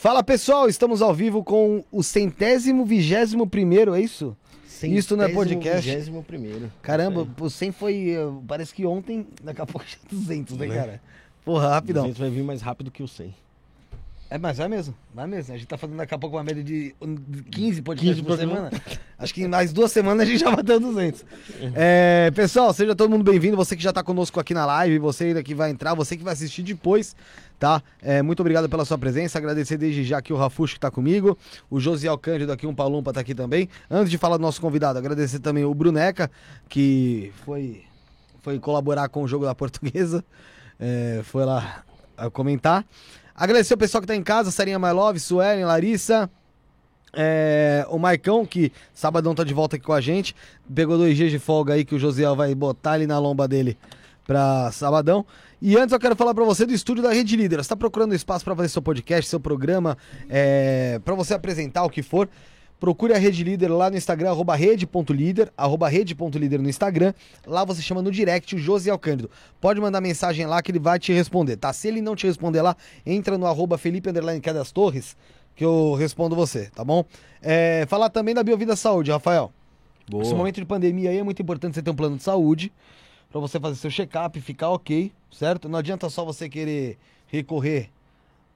Fala pessoal, estamos ao vivo com o centésimo vigésimo primeiro, é isso? Isso não é podcast? Vigésimo primeiro. Caramba, o 100 foi, eh, parece que ontem, daqui a pouco já 200, né, cara? Porra, rapidão. 200 vai vir mais rápido que o 100. É, mas vai mesmo, vai mesmo. A gente tá fazendo daqui a pouco uma média de 15 podcasts 15 por semana. Acho que em mais duas semanas a gente já bateu 200. É, pessoal, seja todo mundo bem-vindo. Você que já tá conosco aqui na live, você ainda que vai entrar, você que vai assistir depois, tá? É, muito obrigado pela sua presença. Agradecer desde já aqui o Rafuxo que tá comigo, o Josiel Cândido aqui, um Palumpa tá aqui também. Antes de falar do nosso convidado, agradecer também o Bruneca, que foi, foi colaborar com o jogo da portuguesa. É, foi lá comentar. Agradecer o pessoal que tá em casa, Sarinha My Love, Suelen, Larissa, é, o Marcão, que sabadão tá de volta aqui com a gente. Pegou dois dias de folga aí que o Josiel vai botar ali na lomba dele pra sabadão. E antes eu quero falar pra você do estúdio da Rede Líder. Você tá procurando espaço pra fazer seu podcast, seu programa, é, para você apresentar o que for. Procure a Rede Líder lá no Instagram, arroba rede.líder, arroba rede.líder no Instagram. Lá você chama no direct o Josiel Cândido. Pode mandar mensagem lá que ele vai te responder, tá? Se ele não te responder lá, entra no arroba Felipe Underline das Torres, que eu respondo você, tá bom? É, falar também da Biovida Saúde, Rafael. Boa. Nesse momento de pandemia aí é muito importante você ter um plano de saúde pra você fazer seu check-up, ficar ok, certo? Não adianta só você querer recorrer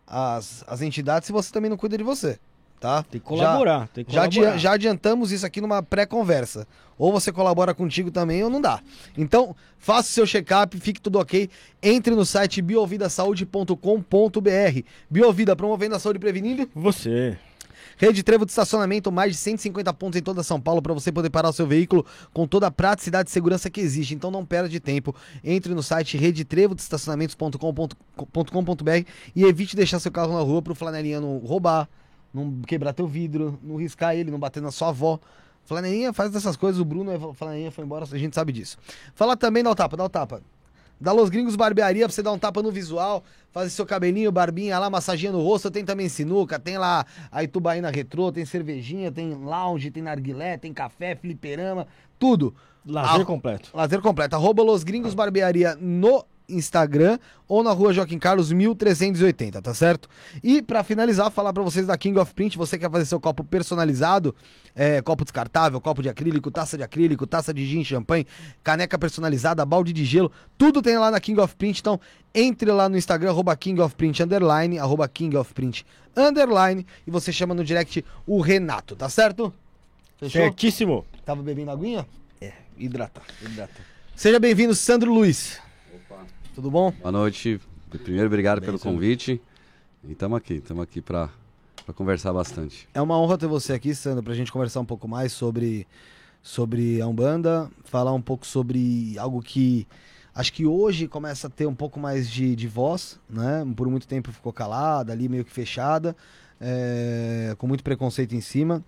às, às entidades se você também não cuida de você, tá? Tem que colaborar. tem que Já, colaborar. adia- já adiantamos isso aqui numa pré-conversa. Ou você colabora contigo também ou não dá. Então, faça o seu check-up, fique tudo ok. Entre no site biovidasaúde.com.br. Biovida, promovendo a saúde e prevenindo. Você. Rede Trevo de estacionamento, mais de 150 pontos em toda São Paulo para você poder parar o seu veículo com toda a praticidade e segurança que existe. Então não perde tempo. Entre no site redetrevodestacionamentos.com.br e evite deixar seu carro na rua pro flanelinha não roubar, não quebrar teu vidro, não riscar ele, não bater na sua avó. Flanelinha faz dessas coisas, o Bruno, é- flanelinha foi embora, a gente sabe disso. Fala também, dá o tapa, dá o tapa. Da Los Gringos Barbearia, pra você dar um tapa no visual, fazer seu cabelinho, barbinha lá, massaginha no rosto. Tem também sinuca, tem lá a Itubaína Retrô, tem cervejinha, tem lounge, tem narguilé, tem café, fliperama, tudo. Lazer completo. Lazer completo. Arroba Los Gringos Barbearia no Instagram ou na rua Joaquim Carlos 1380, tá certo? E pra finalizar, falar pra vocês da King of Print, você quer fazer seu copo personalizado, é, copo descartável, copo de acrílico, taça de acrílico, taça de gin, champanhe, caneca personalizada, balde de gelo, tudo tem lá na King of Print, então entre lá no Instagram, arroba King of Print underline, arroba King of Print underline, e você chama no direct o Renato, tá certo? Fechou? Certíssimo. Tava bebendo aguinha? É, hidrata, hidrata. Seja bem-vindo, Sandro Luiz. Tudo bom? Boa noite. Primeiro, obrigado pelo convite. E estamos aqui, estamos aqui para conversar bastante. É uma honra ter você aqui, Sandro, pra gente conversar um pouco mais sobre, sobre a Umbanda, falar um pouco sobre algo que acho que hoje começa a ter um pouco mais de, de voz, né? Por muito tempo ficou calada, ali meio que fechada, é, com muito preconceito em cima.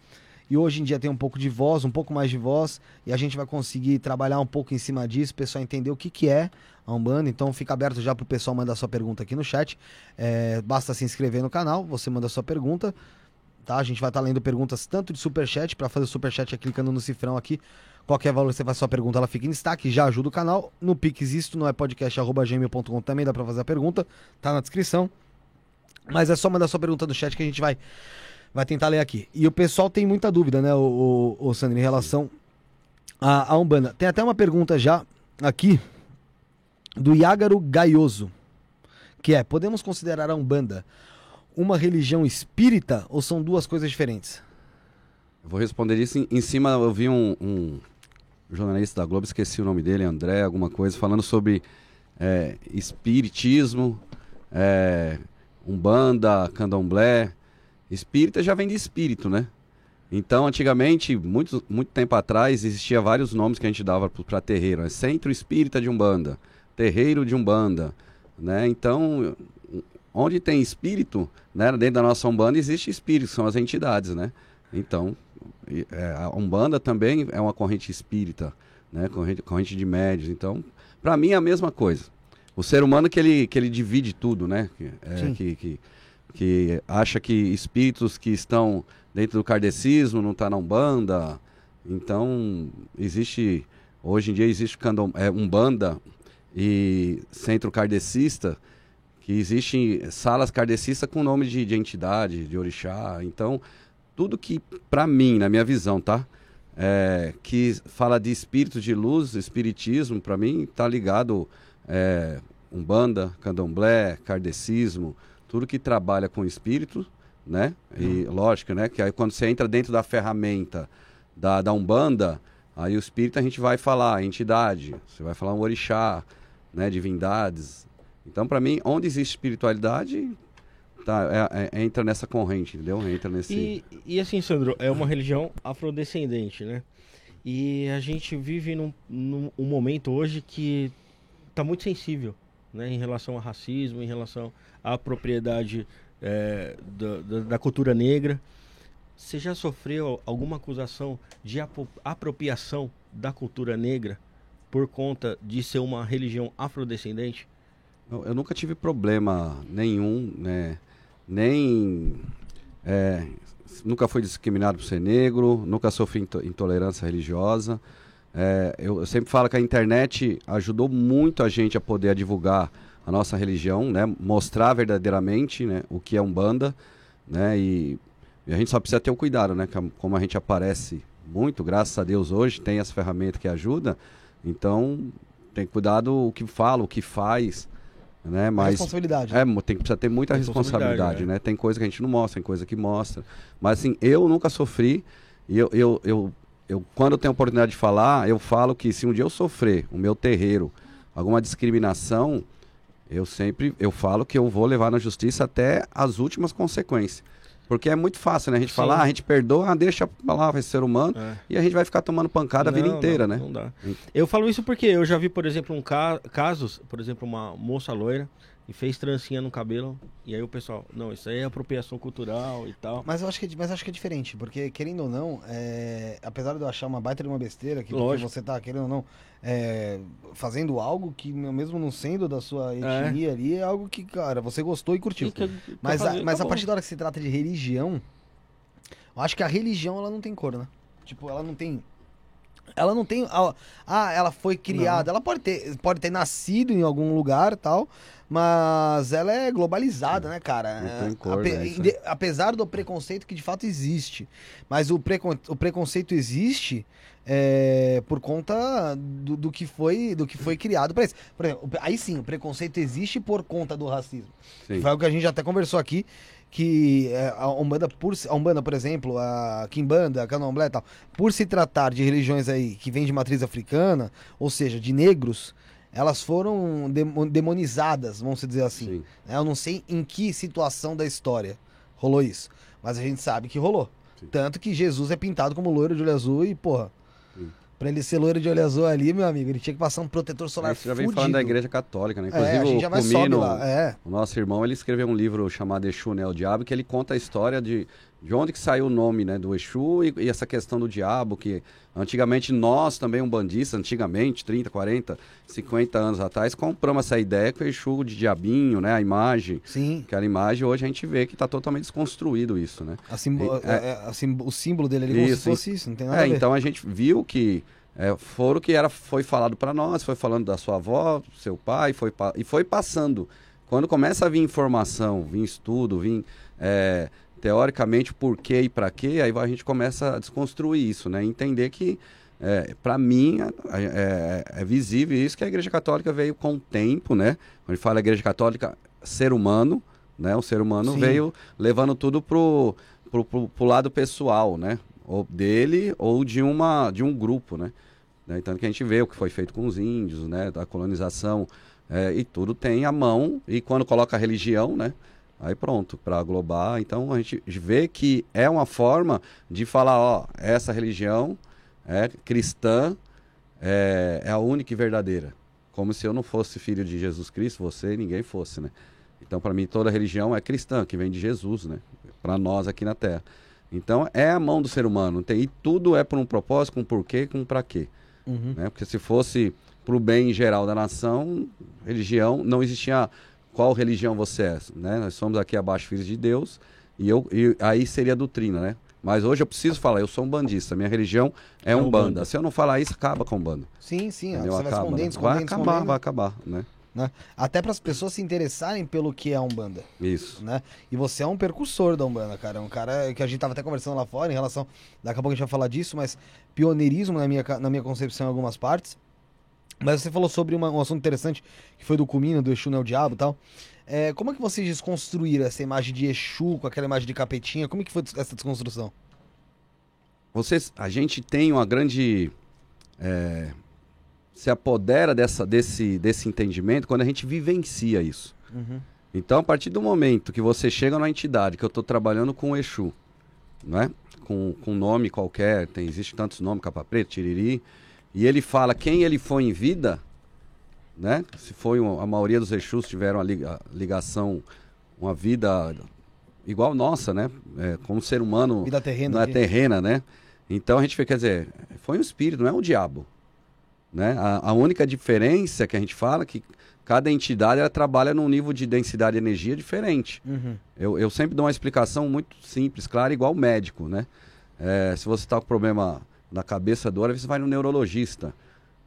E hoje em dia tem um pouco de voz, um pouco mais de voz, e a gente vai conseguir trabalhar um pouco em cima disso, o pessoal entender o que, que é a Umbanda. Então fica aberto já pro pessoal mandar sua pergunta aqui no chat. É, basta se inscrever no canal, você manda sua pergunta, tá? A gente vai estar lendo perguntas tanto de superchat, para fazer o superchat é clicando no cifrão aqui. Qualquer valor que você faz sua pergunta, ela fica em destaque, já ajuda o canal. No Pix, isto não é podcast.gmail.com também dá para fazer a pergunta, tá na descrição. Mas é só mandar sua pergunta no chat que a gente vai, vai tentar ler aqui. E o pessoal tem muita dúvida, né, o, o, o Sandro, em relação à, à Umbanda. Tem até uma pergunta já aqui do Iágaro Gaioso, que é: podemos considerar a Umbanda uma religião espírita ou são duas coisas diferentes? Vou responder isso. Em, em cima, eu vi um, um jornalista da Globo, esqueci o nome dele, André, alguma coisa, falando sobre é, espiritismo, é, umbanda, candomblé. Espírita já vem de espírito, né? Então, antigamente, muito, muito tempo atrás, existia vários nomes que a gente dava para terreiro. Né? Centro Espírita de Umbanda, Terreiro de Umbanda, né? Então, onde tem espírito, né? dentro da nossa Umbanda existe espírito, são as entidades, né? Então, é, a Umbanda também é uma corrente espírita, né? Corrente, corrente de médios. Então, para mim é a mesma coisa. O ser humano que ele, que ele divide tudo, né? Que, é, que, que, que acha que espíritos que estão dentro do kardecismo não está na Umbanda. Então, existe... Hoje em dia existe candom, é, Umbanda e centro kardecista que existem salas kardecistas com nome de, de entidade, de orixá. Então, tudo que, para mim, na minha visão, tá? É, que fala de espírito de luz, espiritismo, para mim, tá ligado é, Umbanda, Candomblé, Kardecismo, tudo que trabalha com espírito, né? E lógico, né? Que aí quando você entra dentro da ferramenta da, da Umbanda, aí o espírito a gente vai falar entidade, você vai falar um orixá, né? Divindades. Então, para mim, onde existe espiritualidade, tá, é, é, entra nessa corrente, entendeu? Entra nesse. E, e assim, Sandro, é uma religião afrodescendente, né? E a gente vive num, num um momento hoje que está muito sensível, né? Em relação ao racismo, em relação à propriedade é, da, da, da cultura negra. Você já sofreu alguma acusação de apropriação da cultura negra por conta de ser uma religião afrodescendente? Eu, eu nunca tive problema nenhum, né? Nem. é, nunca fui discriminado por ser negro, nunca sofri into- intolerância religiosa. É, eu, eu sempre falo que a internet ajudou muito a gente a poder divulgar a nossa religião, né? Mostrar verdadeiramente né? o que é Umbanda, né? E, e a gente só precisa ter o cuidado, né? Como a gente aparece muito, graças a Deus hoje, tem as ferramentas que ajudam. Então, tem cuidado o que fala, o que faz, né? Mas Responsabilidade. é, tem que precisa ter muita Responsabilidade, responsabilidade, né? né? Tem coisa que a gente não mostra, tem coisa que mostra. Mas assim, eu nunca sofri e eu, eu, eu, eu quando eu tenho a oportunidade de falar, eu falo que se um dia eu sofrer, o meu terreiro, alguma discriminação, eu sempre eu falo que eu vou levar na justiça até as últimas consequências. Porque é muito fácil, né? A gente Sim. falar, ah, a gente perdoa, ah, deixa pra lá, vai ser humano, É. e a gente vai ficar tomando pancada a vida Não, inteira, não, né? Não dá. Eu falo isso porque eu já vi, por exemplo, um ca casos, por exemplo, uma moça loira e fez trancinha no cabelo, e aí o pessoal, não, isso aí é apropriação cultural e tal. Mas eu acho que, é- mas acho que é diferente, porque querendo ou não, é, apesar de eu achar uma baita de uma besteira, que você tá, querendo ou não, é, fazendo algo que, mesmo não sendo da sua etnia ali, é algo que, cara, você gostou e curtiu. Que- que Mas, a, mas a acabou. partir da hora que se trata de religião, eu acho que a religião ela não tem cor, né? Tipo, ela não tem. Ela não tem. Ah, ela foi criada. Ela pode ter, pode ter nascido em algum lugar tal. Mas ela é globalizada, né, cara? Não tem cor, Ape- né, Apesar do preconceito que de fato existe. Mas o, precon- o preconceito existe é, por conta do, do que foi, do que foi criado para isso. Por exemplo, o- aí sim, o preconceito existe por conta do racismo. Sim. Foi algo que a gente até conversou aqui, que é, a Umbanda, por, a Umbanda, por exemplo, a Kimbanda, a Candomblé e tal, por se tratar de religiões aí que vêm de matriz africana, ou seja, de negros, elas foram demo- demonizadas, vamos dizer assim. Sim. né? Eu não sei em que situação da história rolou isso, mas a gente sabe que rolou. Sim. Tanto que Jesus é pintado como loiro de olho azul e, porra. Pra ele ser loiro de olho azul ali, meu amigo, ele tinha que passar um protetor solar você já vem fudido. falando da igreja católica, né? É, Inclusive, a gente o já vai Comino, lá. É. O nosso irmão, ele escreveu um livro chamado Exu, né, o Diabo, que ele conta a história de, de onde que saiu o nome, né, do Exu e, e essa questão do diabo, que antigamente nós também, um bandista, antigamente, 30, 40, 50 anos atrás, compramos essa ideia que o Exu de diabinho, né, a imagem, Sim. aquela imagem, hoje a gente vê que está totalmente desconstruído isso, né? A simbo- É, é- a sim- o símbolo dele ali como Isso, se fosse isso, não tem nada É, a ver. então a gente viu que é, foram que era, foi falado para nós, foi falando da sua avó, seu pai, foi, e foi passando. Quando começa a vir informação, vir estudo, vir é, teoricamente por quê e para quê, aí a gente começa a desconstruir isso, né? Entender que, é, para mim, é, é- é visível isso que a Igreja Católica veio com o tempo, né? Quando a gente fala Igreja Católica, ser humano, né? O ser humano Sim. veio levando tudo pro, pro, pro, pro lado pessoal, né? Ou dele ou de, uma, de um grupo, né? né? Tanto que a gente vê o que foi feito com os índios, né? Da colonização, é, e tudo tem a mão, e quando coloca a religião, né? Aí pronto, para aglobar. Então a gente vê que é uma forma de falar, ó, essa religião é cristã, é, é a única e verdadeira. Como se eu não fosse filho de Jesus Cristo, você e ninguém fosse, né? Então, para mim, toda religião é cristã, que vem de Jesus, né? Para nós aqui na Terra. Então, é a mão do ser humano. Tem, e tudo é por um propósito, com um porquê, com um para quê. Uhum. Né? Porque se fosse para o bem geral da nação, religião, não existia qual religião você é. Né? Nós somos aqui abaixo filhos de Deus, e, eu, e aí seria a doutrina, né? Mas hoje eu preciso falar, eu sou um bandista, minha religião é, É um banda. Se eu não falar isso, acaba com o bando. Sim, sim, Entendeu? você vai Acaba, escondendo, né? escondendo, vai acabar, vai acabar, né? né? Até para as pessoas se interessarem pelo que é a Umbanda, Isso. né? E você é um percursor da Umbanda, cara. Um cara que a gente tava até conversando lá fora em relação. Daqui a pouco a gente vai falar disso, mas pioneirismo na minha, na minha concepção em algumas partes. Mas você falou sobre uma- um assunto interessante que foi do Cumino, do Exu não é o Diabo e tal. É, como é que vocês desconstruíram essa imagem de Exu com aquela imagem de capetinha? Como é que foi essa desconstrução? Vocês, a gente tem uma grande. é, se apodera dessa, desse, desse entendimento quando a gente vivencia isso. Então, a partir do momento que você chega na entidade, que eu estou trabalhando com o Exu, né? com, com nome qualquer, tem, existe tantos nomes, capa preta, tiriri, e ele fala quem ele foi em vida, né? se foi a maioria dos Exus tiveram a liga- ligação, uma vida igual nossa, né? É, como ser humano Vida terrena. não é terrena, né? Então a gente quer dizer, foi um espírito, não é um diabo. Né? A, a única diferença que a gente fala é que cada entidade ela trabalha num nível de densidade de energia diferente. Uhum. Eu, eu sempre dou uma explicação muito simples, clara, igual médico, né? É, se você está com problema na cabeça dor, você vai no neurologista,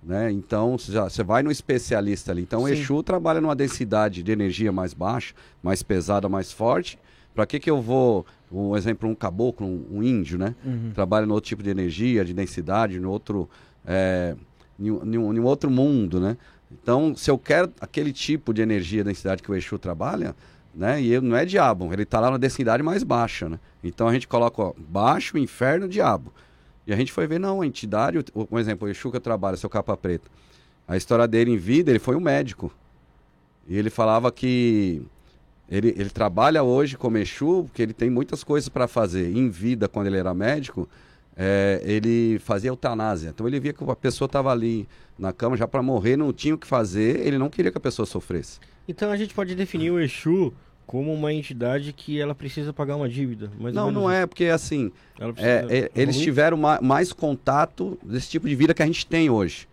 né? Então, você, vai no especialista ali. Então, o Sim. Exu trabalha numa densidade de energia mais baixa, mais pesada, mais forte. Para que que eu vou, um exemplo, um caboclo, um, um índio, né? Uhum. Trabalha no outro tipo de energia, de densidade, no outro, é, em, em em outro mundo, né? Então, se eu quero aquele tipo de energia, densidade que o Exu trabalha, né? E ele não é diabo, ele está lá na densidade mais baixa, né? Então a gente coloca ó, baixo, inferno, diabo. E a gente foi ver, não, a entidade, um exemplo, o Exu que eu trabalho, seu capa preta. A história dele em vida, ele foi um médico. E ele falava que ele, ele trabalha hoje como Exu, porque ele tem muitas coisas para fazer. Em vida, quando ele era médico, é, ele fazia eutanásia. Então ele via que a pessoa estava ali na cama já para morrer, não tinha o que fazer, ele não queria que a pessoa sofresse. Então a gente pode definir o Exu como uma entidade que ela precisa pagar uma dívida. não, não é, porque assim, É, é, eles tiveram ma- mais contato desse tipo de vida que a gente tem hoje.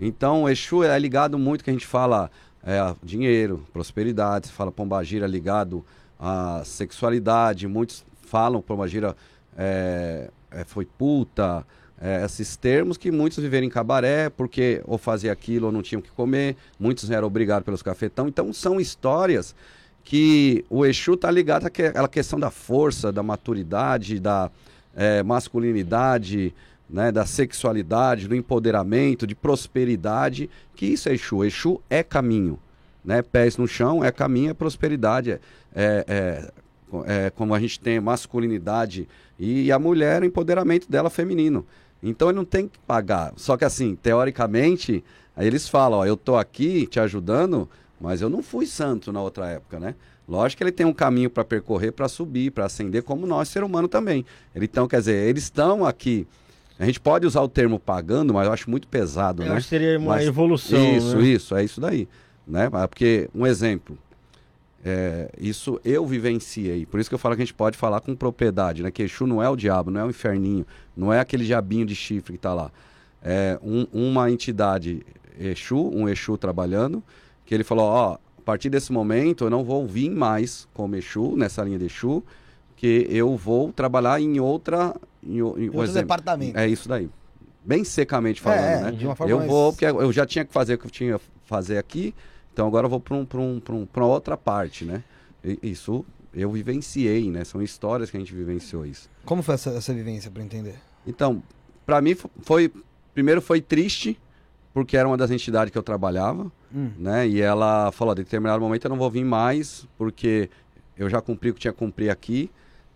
Então, o Exu é ligado muito, que a gente fala é, dinheiro, prosperidade, se fala Pombagira ligado à sexualidade, muitos falam Pombagira é, é, foi puta, é, esses termos que muitos viveram em cabaré, porque ou fazia aquilo ou não tinham o que comer, muitos eram obrigados pelos cafetão. Então, são histórias que o Exu está ligado àquela questão da força, da maturidade, da é, masculinidade, né, da sexualidade, do empoderamento, de prosperidade, que isso é Exu. Exu é caminho, né? Pés no chão é caminho, é prosperidade, é, é, é, é como a gente tem masculinidade e a mulher, o empoderamento dela feminino. Então ele não tem que pagar. Só que assim, teoricamente, eles falam, ó, eu tô aqui te ajudando, mas eu não fui santo na outra época, né? Lógico que ele tem um caminho para percorrer, para subir, para ascender, como nós, ser humano também. Então, quer dizer, eles estão aqui. A gente pode usar o termo pagando, mas eu acho muito pesado, Eu né? acho que seria uma Mas- evolução. Isso, né? isso, é isso daí. Né? Porque, um exemplo, é, isso eu vivenciei. Por isso que eu falo que a gente pode falar com propriedade, né? Que Exu não é o diabo, não é o inferninho, não é aquele diabinho de chifre que está lá. É um- uma entidade Exu, um Exu trabalhando, que ele falou, ó, a partir desse momento eu não vou vir mais como Exu, nessa linha de Exu, que eu vou trabalhar em outra... Em, o- em, Em outro exemplo. departamento. É isso daí. Bem secamente falando, É, né? de uma forma Eu mais- vou, porque eu já tinha que fazer o que eu tinha que fazer aqui, então agora eu vou para um, pra um, pra um, pra outra parte, né? E- Isso eu vivenciei, né? São histórias que a gente vivenciou isso. Como foi essa, essa vivência, pra entender? Então, para mim fo- foi primeiro foi triste porque era uma das entidades que eu trabalhava, Hum. né? E ela falou, "Ó, em determinado momento eu não vou vir mais porque eu já cumpri o que tinha que cumprir aqui,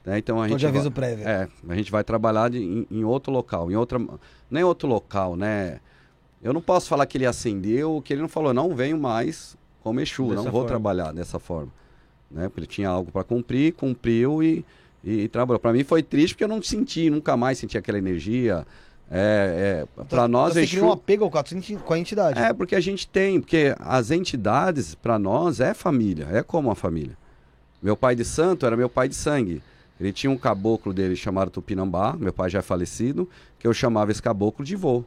né? Então a Então gente de aviso vai- prévio. é, a gente vai trabalhar de- em, em outro local, em outra, nem outro local, né? Eu não posso falar que ele acendeu, que ele não falou, não venho mais como Exu, Dessa não vou forma. trabalhar dessa forma, né? Porque ele tinha algo para cumprir, cumpriu e, e, e trabalhou. Para mim foi triste porque eu não senti, nunca mais senti aquela energia. É, é, para nós Você Exu cria um apego com a a entidade. é, porque a gente tem, porque as entidades, para nós, é família, é como uma família. Meu pai de santo era meu pai de sangue. Ele tinha um caboclo dele chamado Tupinambá, meu pai já é falecido, que eu chamava esse caboclo de vô.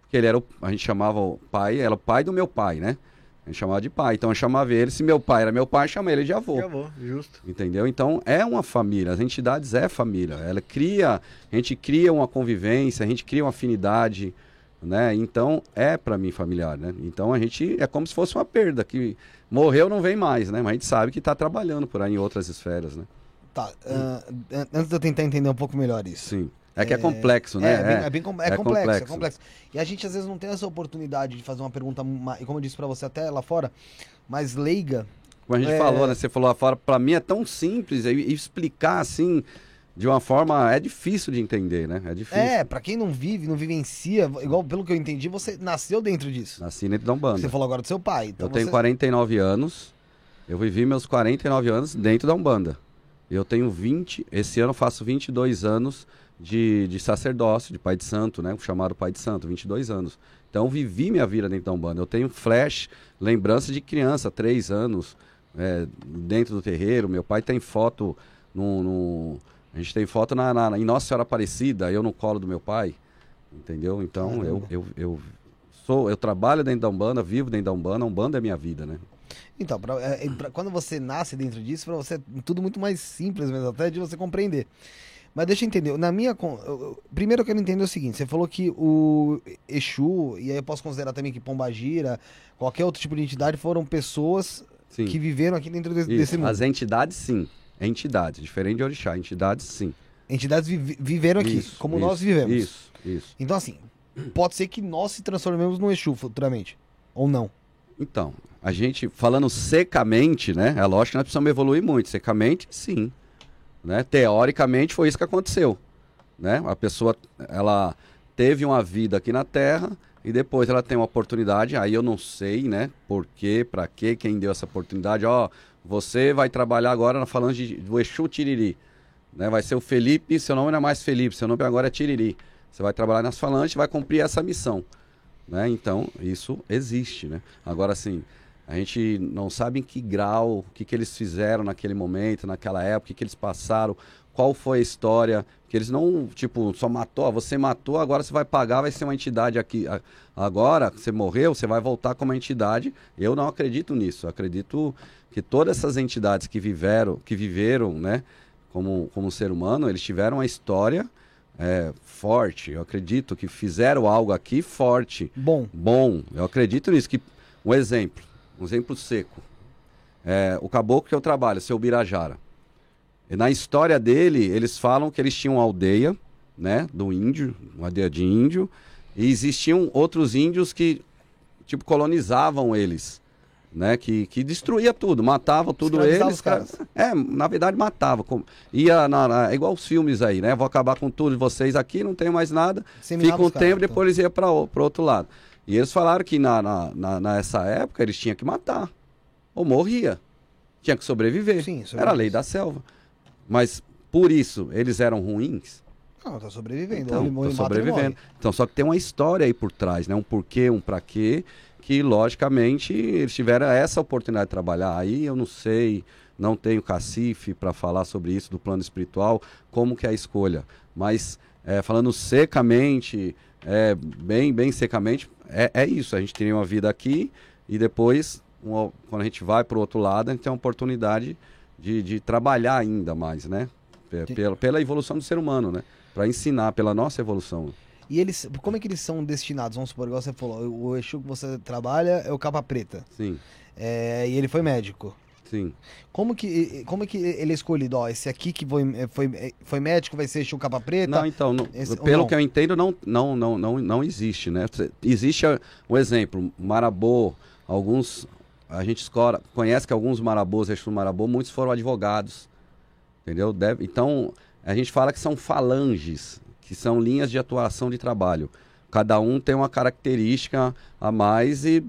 Porque ele era o, a gente chamava o pai, era o pai do meu pai, né? A gente chamava de pai. Então eu chamava ele, se meu pai era meu pai, eu chamava ele de avô. Já vou, justo. Entendeu? Então é uma família, as entidades é família. Ela cria, a gente cria uma convivência, a gente cria uma afinidade, né? Então é para mim familiar, né? Então a gente é como se fosse uma perda que morreu não vem mais, né? Mas a gente sabe que está trabalhando por aí em outras esferas, né? Tá. an- antes de eu tentar entender um pouco melhor isso. Sim. É que é, complexo, né? É, bem- é bem com- é é complexo, é complexo. complexo. E a gente às vezes não tem essa oportunidade de fazer uma pergunta, e como eu disse pra você até lá fora, mais leiga. Como a gente É. falou, né? Você falou lá fora, para mim é tão simples e, explicar assim de uma forma é difícil de entender, né? É difícil. É, pra quem não vive, não vivencia, igual pelo que eu entendi, você nasceu dentro disso. Nasci dentro da Umbanda. Você falou agora do seu pai. Então Eu tenho você... 49 anos. Eu vivi meus 49 anos dentro da Umbanda. Eu tenho 20, esse ano eu faço 22 anos de, de sacerdócio, de pai de santo, né? Chamado pai de santo, 22 anos. Então vivi minha vida dentro da Umbanda. Eu tenho flash, lembrança de criança, 3 anos, é, dentro do terreiro. Meu pai tem foto no. no- a gente tem foto na, na- em Nossa Senhora Aparecida, eu no colo do meu pai. Entendeu? Então eu, eu, eu sou, eu trabalho dentro da Umbanda, vivo dentro da Umbanda, a Umbanda é minha vida, né? Então, pra- é, é, pra- quando você nasce dentro disso, pra você é tudo muito mais simples mesmo, até de você compreender. Mas deixa eu entender, na minha. Primeiro eu quero entender o seguinte: você falou que o Exu, e aí eu posso considerar também que Pombagira, qualquer outro tipo de entidade, foram pessoas Sim. que viveram aqui dentro desse, Isso. desse mundo. As entidades, sim. Entidades, diferente de orixá. Entidades, sim. Entidades vivi- viveram aqui, Isso, como isso, nós vivemos. Isso, isso. Então, assim, pode ser que nós se transformemos num Exu futuramente. Ou não. Então, a gente, falando secamente, né? É lógico que nós precisamos evoluir muito. Secamente, sim. Né? Teoricamente, foi isso que aconteceu. Né? A pessoa, ela teve uma vida aqui na Terra e depois ela tem uma oportunidade. Aí eu não sei, né? Por quê, pra quê, quem deu essa oportunidade. Ó, você vai trabalhar agora na falange de- do Exu Tiriri. Né? Vai ser o Felipe, seu nome não é mais Felipe, seu nome agora é Tiriri. Você vai trabalhar nas falanges e vai cumprir essa missão. Né? Então, isso existe, né? Agora, assim, a gente não sabe em que grau, o que, que eles fizeram naquele momento, naquela época, o que, que eles passaram, qual foi a história, que eles não, tipo, só matou, ó, você matou, agora você vai pagar, vai ser uma entidade aqui. Agora, você morreu, você vai voltar como uma entidade. Eu não acredito nisso. Eu acredito que todas essas entidades que viveram, que viveram, né, como, como ser humano, eles tiveram uma história é, forte. Eu acredito que fizeram algo aqui forte Bom, bom. Eu acredito nisso. Que, um exemplo, um exemplo seco. É, o caboclo que eu trabalho, seu Birajara. E na história dele, eles falam que eles tinham uma aldeia, né, do índio, uma aldeia de índio, e existiam outros índios que, tipo, colonizavam eles, né, que, que destruía tudo, matavam tudo eles. os caras. É, na verdade matava. com- Ia na, na- é igual os filmes aí, né, vou acabar com tudo de vocês aqui, não tenho mais nada, disseminava Fica um tempo, então. depois eles iam para o outro lado. E eles falaram que na, na, na- nessa época eles tinham que matar. Ou morria. Tinha que sobreviver. Sim, Era a sobreviver. lei da selva. Mas por isso eles eram ruins. Não, tá sobrevivendo. Então, ele ele sobrevivendo. Então, só que tem uma história aí por trás, né? Um porquê, um pra quê, que logicamente eles tiveram essa oportunidade de trabalhar. Aí eu não sei, não tenho cacife para falar sobre isso do plano espiritual, como que é a escolha. Mas é, falando secamente, é, bem, bem secamente, é, é isso. A gente tem uma vida aqui e depois, uma- quando a gente vai para o outro lado, a gente tem uma oportunidade de, de trabalhar ainda mais, né? Pela, pela evolução do ser humano, né? Para ensinar, pela nossa evolução. E eles, como é que eles são destinados? Vamos supor, igual você falou, o Exu que você trabalha é o capa preta. Sim, É, e ele foi médico. Sim. Como que, como é que ele é escolhido? Ó, esse aqui que foi, foi, foi médico vai ser Exu capa preta? Não, então, não- Esse- pelo não? que eu entendo, não, não, não, não, não existe, né? Existe um exemplo, Marabô, alguns, a gente escola, conhece que alguns Marabôs, Exu Marabô, muitos foram advogados, entendeu? Deve, então, a gente fala que são falanges, que são linhas de atuação de trabalho. Cada um tem uma característica a mais e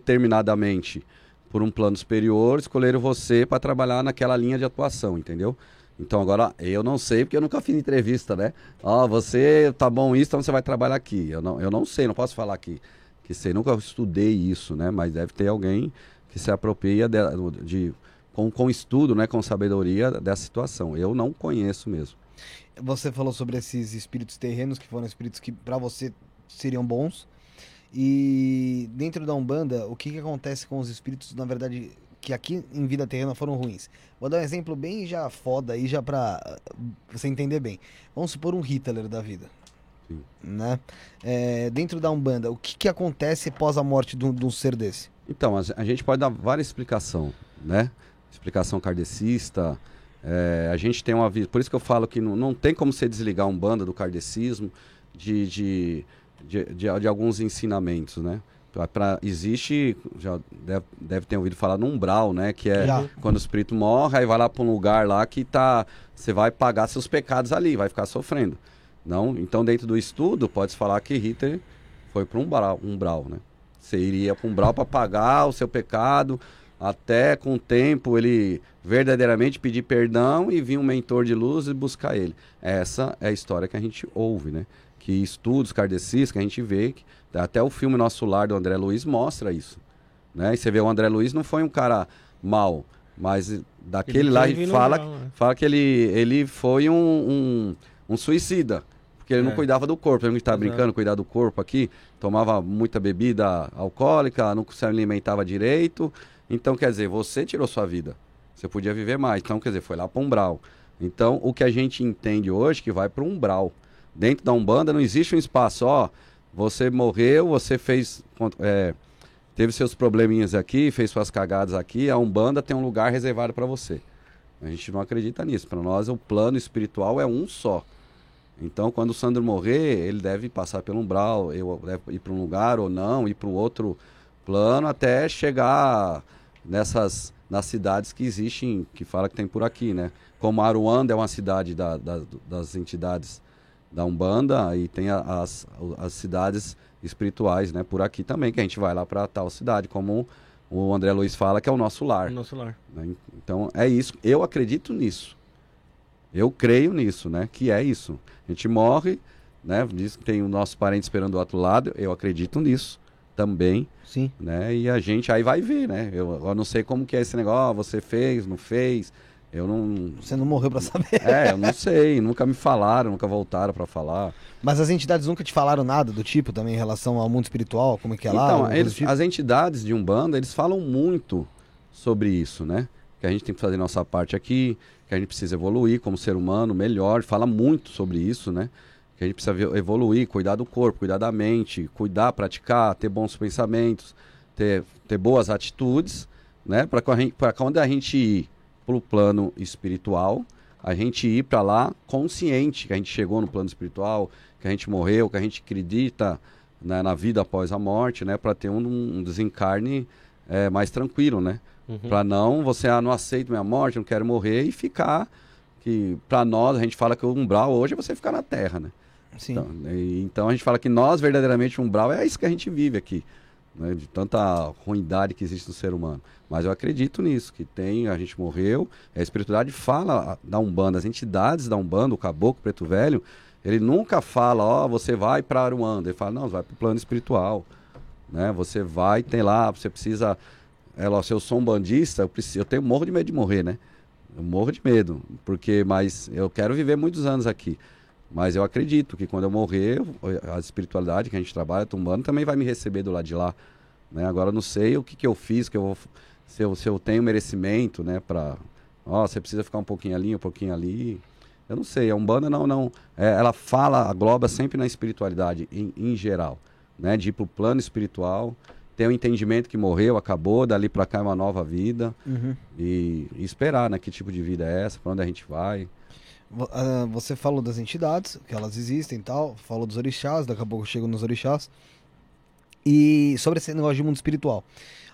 determinadamente por um plano superior escolheram você para trabalhar naquela linha de atuação, entendeu? Então agora eu não sei porque eu nunca fiz entrevista, né? Ó, você tá bom isso, então você vai trabalhar aqui. Eu não, eu não sei, não posso falar que que sei, nunca estudei isso, né? Mas deve ter alguém que se apropria de, de- com, com estudo, né? Com sabedoria dessa situação. Eu não conheço mesmo. Você falou sobre esses espíritos terrenos que foram espíritos que pra você seriam bons. E dentro da Umbanda, o que, que acontece com os espíritos, na verdade, que aqui em vida terrena foram ruins? Vou dar um exemplo bem já foda aí, já pra uh, você entender bem. Vamos supor um Hitler da vida. Sim. Né? É, dentro da Umbanda, o que, que acontece após a morte de um, ser desse? Então, a, a gente pode dar várias explicações, né? Explicação kardecista. é, a gente tem uma vida. Por isso que eu falo que não, não tem como você desligar um banda do kardecismo de, de, de, de, de alguns ensinamentos, né? Pra, existe, já deve, deve ter ouvido falar no umbral, né? Que é Já. quando o espírito morre, aí vai lá para um lugar lá que tá. Você vai pagar seus pecados ali, vai ficar sofrendo. Não? Então, dentro do estudo, pode-se falar que Hitler foi para um umbral, umbral, né? Você iria para um umbral para pagar o seu pecado, até com o tempo ele verdadeiramente pedir perdão e vir um mentor de luz e buscar ele. Essa é a história que a gente ouve, né? Que estudos kardecistas que a gente vê, que até o filme Nosso Lar do André Luiz mostra isso. Né? E você vê o André Luiz não foi um cara mau, mas daquele Ele lá ele fala, né? fala que ele, ele foi um, um, um suicida. Porque ele não É. cuidava do corpo. Ele estava Exato. brincando, cuidar do corpo aqui. Tomava muita bebida alcoólica, não se alimentava direito. Então, quer dizer, você tirou sua vida. Você podia viver mais. Então, quer dizer, foi lá para um umbral. Então, o que a gente entende hoje é que vai para um umbral. Dentro da Umbanda não existe um espaço, ó. Você morreu, você fez. é, teve seus probleminhas aqui, fez suas cagadas aqui. A Umbanda tem um lugar reservado para você. A gente não acredita nisso. Para nós, o plano espiritual é um só. Então, quando o Sandro morrer, ele deve passar pelo umbral, eu ir para um lugar ou não, ir para um outro plano, até chegar nessas nas cidades que existem, que fala que tem por aqui, né? Como Aruanda é uma cidade da- da- das entidades da Umbanda e tem as, as cidades espirituais, né? Por aqui também, que a gente vai lá para tal cidade, como o André Luiz fala, que é o nosso lar. No nosso lar. né? Então é isso. Eu acredito nisso. Eu creio nisso, né? Que é isso. A gente morre, né? Diz que tem o nosso parente esperando do outro lado. Eu acredito nisso também, Sim. né? E a gente aí vai ver, né? Eu, eu não sei como que é esse negócio. "Ó, você fez, não fez? Eu não. Você não morreu pra saber. É, eu não sei. nunca me falaram, nunca voltaram para falar. Mas as entidades nunca te falaram nada do tipo também em relação ao mundo espiritual, como é que é lá? Então, eles- do tipo? as entidades de Umbanda, eles falam muito sobre isso, né? Que a gente tem que fazer nossa parte aqui, que a gente precisa evoluir como ser humano melhor, fala muito sobre isso, né? Que a gente precisa evoluir, cuidar do corpo, cuidar da mente, cuidar, praticar, ter bons pensamentos, ter, ter boas atitudes, né? Para quando a gente ir para o plano espiritual, a gente ir para lá consciente que a gente chegou no plano espiritual, que a gente morreu, que a gente acredita né, na vida após a morte, né, para ter um, um desencarne é, mais tranquilo, né? Uhum. Para não você ah, não aceito minha morte, não quero morrer e ficar que para nós a gente fala que o umbral hoje é você ficar na Terra, né? Sim. Então, e- então a gente fala que nós verdadeiramente o umbral é isso que a gente vive aqui, né? de tanta ruindade que existe no ser humano. Mas eu acredito nisso, que tem, a gente morreu, a espiritualidade fala da Umbanda, as entidades da Umbanda, o Caboclo Preto Velho, ele nunca fala, ó, você vai para Aruanda, ele fala, não, vai para o plano espiritual, né? Você vai, tem lá, você precisa, é, lá, se eu sou um bandista, eu, preciso, eu tenho morro de medo de morrer, né? Eu morro de medo, porque, mas eu quero viver muitos anos aqui. Mas eu acredito que quando eu morrer, a espiritualidade que a gente trabalha, tumbando, também vai me receber do lado de lá. Né? Agora eu não sei o que, que eu fiz, que eu vou, se, eu, se eu tenho merecimento, né? Pra, ó, você precisa ficar um pouquinho ali, um pouquinho ali. Eu não sei, a Umbanda não, não. é, ela fala, agloba sempre na espiritualidade, em, em geral. Né? De ir pro plano espiritual, ter o entendimento que morreu, acabou, dali pra cá é uma nova vida. Uhum. E, e esperar, né? Que tipo de vida é essa, pra onde a gente vai. Ah, Você falou das entidades, que elas existem e tal, falou dos orixás, daqui a pouco eu chego nos orixás. E sobre esse negócio de mundo espiritual.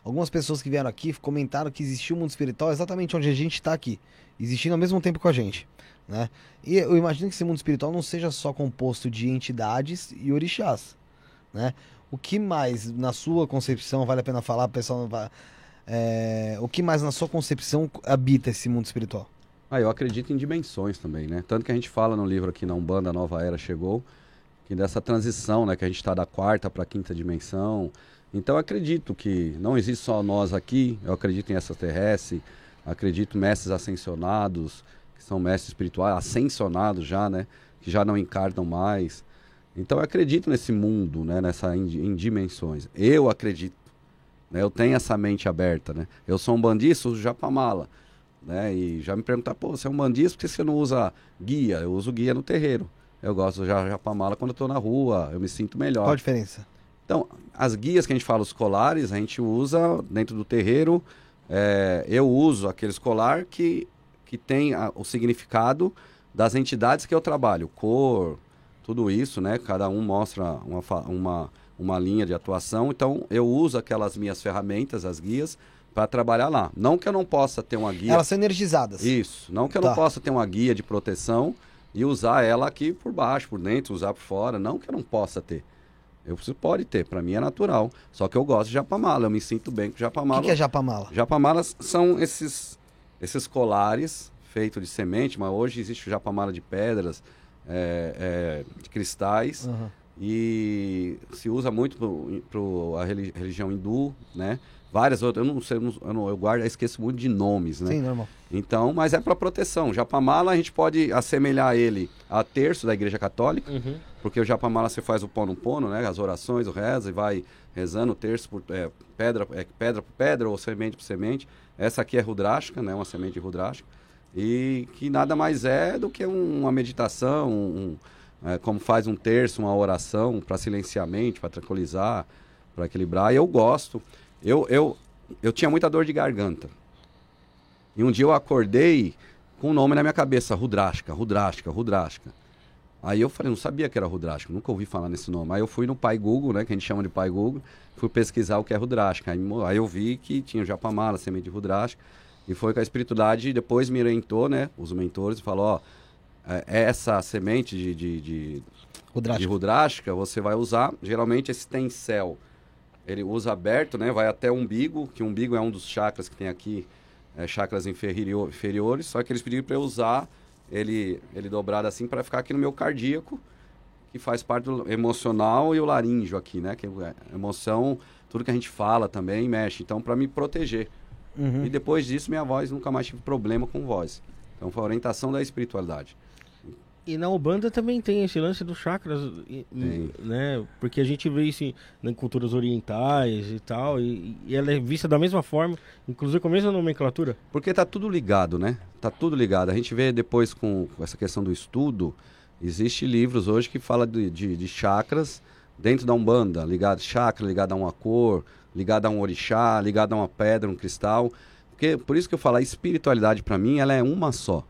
Algumas pessoas que vieram aqui comentaram que existiu um mundo espiritual exatamente onde a gente está aqui, existindo ao mesmo tempo com a gente. Né? E eu imagino que esse mundo espiritual não seja só composto de entidades e orixás. Né? O que mais, na sua concepção, vale a pena falar, pessoal é, o que mais na sua concepção habita esse mundo espiritual? Ah, eu acredito em dimensões também, né? Tanto que a gente fala no livro aqui na Umbanda, Nova Era Chegou, que dessa transição, né? Que a gente está da quarta para a quinta dimensão. Então acredito que não existe só nós aqui, eu acredito em extraterrestre, acredito mestres ascensionados, que são mestres espirituais, ascensionados já, né? Que já não encarnam mais. Então eu acredito nesse mundo, né? Nessa, em, em dimensões. Eu acredito. Né? Eu tenho essa mente aberta, né? Eu sou um bandista, uso japamala né? E já me perguntar, pô, você é um bandista, por que você não usa guia? Eu uso guia no terreiro. Eu gosto ja- Japamala quando eu tô na rua, eu me sinto melhor. Qual a diferença? Então, as guias que a gente fala, os colares, a gente usa dentro do terreiro. é, eu uso aqueles colar que, que tem a- o significado das entidades que eu trabalho, cor, tudo isso, né? Cada um mostra uma, uma, uma linha de atuação. Então, eu uso aquelas minhas ferramentas, as guias, para trabalhar lá. Não que eu não possa ter uma guia. Elas são energizadas. Isso. Não que eu Tá. não possa ter uma guia de proteção e usar ela aqui por baixo, por dentro, usar por fora. Não que eu não possa ter. Eu preciso, pode ter, para mim é natural. Só que eu gosto de japamala, eu me sinto bem com O japamala. que, que é japamala? Japamalas são esses, esses colares feitos de semente, mas hoje existe o japamala de pedras, é, é, de cristais, Aham. e se usa muito para a religião hindu, né? Várias outras, eu não sei, eu, não- eu, guardo, eu esqueço muito de nomes, né? Sim, normal. Então, mas é para proteção. Japamala a gente pode assemelhar ele a terço da Igreja Católica, Uhum. porque o Japamala você faz o pono pono, né? As orações, o reza e vai rezando terço por é, pedra, é, pedra por pedra ou semente por semente. Essa aqui é rudrática, né? Uma semente rudrática e que nada mais é do que um- uma meditação, um, é, como faz um terço, uma oração para silenciar mente, para tranquilizar, para equilibrar. E eu gosto. Eu, eu, eu tinha muita dor de garganta. E um dia eu acordei com um nome na minha cabeça, Rudrática, Rudrática, Rudrática. Aí eu falei, não sabia que era Rudrática, nunca ouvi falar nesse nome. Aí eu fui no Pai Google, né, que a gente chama de Pai Google, fui pesquisar o que é Rudrática. Aí, aí eu vi que tinha Japamala, semente de Rudrática, e foi com a espiritualidade, depois me orientou, né, os mentores, e falou, ó, é- essa semente de, de, de, de você vai usar, geralmente esse tem céu. Ele usa aberto, né? Vai até o umbigo, que o umbigo é um dos chakras que tem aqui, é, chakras inferior- inferiores, só que eles pediram para eu usar ele, ele dobrado assim para ficar aqui no meu cardíaco, que faz parte do emocional e o laríngeo aqui, né? Que é emoção, tudo que a gente fala também mexe. Então, para me proteger. Uhum. E depois disso, minha voz nunca mais tive problema com voz. Então, foi a orientação da espiritualidade. E na Ubanda também tem esse lance dos chakras, e- né? Porque a gente vê isso em, em culturas orientais e tal, e, e ela é vista da mesma forma, inclusive com a mesma nomenclatura. Porque tá tudo ligado, né? Tá tudo ligado. A gente vê depois com, com essa questão do estudo, existe livros hoje que fala de, de, de chakras dentro da Umbanda, ligado chakra, ligado a uma cor, ligado a um orixá, ligado a uma pedra, um cristal. Porque por isso que eu falo, a espiritualidade para mim, ela é uma só.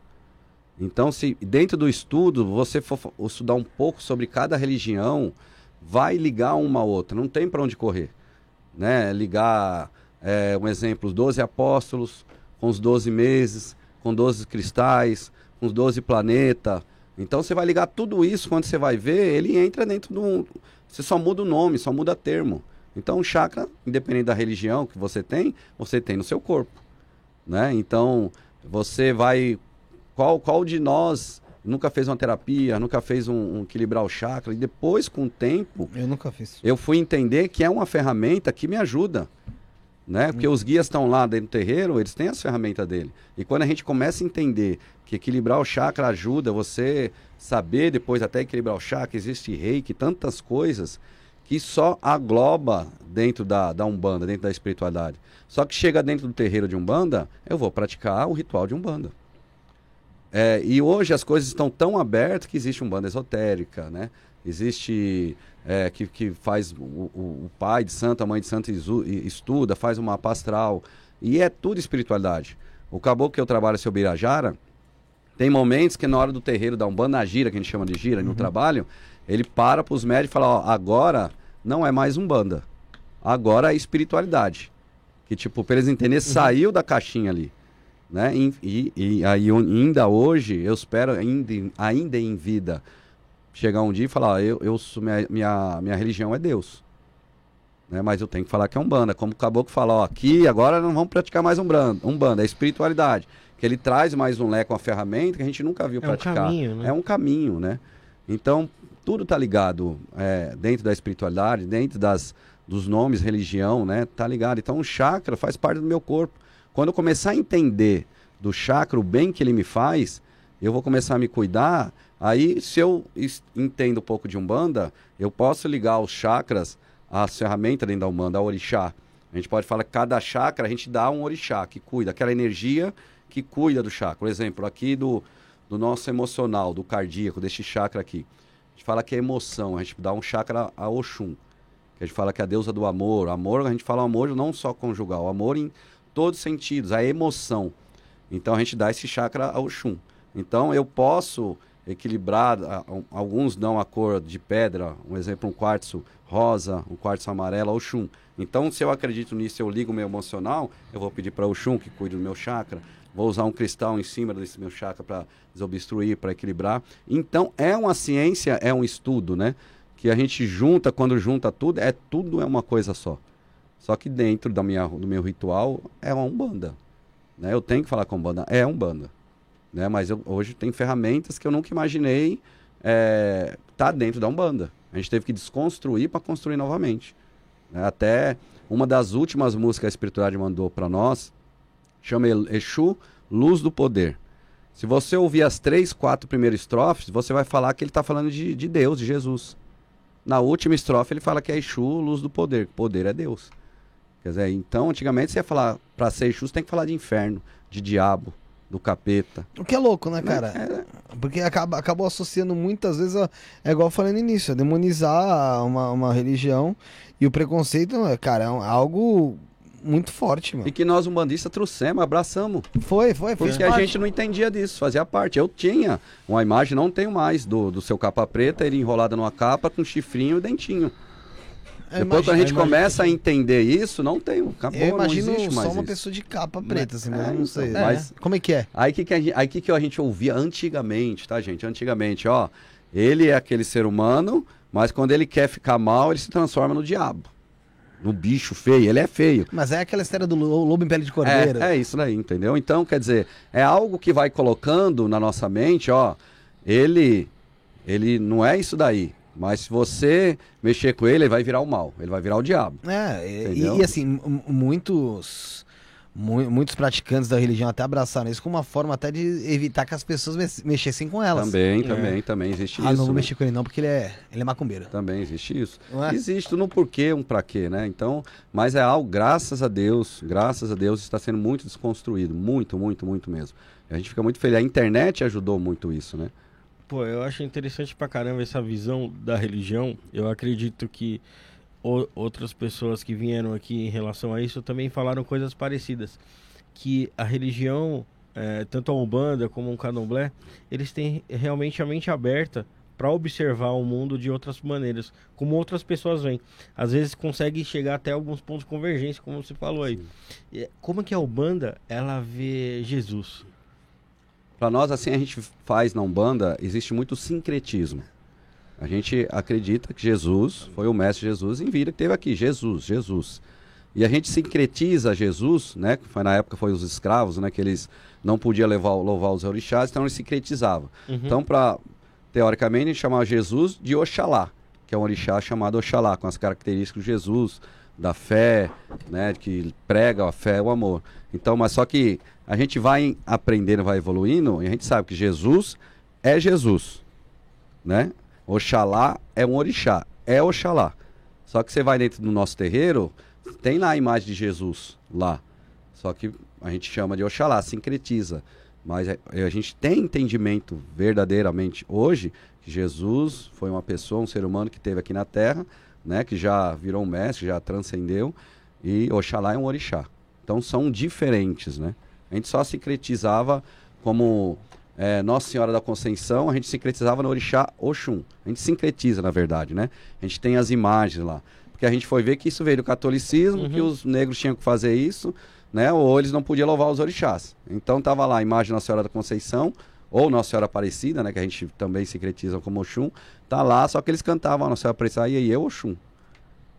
Então, se dentro do estudo você for estudar um pouco sobre cada religião, vai ligar uma a outra, não tem para onde correr. Né? Ligar, é, um exemplo, os 12 apóstolos com os 12 meses, com 12 cristais, com os 12 planetas. Então você vai ligar tudo isso, quando você vai ver, ele entra dentro do. Você só muda o nome, só muda termo. Então, o chakra, independente da religião que você tem, você tem no seu corpo. Né? Então, você vai qual, qual de nós nunca fez uma terapia, nunca fez um, um equilibrar o chakra? E depois, com o tempo, Eu nunca fiz. eu fui entender que é uma ferramenta que me ajuda. Né? Porque os guias estão lá dentro do terreiro, eles têm as ferramentas dele. E quando a gente começa a entender que equilibrar o chakra ajuda você saber depois até equilibrar o chakra, existe reiki, tantas coisas que só agloba dentro da, da Umbanda, dentro da espiritualidade. Só que chega dentro do terreiro de Umbanda, eu vou praticar o ritual de Umbanda. É, e hoje as coisas estão tão abertas que existe Umbanda esotérica, né? Existe é, que, que faz o, o- pai de santo, a mãe de santo estuda, faz uma mapa astral. E é tudo espiritualidade. O caboclo que eu trabalho, seu Birajara, tem momentos que na hora do terreiro da Umbanda, na gira, que a gente chama de gira, no trabalho, ele para para os médicos e fala, ó, agora não é mais Umbanda. Agora é espiritualidade. Que, tipo, para eles entenderem, saiu da caixinha ali. Né? E, e, e aí, ainda hoje, eu espero, ainda, em- ainda em vida, chegar um dia e falar, ó, eu, eu minha, minha, minha religião é Deus. Né? Mas eu tenho que falar que é Umbanda. Como o Caboclo fala, ó, aqui agora não vamos praticar mais Umbanda, Umbanda é espiritualidade. Que ele traz mais um leque, uma ferramenta que a gente nunca viu É um praticar. caminho, né? É um caminho, né? Então, tudo está ligado é, dentro da espiritualidade, dentro das, dos nomes, religião, né? Tá ligado. Então, o chakra faz parte do meu corpo. Quando eu começar a entender do chakra, o bem que ele me faz, eu vou começar a me cuidar. Aí, se eu entendo um pouco de Umbanda, eu posso ligar os chakras às ferramentas dentro da Umbanda, ao orixá. A gente pode falar que cada chakra a gente dá um orixá que cuida, aquela energia que cuida do chakra. Por exemplo, aqui do, do nosso emocional, do cardíaco, deste chakra aqui. gente fala que é emoção, a gente dá um chakra a Oxum. Que a gente fala que é a deusa do amor. Amor, a gente fala amor não só conjugal, amor em todos os sentidos, a emoção. Então a gente dá esse chakra a Oxum. Então eu posso equilibrar, a- a- alguns dão a cor de pedra, um exemplo, um quartzo rosa, um quartzo amarelo, Oxum. Então se eu acredito nisso, eu ligo o meu emocional, eu vou pedir para Oxum que cuide do meu chakra. Vou usar um cristal em cima desse meu chakra para desobstruir, para equilibrar. Então é uma ciência, é um estudo, né? Que a gente junta, quando junta tudo, é tudo é uma coisa só. Só que dentro da minha, do meu ritual é uma umbanda. Né? Eu tenho que falar com umbanda, é umbanda. Né? Mas eu, hoje tem ferramentas que eu nunca imaginei é, tá dentro da umbanda. A gente teve que desconstruir para construir novamente. né? Até uma das últimas músicas que a espiritualidade mandou para nós chama Exu Luz do Poder. Se você ouvir as três, quatro primeiras estrofes, você vai falar que ele está falando de, de Deus, de Jesus. Na última estrofe ele fala que é Exu, luz do poder. Poder é Deus. Quer dizer, então antigamente você ia falar, para ser Exu, você tem que falar de inferno, de diabo, do capeta. O que é louco, né, cara? É, Porque acaba, acabou associando muitas vezes, a, é igual eu falei no início, a demonizar uma, uma religião e o preconceito, cara, é um- algo muito forte, mano. E que nós, umbandistas, trouxemos, abraçamos. Foi, foi, foi. Porque a gente não entendia disso, fazia parte. Eu tinha uma imagem, não tenho mais, do, do seu capa preta, ele enrolado numa capa com chifrinho e dentinho. Depois, quando a gente começa a entender isso, não tem, acabou, Eu não imagino existe só uma isso. pessoa de capa preta, assim, mas É, não então, sei. mas- Como é que é? Aí que, que, a, gente- aí que, que a gente ouvia antigamente, tá, gente? Antigamente, ó, ele é aquele ser humano, mas quando ele quer ficar mal, ele se transforma no diabo. No bicho feio, ele é feio. Mas é aquela história do lo- lobo em pele de cordeiro. É, é isso daí, entendeu? Então, quer dizer, é algo que vai colocando na nossa mente, ó, ele, ele não é isso daí. Mas se você mexer com ele, ele vai virar o mal, ele vai virar o diabo. É, e- e, assim, mu- muitos mu- muitos praticantes da religião até abraçaram isso como uma forma até de evitar que as pessoas mexessem com elas. Também, também, também existe Ah, isso. não vou né? mexer com ele não, porque ele é, ele é macumbeiro. Também existe isso. É? Existe no porquê, um pra quê, né? Então, mas é algo, graças a Deus, graças a Deus, está sendo muito desconstruído. Muito, muito, muito mesmo. A gente fica muito feliz. A internet ajudou muito isso, né? Pô, eu acho interessante pra caramba essa visão da religião. Eu acredito que o- outras pessoas que vieram aqui em relação a isso também falaram coisas parecidas. Que a religião, eh, tanto a Umbanda como o Candomblé, eles têm realmente a mente aberta para observar o mundo de outras maneiras, como outras pessoas veem. Às vezes consegue chegar até alguns pontos de convergência, como você falou aí. Como que a Umbanda, ela vê Jesus? Para nós, assim, a gente faz na Umbanda, existe muito sincretismo. A gente acredita que Jesus foi o mestre Jesus em vida que teve aqui, Jesus, Jesus. E a gente sincretiza Jesus, né? Que foi, na época foi os escravos, né? Que eles não podiam levar, louvar os orixás, então eles sincretizavam. Uhum. Então, para teoricamente, a gente chamava Jesus de Oxalá, que é um orixá chamado Oxalá, com as características de Jesus, da fé, né, que prega a fé o amor. Então, mas só que a gente vai aprendendo, vai evoluindo, e a gente sabe que Jesus é Jesus, né? Oxalá é um orixá, é Oxalá. Só que você vai dentro do nosso terreiro, tem lá a imagem de Jesus lá. Só que a gente chama de Oxalá, sincretiza. Mas é- a gente tem entendimento verdadeiramente hoje que Jesus foi uma pessoa, um ser humano que esteve aqui na Terra, né, que já virou um mestre, já transcendeu, e Oxalá é um orixá. Então são diferentes, né? A gente só sincretizava como é, Nossa Senhora da Conceição, a gente sincretizava no orixá Oxum. A gente sincretiza, na verdade, né? A gente tem as imagens lá. Porque a gente foi ver que isso veio do catolicismo, Uhum. que os negros tinham que fazer isso, né? Ou eles não podiam louvar os orixás. Então tava lá a imagem de Nossa Senhora da Conceição, ou Nossa Senhora Aparecida, né? Que a gente também sincretiza como Oxum. Tá lá, só que eles cantavam Nossa Senhora Aparecida e eu Oxum.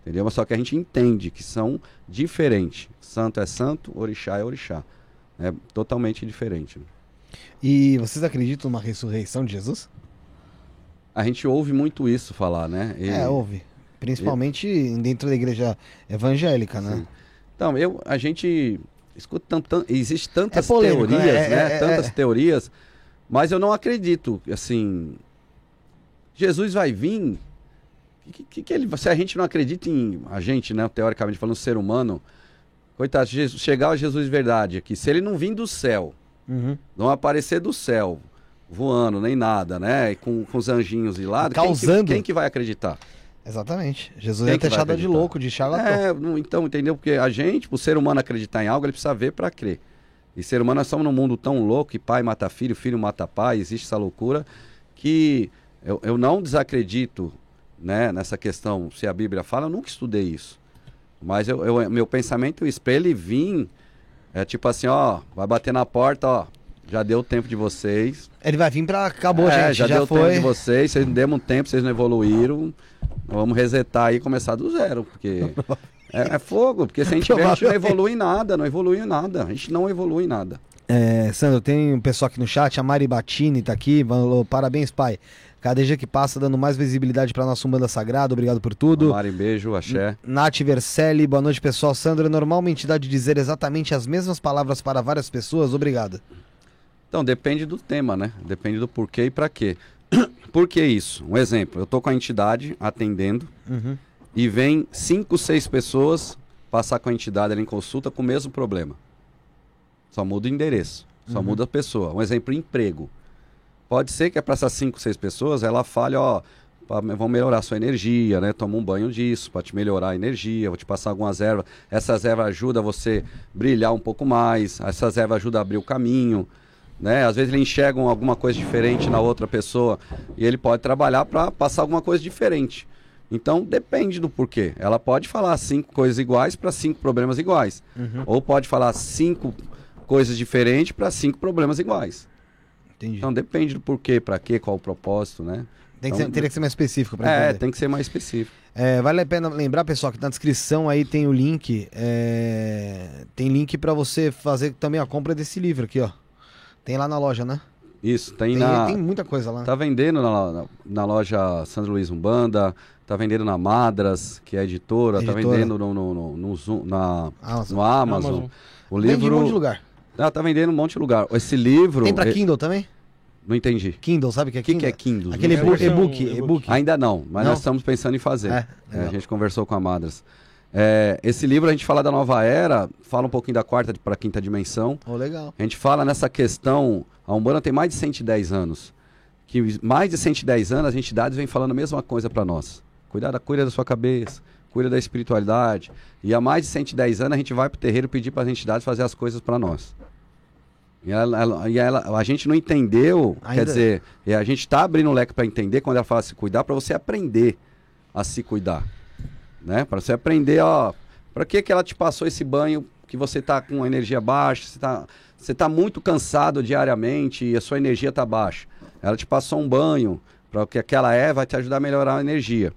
Entendeu? Mas só que a gente entende que são diferentes. Santo é santo, orixá é orixá. É totalmente diferente. né? E vocês acreditam numa ressurreição de Jesus? A gente ouve muito isso falar, né? E- É, houve. Principalmente dentro da igreja evangélica, né? Sim. Então, eu, a gente escuta tanto, existe tantas É polêmico, teorias, né? né? É- é- tantas é. teorias, mas eu não acredito, assim, Jesus vai vir, que, que, que ele, se a gente não acredita em, a gente, né, teoricamente falando, ser humano, coitado, Jesus, chegar a Jesus de verdade aqui, se ele não vir do céu, Uhum. não aparecer do céu, voando, nem nada, né? E com, com os anjinhos de lado. Quem que- Causando. Quem que, vai acreditar? Exatamente. Jesus que vai chamado de louco, de charlatão. É, então, entendeu? Porque a gente, o ser humano acreditar em algo, ele precisa ver para crer. E ser humano, nós estamos num mundo tão louco que pai mata filho, filho mata pai, existe essa loucura que eu, eu não desacredito né, nessa questão, se a Bíblia fala, eu nunca estudei isso. Mas eu, eu- meu pensamento é isso, para ele vir, é tipo assim, ó, vai bater na porta, ó, já deu tempo de vocês. Ele vai vir pra. Acabou, É, gente. já, Já, deu tempo foi. de vocês, vocês não deram um tempo, vocês não evoluíram. Vamos resetar aí e começar do zero, porque é, é fogo, porque se a gente, vê, a gente não evolui em nada, não evolui em nada, a gente não evolui em nada. É, Sandro, tem um pessoal aqui no chat, a Mari Batini tá aqui, falou, parabéns, pai. Cada dia que passa, dando mais visibilidade pra nossa Umbanda Sagrada, obrigado por tudo. Mari, beijo, axé. Nath Vercelli, boa noite, pessoal. Sandro, é normal uma entidade dizer exatamente as mesmas palavras para várias pessoas? Obrigado. Então, depende do tema, né? Depende do porquê e pra quê. Por que isso? Um exemplo, eu tô com a entidade atendendo Uhum. E vem cinco, seis pessoas passar com a entidade ali em consulta com o mesmo problema. Só muda o endereço, só muda a pessoa. Um exemplo, emprego. Pode ser que é para essas cinco, seis pessoas, ela fale, ó, pra- vão melhorar a sua energia, né? Toma um banho disso, para te melhorar a energia, vou te passar algumas ervas. Essas ervas ajudam você brilhar um pouco mais, essas ervas ajudam a abrir o caminho, né? Às vezes ele enxerga alguma coisa diferente na outra pessoa e ele pode trabalhar para passar alguma coisa diferente. Então depende do porquê. Ela pode falar cinco coisas iguais para cinco problemas iguais, ou pode falar cinco coisas diferentes para cinco problemas iguais. Entendi. Então depende do porquê, para quê, qual o propósito, né? Tem que ser- então- teria que ser mais específico pra É, entender. tem que ser mais específico. É, vale a pena lembrar, pessoal, que na descrição aí tem o link. é, Tem link pra você fazer também a compra desse livro aqui, ó. Tem lá na loja, né? Isso, tem, Tem, na. tem muita coisa lá. Tá vendendo na, na, na loja Sandro Luiz Umbanda, tá vendendo na Madras, que é editora, tá Editora. vendendo no, no, no, no Zoom- na, Amazon. no Amazon. Amazon. O Vende em um livro. monte de lugar. Ah, tá vendendo em um monte de lugar. Esse livro. Tem pra eh, Kindle também? Não entendi. Kindle, sabe o que é O que, Kindle? que é Kindle? Aquele É e-book, e-book, e-book. Ainda não, mas Não? nós estamos pensando em fazer. É, É, a gente conversou com a Madras. É, esse livro a gente fala da nova era, fala um pouquinho da quarta para quinta dimensão. Oh, legal. A gente fala nessa questão, a Umbanda tem mais de 110 anos. Que mais de 110 anos as entidades vêm falando a mesma coisa para nós. Cuidado, cuida da sua cabeça, cuida da espiritualidade. E há mais de 110 anos a gente vai pro terreiro pedir para as entidades fazer as coisas para nós. E, ela, ela- e ela- a gente não entendeu, Ainda- quer dizer, e a gente está abrindo o leque para entender quando ela fala se cuidar, para você aprender a se cuidar. Né? Para você aprender, ó, para que, que ela te passou esse banho que você tá com energia baixa, você tá, você tá muito cansado diariamente e a sua energia tá baixa. Ela te passou um banho para que aquela é vai te ajudar a melhorar a energia.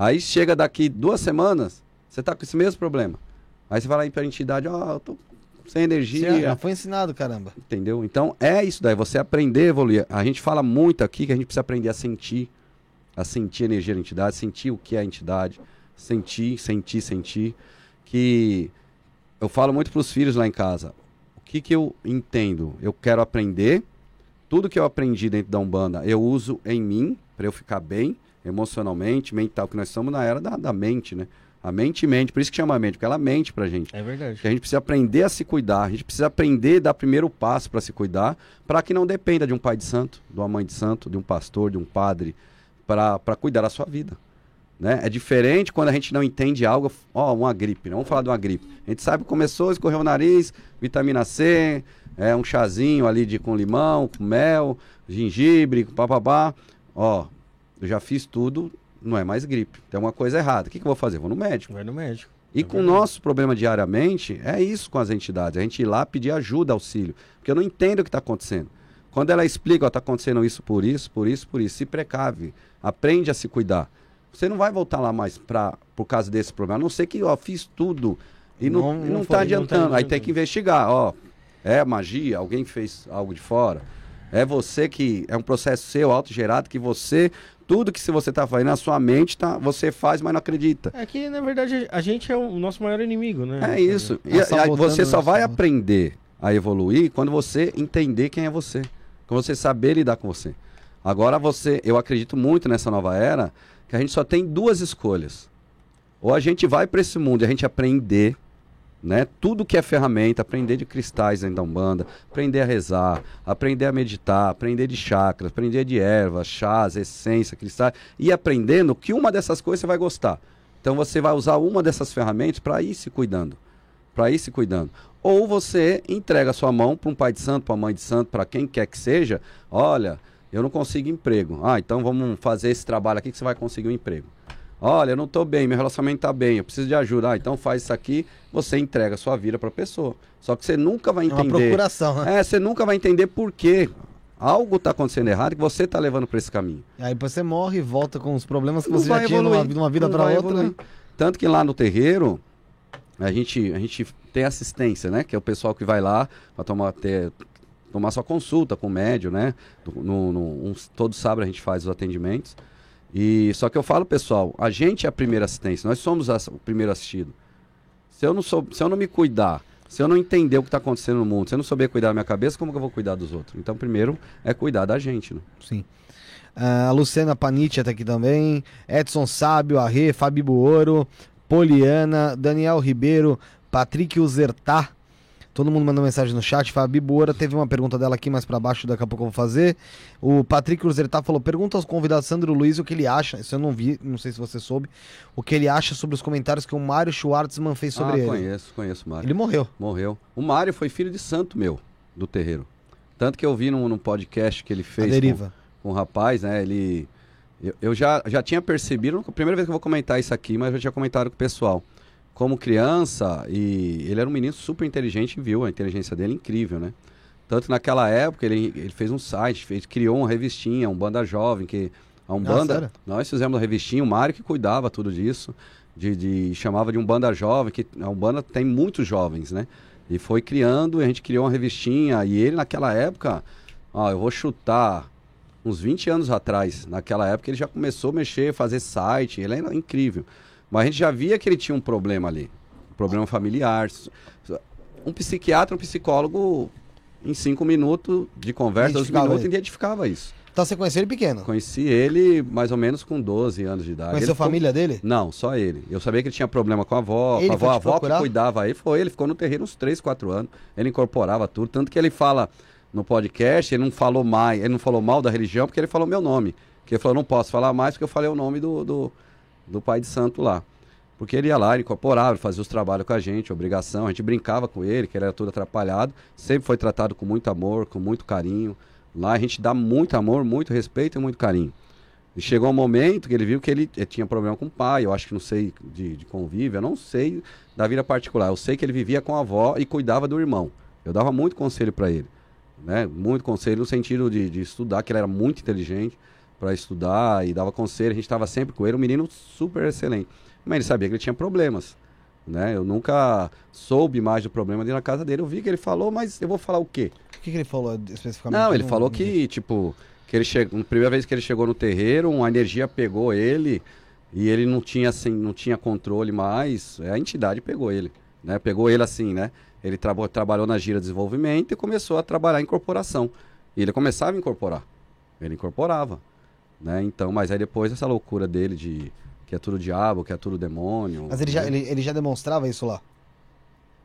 Aí chega daqui duas semanas, você tá com esse mesmo problema. Aí você vai lá para a entidade, ó, eu tô sem energia. Já foi ensinado, caramba. Entendeu? Então é isso daí, você aprender a evoluir. A gente fala muito aqui que a gente precisa aprender a sentir, a sentir a energia da entidade, sentir o que é a entidade, sentir, sentir, sentir. Que eu falo muito para os filhos lá em casa. O que, que eu entendo? Eu quero aprender. Tudo que eu aprendi dentro da Umbanda, eu uso em mim para eu ficar bem emocionalmente, mental, que nós estamos na era da, da mente, né? A mente mente, por isso que chama mente, porque ela mente pra gente. É verdade. Que a gente precisa aprender a se cuidar, a gente precisa aprender a dar primeiro passo para se cuidar, para que não dependa de um pai de santo, de uma mãe de santo, de um pastor, de um padre, para cuidar da sua vida. Né? É diferente quando a gente não entende algo, ó, uma gripe, né? vamos falar de uma gripe. A gente sabe que começou, escorreu o nariz, vitamina C, é, um chazinho ali de, com limão, com mel, gengibre, com papabá. Ó, eu já fiz tudo, não é mais gripe. Tem uma coisa errada. O que, que eu vou fazer? Vou no médico. Vai no médico. E É com o nosso problema diariamente, é isso com as entidades. A gente ir lá pedir ajuda, auxílio. Porque eu não entendo o que está acontecendo. Quando ela explica, está acontecendo isso por isso, por isso, por isso, se precave. Aprende a se cuidar. Você não vai voltar lá mais pra, por causa desse problema. A não ser que, ó, fiz tudo e não, Não- não, não está foi, não tá adiantando. Aí tem adiantando. que investigar, ó. É magia? Alguém fez algo de fora? É você que. É um processo seu, autogerado, que você. Tudo que se você está fazendo na sua mente, tá, você faz, mas não acredita. É que, na verdade, a gente é o nosso maior inimigo, né? É isso. E, Tá e aí sabotando você só vai aprender a evoluir quando você entender quem é você. Quando você saber lidar com você. Agora você, eu acredito muito nessa nova era, que a gente só tem duas escolhas. Ou a gente vai para esse mundo e a gente aprender Né? Tudo que é ferramenta, aprender de cristais dentro da Umbanda, aprender a rezar, aprender a meditar, aprender de chakras, aprender de ervas, chás, essência, cristais, e aprendendo que uma dessas coisas você vai gostar. Então você vai usar uma dessas ferramentas para ir se cuidando. Para ir se cuidando. Ou você entrega a sua mão para um pai de santo, para uma mãe de santo, para quem quer que seja. Olha, eu não consigo emprego. Ah, então vamos fazer esse trabalho aqui que você vai conseguir um emprego. Olha, eu não estou bem, meu relacionamento está bem, eu preciso de ajuda. Ah, então faz isso aqui, você entrega a sua vida para a pessoa. Só que você nunca vai entender. É uma procuração, né? É, você nunca vai entender por quê. Algo está acontecendo errado que você está levando para esse caminho. Aí você morre e volta com os problemas que não você já tinha numa, numa vida para outra. Evoluir. Tanto que lá no terreiro, a gente, a gente tem assistência, né? Que é o pessoal que vai lá para tomar, ter, tomar sua consulta com o médio, né? No, no, um, todo sábado a gente faz os atendimentos. E só que eu falo, pessoal, a gente é a primeira assistência, nós somos a, o primeiro assistido. Se eu não sou, se eu não me cuidar, se eu não entender o que está acontecendo no mundo, se eu não souber cuidar da minha cabeça, como que eu vou cuidar dos outros? Então, primeiro é cuidar da gente, né? Sim. Uh, a Luciana Panitia está aqui também. Edson Sábio, Arre, Fabi Buoro, Poliana, Daniel Ribeiro, Patrick Uzertá, Todo mundo mandou mensagem no chat. Fabi Boura teve uma pergunta dela aqui mais para baixo, daqui a pouco eu vou fazer. O Patrick Cruzertá falou: pergunta aos convidados Sandro Luiz o que ele acha. Isso eu não vi, não sei se você soube. O que ele acha sobre os comentários que o Mário Schwartzman fez sobre ah, ele. Conheço, conheço o Mário. Ele morreu. Morreu. O Mário foi filho de santo meu, do terreiro. Tanto que eu vi num, num podcast que ele fez com, com um rapaz, né? Ele. Eu, eu, já, já tinha percebido, a primeira vez que eu vou comentar isso aqui, mas eu já tinha comentado com o pessoal como criança, e ele era um menino super inteligente e viu a inteligência dele incrível, né? Tanto naquela época ele, ele fez um site, fez, criou uma revistinha, um banda jovem, que a Umbanda, ah, nós fizemos a revistinha, o Mário que cuidava tudo disso, de, de, chamava de um banda jovem, que a Umbanda tem muitos jovens, né? E foi criando, e a gente criou uma revistinha, e ele naquela época, ó, eu vou chutar uns 20 anos atrás, naquela época ele já começou a mexer, fazer site, ele era incrível. Mas a gente já via que ele tinha um problema ali. Um problema familiar. Um psiquiatra, um psicólogo, em cinco minutos de conversa, dois minutos, ele. identificava isso. Então você conheceu ele pequeno? Conheci ele mais ou menos com 12 anos de idade. Conheceu a família dele? Não, só ele. Eu sabia que ele tinha problema com a avó, ele com a avó, a avó que cuidava aí. Foi, ele ficou no terreno uns 3, 4 anos. Ele incorporava tudo. Tanto que ele fala no podcast, ele não falou mais, ele não falou mal da religião, porque ele falou meu nome. Que ele falou, não posso falar mais porque eu falei o nome do, do do pai de santo lá. Porque ele ia lá, ele incorporava, fazia os trabalhos com a gente, obrigação, a gente brincava com ele, que ele era todo atrapalhado, sempre foi tratado com muito amor, com muito carinho. Lá a gente dá muito amor, muito respeito e muito carinho. E chegou um momento que ele viu que ele, ele tinha problema com o pai, eu acho que não sei de, de convívio, eu não sei da vida particular. Eu sei que ele vivia com a avó e cuidava do irmão. Eu dava muito conselho para ele, né? Muito conselho no sentido de, de estudar, que ele era muito inteligente para estudar e dava conselho, a gente estava sempre com ele, um menino super excelente. Mas ele sabia que ele tinha problemas. Né? Eu nunca soube mais do problema dele na casa dele. Eu vi que ele falou, mas eu vou falar o quê? O que, que ele falou especificamente? Não, ele falou que, tipo, que ele chegou. Primeira vez que ele chegou no terreiro, uma energia pegou ele e ele não tinha assim, não tinha controle mais. A entidade pegou ele. Né? Pegou ele assim, né? Ele tra trabalhou na gira de desenvolvimento e começou a trabalhar em corporação. E ele começava a incorporar. Ele incorporava. Né? Então, mas aí depois essa loucura dele de que é tudo diabo, que é tudo demônio. Mas ele já, né? ele, ele já demonstrava isso lá?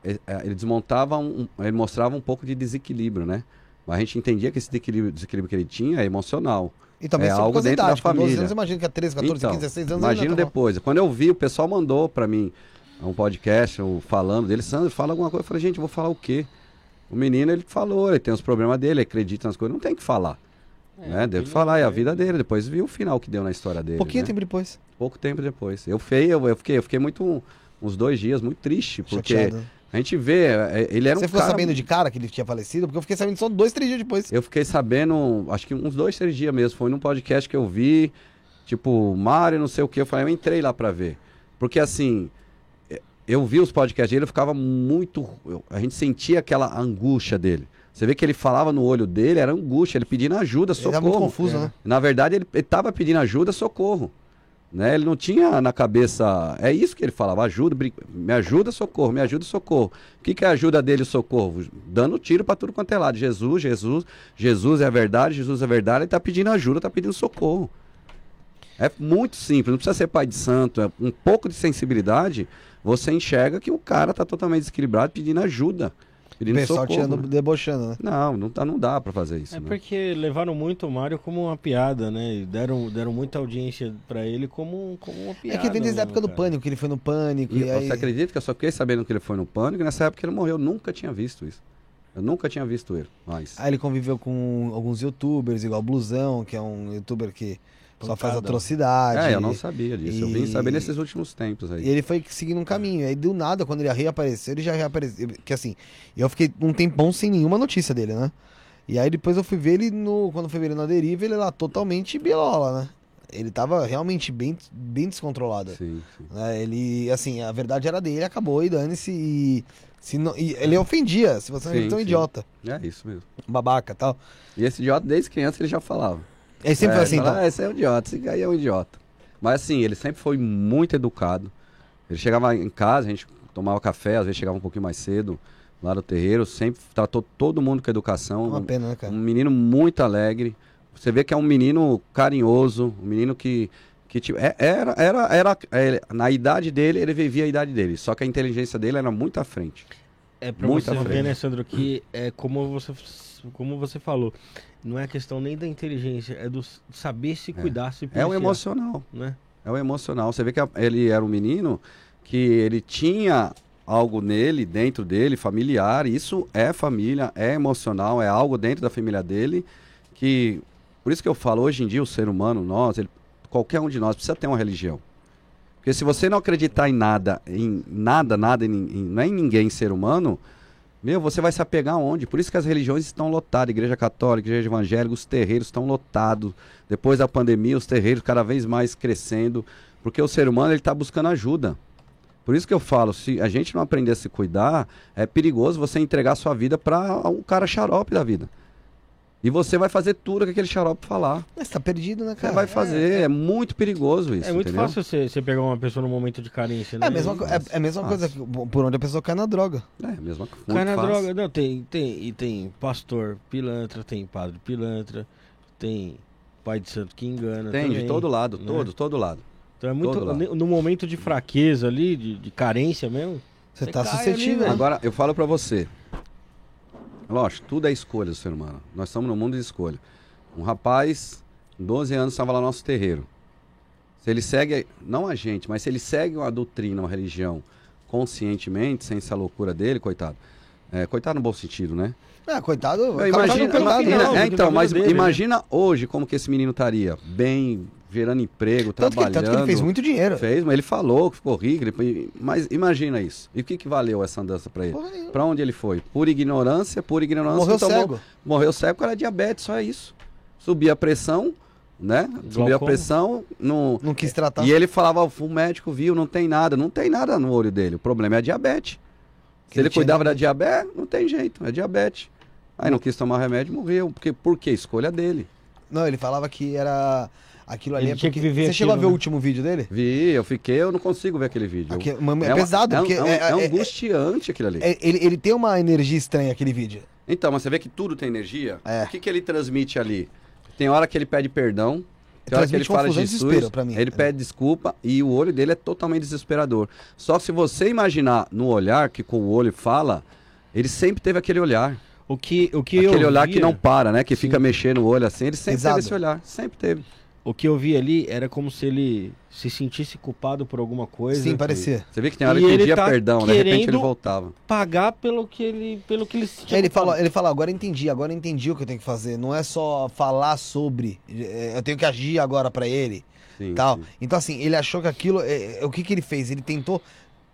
Ele, é, ele, desmontava, um, ele mostrava um pouco de desequilíbrio, né? Mas a gente entendia que esse desequilíbrio, desequilíbrio que ele tinha é emocional. E também é algo dentro da família. Anos, imagina que é 13, 14, então, 15, 16 anos. Imagina depois. Quando eu vi, o pessoal mandou para mim um podcast falando dele. Sandro, fala alguma coisa. Eu falei, gente, eu vou falar o quê? O menino, ele falou, ele tem os problemas dele, acredita nas coisas. Não tem que falar. É, né? Deve falar, é a vida dele. Depois viu o final que deu na história dele. Pouquinho né? tempo depois. Pouco tempo depois. Eu, fei, eu, eu, fiquei, eu fiquei muito. Uns dois dias muito triste, porque. Chateado. A gente vê, é, ele era Você um ficou cara... sabendo de cara que ele tinha falecido? Porque eu fiquei sabendo só dois, três dias depois. Eu fiquei sabendo, acho que uns dois, três dias mesmo. Foi num podcast que eu vi, tipo, Mário, não sei o que. Eu falei, eu entrei lá pra ver. Porque assim, eu vi os podcasts dele, eu ficava muito. Eu, a gente sentia aquela angústia dele. Você vê que ele falava no olho dele, era angústia, ele pedindo ajuda, socorro. Ele era muito confuso, é. né? Na verdade, ele estava pedindo ajuda, socorro. Né? Ele não tinha na cabeça. É isso que ele falava: ajuda, me ajuda, socorro, me ajuda, socorro. O que, que é a ajuda dele, socorro? Dando tiro para tudo quanto é lado. Jesus, Jesus, Jesus é a verdade, Jesus é a verdade, ele está pedindo ajuda, está pedindo socorro. É muito simples, não precisa ser pai de santo, é um pouco de sensibilidade, você enxerga que o cara tá totalmente desequilibrado pedindo ajuda. O Pedindo pessoal socorro, tirando, né? debochando, né? Não, não, tá, não dá pra fazer isso. É né? porque levaram muito o Mário como uma piada, né? E deram, deram muita audiência pra ele como, como uma É piada. que tem desde a época do cara. pânico, que ele foi no pânico. E E, aí... você acredita que eu só fiquei sabendo que ele foi no pânico e nessa época ele morreu. Eu nunca tinha visto isso. Eu nunca tinha visto ele. Mas. Aí ele conviveu com alguns youtubers, igual o Blusão, que é um youtuber que só faz Pancada. atrocidade. É, eu não sabia disso. Eu vim e- saber nesses últimos tempos aí. E ele foi seguindo um caminho. Aí do nada, quando ele reapareceu, ele já reapareceu. Que assim, eu fiquei um tempão sem nenhuma notícia dele, né? E aí depois eu fui ver ele no. Quando eu fui ver ele na deriva, ele lá totalmente bilola, né? Ele tava realmente bem, bem descontrolado. Sim, sim. né? Ele, assim, a verdade era dele, acabou e dane-se. E, se não, e ele ofendia, se você não é sim. idiota, É isso mesmo. babaca e tal. E esse idiota, desde criança, ele já falava. Ele sempre é, foi assim, então. "Ah, esse é um idiota, esse aí é um idiota. Mas assim, ele sempre foi muito educado. Ele chegava em casa, a gente tomava café, às vezes chegava um pouquinho mais cedo, lá no terreiro, sempre tratou todo mundo com educação. Uma um- pena, né, cara? Um menino muito alegre. Você vê que é um menino carinhoso, um menino que, que tipo, era, era, era, é, na idade dele, ele vivia a idade dele. Só que a inteligência dele era muito à frente. É pra Muito você ver, né, Sandro, que é como você, como você falou. Não é questão nem da inteligência, é do saber se cuidar, se É o policiar, emocional. né? É o emocional. Você vê que ele era um menino que ele tinha algo nele, dentro dele, familiar. Isso é família, é emocional, é algo dentro da família dele que por isso que eu falo hoje em dia o ser humano, nós, ele- qualquer um de nós precisa ter uma religião. Porque se você não acreditar em nada, em nada, nada, em, em- não é em ninguém ser humano, meu, você vai se apegar aonde? Por isso que as religiões estão lotadas, igreja católica, igreja evangélica, os terreiros estão lotados. Depois da pandemia, os terreiros cada vez mais crescendo, porque o ser humano ele está buscando ajuda. Por isso que eu falo, se a gente não aprender a se cuidar, é perigoso você entregar sua vida para um cara xarope da vida. E você vai fazer tudo que aquele xarope falar. Mas tá perdido, né, Você cara? vai fazer, é, muito perigoso isso, É muito entendeu? fácil você, você pegar uma pessoa num momento de carência, né? É a mesma, é, é a mesma coisa Fácil. que- por onde a pessoa cai na droga. É, mesma coisa. Cai na droga. Não, tem, tem, e tem pastor pilantra, tem padre pilantra, tem pai de santo que engana. Tem, de também, todo lado, né? todo, todo lado. Então é muito. No momento de fraqueza ali, de, de carência mesmo. Você Você tá cai ali, suscetível. velho. Agora, eu falo pra você. Lógico, tudo é escolha do ser humano. Nós estamos no mundo de escolha. Um rapaz, com 12 anos, estava lá no nosso terreiro. Se ele segue, não a gente, mas se ele segue uma doutrina, uma religião, conscientemente, sem essa loucura dele, coitado. É, coitado no bom sentido, né? Ah, coitado. Eu tá imagina, né? é, porque então, mas dele, imagina hoje como que esse menino estaria. Bem, gerando emprego, Tanto que, trabalhando. tanto que ele fez muito dinheiro. Fez, mas ele falou que ficou rico. ele- mas imagina isso. E o que, que valeu essa andança pra ele? Pra onde ele foi? Por ignorância, por ignorância. Morreu tomou- cego. Morreu cego, era diabetes, só é isso. Subia a pressão, né? Subia a pressão. No... Não quis tratar. E ele falava, o médico viu, não tem nada. Não tem nada no olho dele. O problema é a diabetes. Que Se ele cuidava da diabetes. não tem jeito, é diabetes. Aí não quis tomar remédio e morreu. Porque, por quê? Escolha dele. Não, ele falava que era. Aquilo ali Ele é tinha que porque- viver Você chegou a aquilo, ver o né? último vídeo dele? Vi, eu fiquei, eu não consigo ver aquele vídeo. Aqui, é, uma- pesado, é um- porque. é, um- é- é é- angustiante aquilo ali. é- ele, ele tem uma energia estranha, aquele vídeo. Então, mas você vê que tudo tem energia? É. O que, que ele transmite ali? Tem hora que ele pede perdão, tem hora que ele fala Jesus, mim. ele pede desculpa e o olho dele é totalmente desesperador. Só que se você imaginar no olhar que com o olho fala, ele sempre teve aquele olhar. O que, o que aquele eu olhar via, que não para, né? Que Sim. fica mexendo o olho assim, ele sempre Pesado. teve esse olhar. Sempre teve. O que eu vi ali era como se ele se sentisse culpado por alguma coisa. Sim, parecia. Você vê que tem hora E que ele pedia tá perdão, de repente ele voltava. Pagar pelo que ele, pelo que ele se tinha ele fala, ele fala, agora entendi, agora entendi o que eu tenho que fazer. Não é só falar sobre, é, eu tenho que agir agora pra ele, Sim, tal. sim. Então assim, ele achou que aquilo, é, é, o que que ele fez? Ele tentou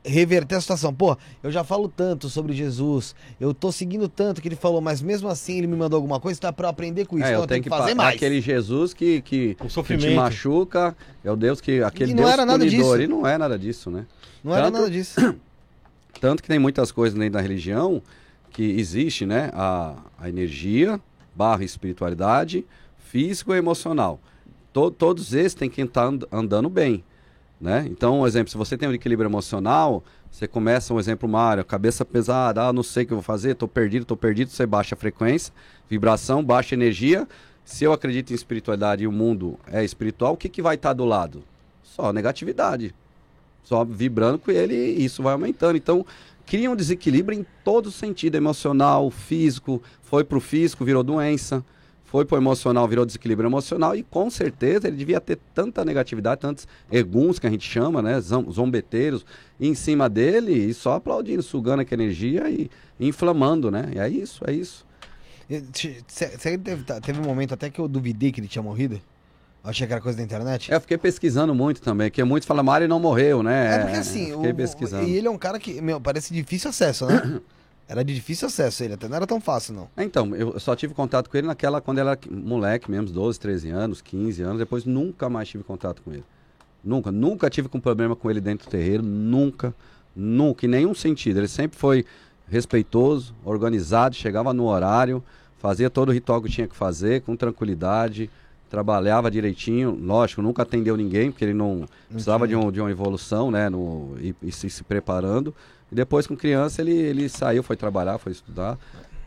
reverter a situação. Pô, eu já falo tanto sobre Jesus, eu tô seguindo tanto que ele falou, mas mesmo assim ele me mandou alguma coisa, tá pra eu aprender com isso, É, então eu tenho que fazer mais. Aquele Jesus que, que, O que te sofrimento. machuca, é o Deus que. Aquele E não Deus era nada punidor. disso. E não é nada disso, né? Não era Tanto- nada disso. Tanto que tem muitas coisas dentro da religião que existe, né? A, a energia, barra espiritualidade, físico e emocional. To- todos esses têm que estar and- andando bem, né? Então, um exemplo, se você tem um equilíbrio emocional, você começa, um exemplo, Mário, cabeça pesada, ah, não sei o que eu vou fazer, tô perdido, tô perdido, você baixa a frequência, vibração, baixa energia, Se eu acredito em espiritualidade e o mundo é espiritual, o que, que vai estar do lado? Só negatividade. Só vibrando com ele e isso vai aumentando. Então, cria um desequilíbrio em todo sentido, emocional, físico, foi pro físico, virou doença, foi pro emocional, virou desequilíbrio emocional e com certeza ele devia ter tanta negatividade, tantos eguns que a gente chama, né, zombeteiros, em cima dele e só aplaudindo, sugando aquela energia e inflamando, né? E é isso, é isso. Você teve, teve um momento até que eu duvidei que ele tinha morrido? Achei que era coisa da internet? É, eu fiquei pesquisando muito também, que muitos falam, Mário não morreu, né? É porque assim, fiquei o, pesquisando. e ele é um cara que, meu, parece difícil acesso, né? era de difícil acesso ele, até não era tão fácil, não. É, então, eu só tive contato com ele naquela, quando ele era moleque mesmo, 12, 13 anos, 15 anos, depois nunca mais tive contato com ele. Nunca, nunca tive com problema com ele dentro do terreiro, nunca, nunca, em nenhum sentido. Ele sempre foi respeitoso, organizado, chegava no horário, fazia todo o ritual que tinha que fazer, com tranquilidade, trabalhava direitinho, lógico, nunca atendeu ninguém, porque ele não, precisava de, um, de uma evolução, né, no, e, e se, se, preparando. E depois, com criança, ele, ele saiu, foi trabalhar, foi estudar.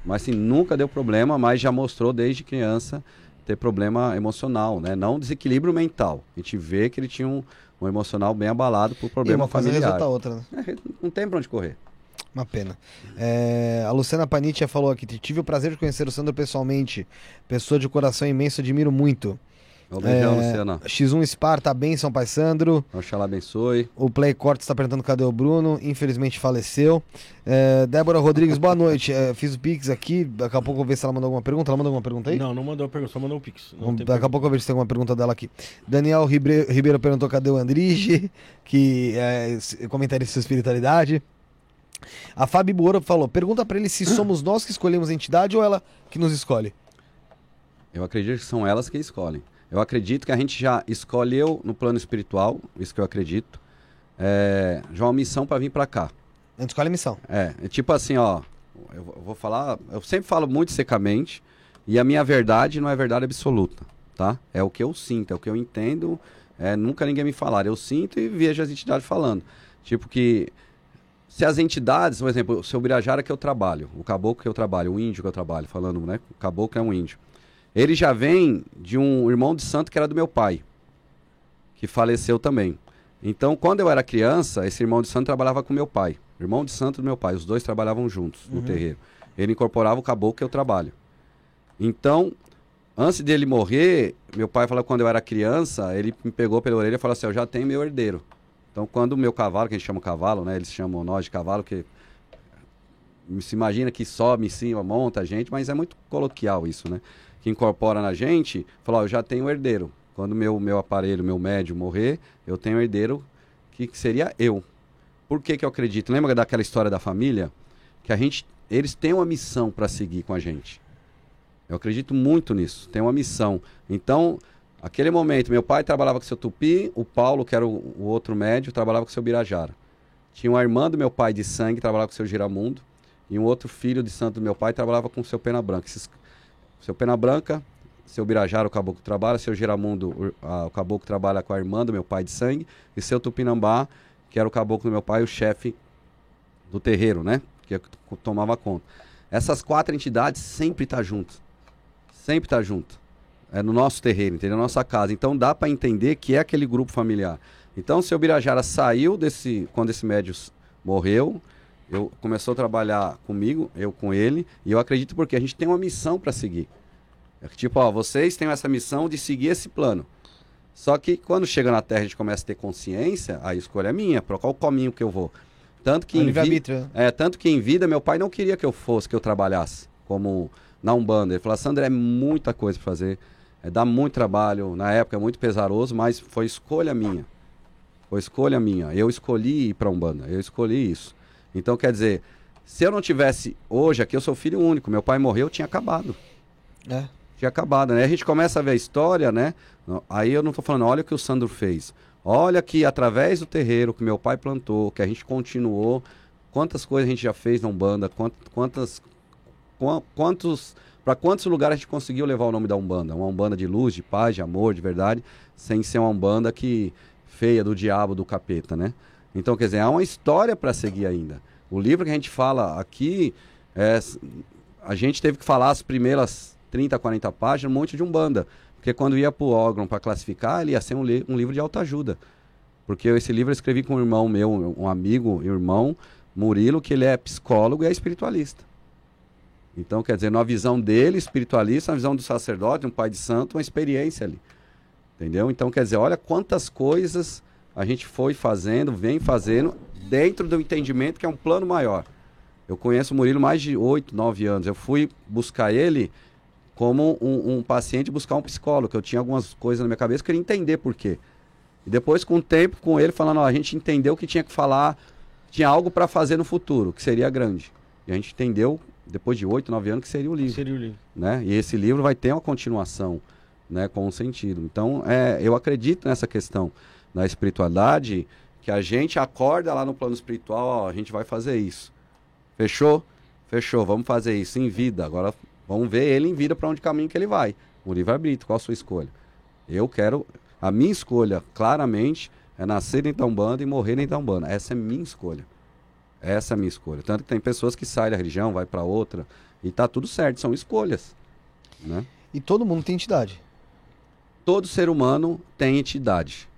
Mas, assim, nunca deu problema, mas já mostrou desde criança ter problema emocional, né? Não desequilíbrio mental. A gente vê que ele tinha um, um emocional bem abalado por problema e uma familiar. Coisa resulta outra, né? É, não tem pra onde correr. Uma pena. É, a Luciana Panitia falou aqui: tive o prazer de conhecer o Sandro pessoalmente. Pessoa de coração imenso, admiro muito. Beijão, é, Luciana. X1 Sparta, benção, Pai Sandro. Oxalá abençoe. O Play Cortes está perguntando cadê o Bruno. Infelizmente faleceu. É, Débora Rodrigues, boa noite. É, fiz o Pix aqui. Daqui a pouco eu vou ver se ela mandou alguma pergunta. Ela mandou alguma pergunta aí? Não, não mandou pergunta, só mandou o Pix. Daqui pergunta. a pouco eu vejo se tem alguma pergunta dela aqui. Daniel Ribeiro, Ribeiro perguntou cadê o Andrige, que é comentarista de espiritualidade. A Fabi Buoro falou: pergunta para ele se somos nós que escolhemos a entidade ou ela que nos escolhe. Eu acredito que são elas que escolhem. Eu acredito que a gente já escolheu no plano espiritual, isso que eu acredito, é, já uma missão para vir para cá. A gente escolhe a missão. É, é tipo assim, ó, eu vou falar, eu sempre falo muito secamente, e a minha verdade não é verdade absoluta, tá? É o que eu sinto, é o que eu entendo, é, nunca ninguém me falar, eu sinto e vejo as entidades falando. Tipo que se as entidades, por exemplo, o seu Birajara que eu trabalho, o caboclo que eu trabalho, o índio que eu trabalho, falando, né? O caboclo é um índio. Ele já vem de um irmão de santo que era do meu pai, que faleceu também. Então, quando eu era criança, esse irmão de santo trabalhava com meu pai. Irmão de santo do meu pai, os dois trabalhavam juntos no uhum. terreiro. Ele incorporava o caboclo que eu trabalho. Então, antes dele morrer, meu pai falou quando eu era criança, ele me pegou pela orelha e falou assim: Eu já tenho meu herdeiro. Então, quando o meu cavalo, que a gente chama cavalo, né? Eles chamam nós de cavalo, que se imagina que sobe em cima, monta a gente, mas é muito coloquial isso, né? Que incorpora na gente, fala, eu já tenho herdeiro. Quando meu meu aparelho, meu médio morrer, eu tenho herdeiro que, que seria eu. Por que que eu acredito? Lembra daquela história da família? Que a gente, eles têm uma missão para seguir com a gente. Eu acredito muito nisso, tem uma missão. Então, Aquele momento, meu pai trabalhava com seu Tupi, o Paulo, que era o, o outro médio, trabalhava com seu Birajara. Tinha uma irmã do meu pai de sangue, trabalhava com seu Giramundo, e um outro filho de santo do meu pai trabalhava com seu Pena Branca. Esses, seu Pena Branca, seu Birajara, o caboclo trabalha, seu Giramundo, o, caboclo trabalha com a irmã do meu pai de sangue, e seu Tupinambá, que era o caboclo do meu pai, o chefe do terreiro, né? Que tomava conta. Essas quatro entidades sempre estão tá juntas. Sempre estão tá juntas é no nosso terreno, entendeu? Nossa casa. Então dá para entender que é aquele grupo familiar. Então, seu Birajara saiu desse. Quando esse médio morreu, eu começou a trabalhar comigo, eu com ele, e eu acredito porque a gente tem uma missão para seguir. É tipo, ó, vocês têm essa missão de seguir esse plano. Só que quando chega na Terra a gente começa a ter consciência, a escolha é minha, para qual caminho que eu vou. Tanto que, em vida, é, tanto que em vida meu pai não queria que eu fosse, que eu trabalhasse como na Umbanda. Ele falou, Sandra, é muita coisa para fazer. É, dá muito trabalho, na época é muito pesaroso, mas foi escolha minha. Foi escolha minha. Eu escolhi ir para Umbanda, eu escolhi isso. Então, quer dizer, se eu não tivesse hoje aqui, eu sou filho único, meu pai morreu, tinha acabado. É. Tinha acabado, né? A gente começa a ver a história, né? Aí eu não estou falando, olha o que o Sandro fez. Olha que através do terreiro que meu pai plantou, que a gente continuou, quantas coisas a gente já fez na Umbanda, quantas, quantos para quantos lugares a gente conseguiu levar o nome da Umbanda? Uma Umbanda de luz, de paz, de amor, de verdade, sem ser uma Umbanda que feia do diabo, do capeta, né? Então, quer dizer, há uma história para seguir ainda. O livro que a gente fala aqui, é, a gente teve que falar as primeiras 30, 40 páginas, um monte de umbanda. Porque quando ia para o órgão para classificar, ele ia ser um, li um livro de autoajuda. Porque esse livro eu escrevi com um irmão meu, um amigo, irmão, Murilo, que ele é psicólogo e é espiritualista. Então, quer dizer, na visão dele, espiritualista, na visão do sacerdote, um pai de santo, uma experiência ali. Entendeu? Então, quer dizer, olha quantas coisas a gente foi fazendo, vem fazendo, dentro do entendimento que é um plano maior. Eu conheço o Murilo mais de 8, 9 anos. Eu fui buscar ele como um, um paciente buscar um psicólogo. Eu tinha algumas coisas na minha cabeça, eu queria entender por quê. E depois, com o tempo, com ele falando, ó, a gente entendeu que tinha que falar, tinha algo para fazer no futuro, que seria grande. E a gente entendeu, depois de 8, 9 anos, que seria o livro. Seria o livro. Né? E esse livro vai ter uma continuação né, com um sentido. Então, é, eu acredito nessa questão da espiritualidade, que a gente acorda lá no plano espiritual, ó, a gente vai fazer isso. Fechou? Fechou, vamos fazer isso em vida. Agora vamos ver ele em vida para onde caminho que ele vai. O livre-arbítrio, qual a sua escolha? Eu quero, a minha escolha, claramente, é nascer dentro da Umbanda e morrer dentro da Umbanda. Essa é minha escolha. Essa é a minha escolha. Tanto que tem pessoas que saem da religião, vai para outra, e tá tudo certo, são escolhas. Né? E todo mundo tem entidade. Todo ser humano tem entidade.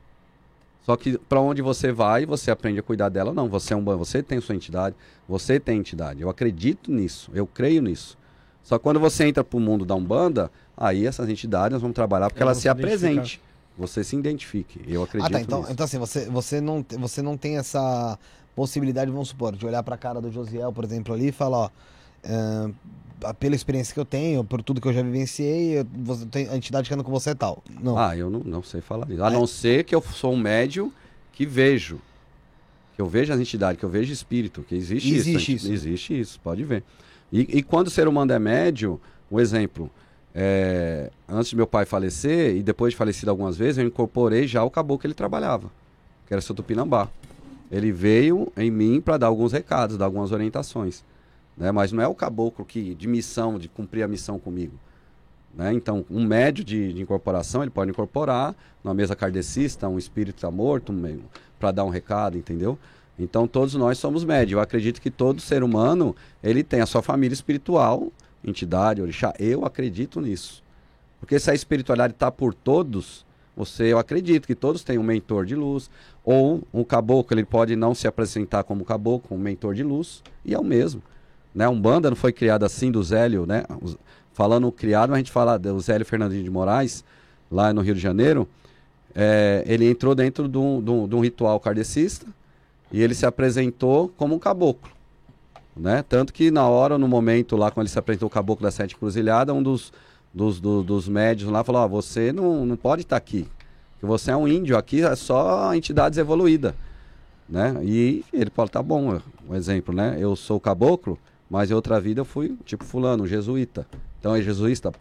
Só que para onde você vai, você aprende a cuidar dela não. Você é um você tem sua entidade, você tem entidade. Eu acredito nisso, eu creio nisso. Só que quando você entra para o mundo da Umbanda, aí essas entidades vão trabalhar porque elas se apresente. Você se identifique. Eu acredito ah, tá. Então, nisso. então assim, você, você, não, você não tem essa possibilidade, vamos supor, de olhar para a cara do Josiel, por exemplo, ali e falar, ó, uh, pela experiência que eu tenho, por tudo que eu já vivenciei, você tem, a entidade que anda com você é tal. Não. Ah, eu não, não sei falar isso. A é. não ser que eu sou um médio que vejo. Que eu vejo as entidades, que eu vejo espírito, que existe, existe isso. isso. Existe isso, pode ver. E, e quando o ser humano é médio, um exemplo, é, antes de meu pai falecer, e depois de falecido algumas vezes, eu incorporei já o caboclo que ele trabalhava, que era seu Tupinambá. Ele veio em mim para dar alguns recados, dar algumas orientações. Né? Mas não é o caboclo que de missão, de cumprir a missão comigo. Né? Então, um médio de, de, incorporação, ele pode incorporar numa mesa kardecista, um espírito morto, um, para dar um recado, entendeu? Então, todos nós somos médios. Eu acredito que todo ser humano, ele tem a sua família espiritual, entidade, orixá. Eu acredito nisso. Porque se a espiritualidade está por todos, você, eu acredito que todos têm um mentor de luz, ou um caboclo, ele pode não se apresentar como caboclo, um mentor de luz, e é o mesmo. Né? Um banda não foi criado assim do Zélio, né? Falando criado, a gente fala do Zélio Fernandinho de Moraes, lá no Rio de Janeiro. É, ele entrou dentro de um, de, um, de um, ritual kardecista e ele se apresentou como um caboclo. Né? Tanto que na hora, no momento lá, quando ele se apresentou o caboclo da Sete Cruzilhada, um dos, dos, dos, médios lá falou: oh, Você não, não pode estar aqui, que você é um índio, aqui é só entidades evoluídas. Né? E ele falou: Tá bom, um exemplo, né? Eu sou caboclo, mas em outra vida eu fui, tipo, fulano, jesuíta. Então é jesuíta,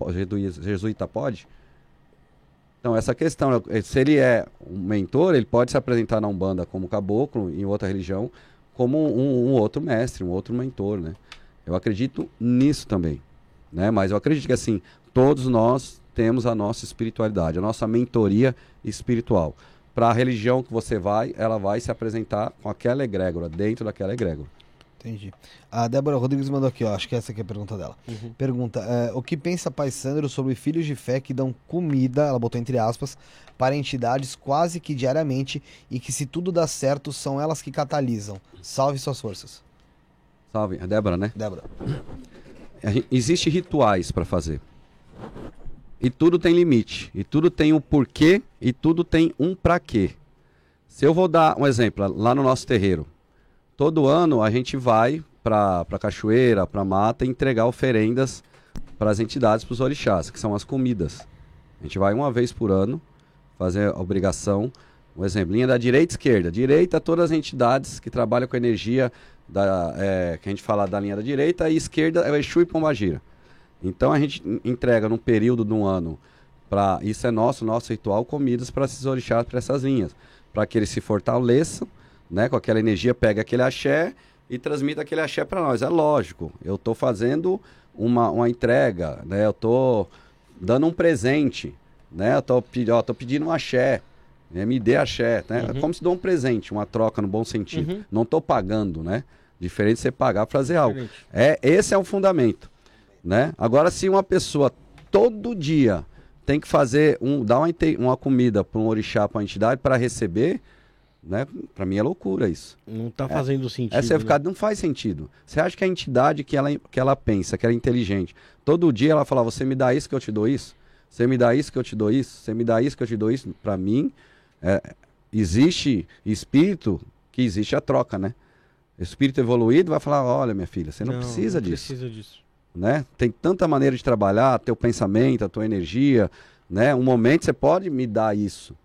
jesuíta pode? Então, essa questão, se ele é um mentor, ele pode se apresentar na Umbanda como caboclo, em outra religião, como um, um, outro mestre, um outro mentor, né? Eu acredito nisso também, né? Mas eu acredito que, assim, todos nós temos a nossa espiritualidade, a nossa mentoria espiritual. Para a religião que você vai, ela vai se apresentar com aquela egrégora, dentro daquela egrégora. Entendi. A Débora Rodrigues mandou aqui, ó, acho que essa aqui é a pergunta dela. Uhum. Pergunta: é, o que pensa Pai Sandro sobre filhos de fé que dão comida, ela botou entre aspas, para entidades quase que diariamente e que, se tudo dá certo, são elas que catalisam? Salve suas forças. Salve. A Débora, né? Débora. Existem rituais para fazer. E tudo tem limite. E tudo tem um porquê e tudo tem um para quê. Se eu vou dar um exemplo, lá no nosso terreiro todo ano a gente vai para a cachoeira, para mata, entregar oferendas para as entidades, para os orixás, que são as comidas. A gente vai uma vez por ano fazer a obrigação. Um exemplo, linha da direita e esquerda. Direita, todas as entidades que trabalham com energia, da, é, que a gente fala da linha da direita, e esquerda é o Exu e Pombagira. Então a gente entrega num período de um ano, para isso é nosso, nosso ritual, comidas para esses orixás, para essas linhas, para que eles se fortaleçam né, com aquela energia, pega aquele axé e transmite aquele axé para nós. É lógico, eu estou fazendo uma, uma entrega, né, eu estou dando um presente, né, eu estou pedindo um axé, né, me dê axé, né, uhum. é como se dou um presente, uma troca no bom sentido. Uhum. Não estou pagando, né? Diferente de você pagar para fazer algo. É, esse é o fundamento, né? Agora, se uma pessoa todo dia tem que fazer um, dar uma, uma comida para um orixá, para uma entidade, para receber, né? Para mim é loucura isso. Não tá fazendo sentido. Essa é né? não faz sentido. Você acha que a entidade que ela, que ela pensa, que ela é inteligente, todo dia ela fala, você me dá isso que eu te dou isso, você me dá isso que eu te dou isso, você me dá isso que eu te dou isso. Para mim, é, existe espírito que existe a troca, né? Espírito evoluído vai falar, olha minha filha, você não, precisa não disso precisa disso. né? Tem tanta maneira de trabalhar, teu pensamento, a tua energia, né? Um momento você pode me dar isso,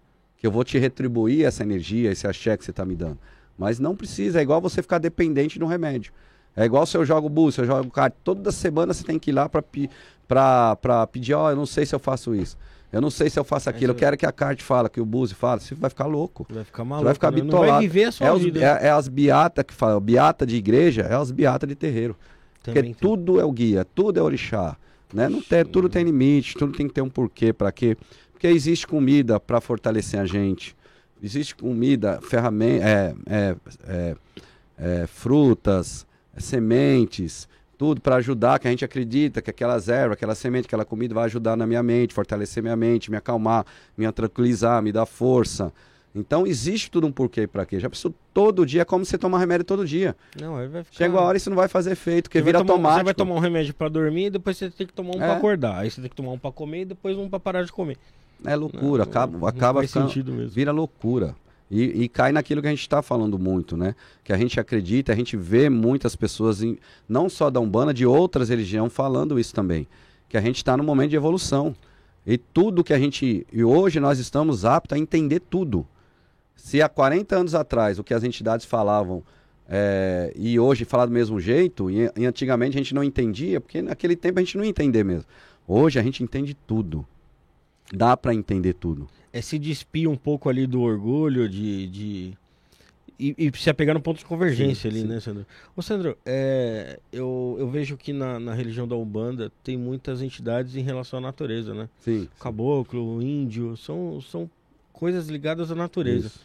que eu vou te retribuir essa energia, esse axé que você está me dando. Mas não precisa, é igual você ficar dependente de um remédio. É igual se eu jogo bus, se eu jogo kart, toda semana você tem que ir lá para pedir, ó, eu não sei se eu faço isso. Eu não sei se eu faço aquilo, eu quero que a kart fala, que o bus fala, você vai ficar louco. Vai ficar Você maluco. vai ficar né? Não bitolado. vai viver a sua É, os- vida. é- é as beatas que falam, beata de igreja é as beatas de terreiro. Porque Também tem. tudo é o guia, tudo é orixá. Né? Não tem, tudo tem limite, tudo tem que ter um porquê, para quê? Porque existe comida para fortalecer a gente. Existe comida, ferramenta, é, é, é, é, frutas, sementes, tudo para ajudar, que a gente acredita que aquelas ervas, aquela semente, aquela comida vai ajudar na minha mente, fortalecer minha mente, me acalmar, me tranquilizar, me dar força. Então existe tudo um porquê para quê. Já pensou todo dia, é como você tomar remédio todo dia. Não, aí vai ficar... Chega uma hora e isso não vai fazer efeito, porque Você vira tomar- automático. Você vai tomar um remédio pra dormir e depois você tem que tomar um É. pra acordar. Aí você tem que tomar um pra comer e depois um pra parar de comer. É loucura, Não, acaba, não acaba faz sentido mesmo. vira loucura. E, e cai naquilo que a gente está falando muito, né? Que a gente acredita, a gente vê muitas pessoas, em, não só da Umbanda, de outras religiões falando isso também. Que a gente está num momento de evolução. E tudo que a gente. E hoje nós estamos aptos a entender tudo. Se há 40 anos atrás o que as entidades falavam é, e hoje falar do mesmo jeito, e, e antigamente a gente não entendia, porque naquele tempo a gente não ia entender mesmo. Hoje a gente entende tudo. Dá para entender tudo. É se despir um pouco ali do orgulho, de. de... E, e se apegar no ponto de convergência Sim, ali, sim. né, Sandro? Ô, Sandro, é, eu, eu vejo que na, na religião da Umbanda tem muitas entidades em relação à natureza, né? Sim. Caboclo, índio, são, são coisas ligadas à natureza. Isso.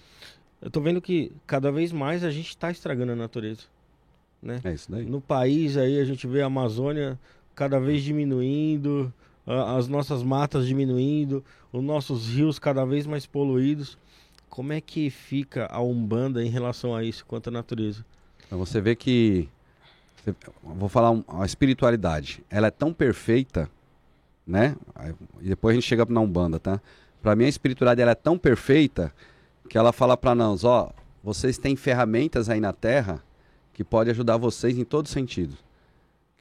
Eu tô vendo que cada vez mais a gente está estragando a natureza. Né? É isso daí. No país aí a gente vê a Amazônia cada vez diminuindo, as nossas matas diminuindo, os nossos rios cada vez mais poluídos. Como é que fica a Umbanda em relação a isso quanto à natureza? Você ver que. vou falar a espiritualidade. Ela é tão perfeita, né? E depois a gente chega na Umbanda, tá? Pra mim a espiritualidade ela é tão perfeita que ela fala pra nós, ó, vocês têm ferramentas aí na Terra que pode ajudar vocês em sentidos. Que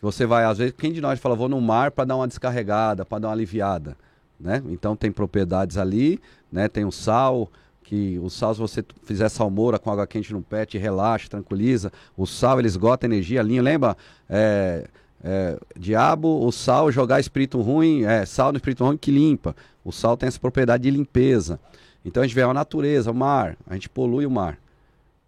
você vai, às vezes, quem de nós fala, vou no mar para dar uma descarregada, para dar uma aliviada, né? Então tem propriedades ali, né? Tem o sal, que o sal, se você fizer salmoura com água quente no pé, te relaxa, tranquiliza. O sal, ele esgota energia, linha, lembra? É, é, diabo, o sal, jogar espírito ruim, é, sal no espírito ruim que limpa. O sal tem essa propriedade de limpeza. Então a gente vê a natureza, o mar, a gente polui o mar.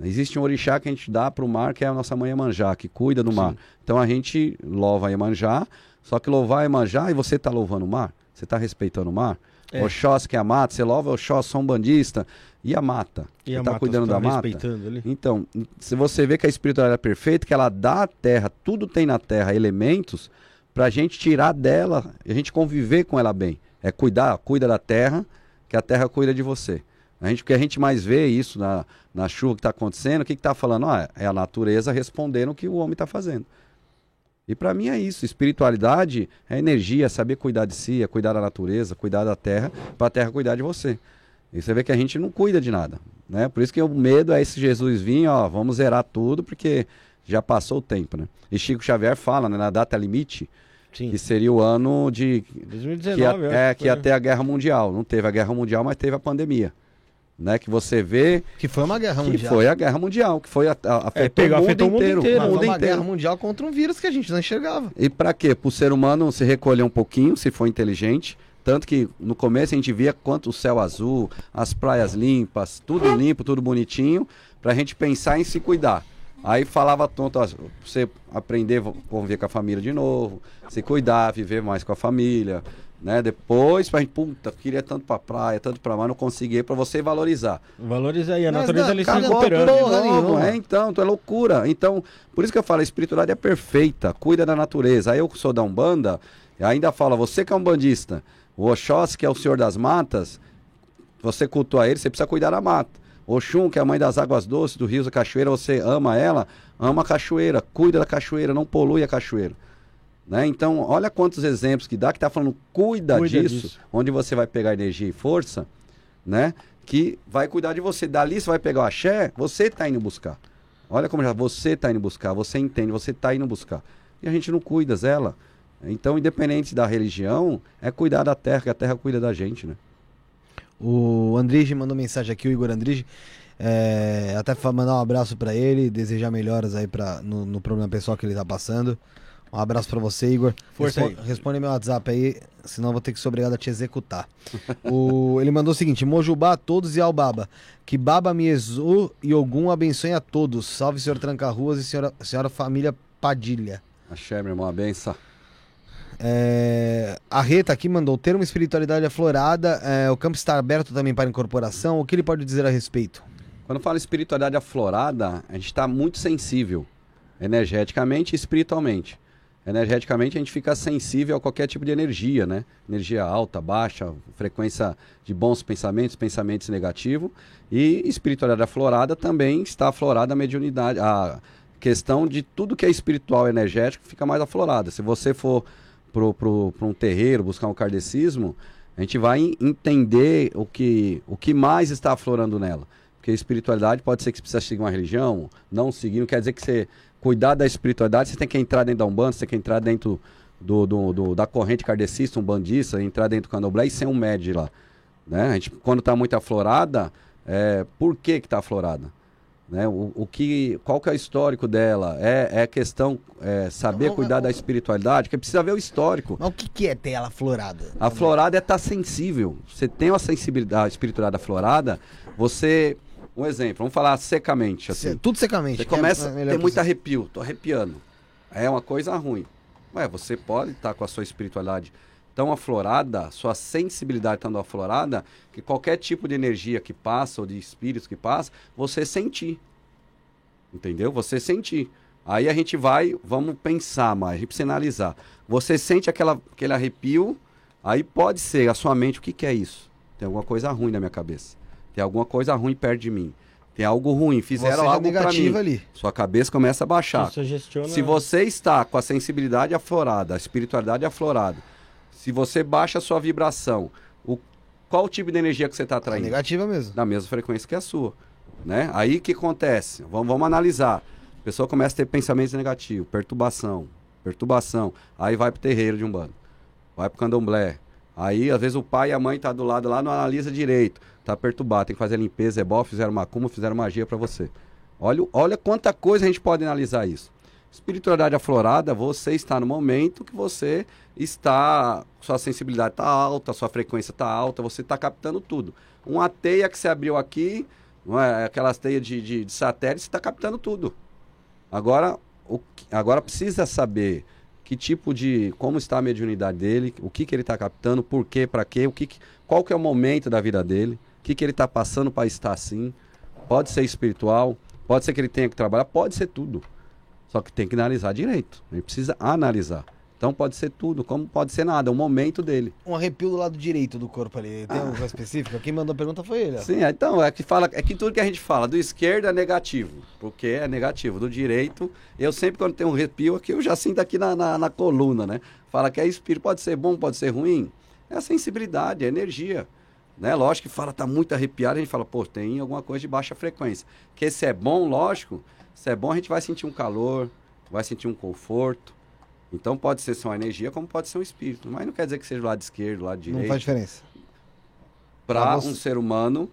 Existe um orixá que a gente dá para o mar, que é a nossa mãe Iemanjá, que cuida do mar. Sim. Então a gente louva a Iemanjá, só que louvar a Iemanjá e você está louvando o mar? Você está respeitando o mar? É. Oxós que é a mata, você louva Oxós, São Bandista, e a mata? E você a está mata, cuidando tá da mata? ali? Então, se você vê que a espiritualidade é perfeita, que ela dá à terra, tudo tem na terra, elementos, para a gente tirar dela, a gente conviver com ela bem. É cuidar, cuida da terra, que a terra cuida de você. A gente, o que a gente mais vê isso na, na chuva que está acontecendo, o que está falando? Ah, é a natureza respondendo o que o homem está fazendo. E para mim é isso. Espiritualidade é energia, é saber cuidar de si, é cuidar da natureza, cuidar da terra, para a terra cuidar de você. E você vê que a gente não cuida de nada. Né? Por isso que o medo é esse Jesus vir, ó, vamos zerar tudo, porque já passou o tempo. Né? E Chico Xavier fala né, na data limite, Sim. que seria o ano de. Que, 2019, ia, eu acho é, que que ia ter a guerra mundial. Não teve a guerra mundial, mas teve a pandemia. Né? Que você vê Que foi uma guerra que mundial. foi a guerra mundial, que foi a, a, afetou, pegou- o mundo afetou o mundo inteiro. inteiro, Mas mundo foi uma inteiro. guerra mundial contra um vírus que a gente não enxergava. E para quê? Para o ser humano se recolher um pouquinho, se for inteligente. Tanto que no começo a gente via quanto o céu azul, as praias limpas, tudo limpo, tudo bonitinho, para a gente pensar em se cuidar. Aí falava tonto, ó, você aprender a conviver com a família de novo, se cuidar, viver mais com a família, né? Depois, pra gente, puta, queria tanto pra praia, tanto pra mar, não consegui, pra você valorizar. Valoriza aí, a Mas natureza ali se recuperando. porra nenhuma. é, então, tu é loucura. Então, por isso que eu falo, a espiritualidade é perfeita, cuida da natureza. Aí eu que sou da Umbanda, ainda falo, você que é um bandista, o Oxóssi, que é o senhor das matas, você cultua ele, você precisa cuidar da mata. Oxum, que é a mãe das águas doces, do rio da cachoeira, você ama ela, ama a cachoeira, cuida da cachoeira, não polui a cachoeira. Né? Então, olha quantos exemplos que dá que tá falando, cuida, Cuida disso, disso. onde você vai pegar energia e força, né? Que vai cuidar de você. Dali você vai pegar o axé, você tá indo buscar. Olha como já você tá indo buscar, você entende, você tá indo buscar. E a gente não cuida dela. Então, independente da religião, é cuidar da terra, que a terra cuida da gente, né? O Andrige mandou mensagem aqui, o Igor Andrige. É, até mandar um abraço pra ele, desejar melhoras aí pra, no, no problema pessoal que ele tá passando. Um abraço pra você, Igor. Força Respo- aí. Responde meu WhatsApp aí, senão eu vou ter que ser obrigado a te executar. o, ele mandou o seguinte: Mojubá a todos e ao Baba. Que Baba Miezu e Ogum abençoe a todos. Salve, senhor Tranca-Ruas e senhora, senhora família Padilha. Axé, meu irmão, a benção. É, a Reta aqui mandou o termo espiritualidade aflorada. é, o campo está aberto também para incorporação. O que ele pode dizer a respeito? Quando fala espiritualidade aflorada, a gente está muito sensível, energeticamente e espiritualmente. Energeticamente, a gente fica sensível a qualquer tipo de energia, né? Energia alta, baixa, frequência de bons pensamentos, pensamentos negativos. E espiritualidade aflorada também está aflorada a mediunidade. A questão de tudo que é espiritual e energético fica mais aflorada. Se você for para um terreiro, buscar um kardecismo, a gente vai en- entender o que, o que mais está aflorando nela. Porque espiritualidade pode ser que você precisa seguir uma religião, não seguir, não quer dizer que você cuidar da espiritualidade, você tem que entrar dentro da Umbanda, você tem que entrar dentro do, do- do- da corrente kardecista, um bandista, entrar dentro do candomblé e ser um médio lá. Né? A gente, quando está muito aflorada, é, por que que está aflorada? Né? O, o que, qual que é o histórico dela? É, é questão é, saber Não, cuidar é- da espiritualidade, porque precisa ver o histórico. Mas o que, que é ter ela florada? A florada é estar sensível. Você tem uma sensibilidade, a espiritualidade aflorada, você. Um exemplo, vamos falar secamente. Assim. Se- Tudo secamente. Você é começa a melhor ter muito arrepio, tô arrepiando. É uma coisa ruim. Ué, você pode estar com a sua espiritualidade tão aflorada, sua sensibilidade tão aflorada, que qualquer tipo de energia que passa, ou de espíritos que passa, você sentir. Entendeu? Você sentir. Aí a gente vai, vamos pensar mais, a gente precisa analisar. Você sente aquela, aquele arrepio, aí pode ser a sua mente, o que, que é isso? Tem alguma coisa ruim na minha cabeça. Tem alguma coisa ruim perto de mim. Tem algo ruim, fizeram Você já algo pra mim. negativa ali. Sua cabeça começa a baixar. Isso gestiona... Se você está com a sensibilidade aflorada, a espiritualidade aflorada, se você baixa a sua vibração, o, qual o tipo de energia que você está É atraindo? negativa mesmo. Na mesma frequência que a sua. Né? Aí o que acontece? Vamos, vamos analisar. A pessoa começa a ter pensamentos negativos, perturbação, perturbação. Aí vai pro terreiro de um bando. Vai pro candomblé. Aí, às vezes, o pai e a mãe tá do lado lá, não analisa direito. Tá perturbado, tem que fazer limpeza, é bom, fizeram macumba, fizeram magia para você. Olha, olha quanta coisa a gente pode analisar isso. Espiritualidade aflorada, você está no momento que você está, sua sensibilidade está alta, sua frequência está alta, você está captando tudo. Uma teia que você abriu aqui, é? aquelas teias de, de, de satélite, você está captando tudo. Agora, o, agora precisa saber que tipo de, como está a mediunidade dele, o que, que ele está captando, por quê, para quê, o que, qual que é o momento da vida dele, que, que ele está passando para estar assim. Pode ser espiritual, pode ser que ele tenha que trabalhar, pode ser tudo. Só que tem que analisar direito. Gente precisa analisar. Então pode ser tudo, como pode ser nada, é o momento dele. Um arrepio do lado direito do corpo ali. Tem alguma coisa específica? Quem mandou a pergunta foi ele. ó. Sim, é, então, é que fala, é que tudo que a gente fala, do esquerdo é negativo, porque é negativo. Do direito, eu sempre quando tenho um arrepio aqui, eu já sinto aqui na, na, na coluna, né? Fala que é espírito, pode ser bom, pode ser ruim. É a sensibilidade, é a energia. Né? Lógico que fala, tá muito arrepiado, a gente fala, pô, tem alguma coisa de baixa frequência. Que se é bom, lógico, se é bom, a gente vai sentir um calor, vai sentir um conforto. Então pode ser só uma energia, como pode ser um espírito. Mas não quer dizer que seja do lado esquerdo, do lado direito Não faz diferença. para você- um ser humano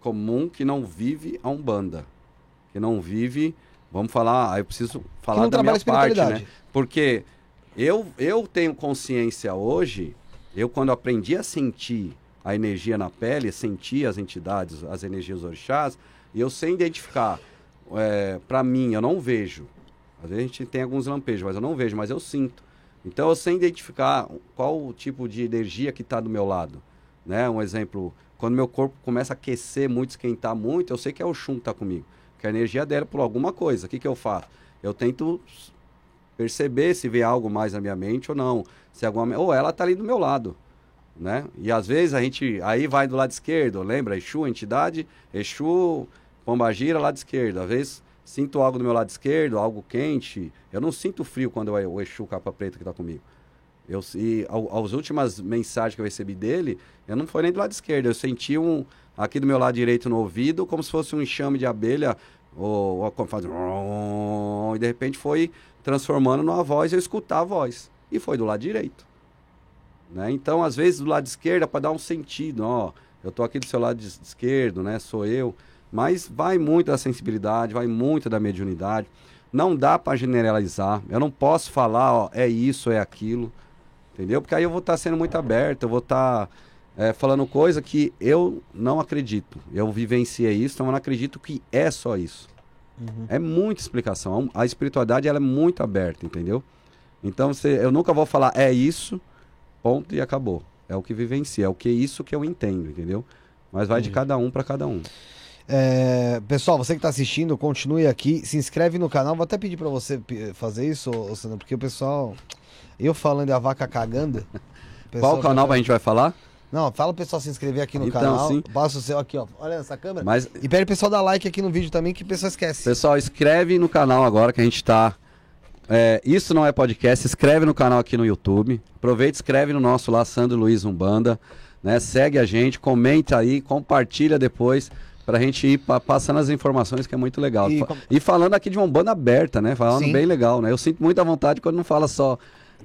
comum que não vive a Umbanda. Que não vive, vamos falar, aí eu preciso falar da minha parte, né? Porque eu, eu tenho consciência hoje, eu quando aprendi a sentir a energia na pele, sentir as entidades, as energias orixás, e eu sei identificar é, para mim, eu não vejo. Às vezes a gente tem alguns lampejos, mas eu não vejo, mas eu sinto. Então eu sei identificar qual o tipo de energia que está do meu lado. Né? Um exemplo, quando meu corpo começa a aquecer muito, esquentar muito, eu sei que é o chum que está comigo. Que a energia dela é por alguma coisa. O que, que eu faço? Eu tento perceber se vê algo mais na minha mente ou não. Se alguma ou ela está ali do meu lado, né? E às vezes a gente aí vai do lado esquerdo, lembra? Exu, entidade, Exu, Pombagira, lado esquerdo. Às vezes sinto algo do meu lado esquerdo, algo quente. Eu não sinto frio quando é o Exu capa preta que está comigo. Eu, e ao, as últimas mensagens que eu recebi dele, eu não foi nem do lado esquerdo. Eu senti um aqui do meu lado direito no ouvido, como se fosse um enxame de abelha, ou, ou faz, e de repente foi transformando numa voz, eu escutar a voz. E foi do lado direito. Né? Então, às vezes, do lado esquerdo, para dar um sentido, ó, eu estou aqui do seu lado esquerdo, né? Sou eu. Mas vai muito da sensibilidade, vai muito da mediunidade. Não dá para generalizar. Eu não posso falar, ó, é isso, é aquilo. Entendeu? Porque aí eu vou estar tá sendo muito aberto, eu vou estar tá, é, falando coisa que eu não acredito. Eu vivenciei isso, então eu não acredito que é só isso. Uhum. É muita explicação. A espiritualidade ela é muito aberta, entendeu? Então você, eu nunca vou falar é isso, ponto e acabou. É o que vivencia, é o que é isso que eu entendo, entendeu? Mas vai de cada um para cada um. É, pessoal, você que está assistindo, continue aqui, se inscreve no canal. Vou até pedir para você fazer isso, Sandro, porque o pessoal. Eu falando da vaca cagando. Qual canal tá... a gente vai falar? Não, fala o pessoal se inscrever aqui no então, canal. Sim. Passa o seu aqui, ó. Olha essa câmera. Mas... E pede o pessoal dar like aqui no vídeo também, que o pessoal esquece. Pessoal, inscreve no canal agora que a gente tá. É, isso não é podcast, inscreve no canal aqui no YouTube. Aproveita e inscreve no nosso lá, Sandro Luiz Umbanda. Né? Segue a gente, comenta aí, compartilha depois pra gente ir pa passando as informações que é muito legal. E, e falando aqui de uma banda aberta, né? Falando Sim. bem legal, né? Eu sinto muita vontade quando não fala só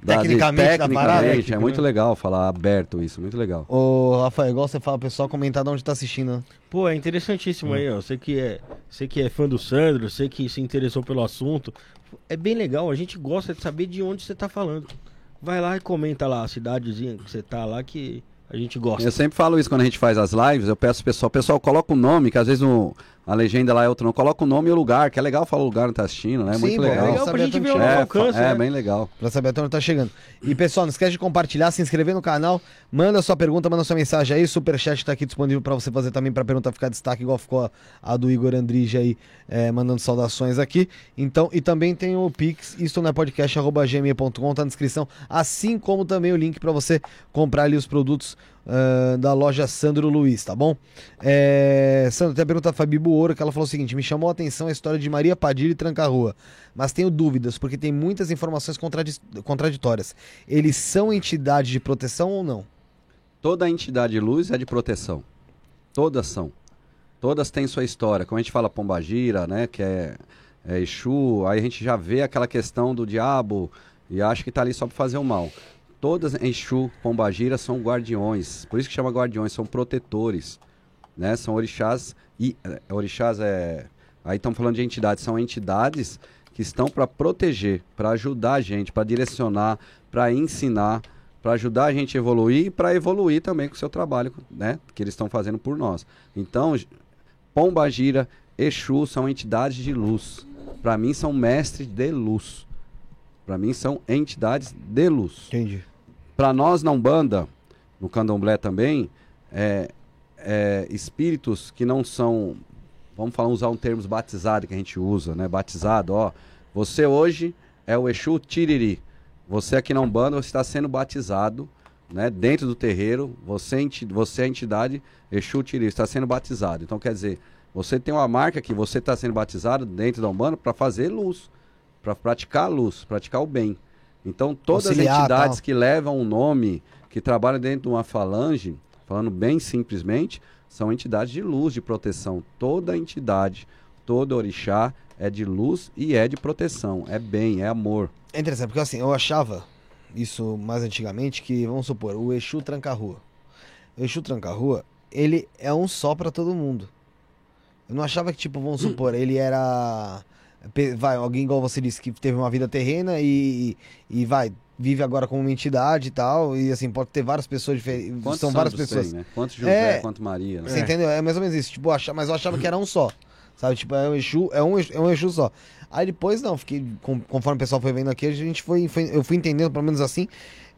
tecnicamente, da, tecnicamente parada, é muito legal falar aberto isso, muito legal. Ô, Rafael, igual você fala, o pessoal comentar de onde tá assistindo. Né? Pô, é interessantíssimo hum. aí, ó. Você que é, você que é fã do Sandro, você que se interessou pelo assunto. É bem legal, a gente gosta de saber de onde você tá falando. Vai lá e comenta lá a cidadezinha que você tá lá que a gente gosta. Eu sempre falo isso quando a gente faz as lives, eu peço pessoal, pessoal, coloca o nome, que às vezes no, a legenda lá é outro não. Coloca o nome e o lugar, que é legal falar o lugar onde tá assistindo, né? É muito legal. É legal pra gente ver o é, alcance, é, né? bem legal. Pra saber até onde tá chegando. E pessoal, não esquece de compartilhar, se inscrever no canal, manda sua pergunta, manda sua mensagem aí, o superchat tá aqui disponível para você fazer também pra pergunta ficar destaque, igual ficou a, a do Igor Andrige aí, é, mandando saudações aqui. Então, e também tem o Pix, isso não é podcast, arroba gmail.com, tá na descrição, assim como também o link para você comprar ali os produtos Uh, da loja Sandro Luiz, tá bom? É, Sandro, tem a pergunta da Fabi Buoro, que ela falou o seguinte: me chamou a atenção a história de Maria Padilha e Tranca-Rua, mas tenho dúvidas, porque tem muitas informações contraditórias. Eles são entidade de proteção ou não? Toda entidade de luz é de proteção. Todas são. Todas têm sua história. Como a gente fala Pombagira, né? Que é, é Exu, aí a gente já vê aquela questão do diabo e acha que está ali só para fazer o mal. Todas Exu, Pombagira são guardiões. Por isso que chama guardiões, são protetores. Né? São orixás. E, é, orixás é. Aí estamos falando de entidades. São entidades que estão para proteger, para ajudar a gente, para direcionar, para ensinar, para ajudar a gente a evoluir e para evoluir também com o seu trabalho, né? Que eles estão fazendo por nós. Então, Pombagira, Exu são entidades de luz. Para mim, são mestres de luz. Para mim são entidades de luz. Entendi. Para nós na Umbanda, no Candomblé também, é, é, espíritos que não são, vamos falar, usar um termo batizado que a gente usa, né? Batizado, ó. Você hoje é o Exu Tiriri. Você aqui na Umbanda, você está sendo batizado, né? Dentro do terreiro, você, você é a entidade Exu Tiriri, está sendo batizado. Então, quer dizer, você tem uma marca que você está sendo batizado dentro da Umbanda para fazer luz para praticar a luz, praticar o bem. Então, todas Auxiliar, as entidades tal. que levam um nome, que trabalham dentro de uma falange, falando bem simplesmente, são entidades de luz, de proteção. Toda entidade, todo orixá é de luz e é de proteção. É bem, é amor. É interessante, porque assim, eu achava isso mais antigamente que, vamos supor, o Exu Tranca-Rua. O Exu Tranca-Rua, ele é um só para todo mundo. Eu não achava que, tipo, vamos supor, ele era vai, alguém igual você disse que teve uma vida terrena e, e vai, vive agora como uma entidade e tal, e assim, pode ter várias pessoas diferentes. São várias pessoas. Tem, né? Quanto José, é, quanto Maria. Né? Você é. entendeu? É mais ou menos isso. Tipo, achava, mas eu achava que era um só. Sabe? Tipo, é um Exu, é um, Exu- é um Exu só. Aí depois, não, fiquei. com- Conforme o pessoal foi vendo aqui, a gente foi, foi- Eu fui entendendo, pelo menos assim,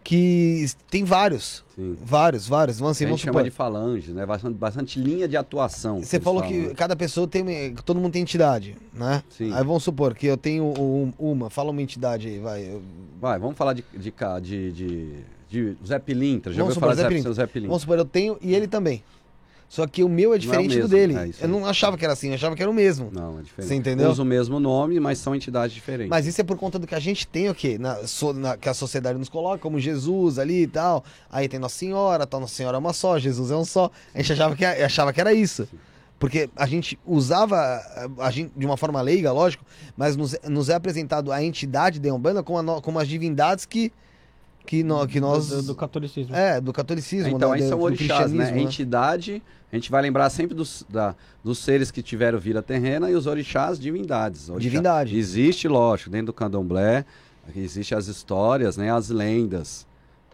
que tem vários. Sim. Vários, vários. Vamos assim, a vamos gente chama supor. de falange, né? Bastante, bastante linha de atuação. Você falou falam, que né? cada pessoa tem. Todo mundo tem entidade, né? Sim. Aí vamos supor que eu tenho um- uma. Fala uma entidade aí, vai. Eu- Vai, vamos falar de, de, de, de, de Zé Pilintra. Já Vamos ouviu falar supor, Zé de Pilintra. Zé Pilintra? Vamos supor, eu tenho e ele também. Só que o meu é diferente do mesmo, dele. é eu não achava que era assim, eu achava que era o mesmo. Não, é diferente. Você entendeu? Usa o mesmo nome, mas são entidades diferentes. Mas isso é por conta do que a gente tem o quê? Na, so- na- que a sociedade nos coloca, como Jesus ali e tal. Aí tem Nossa Senhora, tal, Nossa Senhora é uma só, Jesus é um só. A gente achava que, achava que era isso. Porque a gente usava a gente, de uma forma leiga, lógico, mas nos, nos é apresentado a entidade da Umbanda como, a como as divindades que, que, no- que nós. Do, do catolicismo. É, do catolicismo. Então, da- aí do- são orixás, né? cristianismo, Entidade, a gente vai lembrar sempre dos, da- dos seres que tiveram vida terrena e os orixás, divindades. Orixá- Divindade. Existe, lógico, dentro do candomblé, existe as histórias, né? As lendas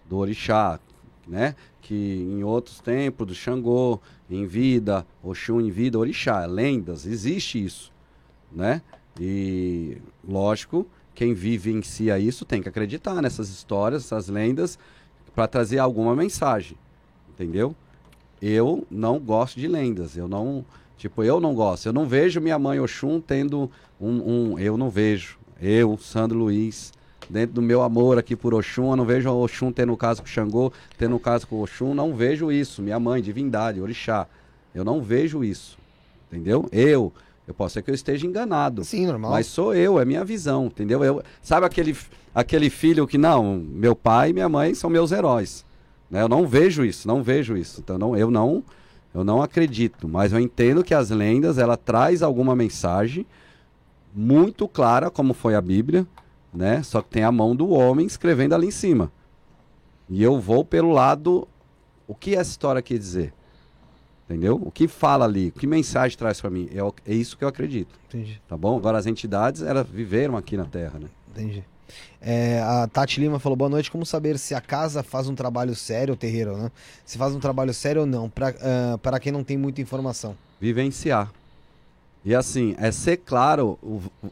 do orixá, né? Que em outros tempos, do Xangô, em vida, Oxum em vida, orixá, lendas, existe isso, né? E, lógico, quem vivencia isso tem que acreditar nessas histórias, essas lendas, para trazer alguma mensagem, entendeu? Eu não gosto de lendas, eu não, tipo, eu não gosto, eu não vejo minha mãe Oxum tendo um, um eu não vejo, eu, Sandro Luiz, dentro do meu amor aqui por Oxum, eu não vejo Oxum tendo um caso com Xangô, tendo um caso com Oxum, não vejo isso, minha mãe, divindade, orixá, eu não vejo isso, entendeu? Eu, eu posso ser que eu esteja enganado, Sim, normal. mas sou eu, é minha visão, entendeu? Eu, sabe aquele, aquele filho que, não, meu pai e minha mãe são meus heróis. Né? Eu não vejo isso, não vejo isso. Então não, eu não eu não acredito, mas eu entendo que as lendas, ela traz alguma mensagem muito clara, como foi a Bíblia, né? Só que tem a mão do homem escrevendo ali em cima. E eu vou pelo lado, o que essa história quer dizer? Entendeu? O que fala ali? Que mensagem traz para mim? É, é isso que eu acredito. Entendi, Tá bom? Agora as entidades elas viveram aqui na Terra, né? entendi. É, a Tati Lima falou, boa noite, como saber se a casa faz um trabalho sério, o terreiro, né? Se faz um trabalho sério ou não, para quem não tem muita informação. Vivenciar. E assim, é ser claro,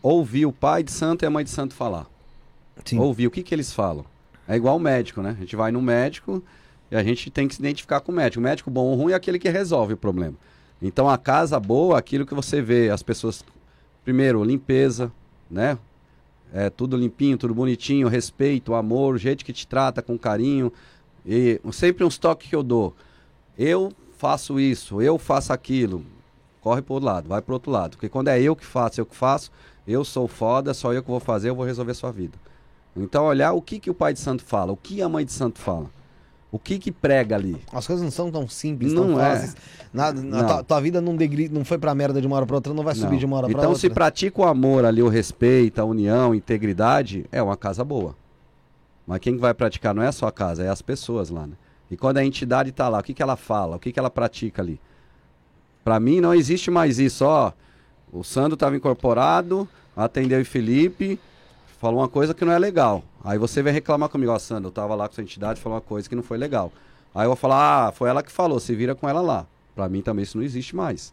ouvir o pai de santo e a mãe de santo falar. Sim. Ouvir o que, que eles falam. É igual o médico, né? A gente vai no médico a gente tem que se identificar com o médico. O médico bom ou ruim é aquele que resolve o problema. Então a casa boa, aquilo que você vê, as pessoas. Primeiro, limpeza, né? É tudo limpinho, tudo bonitinho, respeito, amor, o jeito que te trata com carinho. E sempre uns toques que eu dou. Eu faço isso, eu faço aquilo. Corre pro outro lado, vai pro outro lado. Porque quando é eu que faço, eu que faço, eu sou foda, só eu que vou fazer, eu vou resolver sua vida. Então olhar o que, que o pai de santo fala, o que a mãe de santo fala. O que que prega ali? As coisas não são tão simples, Não tão é. fáceis. Nada, Não. A tua, tua vida não, degri, não foi pra merda de uma hora pra outra, não vai subir Não. de uma hora pra então, outra. se pratica o amor ali, o respeito, a união, a integridade, é uma casa boa. Mas quem vai praticar não é a sua casa, é as pessoas lá, né? E quando a entidade está lá, o que, que ela fala? O que, que ela pratica ali? Para mim não existe mais isso, ó. O Sandro estava incorporado, atendeu o Felipe, falou uma coisa que não é legal. Aí você vem reclamar comigo, ó, Sandro, eu tava lá com sua entidade, falou uma coisa que não foi legal. Aí eu vou falar, ah, foi ela que falou, se vira com ela lá. Para mim também isso não existe mais.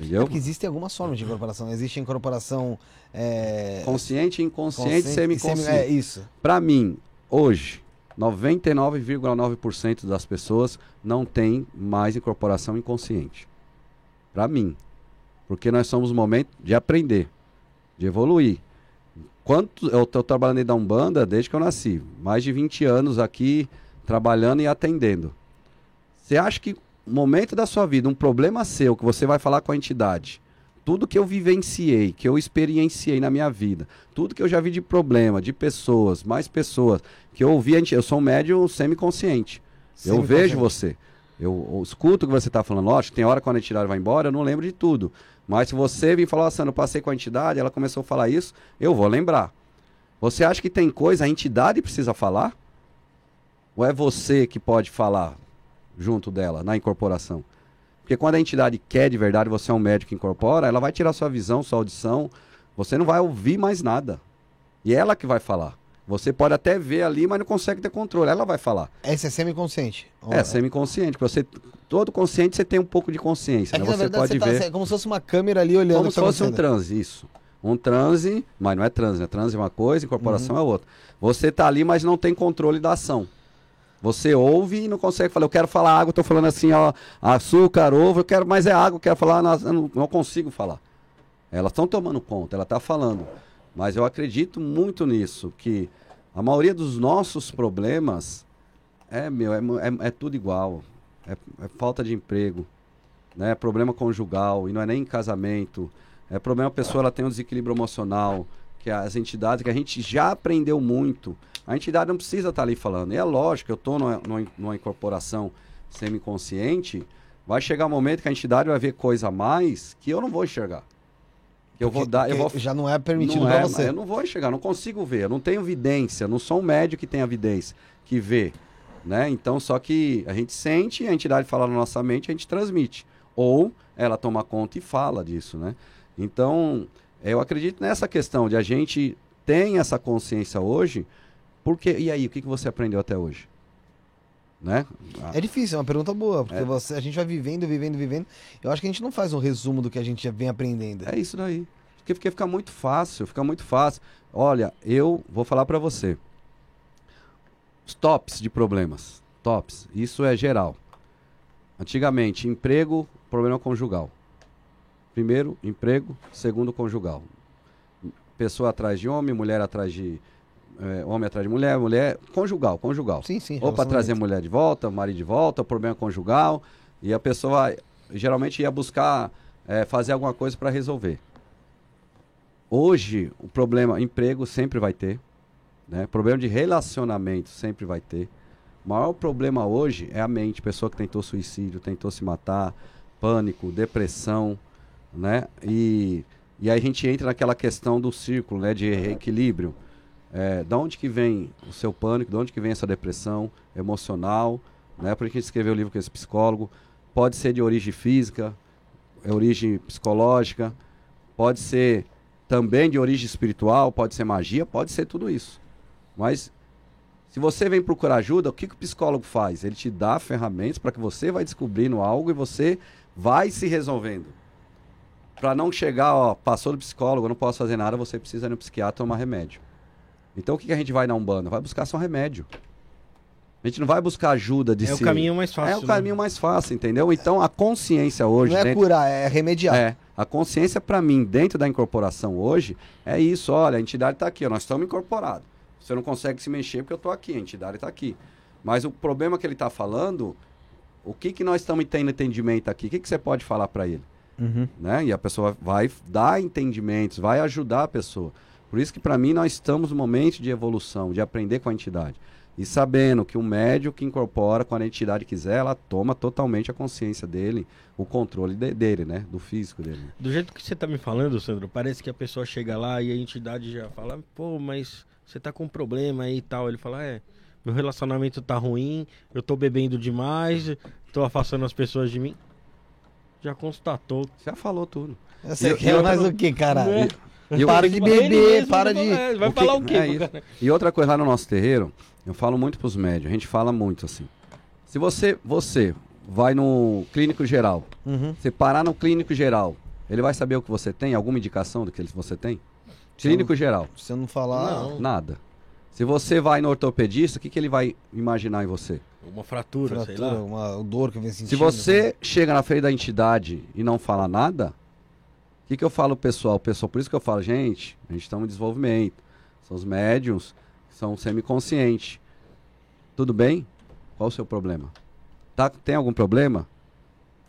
É Entendeu? porque existem algumas formas de incorporação. Existe a incorporação. É, Consciente, inconsciente, consciente e semiconsciente. semi- É isso. Para mim, hoje, 99,9% das pessoas não tem mais incorporação inconsciente. Para mim. Porque nós somos no momento de aprender, de evoluir. Quanto eu estou trabalhando da Umbanda desde que eu nasci, mais de 20 anos aqui trabalhando e atendendo. Você acha que momento da sua vida, um problema seu que você vai falar com a entidade, tudo que eu vivenciei, que eu experienciei na minha vida, tudo que eu já vi de problema, de pessoas, mais pessoas, que eu ouvi, eu sou um médium semiconsciente. Eu Semiconsciente. vejo você. Eu, eu escuto o que você está falando. Lógico, tem hora quando a entidade vai embora, eu não lembro de tudo. Mas se você vir falar assim, eu passei com a entidade, ela começou a falar isso, eu vou lembrar. Você acha que tem coisa, a entidade precisa falar? Ou é você que pode falar junto dela, na incorporação? Porque quando a entidade quer de verdade, você é um médico que incorpora, ela vai tirar sua visão, sua audição, você não vai ouvir mais nada. E ela que vai falar. Você pode até ver ali, mas não consegue ter controle. Ela vai falar. Esse é semi-consciente. É, semi-consciente. Você, todo consciente você tem um pouco de consciência. É que, né? na Você verdade, pode você tá- ver. é como se fosse uma câmera ali olhando. Como que se fosse um acontecendo. transe, isso. Um transe, mas não é transe, né? Transe é uma coisa, incorporação Uhum. é outra. Você tá ali, mas não tem controle da ação. Você ouve e não consegue falar, eu quero falar água, tô falando assim, ó, açúcar, ovo, eu quero, mas é água, eu quero falar, não, não consigo falar. Elas estão tomando conta, ela está falando. Mas eu acredito muito nisso, que a maioria dos nossos problemas é, meu, é, é- é tudo igual. É, é falta de emprego, né? É problema conjugal, e não é nem em casamento. É problema a pessoa ela tem um desequilíbrio emocional, que as entidades que a gente já aprendeu muito. A entidade não precisa estar ali falando. E é lógico, eu estou numa, numa incorporação semi-consciente, vai chegar um momento que a entidade vai ver coisa a mais que eu não vou enxergar. Eu vou dar, eu vou Já não é permitido não é, você. Eu não vou enxergar, não consigo ver, eu não tenho evidência, não sou um médico que tem evidência, que vê. Né? Então, só que a gente sente, a entidade fala na nossa mente, a gente transmite. Ou ela toma conta e fala disso. Né? Então, eu acredito nessa questão de a gente tem essa consciência hoje, porque. E aí, o que, que você aprendeu até hoje? Né? É difícil, é uma pergunta boa, porque É. você, a gente vai vivendo, vivendo, vivendo. Eu acho que a gente não faz um resumo do que a gente já vem aprendendo. É isso daí. Porque, porque fica muito fácil, fica muito fácil. Olha, eu vou falar pra você. Os tops de problemas. Tops. Isso é geral. Antigamente, emprego, problema conjugal. Primeiro, emprego. Segundo, conjugal. Pessoa atrás de homem, mulher atrás de. Eh, homem atrás de mulher, mulher. Conjugal, conjugal. Sim, sim. Ou para trazer mulher de volta, marido de volta, problema conjugal. E a pessoa geralmente ia buscar eh, fazer alguma coisa para resolver. Hoje, o problema emprego sempre vai ter. Né? Problema de relacionamento sempre vai ter. O maior problema hoje é a mente. Pessoa que tentou suicídio, tentou se matar, pânico, depressão. Né? E, e aí a gente entra naquela questão do círculo né? de equilíbrio. É, da onde que vem o seu pânico, de onde que vem essa depressão emocional, né? Por que a gente escreveu o livro com esse psicólogo. Pode ser de origem física, é origem psicológica, pode ser também de origem espiritual, pode ser magia, pode ser tudo isso. Mas se você vem procurar ajuda, o que, que o psicólogo faz? Ele te dá ferramentas para que você vai descobrindo algo e você vai se resolvendo. Para não chegar, ó, passou do psicólogo, eu não posso fazer nada, você precisa ir no psiquiatra tomar remédio. Então o que, que a gente vai na Umbanda? Vai buscar só remédio. A gente não vai buscar ajuda de É o si. caminho mais fácil. É o né? caminho mais fácil, entendeu? Então a consciência hoje. Não é dentro- curar, é remediar. é, a consciência para mim, dentro da incorporação hoje, é isso. Olha, a entidade está aqui, ó, nós estamos incorporados. Você não consegue se mexer porque eu estou aqui, a entidade está aqui. Mas o problema que ele está falando, o que, que nós estamos tendo entendimento aqui? O que, que você pode falar para ele? Uhum. né? E a pessoa vai dar entendimentos, vai ajudar a pessoa. Por isso que para mim nós estamos no momento de evolução, de aprender com a entidade. E sabendo que o médio que incorpora, quando a entidade quiser, ela toma totalmente a consciência dele, o controle de- dele, né? Do físico dele. Do jeito que você tá me falando, Sandro, parece que a pessoa chega lá e a entidade já fala, pô, mas você tá com um problema aí e tal. Ele fala, é, meu relacionamento tá ruim, eu tô bebendo demais, tô afastando as pessoas de mim. Já constatou. Já falou tudo. Eu sei que é outra- mais o que, caralho? Né? E eu- Para de beber, mesmo para de. é, Vai O que- falar o quê? é? E outra coisa lá no nosso terreiro, eu falo muito pros médios, a gente fala muito assim. Se você, você vai no clínico geral, Uhum. você parar no clínico geral, ele vai saber o que você tem? Alguma indicação do que você tem? Clínico geral, Se eu não falar. Não. nada. Se você vai no ortopedista, o que, que ele vai imaginar em você? Uma fratura, sei Fratura, lá. uma dor que eu venho sentindo. Se você chega na frente da entidade e não fala nada, que, que eu falo pessoal? Pessoal, por isso que eu falo, gente, a gente está em desenvolvimento. São os médiums, são semiconscientes. Tudo bem? Qual o seu problema? Tá, tem algum problema?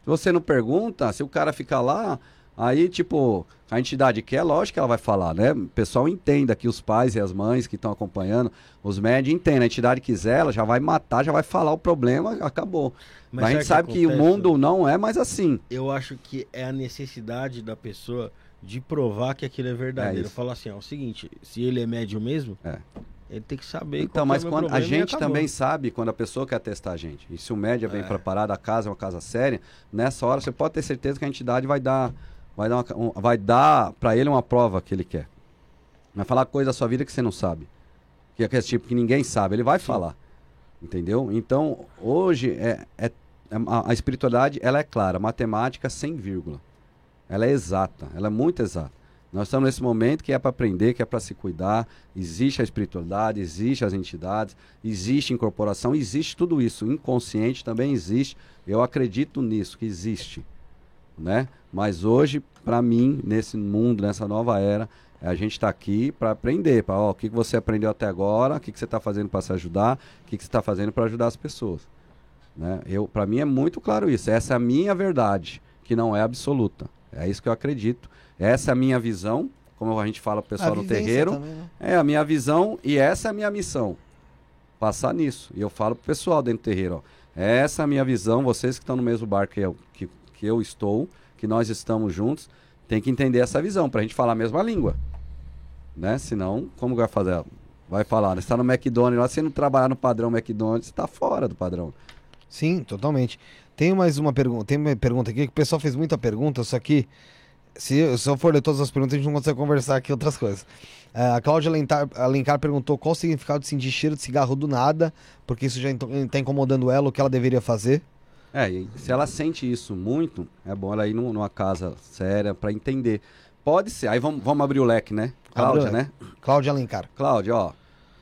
Se você não pergunta, se o cara ficar lá, aí, tipo, a entidade quer, lógico que ela vai falar, né? O pessoal entenda que os pais e as mães que estão acompanhando, os médios entendem. A entidade quiser, ela já vai matar, já vai falar o problema, acabou. Mas, a gente sabe que, o acontece? mundo não é mais assim. Eu acho que é a necessidade da pessoa de provar que aquilo é verdadeiro. É. Falar assim, ó, é o seguinte, se ele é médio mesmo, É. ele tem que saber Então, qual mas que é o quando a gente também sabe quando a pessoa quer testar a gente. E se o média bem É. preparado, a casa é uma casa séria, nessa hora você pode ter certeza que a entidade vai dar, vai dar, uma, um- vai dar para ele uma prova que ele quer. Vai falar coisa da sua vida que você não sabe. que é aquele tipo que ninguém sabe, ele vai falar. Entendeu? Então, hoje, é, é, a, a espiritualidade, ela é clara, matemática sem vírgula. Ela é exata, ela é muito exata. Nós estamos nesse momento que é para aprender, que é para se cuidar. Existe a espiritualidade, existe as entidades, existe incorporação, existe tudo isso. Inconsciente também existe. Eu acredito nisso, que existe. Né? Mas hoje, para mim, nesse mundo, nessa nova era, a gente está aqui para aprender. Pra, ó, o que, que você aprendeu até agora, o que, que você está fazendo para se ajudar, o que, que você está fazendo para ajudar as pessoas. Né? Para mim é muito claro isso. Essa é a minha verdade, que não é absoluta. É isso que eu acredito. Essa é a minha visão, como a gente fala pro pessoal no terreiro. Também, né? É a minha visão e essa é a minha missão. Passar nisso. E eu falo pro pessoal dentro do terreiro, ó. Essa é a minha visão, vocês que estão no mesmo barco que eu, que, que eu estou, que nós estamos juntos, tem que entender essa visão, pra gente falar a mesma língua. Né? Senão, como vai fazer? Vai falar, né? Você está no McDonald's lá, se não trabalhar no padrão McDonald's, você está fora do padrão. Sim, totalmente. Tem mais uma pergunta, tem uma pergunta aqui que o pessoal fez muita pergunta, só que se, se eu for ler todas as perguntas, a gente não consegue conversar aqui outras coisas. Uh, a Cláudia Alencar, Alencar perguntou qual o significado de sentir cheiro de cigarro do nada, porque isso já está incomodando ela, o que ela deveria fazer. É, e se ela sente isso muito, é bom ela ir numa casa séria para entender. Pode ser, aí vamos, vamos abrir o leque, né? Cláudia, né? Cláudia Alencar. Cláudia, ó,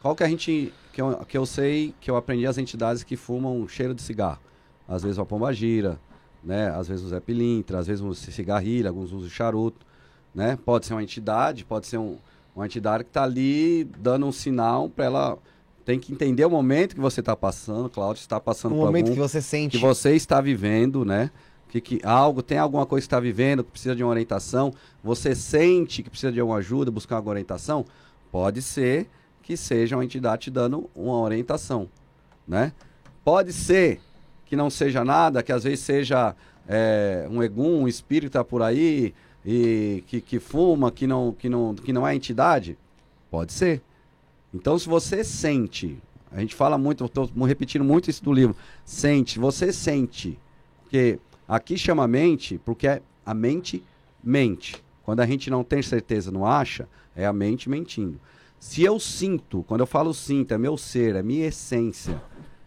qual que a gente, que eu, que eu sei, que eu aprendi as entidades que fumam cheiro de cigarro às vezes uma pomba gira, né? Às vezes o Zé Pilintra, às vezes um cigarrilho, alguns usam charuto, né? Pode ser uma entidade, pode ser um, uma entidade que está ali dando um sinal para ela tem que entender o momento que você está passando, Cláudio, está passando o por momento algum, que você sente que você está vivendo, né? Que, que algo tem alguma coisa que está vivendo que precisa de uma orientação, você sente que precisa de alguma ajuda, buscar uma orientação, pode ser que seja uma entidade te dando uma orientação, né? Pode ser que não seja nada, que às vezes seja é, um egum, um espírito por aí e que, que fuma, que não, que, não, que não é entidade? Pode ser. Então, se você sente, a gente fala muito, estou repetindo muito isso do livro, sente, você sente, que aqui chama mente, porque é a mente mente. Quando a gente não tem certeza, não acha, é a mente mentindo. Se eu sinto, quando eu falo sinto, é meu ser, é minha essência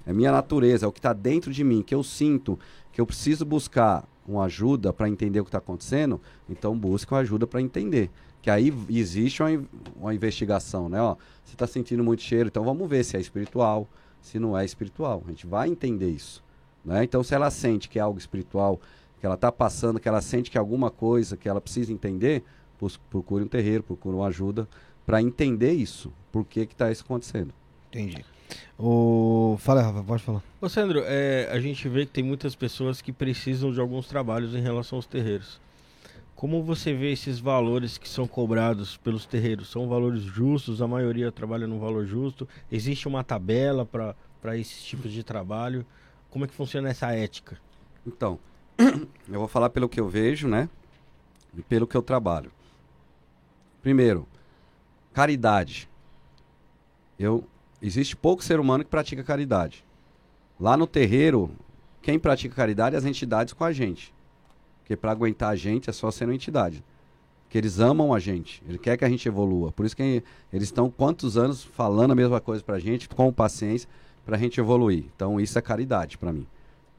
é minha natureza, é o que está dentro de mim, que eu sinto que eu preciso buscar uma ajuda para entender o que está acontecendo, então busque uma ajuda para entender. Que aí existe uma, uma investigação, né? Ó, você está sentindo muito cheiro, então vamos ver se é espiritual, se não é espiritual. A gente vai entender isso. Né? Então, se ela sente que é algo espiritual, que ela está passando, que ela sente que é alguma coisa que ela precisa entender, procure um terreiro, procure uma ajuda para entender isso. Por que está isso acontecendo? Entendi. O... Fala, Rafa, pode falar. Ô, Sandro, é, a gente vê que tem muitas pessoas que precisam de alguns trabalhos em relação aos terreiros. Como você vê esses valores que são cobrados pelos terreiros? São valores justos? A maioria trabalha num valor justo? Existe uma tabela para esses tipos de trabalho? Como é que funciona essa ética? Então, eu vou falar pelo que eu vejo, né? E pelo que eu trabalho. Primeiro, caridade. Eu existe pouco ser humano que pratica caridade. Lá no terreiro, quem pratica caridade é as entidades com a gente. Porque para aguentar a gente é só ser uma entidade. Porque eles amam a gente. Ele quer que a gente evolua. Por isso que eles estão quantos anos falando a mesma coisa para a gente, com paciência, para a gente evoluir. Então isso é caridade para mim.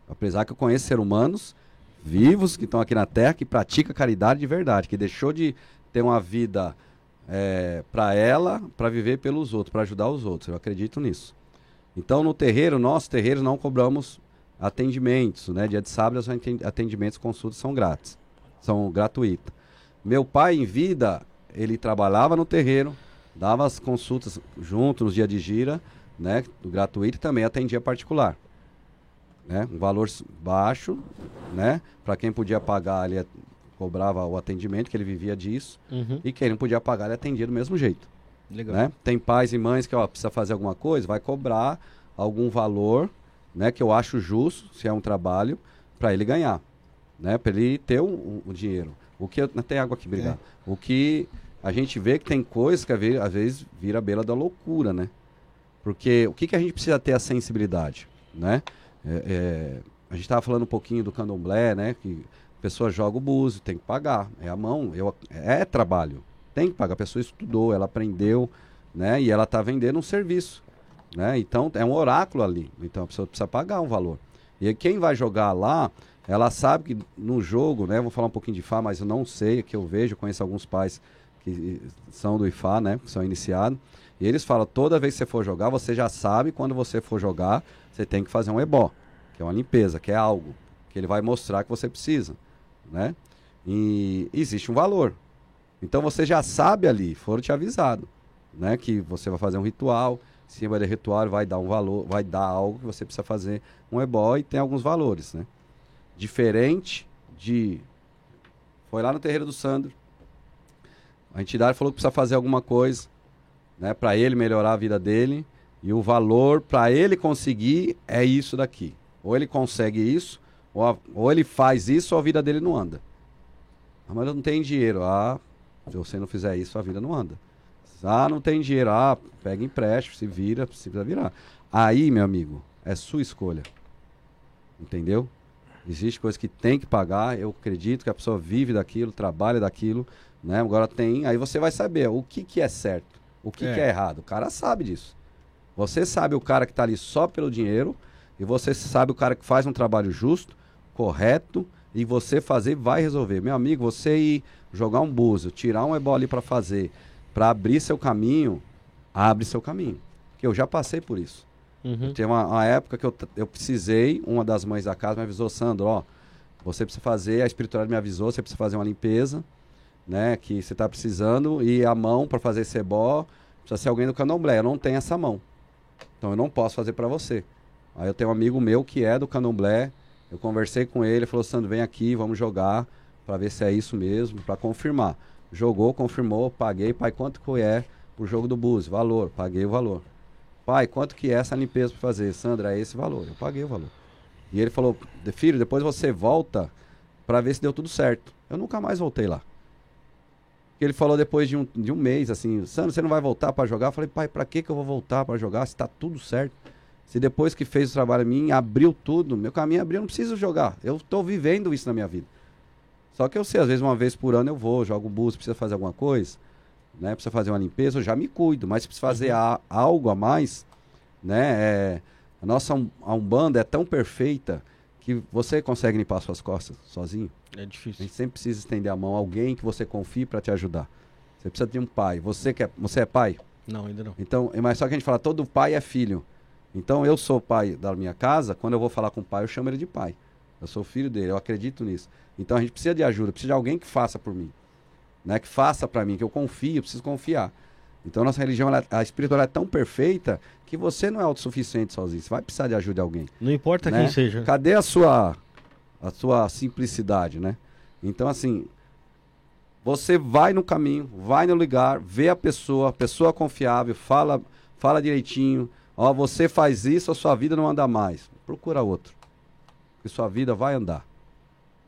Apesar que eu conheço seres humanos vivos que estão aqui na Terra que pratica caridade de verdade, que deixou de ter uma vida é, para ela, para viver pelos outros, para ajudar os outros. Eu acredito nisso. Então, no terreiro, nós terreiros não cobramos atendimentos, né? Dia de sábado, os atendimentos, consultas são grátis, são gratuitos. Meu pai, em vida, ele trabalhava no terreiro, dava as consultas junto nos dias de gira, né? Gratuito e também atendia particular. Né? Um valor baixo, né? Para quem podia pagar ali cobrava o atendimento, que ele vivia disso, uhum. e quem não podia pagar, ele atendia do mesmo jeito. Legal. Né? Tem pais e mães que ó, precisa fazer alguma coisa, vai cobrar algum valor, né, que eu acho justo, se é um trabalho, para ele ganhar, né, para ele ter o um, um, dinheiro. O que tem água aqui, obrigado. É. O que a gente vê que tem coisas que às vezes vira a beira da loucura, né? Porque o que, que a gente precisa ter a sensibilidade, né? É, é, a gente estava falando um pouquinho do candomblé, né? Que a pessoa joga o búzio, tem que pagar. É a mão, eu, é trabalho. Tem que pagar. A pessoa estudou, ela aprendeu, né? E ela está vendendo um serviço, né? Então é um oráculo ali. Então a pessoa precisa pagar um valor. E quem vai jogar lá, ela sabe que no jogo, né? Vou falar um pouquinho de Fá, mas eu não sei, que eu vejo, conheço alguns pais que são do IFA, né? Que são iniciados. E eles falam, toda vez que você for jogar, você já sabe quando você for jogar, você tem que fazer um ebó, que é uma limpeza, que é algo que ele vai mostrar que você precisa, né? E existe um valor. Então você já sabe ali, foram te avisado, né? Que você vai fazer um ritual, cima do ritual vai dar um valor, vai dar algo que você precisa fazer um ebó e tem alguns valores, né? Diferente de foi lá no terreiro do Sandro, a entidade falou que precisa fazer alguma coisa, né, para ele melhorar a vida dele, e o valor para ele conseguir é isso daqui. Ou ele consegue isso, ou, a, ou ele faz isso, ou a vida dele não anda. Ah, mas eu não tenho dinheiro. Ah, se você não fizer isso, a vida não anda. Ah, não tem dinheiro. Ah, pega empréstimo, se vira, se precisa virar. Aí, meu amigo, é sua escolha. Entendeu? Existe coisa que tem que pagar. Eu acredito que a pessoa vive daquilo, trabalha daquilo. Né? Agora tem. Aí você vai saber o que, que é certo, o que é. que é errado. O cara sabe disso. Você sabe o cara que está ali só pelo dinheiro. E você sabe o cara que faz um trabalho justo, correto. E você fazer vai resolver. Meu amigo, você ir jogar um búzio, tirar um ebol ali para fazer, para abrir seu caminho, abre seu caminho. Porque eu já passei por isso. Uhum. Tem uma, uma, época que eu, eu precisei, uma das mães da casa me avisou, Sandro, ó, você precisa fazer, a espiritualidade me avisou, você precisa fazer uma limpeza, né, que você está precisando, e a mão para fazer cebó precisa ser alguém do candomblé. Eu não tenho essa mão. Então eu não posso fazer para você. Aí eu tenho um amigo meu que é do candomblé, eu conversei com ele, ele falou, Sandro, vem aqui, vamos jogar para ver se é isso mesmo, para confirmar. Jogou, confirmou, paguei, pai, quanto que é o jogo do bus? Valor, paguei o valor. Pai, quanto que é essa limpeza para fazer? Sandra, é esse valor. Eu paguei o valor. E ele falou, filho, depois você volta para ver se deu tudo certo. Eu nunca mais voltei lá. Ele falou depois de um, de um mês, assim, Sandro, você não vai voltar para jogar? Eu falei, pai, para que, que eu vou voltar para jogar se está tudo certo? Se depois que fez o trabalho a mim, abriu tudo, meu caminho abriu, eu não preciso jogar. Eu estou vivendo isso na minha vida. Só que eu sei, às vezes uma vez por ano eu vou, jogo bus, precisa fazer alguma coisa né? Precisa fazer uma limpeza, eu já me cuido, mas se precisa fazer uhum. a, algo a mais, né? É, a nossa a Umbanda é tão perfeita que você consegue limpar suas costas sozinho. É difícil. A gente sempre precisa estender a mão a alguém que você confie para te ajudar. Você precisa de um pai. Você, quer, você é pai? Não, ainda não. Então, mas só que a gente fala, todo pai é filho. Então, eu sou pai da minha casa, quando eu vou falar com o pai, eu chamo ele de pai. Eu sou filho dele, eu acredito nisso. Então, a gente precisa de ajuda, precisa de alguém que faça por mim né, que faça para mim, que eu confie, eu preciso confiar. Então, nossa religião, ela, a espiritualidade é tão perfeita que você não é autossuficiente sozinho. Você vai precisar de ajuda de alguém. Não importa né? quem seja. Cadê a sua, a sua simplicidade, né? Então, assim, você vai no caminho, vai no lugar, vê a pessoa, pessoa confiável, fala, fala direitinho. Ó, você faz isso, a sua vida não anda mais. Procura outro. Porque sua vida vai andar.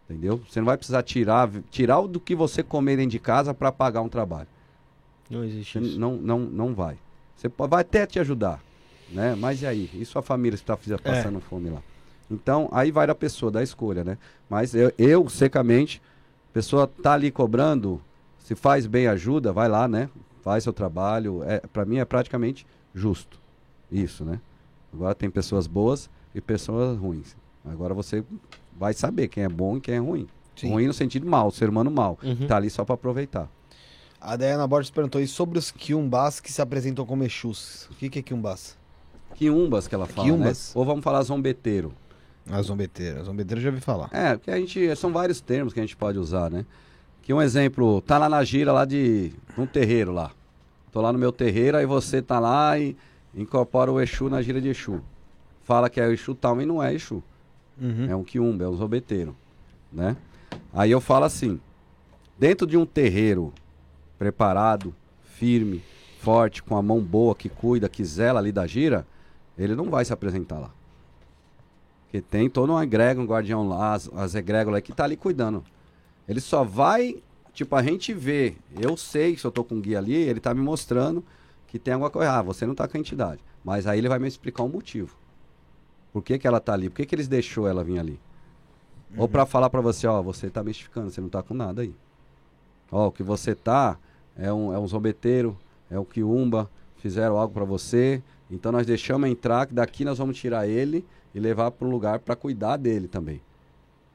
Entendeu? Você não vai precisar tirar, tirar do que você comer dentro de casa para pagar um trabalho. Não existe você isso. Não, não, não vai. Você pode, vai até te ajudar, né? Mas e aí? E sua família está é. passando é. fome lá? Então, aí vai da pessoa, da escolha, né? Mas eu, eu secamente, a pessoa tá ali cobrando, se faz bem ajuda, vai lá, né? Faz seu trabalho. É, para mim é praticamente justo. Isso, né? Agora tem pessoas boas e pessoas ruins. Agora você vai saber quem é bom e quem é ruim. Sim. Ruim no sentido mal, ser humano mal. Uhum. Tá ali só para aproveitar. A Diana Borges perguntou aí sobre os quiumbás que se apresentam como Exus. O que, que é quiumbás? Quiumbas que ela fala, Quiumbas. né? Ou vamos falar zombeteiro. A zombeteira. Zombeteiro já ouvi falar. É, porque a gente. São vários termos que a gente pode usar, né? Que um exemplo, tá lá na gira lá de um terreiro lá. Tô lá no meu terreiro, aí você tá lá e incorpora o Exu na gira de Exu. Fala que é Exu tal, mas não é Exu. Uhum. É um quiumba, é um zombeteiro, né? Aí eu falo assim, dentro de um terreiro preparado, firme, forte, com a mão boa, que cuida, que zela ali da gira, ele não vai se apresentar lá. Porque tem todo um egrégora, um guardião lá, as, as que tá ali cuidando. Ele só vai, tipo, a gente vê, eu sei se eu tô com um guia ali, ele tá me mostrando que tem alguma coisa. Ah, você não tá com a entidade. Mas aí ele vai me explicar o motivo. Por que, que ela tá ali? Por que, que eles deixou ela vir ali? Uhum. Ou para falar para você, ó, você tá mistificando, você não tá com nada aí. Ó, o que você tá é um, é um zombeteiro, é o quiumba, fizeram algo para você. Então nós deixamos entrar, que daqui nós vamos tirar ele e levar para um lugar para cuidar dele também.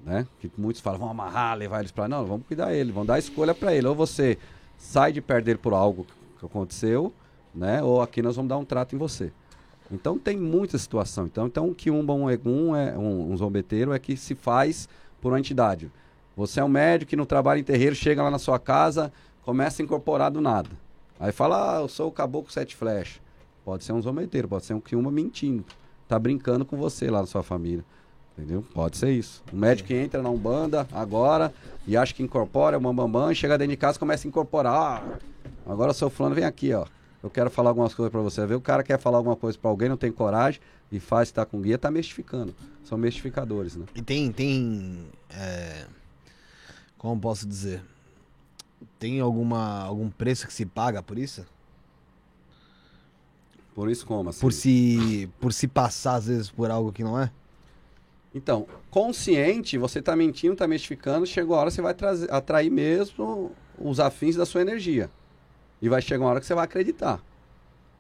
Né? Que muitos falam, vamos amarrar, levar eles para. Não, vamos cuidar dele, vamos dar escolha para ele. Ou você sai de perto dele por algo que aconteceu, né? Ou aqui nós vamos dar um trato em você. Então tem muita situação. Então, então que um bom egum é um, um zombeteiro é que se faz por uma entidade. Você é um médico que no trabalho em terreiro chega lá na sua casa, começa a incorporar do nada. Aí fala, ah, eu sou o caboclo sete flechas. Pode ser um zombeteiro, pode ser um quiumba mentindo. Tá brincando com você lá na sua família. Entendeu? Pode ser isso. Um médico que entra na Umbanda agora e acha que incorpora, é uma bambam, chega dentro de casa e começa a incorporar. Ah, agora seu fulano vem aqui, ó. Eu quero falar algumas coisas para você. Vê, o cara quer falar alguma coisa para alguém, não tem coragem e faz estar tá com guia, tá mistificando. São mistificadores, né? E tem, tem, é... como posso dizer? Tem alguma, algum preço que se paga por isso? Por isso como assim? Por se, por se passar às vezes por algo que não é? Então, consciente, você está mentindo, está mistificando, chegou a hora você vai trazer, atrair mesmo os afins da sua energia. E vai chegar uma hora que você vai acreditar.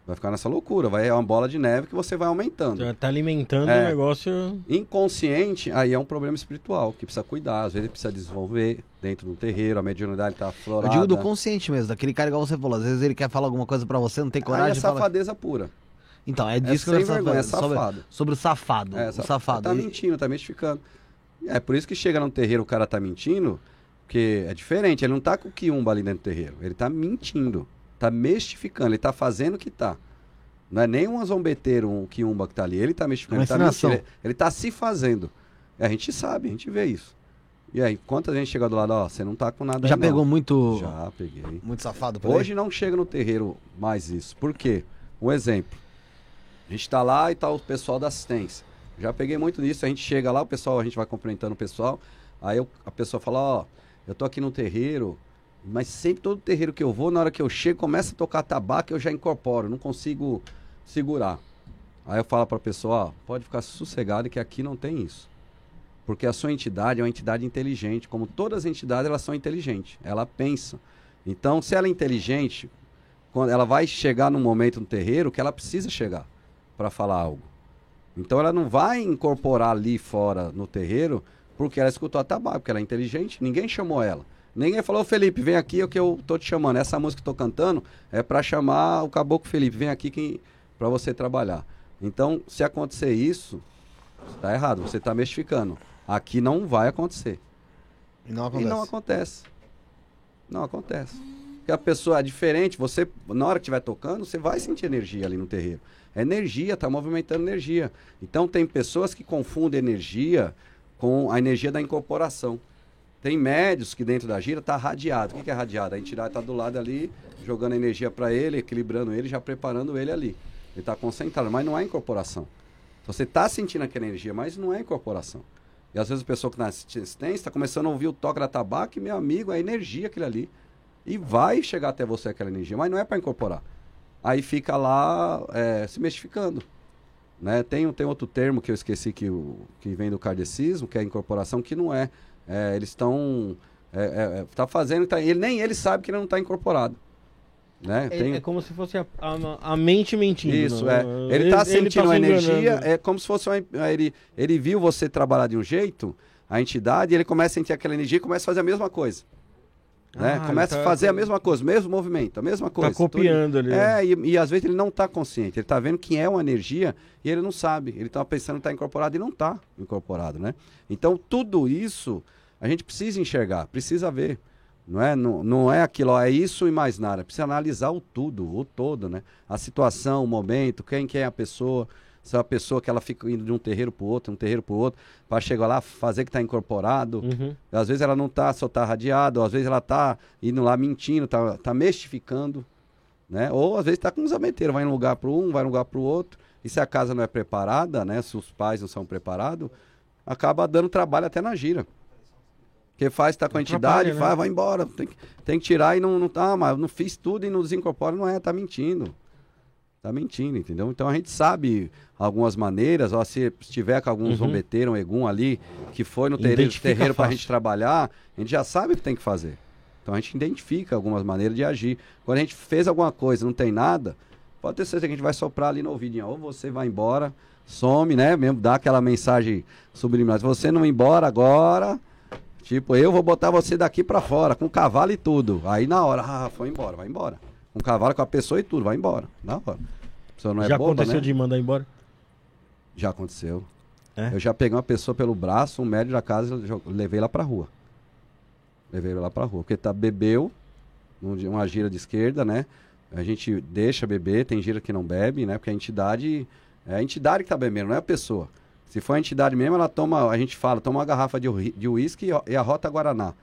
Vai ficar nessa loucura, vai é uma bola de neve que você vai aumentando. Já tá alimentando é, o negócio. Inconsciente, aí é um problema espiritual, que precisa cuidar, às vezes precisa desenvolver dentro do terreiro, a mediunidade tá aflorada. Eu digo do consciente mesmo, daquele cara igual você falou, às vezes ele quer falar alguma coisa para você, não tem coragem aí é safadeza pura. Então, é disso é que eu falar. É safado. Sobre, sobre, o safado. É, o safado. Tá mentindo, tá mentificando. É por isso que chega no terreiro o cara tá mentindo, porque é diferente, ele não tá com o quiumba ali dentro do terreiro, ele tá mentindo, tá mestificando, ele tá fazendo o que tá. Não é nem um zombeteiro, um quiumba que tá ali. Ele tá mexendo, ele tá mexendo, ele, ele tá se fazendo. A gente sabe, a gente vê isso. E aí, quantas gente chega do lado, ó, você não tá com nada Já aí, pegou não. muito. Já peguei. Muito safado por Hoje aí? não chega no terreiro mais isso. Por quê? Um exemplo. A gente tá lá e tá o pessoal da assistência. Já peguei muito disso, a gente chega lá, o pessoal, a gente vai cumprimentando o pessoal. Aí eu, a pessoa fala, ó, eu tô aqui no terreiro, mas sempre todo terreiro que eu vou, na hora que eu chego, começa a tocar tabaco, eu já incorporo, não consigo segurar. Aí eu falo para a pessoa, ó, pode ficar sossegado que aqui não tem isso. Porque a sua entidade é uma entidade inteligente, como todas as entidades, elas são inteligentes, ela pensa. Então, se ela é inteligente, quando ela vai chegar num momento no terreiro que ela precisa chegar para falar algo. Então ela não vai incorporar ali fora no terreiro porque ela escutou a tabaco, porque ela é inteligente, ninguém chamou ela. Ninguém falou, Felipe, vem aqui, é o que eu tô te chamando. Essa música que eu tô cantando é para chamar o caboclo Felipe, vem aqui que para você trabalhar. Então, se acontecer isso, está errado, você está mestificando. Aqui não vai acontecer. E não acontece. E não acontece. Não acontece. Porque a pessoa é diferente, você, na hora que estiver tocando, você vai sentir energia ali no terreiro. É energia, está movimentando energia. Então, tem pessoas que confundem energia com a energia da incorporação. Tem médios que dentro da gira está radiado. O que, é radiado? A entidade está do lado ali, jogando energia para ele, equilibrando ele, já preparando ele ali. Ele está concentrado, mas não é incorporação. Você está sentindo aquela energia, mas não é incorporação. E às vezes a pessoa que está na assistência está começando a ouvir o toque da tabaco e, meu amigo, é energia aquele ali. E vai chegar até você aquela energia, mas não é para incorporar. Aí fica lá é, se mestificando. Né? Tem, tem outro termo que eu esqueci que, o, que vem do kardecismo, que é a incorporação, que não é. é eles estão. É, é, é, tá fazendo, tá, ele, nem ele sabe que ele não está incorporado. Né? É, Tem... é como se fosse a, a, a mente mentindo. Isso, né? é. Ele está sentindo ele tá energia, é como se fosse uma, ele, ele viu você trabalhar de um jeito, a entidade, e ele começa a sentir aquela energia e começa a fazer a mesma coisa. Né? Ah, começa tá, a fazer a mesma coisa, mesmo movimento, a mesma coisa. Está copiando tudo. ali. É, e, e, às vezes ele não está consciente, ele está vendo que é uma energia e ele não sabe. Ele está pensando que está incorporado e não está incorporado, né? Então tudo isso a gente precisa enxergar, precisa ver. Não é, não, não é aquilo, ó, é isso e mais nada. Precisa analisar o tudo, o todo, né? A situação, o momento, quem, quem é a pessoa. Se é a pessoa que ela fica indo de um terreiro para o outro, um terreiro para o outro, para chegar lá, fazer que está incorporado. Uhum. Às vezes ela não está, só está radiado, às vezes ela está indo lá mentindo, está tá mestificando. Né? Ou às vezes está com um zameteiro, vai em um lugar para um, vai em um lugar para o outro. E se a casa não é preparada, né? Se os pais não são preparados, acaba dando trabalho até na gira. Porque faz, tá com a entidade, né? faz, vai embora. Tem que, tem que tirar e não, não tá, mas não fiz tudo e não desincorpora, não é, tá mentindo. Tá mentindo, entendeu? Então a gente sabe algumas maneiras, ó, se tiver com alguns uhum. zombeteiros, um egum ali, que foi no terreiro, terreiro para a gente trabalhar, a gente já sabe o que tem que fazer. Então a gente identifica algumas maneiras de agir. Quando a gente fez alguma coisa não tem nada, pode ter certeza que a gente vai soprar ali no ouvidinho. Ou você vai embora, some, né? Mesmo dá aquela mensagem subliminar. Se você não ir embora agora, tipo, eu vou botar você daqui pra fora, com cavalo e tudo. Aí na hora, ah, foi embora, vai embora. Com cavalo, com a pessoa e tudo, vai embora. Na hora. A pessoa não é Já boba, aconteceu né? de mandar embora? Já aconteceu. É? Eu já peguei uma pessoa pelo braço, um médio da casa, levei lá pra rua. Levei lá pra rua. Porque tá, bebeu, uma gira de esquerda, né? A gente deixa beber, tem gira que não bebe, né? Porque a entidade. É a entidade que tá bebendo, não é a pessoa. Se for a entidade mesmo, ela toma, a gente fala, toma uma garrafa de uísque e, e a rota Guaraná.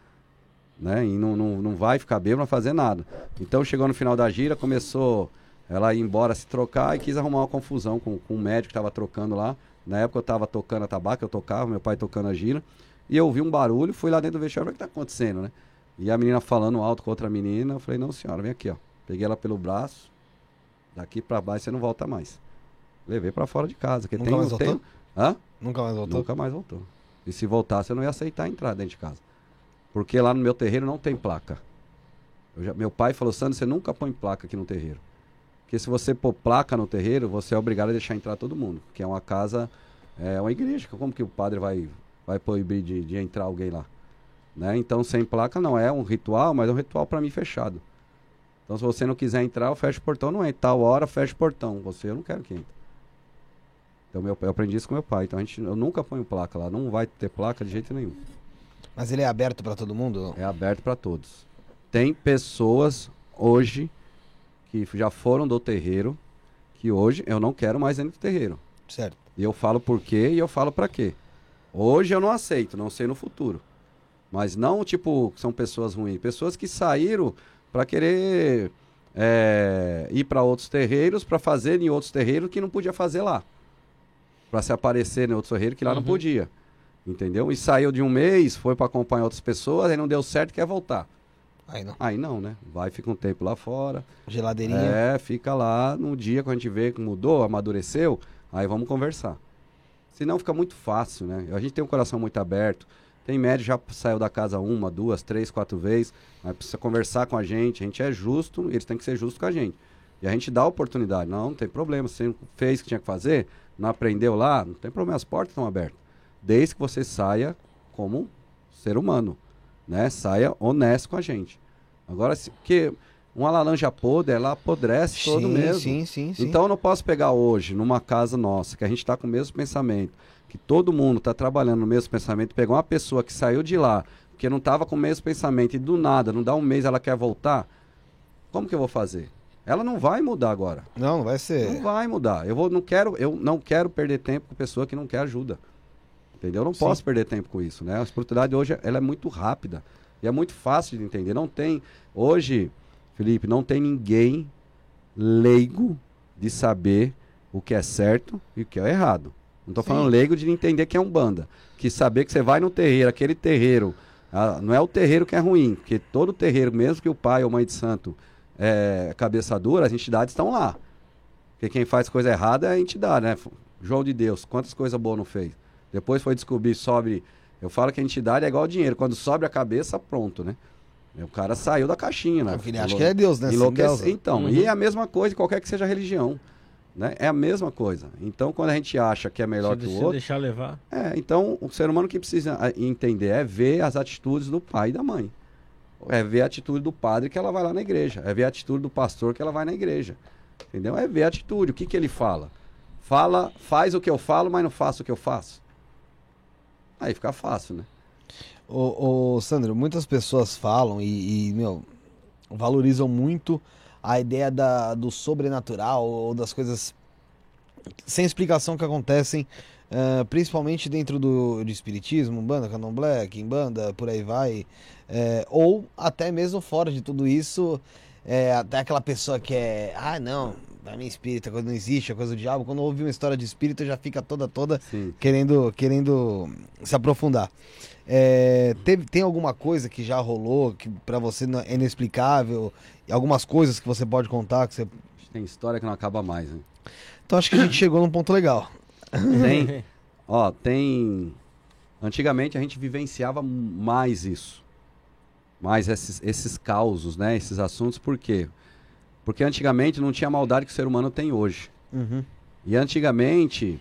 Né? E não, não, não vai ficar bêbado, não fazer nada. Então chegou no final da gira, começou ela ir embora se trocar e quis arrumar uma confusão com, com o médico que tava trocando lá. Na época eu tava tocando a tabaco, eu tocava, meu pai tocando a gira. E eu ouvi um barulho, fui lá dentro do vestiário, o que tá acontecendo, né? E a menina falando alto com outra menina, eu falei, não senhora, vem aqui, ó. Peguei ela pelo braço, daqui pra baixo você não volta mais. Levei pra fora de casa. Que Nunca tem, mais tem... voltou? Hã? Nunca mais voltou? Nunca mais voltou. E se voltasse, eu não ia aceitar entrar dentro de casa. Porque lá no meu terreiro não tem placa. Já- meu pai falou, Sandro, você nunca põe placa aqui no terreiro. Porque se você pôr placa no terreiro, você é obrigado a deixar entrar todo mundo. Que é uma casa, é uma igreja. Como que o padre vai, vai proibir de, de entrar alguém lá? Né? Então, sem placa não é um ritual, mas é um ritual para mim fechado. Então, se você não quiser entrar, eu fecho o portão, não entra. Tal hora, fecha o portão. Você, eu não quero que entre. Então, meu, eu aprendi isso com meu pai. Então, a gente, eu nunca ponho placa lá. Não vai ter placa de jeito nenhum. Mas ele é aberto pra todo mundo? É aberto para todos. Tem pessoas hoje que já foram do terreiro que hoje eu não quero mais dentro do terreiro. Certo. E eu falo por quê e eu falo para quê. Hoje eu não aceito, não sei no futuro. Mas não, tipo, são pessoas ruins. Pessoas que saíram para querer é, ir para outros terreiros, para fazer em outros terreiros que não podia fazer lá. Para se aparecer em outros terreiros que lá não Uhum. podia. Entendeu? E saiu de um mês, foi para acompanhar outras pessoas, aí não deu certo, quer voltar. Aí não. Aí não, né? Vai, fica um tempo lá fora. Geladeirinha. É, fica lá. No dia que a gente vê que mudou, amadureceu, aí vamos conversar. Senão fica muito fácil, né? A gente tem um coração muito aberto. Tem médico já saiu da casa uma, duas, três, quatro vezes. Aí precisa conversar com a gente. A gente é justo, eles têm que ser justos com a gente. E a gente dá oportunidade. Não, não tem problema. Você fez o que tinha que fazer, não aprendeu lá, não tem problema. As portas estão abertas. Desde que você saia como ser humano, né? Saia honesto com a gente. Agora, se, porque uma laranja podre, ela apodrece todo sim, mesmo. sim, sim, sim. Então eu não posso pegar hoje, numa casa nossa, que a gente está com o mesmo pensamento, que todo mundo está trabalhando no mesmo pensamento, pegar uma pessoa que saiu de lá, porque não estava com o mesmo pensamento, e do nada, não dá um mês, ela quer voltar, como que eu vou fazer? Ela não vai mudar agora. Não, não vai ser. Não vai mudar. Eu vou, não quero, eu não quero perder tempo com pessoa que não quer ajuda. Entendeu? Eu não Sim. posso perder tempo com isso, né? A espiritualidade hoje ela é muito rápida e é muito fácil de entender. Não tem hoje, Felipe, não tem ninguém leigo de saber o que é certo e o que é errado. Não estou falando leigo de entender que é um banda, que saber que você vai no terreiro, aquele terreiro, ah, não é o terreiro que é ruim, porque todo terreiro, mesmo que o pai ou mãe de santo é cabeça dura, as entidades estão lá. Porque quem faz coisa errada é a entidade, né? João de Deus, quantas coisas boas não fez? Depois foi descobrir, sobe. Eu falo que a entidade é igual ao dinheiro, quando sobe a cabeça, pronto, né? O cara saiu da caixinha, né? Porque ele acha que é Deus, né? Enlouquece. Deus. Então, Uhum. e é a mesma coisa, qualquer que seja a religião. Né? É a mesma coisa. Então, quando a gente acha que é melhor se que o outro. deixar levar. É, então o ser humano que precisa ah, entender é ver as atitudes do pai e da mãe. É ver a atitude do padre que ela vai lá na igreja. É ver a atitude do pastor que ela vai na igreja. Entendeu? É ver a atitude. O que, que ele fala? Fala, faz o que eu falo, mas não faço o que eu faço. Aí fica fácil, né? Ô, ô, Sandro, muitas pessoas falam e, e, meu, valorizam muito a ideia da, do sobrenatural ou das coisas sem explicação que acontecem, eh, principalmente dentro do espiritismo, banda, candomblé, quimbanda, por aí vai, eh, ou até mesmo fora de tudo isso, eh, até aquela pessoa que é, ah, não, pra mim espírita, coisa não existe, é coisa do diabo, quando ouve uma história de espírito já fica toda, toda Sim. querendo, querendo se aprofundar. É, teve, tem alguma coisa que já rolou que para você é inexplicável? Algumas coisas que você pode contar que você. Tem história que não acaba mais, né? Então acho que a gente chegou num ponto legal. Tem, ó, tem. Antigamente a gente vivenciava mais isso. Mais esses, esses causos, né? Esses assuntos, por quê? Porque antigamente não tinha a maldade que o ser humano tem hoje. Uhum. E antigamente,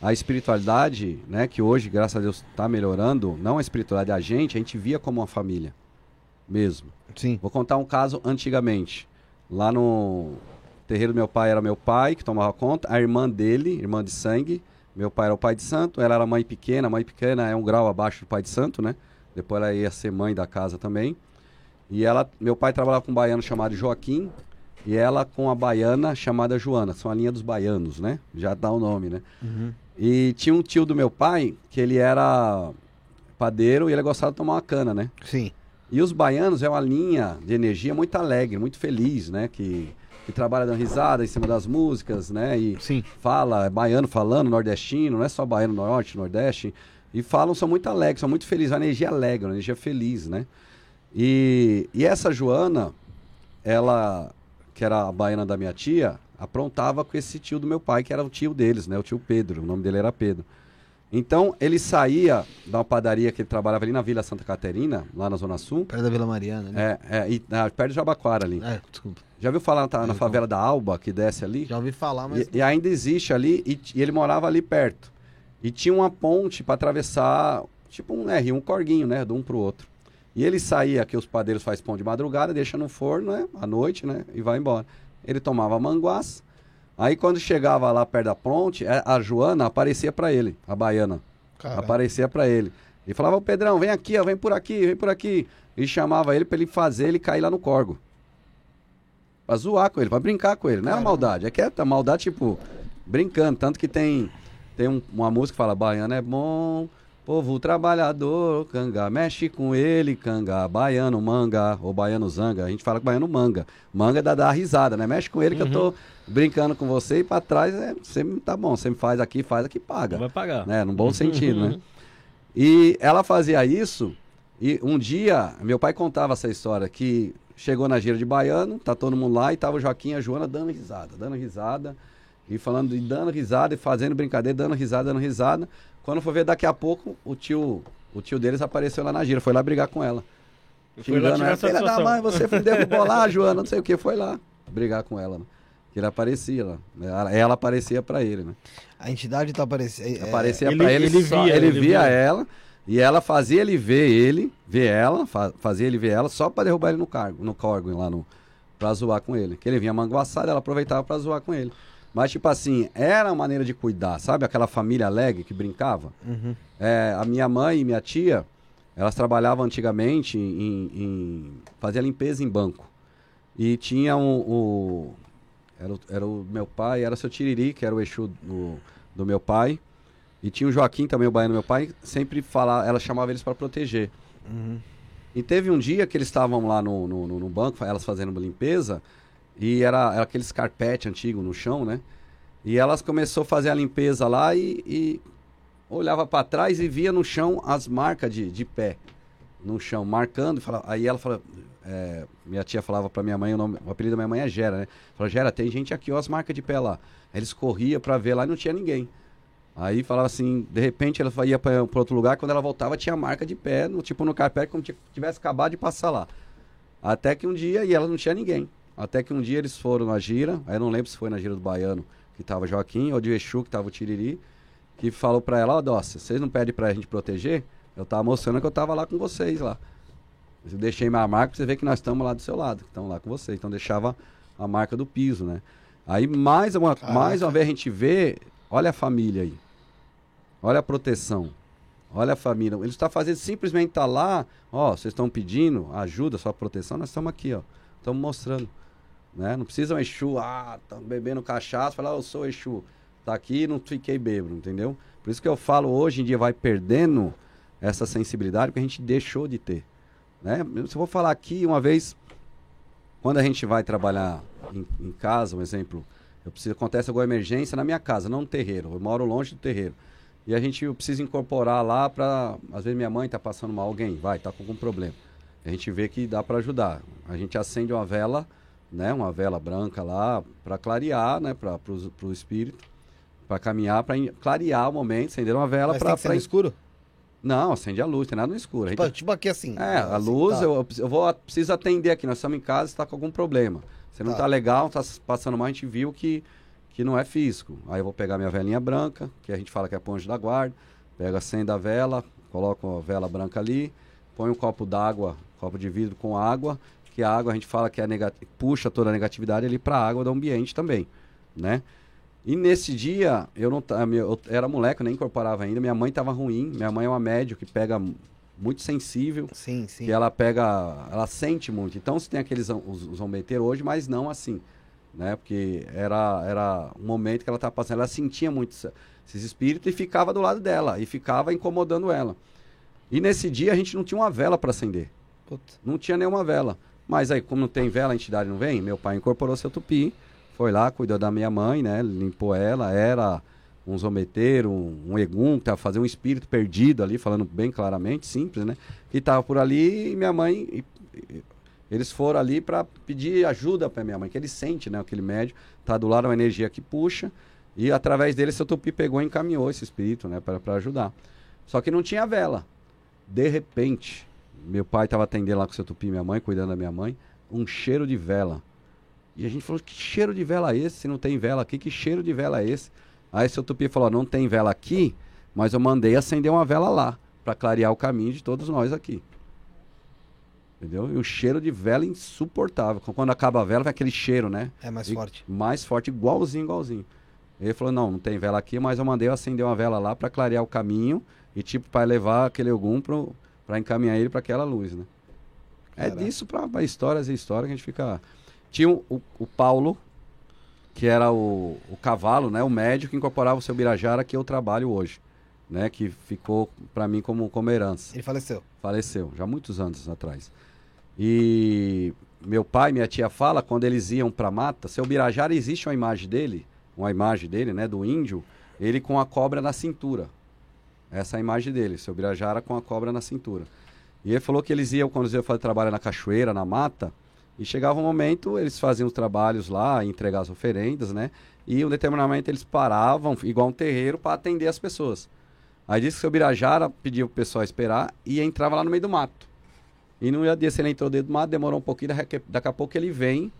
a espiritualidade, né, que hoje, graças a Deus, está melhorando, não a espiritualidade, a gente, a gente via como uma família. Mesmo. Sim. Vou contar um caso antigamente. Lá no terreiro do meu pai era meu pai que tomava conta, a irmã dele, irmã de sangue. Meu pai era o pai de santo, ela era mãe pequena, mãe pequena é um grau abaixo do pai de santo, né? Depois ela ia ser mãe da casa também. E ela, meu pai trabalhava com um baiano chamado Joaquim e ela com a baiana chamada Joana. São a linha dos baianos, né? Já dá o nome, né? Uhum. E tinha um tio do meu pai que ele era padeiro e ele gostava de tomar uma cana, né? Sim. E os baianos é uma linha de energia muito alegre, muito feliz, né? Que, que trabalha dando risada em cima das músicas, né? E Sim. fala, é baiano falando, nordestino, não é só baiano norte, nordeste. E falam, são muito alegres, são muito felizes, uma energia alegre, uma energia feliz, né? E, e essa Joana, ela, que era a baiana da minha tia, aprontava com esse tio do meu pai, que era o tio deles, né? O tio Pedro, o nome dele era Pedro. Então, ele saía da padaria que ele trabalhava ali na Vila Santa Caterina, lá na Zona Sul. Perto da Vila Mariana, né? É, é, e, ah, perto de Jabaquara ali. É, desculpa. Já viu falar tá, na favela da Alba, que desce ali? Já ouvi falar, mas. E, e ainda existe ali, e, e ele morava ali perto. E tinha uma ponte para atravessar, tipo um R, um corguinho, né? De um pro outro. E ele saía, que os padeiros fazem pão de madrugada, deixa no forno, né? À noite, né? E vai embora. Ele tomava manguás. Aí quando chegava lá perto da ponte, é, a Joana aparecia para ele, a baiana. Caralho. Aparecia para ele. E falava, ô Pedrão, vem aqui, ó, vem por aqui, vem por aqui. E chamava ele para ele fazer ele cair lá no corgo. Pra zoar com ele, pra brincar com ele. Não é Caramba. maldade, é que é a maldade, tipo, brincando. Tanto que tem, tem um- uma música que fala, baiano é bom, povo trabalhador, canga, mexe com ele, canga, baiano manga, ou baiano zanga. A gente fala que baiano manga. Manga é da dar risada, né? Mexe com ele que eu tô brincando com você e pra trás é, você tá bom, você me faz aqui, faz aqui, paga Vai pagar. né? No bom sentido, né? E ela fazia isso, e um dia, meu pai contava essa história, que chegou na gira de baiano, tá todo mundo lá, e tava o Joaquim e a Joana dando risada, dando risada, e falando, e dando risada, e fazendo brincadeira, dando risada, dando risada. Quando for ver, daqui a pouco, o tio, o tio deles apareceu lá na gira, foi lá brigar com ela. Foi lá Xingando ela, filha da satisfação." mãe, você derrubou lá, Joana, não sei o que, foi lá brigar com ela, né? Que ele aparecia lá, né? ela, ela aparecia pra ele, né? A entidade tá aparecendo. Aparecia ele- pra ele, ele só- via, ele, ele via via. ela e ela fazia ele ver ele, ver ela, fa- fazia ele ver ela só pra derrubar ele no cargo, no corgo lá no pra zoar com ele. Que ele vinha manguaçado, ela aproveitava pra zoar com ele. Mas tipo assim, era uma maneira de cuidar, sabe? Aquela família alegre que brincava. Uhum. É, a minha mãe e minha tia, elas trabalhavam antigamente em, em fazia limpeza em banco. E tinha um, o era, o era o meu pai, era o seu Tiriri, que era o Exu do, do meu pai. E tinha o Joaquim também, o baiano do meu pai, sempre falava, ela chamava eles para proteger. Uhum. E teve um dia que eles estavam lá no, no, no- banco, elas fazendo uma limpeza, e era, era aqueles carpete antigo no chão, né? E elas começou a fazer a limpeza lá e, e olhava para trás e via no chão as marcas de, de pé. No chão, marcando. falava- aí ela falou. é, minha tia falava para minha mãe, o, nome, o apelido da minha mãe é Gera, né? Falou, Gera, tem gente aqui, ó, as marcas de pé lá. Aí eles corriam para ver lá e não tinha ninguém. Aí falava assim, de repente ela ia para outro lugar, quando ela voltava tinha marca de pé, no, tipo no carpete, como se tivesse acabado de passar lá. Até que um dia, e ela não tinha ninguém. Até que um dia eles foram na gira, aí eu não lembro se foi na gira do Baiano, que tava Joaquim, ou de Exu, que tava o Tiriri, que falou pra ela, ó, Dócia, vocês não pedem pra gente proteger? Eu tava mostrando que eu tava lá com vocês lá. Eu deixei minha marca pra você ver que nós estamos lá do seu lado, que estamos lá com vocês. Então deixava a marca do piso, né? Aí mais uma, Caraca. mais uma vez a gente vê, olha a família aí. Olha a proteção. Olha a família. Ele está fazendo simplesmente tá lá, ó, vocês estão pedindo ajuda, sua proteção, nós estamos aqui, ó. Estamos mostrando. Né? Não precisa um Exu, ah, tá bebendo cachaça, falar, eu sou Exu. Tá aqui não fiquei bêbado, entendeu? Por isso que eu falo, hoje em dia vai perdendo essa sensibilidade que a gente deixou de ter. Né? Se eu vou falar aqui uma vez, quando a gente vai trabalhar em, em casa, um exemplo, eu preciso, acontece alguma emergência na minha casa, não no terreiro, eu moro longe do terreiro. E a gente precisa incorporar lá para, às vezes minha mãe está passando mal, alguém vai, está com algum problema. A gente vê que dá para ajudar. A gente acende uma vela, né, uma vela branca lá para clarear, né, para o espírito, para caminhar, para clarear o momento, acender uma vela para escuro? Não, acende a luz, tem nada no escuro. A gente Tipo, tipo aqui assim. é, a Assim, luz, tá. eu, eu vou, preciso atender aqui. Nós estamos em casa, está com algum problema. Você não Tá. tá, legal, tá passando mal, a gente viu que, que não é físico. Aí eu vou pegar minha velinha branca, que a gente fala que é ponte da guarda, pego a senha da vela, coloco a vela branca ali, põe um copo d'água, copo de vidro com água, que a água a gente fala que é nega- puxa toda a negatividade ali para a água do ambiente também, né? E nesse dia, eu não eu era moleque, eu nem incorporava ainda, minha mãe estava ruim, minha mãe é uma médium que pega muito sensível, Sim, sim. que ela pega, ela sente muito. Então você tem aqueles os, os zombeteiros hoje, mas não assim, né? Porque era era um momento que ela estava passando, ela sentia muito esses espíritos e ficava do lado dela e ficava incomodando ela. E nesse dia a gente não tinha uma vela para acender, Puta. não tinha nenhuma vela. Mas aí como não tem vela, a entidade não vem. Meu pai incorporou seu tupi, foi lá, cuidou da minha mãe, né? Limpou ela, era um zombeteiro, um, um egum, que fazendo um espírito perdido ali, falando bem claramente, simples, né? Que tava por ali e minha mãe. e- e- eles foram ali para pedir ajuda para minha mãe, que ele sente, né? Aquele médio, tá do lado uma energia que puxa, e através dele seu tupi pegou e encaminhou esse espírito, né? Para ajudar. Só que não tinha vela. De repente, meu pai estava atendendo lá com seu tupi, minha mãe, cuidando da minha mãe, um cheiro de vela. E a gente falou, que cheiro de vela é esse? Se não tem vela aqui, que cheiro de vela é esse? Aí seu tupi falou, não tem vela aqui, mas eu mandei acender uma vela lá, para clarear o caminho de todos nós aqui. Entendeu? E o cheiro de vela insuportável. Quando acaba a vela, vai aquele cheiro, né? É mais E- forte. Mais forte, igualzinho, igualzinho. Ele falou, não, não tem vela aqui, mas eu mandei eu acender uma vela lá para clarear o caminho e tipo para levar aquele algum para encaminhar ele para aquela luz, né? É Caraca. disso para histórias e histórias que a gente fica. Tinha o, o, o Paulo, que era o, o cavalo, né? O médico que incorporava o seu Birajara, que eu trabalho hoje, né? Que ficou para mim como, como herança Ele faleceu. faleceu, já muitos anos atrás. E meu pai, minha tia fala, quando eles iam para mata, seu Birajara existe uma imagem dele, uma imagem dele, né, do índio, ele com a cobra na cintura. Essa é a imagem dele, seu Birajara com a cobra na cintura. E ele falou que eles iam, quando eles iam fazer trabalho na cachoeira, na mata, e chegava um momento, eles faziam os trabalhos lá, entregar as oferendas, né? E um determinado momento eles paravam, igual um terreiro, para atender as pessoas. Aí disse que o seu Birajara pediu pro pessoal esperar e entrava lá no meio do mato. E no dia desse ele entrou dentro do mato, demorou um pouquinho, daqui a pouco ele vem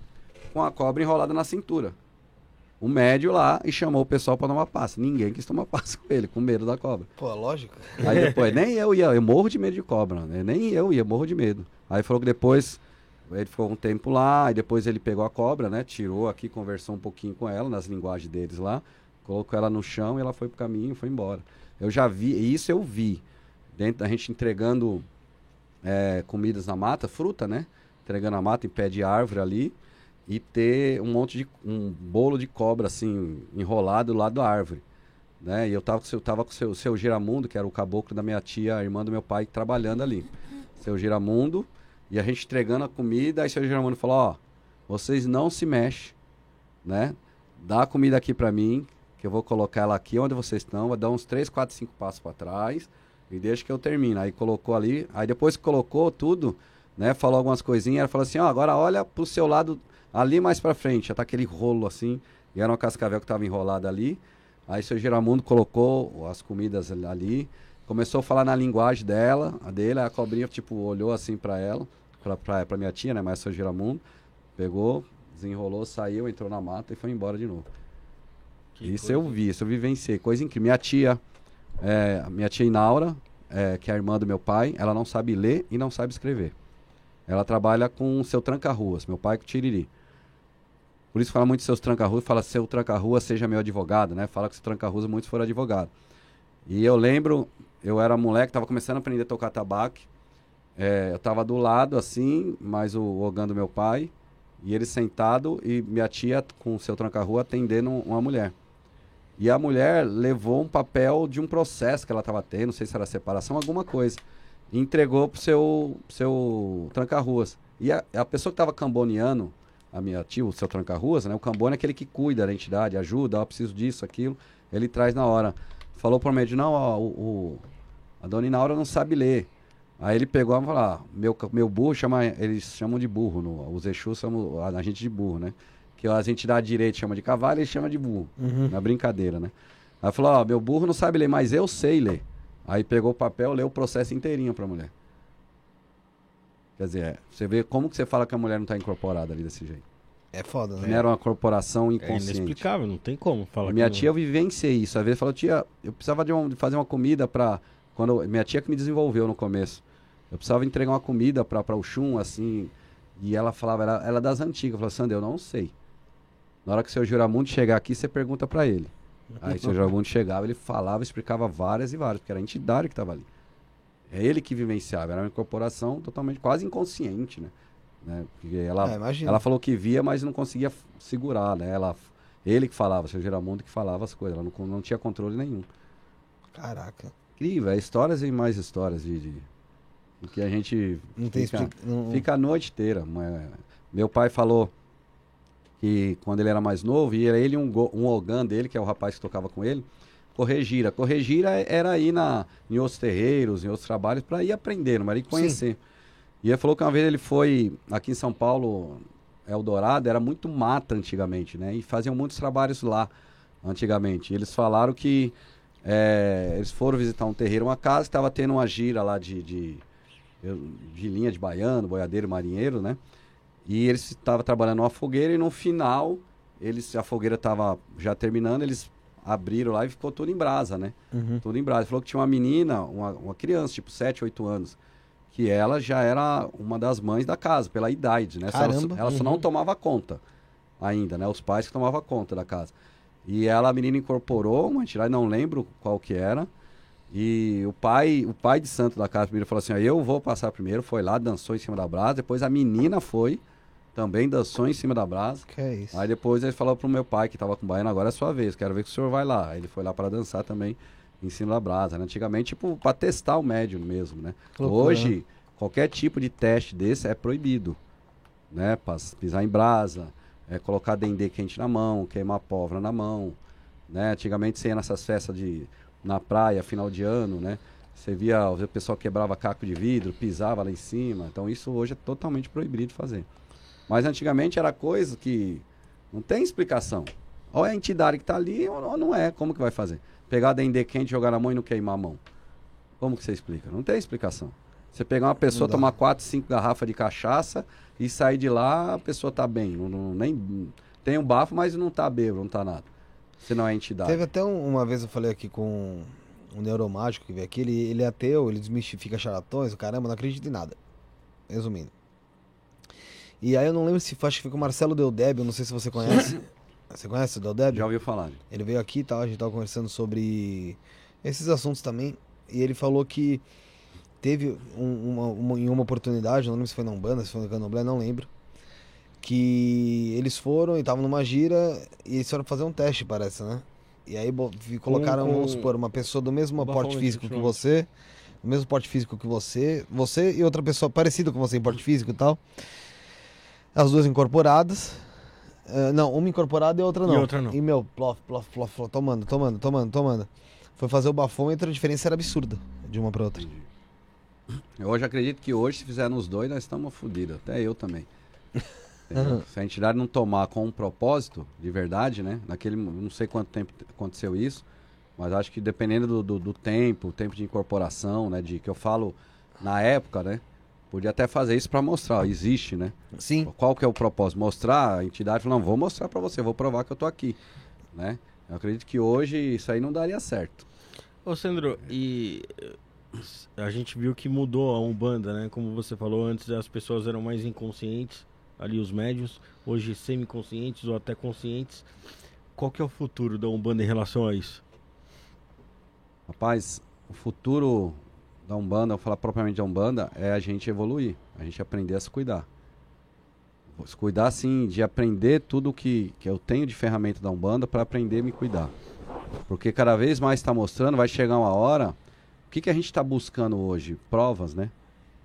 com a cobra enrolada na cintura. O médio lá e chamou o pessoal para tomar passe. Ninguém quis tomar passe com ele, com medo da cobra. Pô, lógico. Aí depois, nem eu ia, eu morro de medo de cobra, né? Nem eu ia, morro de medo. Aí falou que depois, ele ficou um tempo lá, e depois ele pegou a cobra, né? Tirou aqui, conversou um pouquinho com ela, nas linguagens deles lá, colocou ela no chão e ela foi pro caminho e foi embora. Eu já vi, e isso eu vi, dentro da gente entregando é, comidas na mata, fruta, né? Entregando a mata em pé de árvore ali, e ter um monte de, um bolo de cobra, assim, enrolado do lado da árvore né? E eu tava seu, tava com o seu, seu Giramundo, que era o caboclo da minha tia, a irmã do meu pai, trabalhando ali. Seu Giramundo, e a gente entregando a comida, aí seu Giramundo falou, ó, vocês não se mexem, né? Dá a comida aqui pra mim, que eu vou colocar ela aqui onde vocês estão, vai dar uns 3, 4, 5 passos para trás, e deixa que eu termino. Aí colocou ali, aí depois que colocou tudo, né? Falou algumas coisinhas, ela falou assim, ó, agora olha pro seu lado, ali mais pra frente, já tá aquele rolo assim, e era uma cascavel que tava enrolada ali, Aí seu Giramundo colocou as comidas ali, começou a falar na linguagem dela, a dele, a cobrinha tipo olhou assim para ela, pra minha tia, né, mas seu Giramundo, pegou, desenrolou, saiu, entrou na mata e foi embora de novo. Que isso coisa. eu vi, isso eu vivenciei, coisa incrível. Minha tia, é, minha tia Inaura, é, que é a irmã do meu pai, ela não sabe ler e não sabe escrever. Ela trabalha com o seu tranca-ruas, meu pai com o Tiriri. Por isso fala muito seus tranca-ruas, fala seu tranca-rua seja meu advogado, né? Fala que seu tranca-ruas muitos foram advogado. E eu lembro, eu era moleque, tava começando a aprender a tocar tabaco. É, eu tava do lado, assim, mais o Ogan do meu pai, e ele sentado, e minha tia com seu tranca-rua atendendo uma mulher. E a mulher levou um papel de um processo que ela estava tendo, não sei se era separação, alguma coisa. E entregou pro seu, seu tranca-ruas. E a, a pessoa que estava camboneando, a minha tia, o seu tranca-ruas, né? O cambone é aquele que cuida da entidade, ajuda, ó, preciso disso, aquilo. Ele traz na hora. Falou pro médico, não, ó, o, o- a dona Inaura não sabe ler. Aí ele pegou e falou, ah, meu, meu burro chama, eles chamam de burro, no, os Exus chamam a, a gente de burro, né? Que as entidades direitas chamam de cavalo, eles chamam de burro. Na brincadeira, né? Aí falou, ó, meu burro não sabe ler, mas eu sei ler. Aí pegou o papel, leu o processo inteirinho pra mulher. Quer dizer, é, você vê como que você fala que a mulher não tá incorporada ali desse jeito. É foda, Não né? era uma corporação É inconsciente. inexplicável, não tem como falar minha que tia, eu vivenciei isso. Às vezes falou, tia, eu precisava de, um- de fazer uma comida pra. Quando, minha tia que me desenvolveu no começo. Eu precisava entregar uma comida pra, pra o Chum, assim. E ela falava, ela, ela é das antigas. Eu falava, Sandra, eu não sei. Na hora que o seu Juramundo chegar aqui, você pergunta pra ele. Aí o seu Juramundo chegava, ele falava, explicava várias e várias, porque era a entidade que estava ali. É ele que vivenciava, era uma incorporação totalmente, quase inconsciente, né? né? Porque ela, É, ela falou que via, mas não conseguia segurar, né? Ela, ele que falava, o seu Geramundo que falava as coisas, ela não, não tinha controle nenhum. Caraca. Incrível, é histórias e mais histórias de, de, que a gente Não tem fica, explica... não- fica a noite inteira. mas- Meu pai falou que quando ele era mais novo, ia ele e um, um Ogan dele, que é o rapaz que tocava com ele, correr gira. Correr gira era ir na, em outros terreiros, em outros trabalhos, para ir aprendendo, mas ir conhecer. E ele falou que uma vez ele foi aqui em São Paulo, Eldorado, era muito mata antigamente, né? E faziam muitos trabalhos lá antigamente. E eles falaram que é, eles foram visitar um terreiro, uma casa, estava tendo uma gira lá de, de, de linha de baiano, boiadeiro, marinheiro, né? E eles estavam trabalhando numa fogueira e no final, eles, a fogueira estava já terminando, eles abriram lá e ficou tudo em brasa, né? Uhum. Tudo em brasa. Falou que tinha uma menina, uma, uma criança, tipo 7, 8 anos, que ela já era uma das mães da casa, pela idade, né? Ela, Caramba. só- ela só não Uhum. tomava conta ainda, né? Os pais que tomavam conta da casa. E ela, a menina, incorporou uma entidade, não lembro qual que era. E o pai, o pai de santo da casa primeiro falou assim: ó, eu vou passar primeiro, foi lá, dançou em cima da brasa. Depois a menina foi, também dançou em cima da brasa. Que é isso. Aí depois ele falou pro meu pai, que tava com o baiano, agora é sua vez, quero ver que o senhor vai lá. Aí ele foi lá para dançar também em cima da brasa, né? Antigamente, tipo, para testar o médium mesmo, né? Loucura, Hoje, qualquer tipo de teste desse é proibido, né? Pra pisar em brasa, é, colocar dendê quente na mão, queimar pólvora na mão, né? Antigamente você ia nessas festas de, na praia, final de ano, né? Você via, o pessoal quebrava caco de vidro, pisava lá em cima. Então isso hoje é totalmente proibido de fazer. Mas antigamente era coisa que não tem explicação. Ou é a entidade que está ali ou não é. Como que vai fazer? Pegar dendê quente, jogar na mão e não queimar a mão. Como que você explica? Não tem explicação. Você pegar uma pessoa, tomar quatro, cinco garrafas de cachaça e sair de lá, a pessoa tá bem. Não, não- nem, tem um bafo, mas não tá bêbado, não tá nada. Se não é entidade. Teve até um- uma vez eu falei aqui com um neuromágico que veio aqui, ele, ele é ateu, ele desmistifica charlatões, o caramba, não acredita em nada. Resumindo. E aí eu não lembro se foi, acho que foi com o Marcelo Deldébio, não sei se você conhece. Você conhece o Deldébio? Já ouviu falar? Ele veio aqui e tal, a gente tava conversando sobre esses assuntos também. E ele falou que teve um- uma, uma- em uma oportunidade, não lembro se foi na Umbanda, se foi no Candomblé, não lembro. Que eles foram e estavam numa gira e eles foram fazer um teste, parece, né? E aí bo- colocaram, com- vamos supor, uma pessoa do mesmo porte físico que você, do mesmo porte físico que você, você e outra pessoa parecida com você em porte físico e tal. As duas incorporadas. Ah, não, uma incorporada e a outra E não. outra não. E meu, plof, plof, plof, plof, tomando, tomando, tomando, tomando. Foi fazer o bafômetro, a diferença era absurda de uma pra outra. Eu hoje acredito que hoje, se fizer nos dois, nós estamos fodidos. Até eu também. Aham. Se a entidade não tomar com um propósito, de verdade, né? Naquele, não sei quanto tempo aconteceu isso, mas acho que dependendo do, do, do tempo, o tempo de incorporação, né? De que eu falo na época, né? Podia até fazer isso para mostrar, ó, existe, né? Sim. Qual que é o propósito? Mostrar a entidade, falar, não, vou mostrar para você, vou provar que eu tô aqui, né? Eu acredito que hoje isso aí não daria certo. Ô, Sandro, e eh, a gente viu que mudou a Umbanda, né? Como você falou antes, as pessoas eram mais inconscientes, ali os médios, hoje semiconscientes ou até conscientes. Qual que é o futuro da Umbanda em relação a isso? Rapaz, o futuro da Umbanda, vou falar propriamente da Umbanda, é a gente evoluir, a gente aprender a se cuidar. Se cuidar, assim, de aprender tudo que, que eu tenho de ferramenta da Umbanda para aprender a me cuidar. Porque cada vez mais está mostrando, vai chegar uma hora. O que, que a gente está buscando hoje? Provas, né?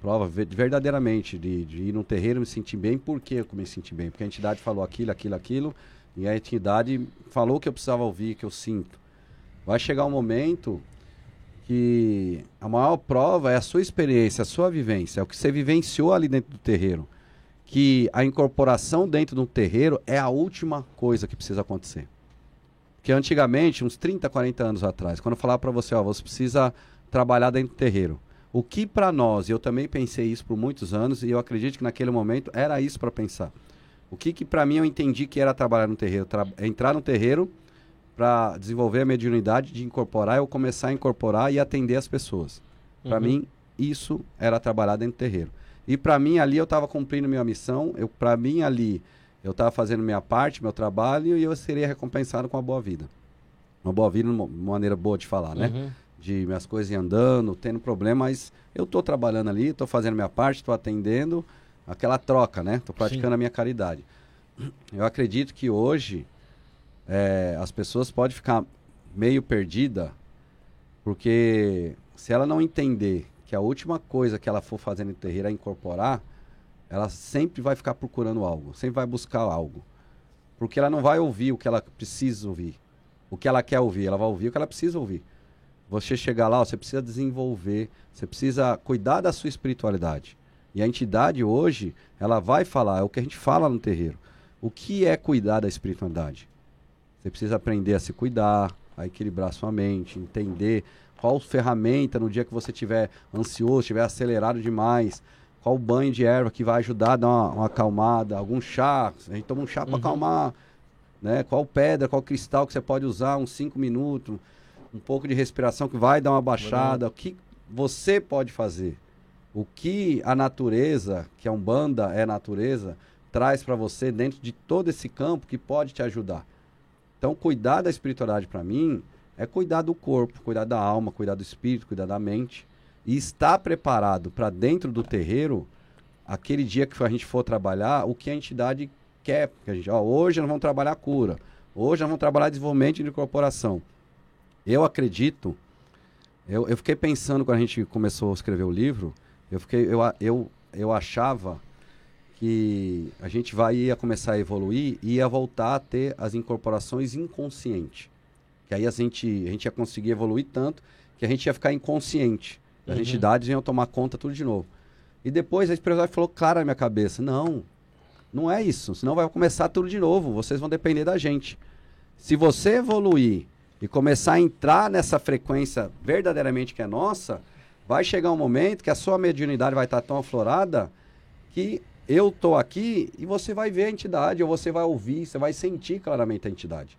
Provas ve- verdadeiramente de, de ir num terreiro me sentir bem. Por que eu me senti bem? Porque a entidade falou aquilo, aquilo, aquilo. E a entidade falou que eu precisava ouvir, que eu sinto. Vai chegar um momento que a maior prova é a sua experiência, a sua vivência, é o que você vivenciou ali dentro do terreiro. Que a incorporação dentro de um terreiro é a última coisa que precisa acontecer. Porque antigamente, uns 30, 40 anos atrás, quando eu falava para você, ó, você precisa trabalhar dentro do terreiro. O que para nós, e eu também pensei isso por muitos anos, e eu acredito que naquele momento era isso para pensar. O que que para mim eu entendi que era trabalhar no terreiro? Tra entrar no terreiro para desenvolver a mediunidade, de incorporar, eu começar a incorporar e atender as pessoas. Para Uhum. mim, isso era trabalhar dentro do terreiro. E para mim ali eu estava cumprindo minha missão, eu para mim ali eu estava fazendo minha parte, meu trabalho e eu seria recompensado com uma boa vida. Uma boa vida, uma maneira boa de falar, né? Uhum. de minhas coisas andando, tendo problema, mas eu tô trabalhando ali, estou fazendo minha parte, estou atendendo, aquela troca, né? Estou praticando Sim. a minha caridade. Eu acredito que hoje eh, as pessoas podem ficar meio perdida, porque se ela não entender que a última coisa que ela for fazer no terreiro é incorporar, ela sempre vai ficar procurando algo, sempre vai buscar algo. Porque ela não vai ouvir o que ela precisa ouvir, o que ela quer ouvir, ela vai ouvir o que ela precisa ouvir. Você chegar lá, você precisa desenvolver, você precisa cuidar da sua espiritualidade. E a entidade hoje, ela vai falar, é o que a gente fala no terreiro. O que é cuidar da espiritualidade? Você precisa aprender a se cuidar, a equilibrar sua mente, entender qual ferramenta no dia que você estiver ansioso, estiver acelerado demais, qual banho de erva que vai ajudar a dar uma, uma acalmada, algum chá, a gente toma um chá para Uhum. acalmar, né? Qual pedra, qual cristal que você pode usar, uns 5 minutos, um pouco de respiração que vai dar uma baixada, o que você pode fazer? O que a natureza, que a Umbanda é natureza, traz para você dentro de todo esse campo que pode te ajudar. Então, cuidar da espiritualidade para mim é cuidar do corpo, cuidar da alma, cuidar do espírito, cuidar da mente e estar preparado para dentro do terreiro, aquele dia que a gente for trabalhar, o que a entidade quer. Porque a gente, ó, hoje nós vamos trabalhar cura, hoje nós vamos trabalhar desenvolvimento de incorporação. Eu acredito, eu, eu fiquei pensando quando a gente começou a escrever o livro, eu, fiquei, eu, eu, eu achava que a gente vai ia começar a evoluir e ia voltar a ter as incorporações inconscientes. Que aí a gente, a gente ia conseguir evoluir tanto que a gente ia ficar inconsciente. As Uhum. entidades iam tomar conta tudo de novo. E depois a espiritualidade falou claro na minha cabeça: não, não é isso. Senão vai começar tudo de novo. Vocês vão depender da gente. Se você evoluir e começar a entrar nessa frequência verdadeiramente que é nossa, vai chegar um momento que a sua mediunidade vai estar tão aflorada que eu tô aqui e você vai ver a entidade, ou você vai ouvir, você vai sentir claramente a entidade.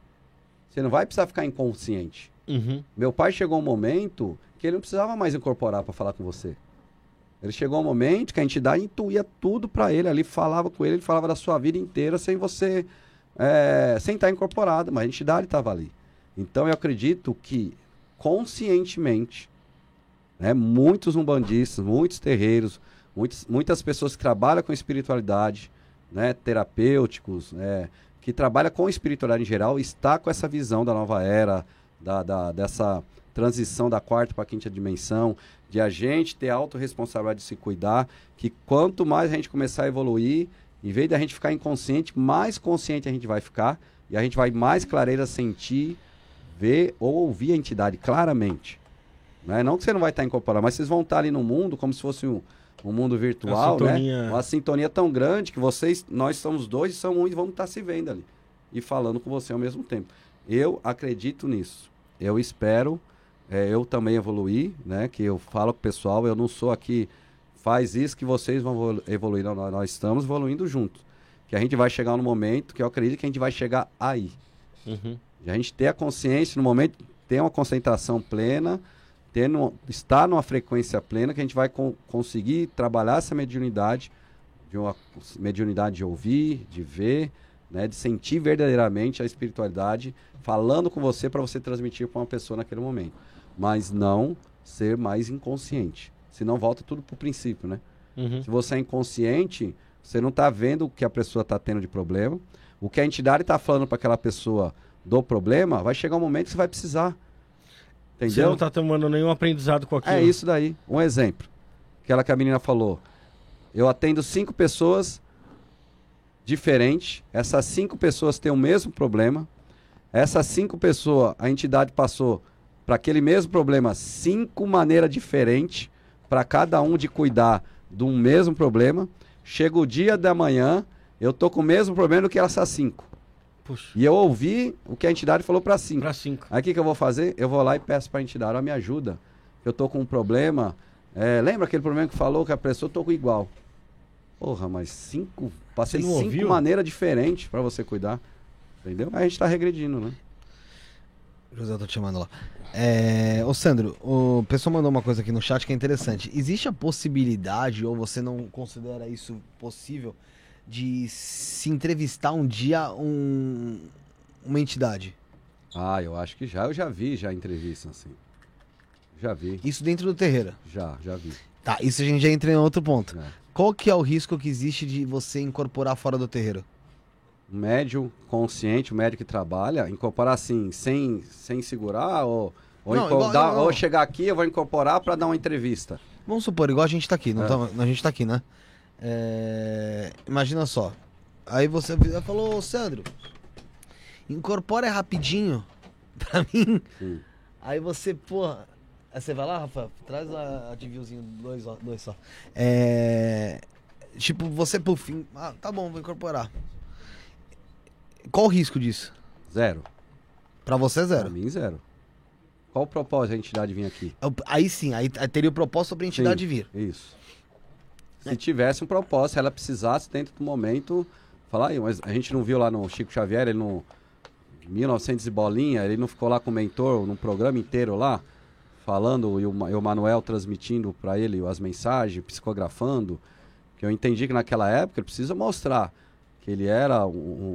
Você não vai precisar ficar inconsciente. Uhum. Meu pai chegou um momento que ele não precisava mais incorporar para falar com você. Ele chegou um momento que a entidade intuía tudo para ele, ali falava com ele, ele falava da sua vida inteira sem você, é, sem estar incorporado, mas a entidade estava ali. Então eu acredito que conscientemente, né, muitos umbandistas, muitos terreiros, muitos, muitas pessoas que trabalham com espiritualidade, né, terapêuticos, né, que trabalham com espiritualidade em geral, está com essa visão da nova era, da, da- dessa transição da quarta para a quinta dimensão, de a gente ter a autorresponsabilidade de se cuidar, que quanto mais a gente começar a evoluir, em vez da gente ficar inconsciente, mais consciente a gente vai ficar, e a gente vai mais clareira sentir, ver ou ouvir a entidade claramente. Né? Não que você não vai estar incorporado, mas vocês vão estar ali no mundo como se fosse um, um mundo virtual, né? Uma sintonia tão grande que vocês, nós somos dois e somos um e vamos estar se vendo ali. E falando com você ao mesmo tempo. Eu acredito nisso. Eu espero, é, eu também evoluir, né? Que eu falo com o pessoal, eu não sou aqui, faz isso que vocês vão evolu- evoluir. Não, nós, estamos evoluindo juntos. Que a gente vai chegar no momento que eu acredito que a gente vai chegar aí. Uhum. A gente ter a consciência no momento, ter uma concentração plena, ter no, estar numa frequência plena, que a gente vai con- conseguir trabalhar essa mediunidade, de uma mediunidade de ouvir, de ver, né, de sentir verdadeiramente a espiritualidade falando com você para você transmitir para uma pessoa naquele momento. Mas não ser mais inconsciente. Senão volta tudo para o princípio, né? Uhum. Se você é inconsciente, você não está vendo o que a pessoa está tendo de problema. O que a entidade está falando para aquela pessoa do problema, vai chegar um momento que você vai precisar. Você Entendeu? não tá tomando nenhum aprendizado com aquilo. É isso daí. Um exemplo. Aquela que a menina falou. Eu atendo cinco pessoas diferentes. Essas cinco pessoas têm o mesmo problema. Essas cinco pessoas, a entidade passou para aquele mesmo problema cinco maneiras diferentes para cada um de cuidar de um mesmo problema. Chega o dia da manhã, eu tô com o mesmo problema do que essas cinco. Puxa, E eu ouvi o que a entidade falou para cinco. pra cinco. Aí o que, que eu vou fazer? Eu vou lá e peço para a entidade, ó, me ajuda. Eu tô com um problema. É, lembra aquele problema que falou que a pessoa tô com igual? Porra, mas cinco. Passei cinco ouviu? maneiras diferentes pra você cuidar. Entendeu? Aí a gente tá regredindo, né? José, eu tô te chamando lá. É, ô Sandro, o pessoal mandou uma coisa aqui no chat que é interessante. Existe a possibilidade, ou você não considera isso possível, de se entrevistar um dia um, uma entidade? Ah, eu acho que já. Eu já vi já entrevista assim. Já vi. Isso dentro do terreiro. Já, já vi. Tá, isso a gente já entra em outro ponto. É. Qual que é o risco que existe de você incorporar fora do terreiro? Um médium consciente, um médico que trabalha, incorporar assim, sem, sem segurar, ou, ou, Não, igual- dar- não, não. ou chegar aqui, eu vou incorporar pra dar uma entrevista. Vamos supor, igual a gente tá aqui, não É. tá- a gente tá aqui, né? É, imagina só. Aí você falou, Sandro, incorpora rapidinho pra mim. Sim. Aí você, porra. Aí você vai lá, Rafa, traz a, a Divilzinho, dois, dois só. É. Tipo, você por fim. Ah, tá bom, vou incorporar. Qual o risco disso? Zero. Pra você é Pra zero. mim, zero. Qual o propósito da entidade vir aqui? Aí sim, aí teria o propósito pra entidade Sim, vir. Isso. Se tivesse um propósito, se ela precisasse dentro do momento, falar, mas a gente não viu lá no Chico Xavier, ele no 1900 e bolinha, ele não ficou lá com o mentor num programa inteiro lá, falando e o, e o Manuel transmitindo para ele as mensagens, psicografando, que eu entendi que naquela época ele precisa mostrar que ele era um,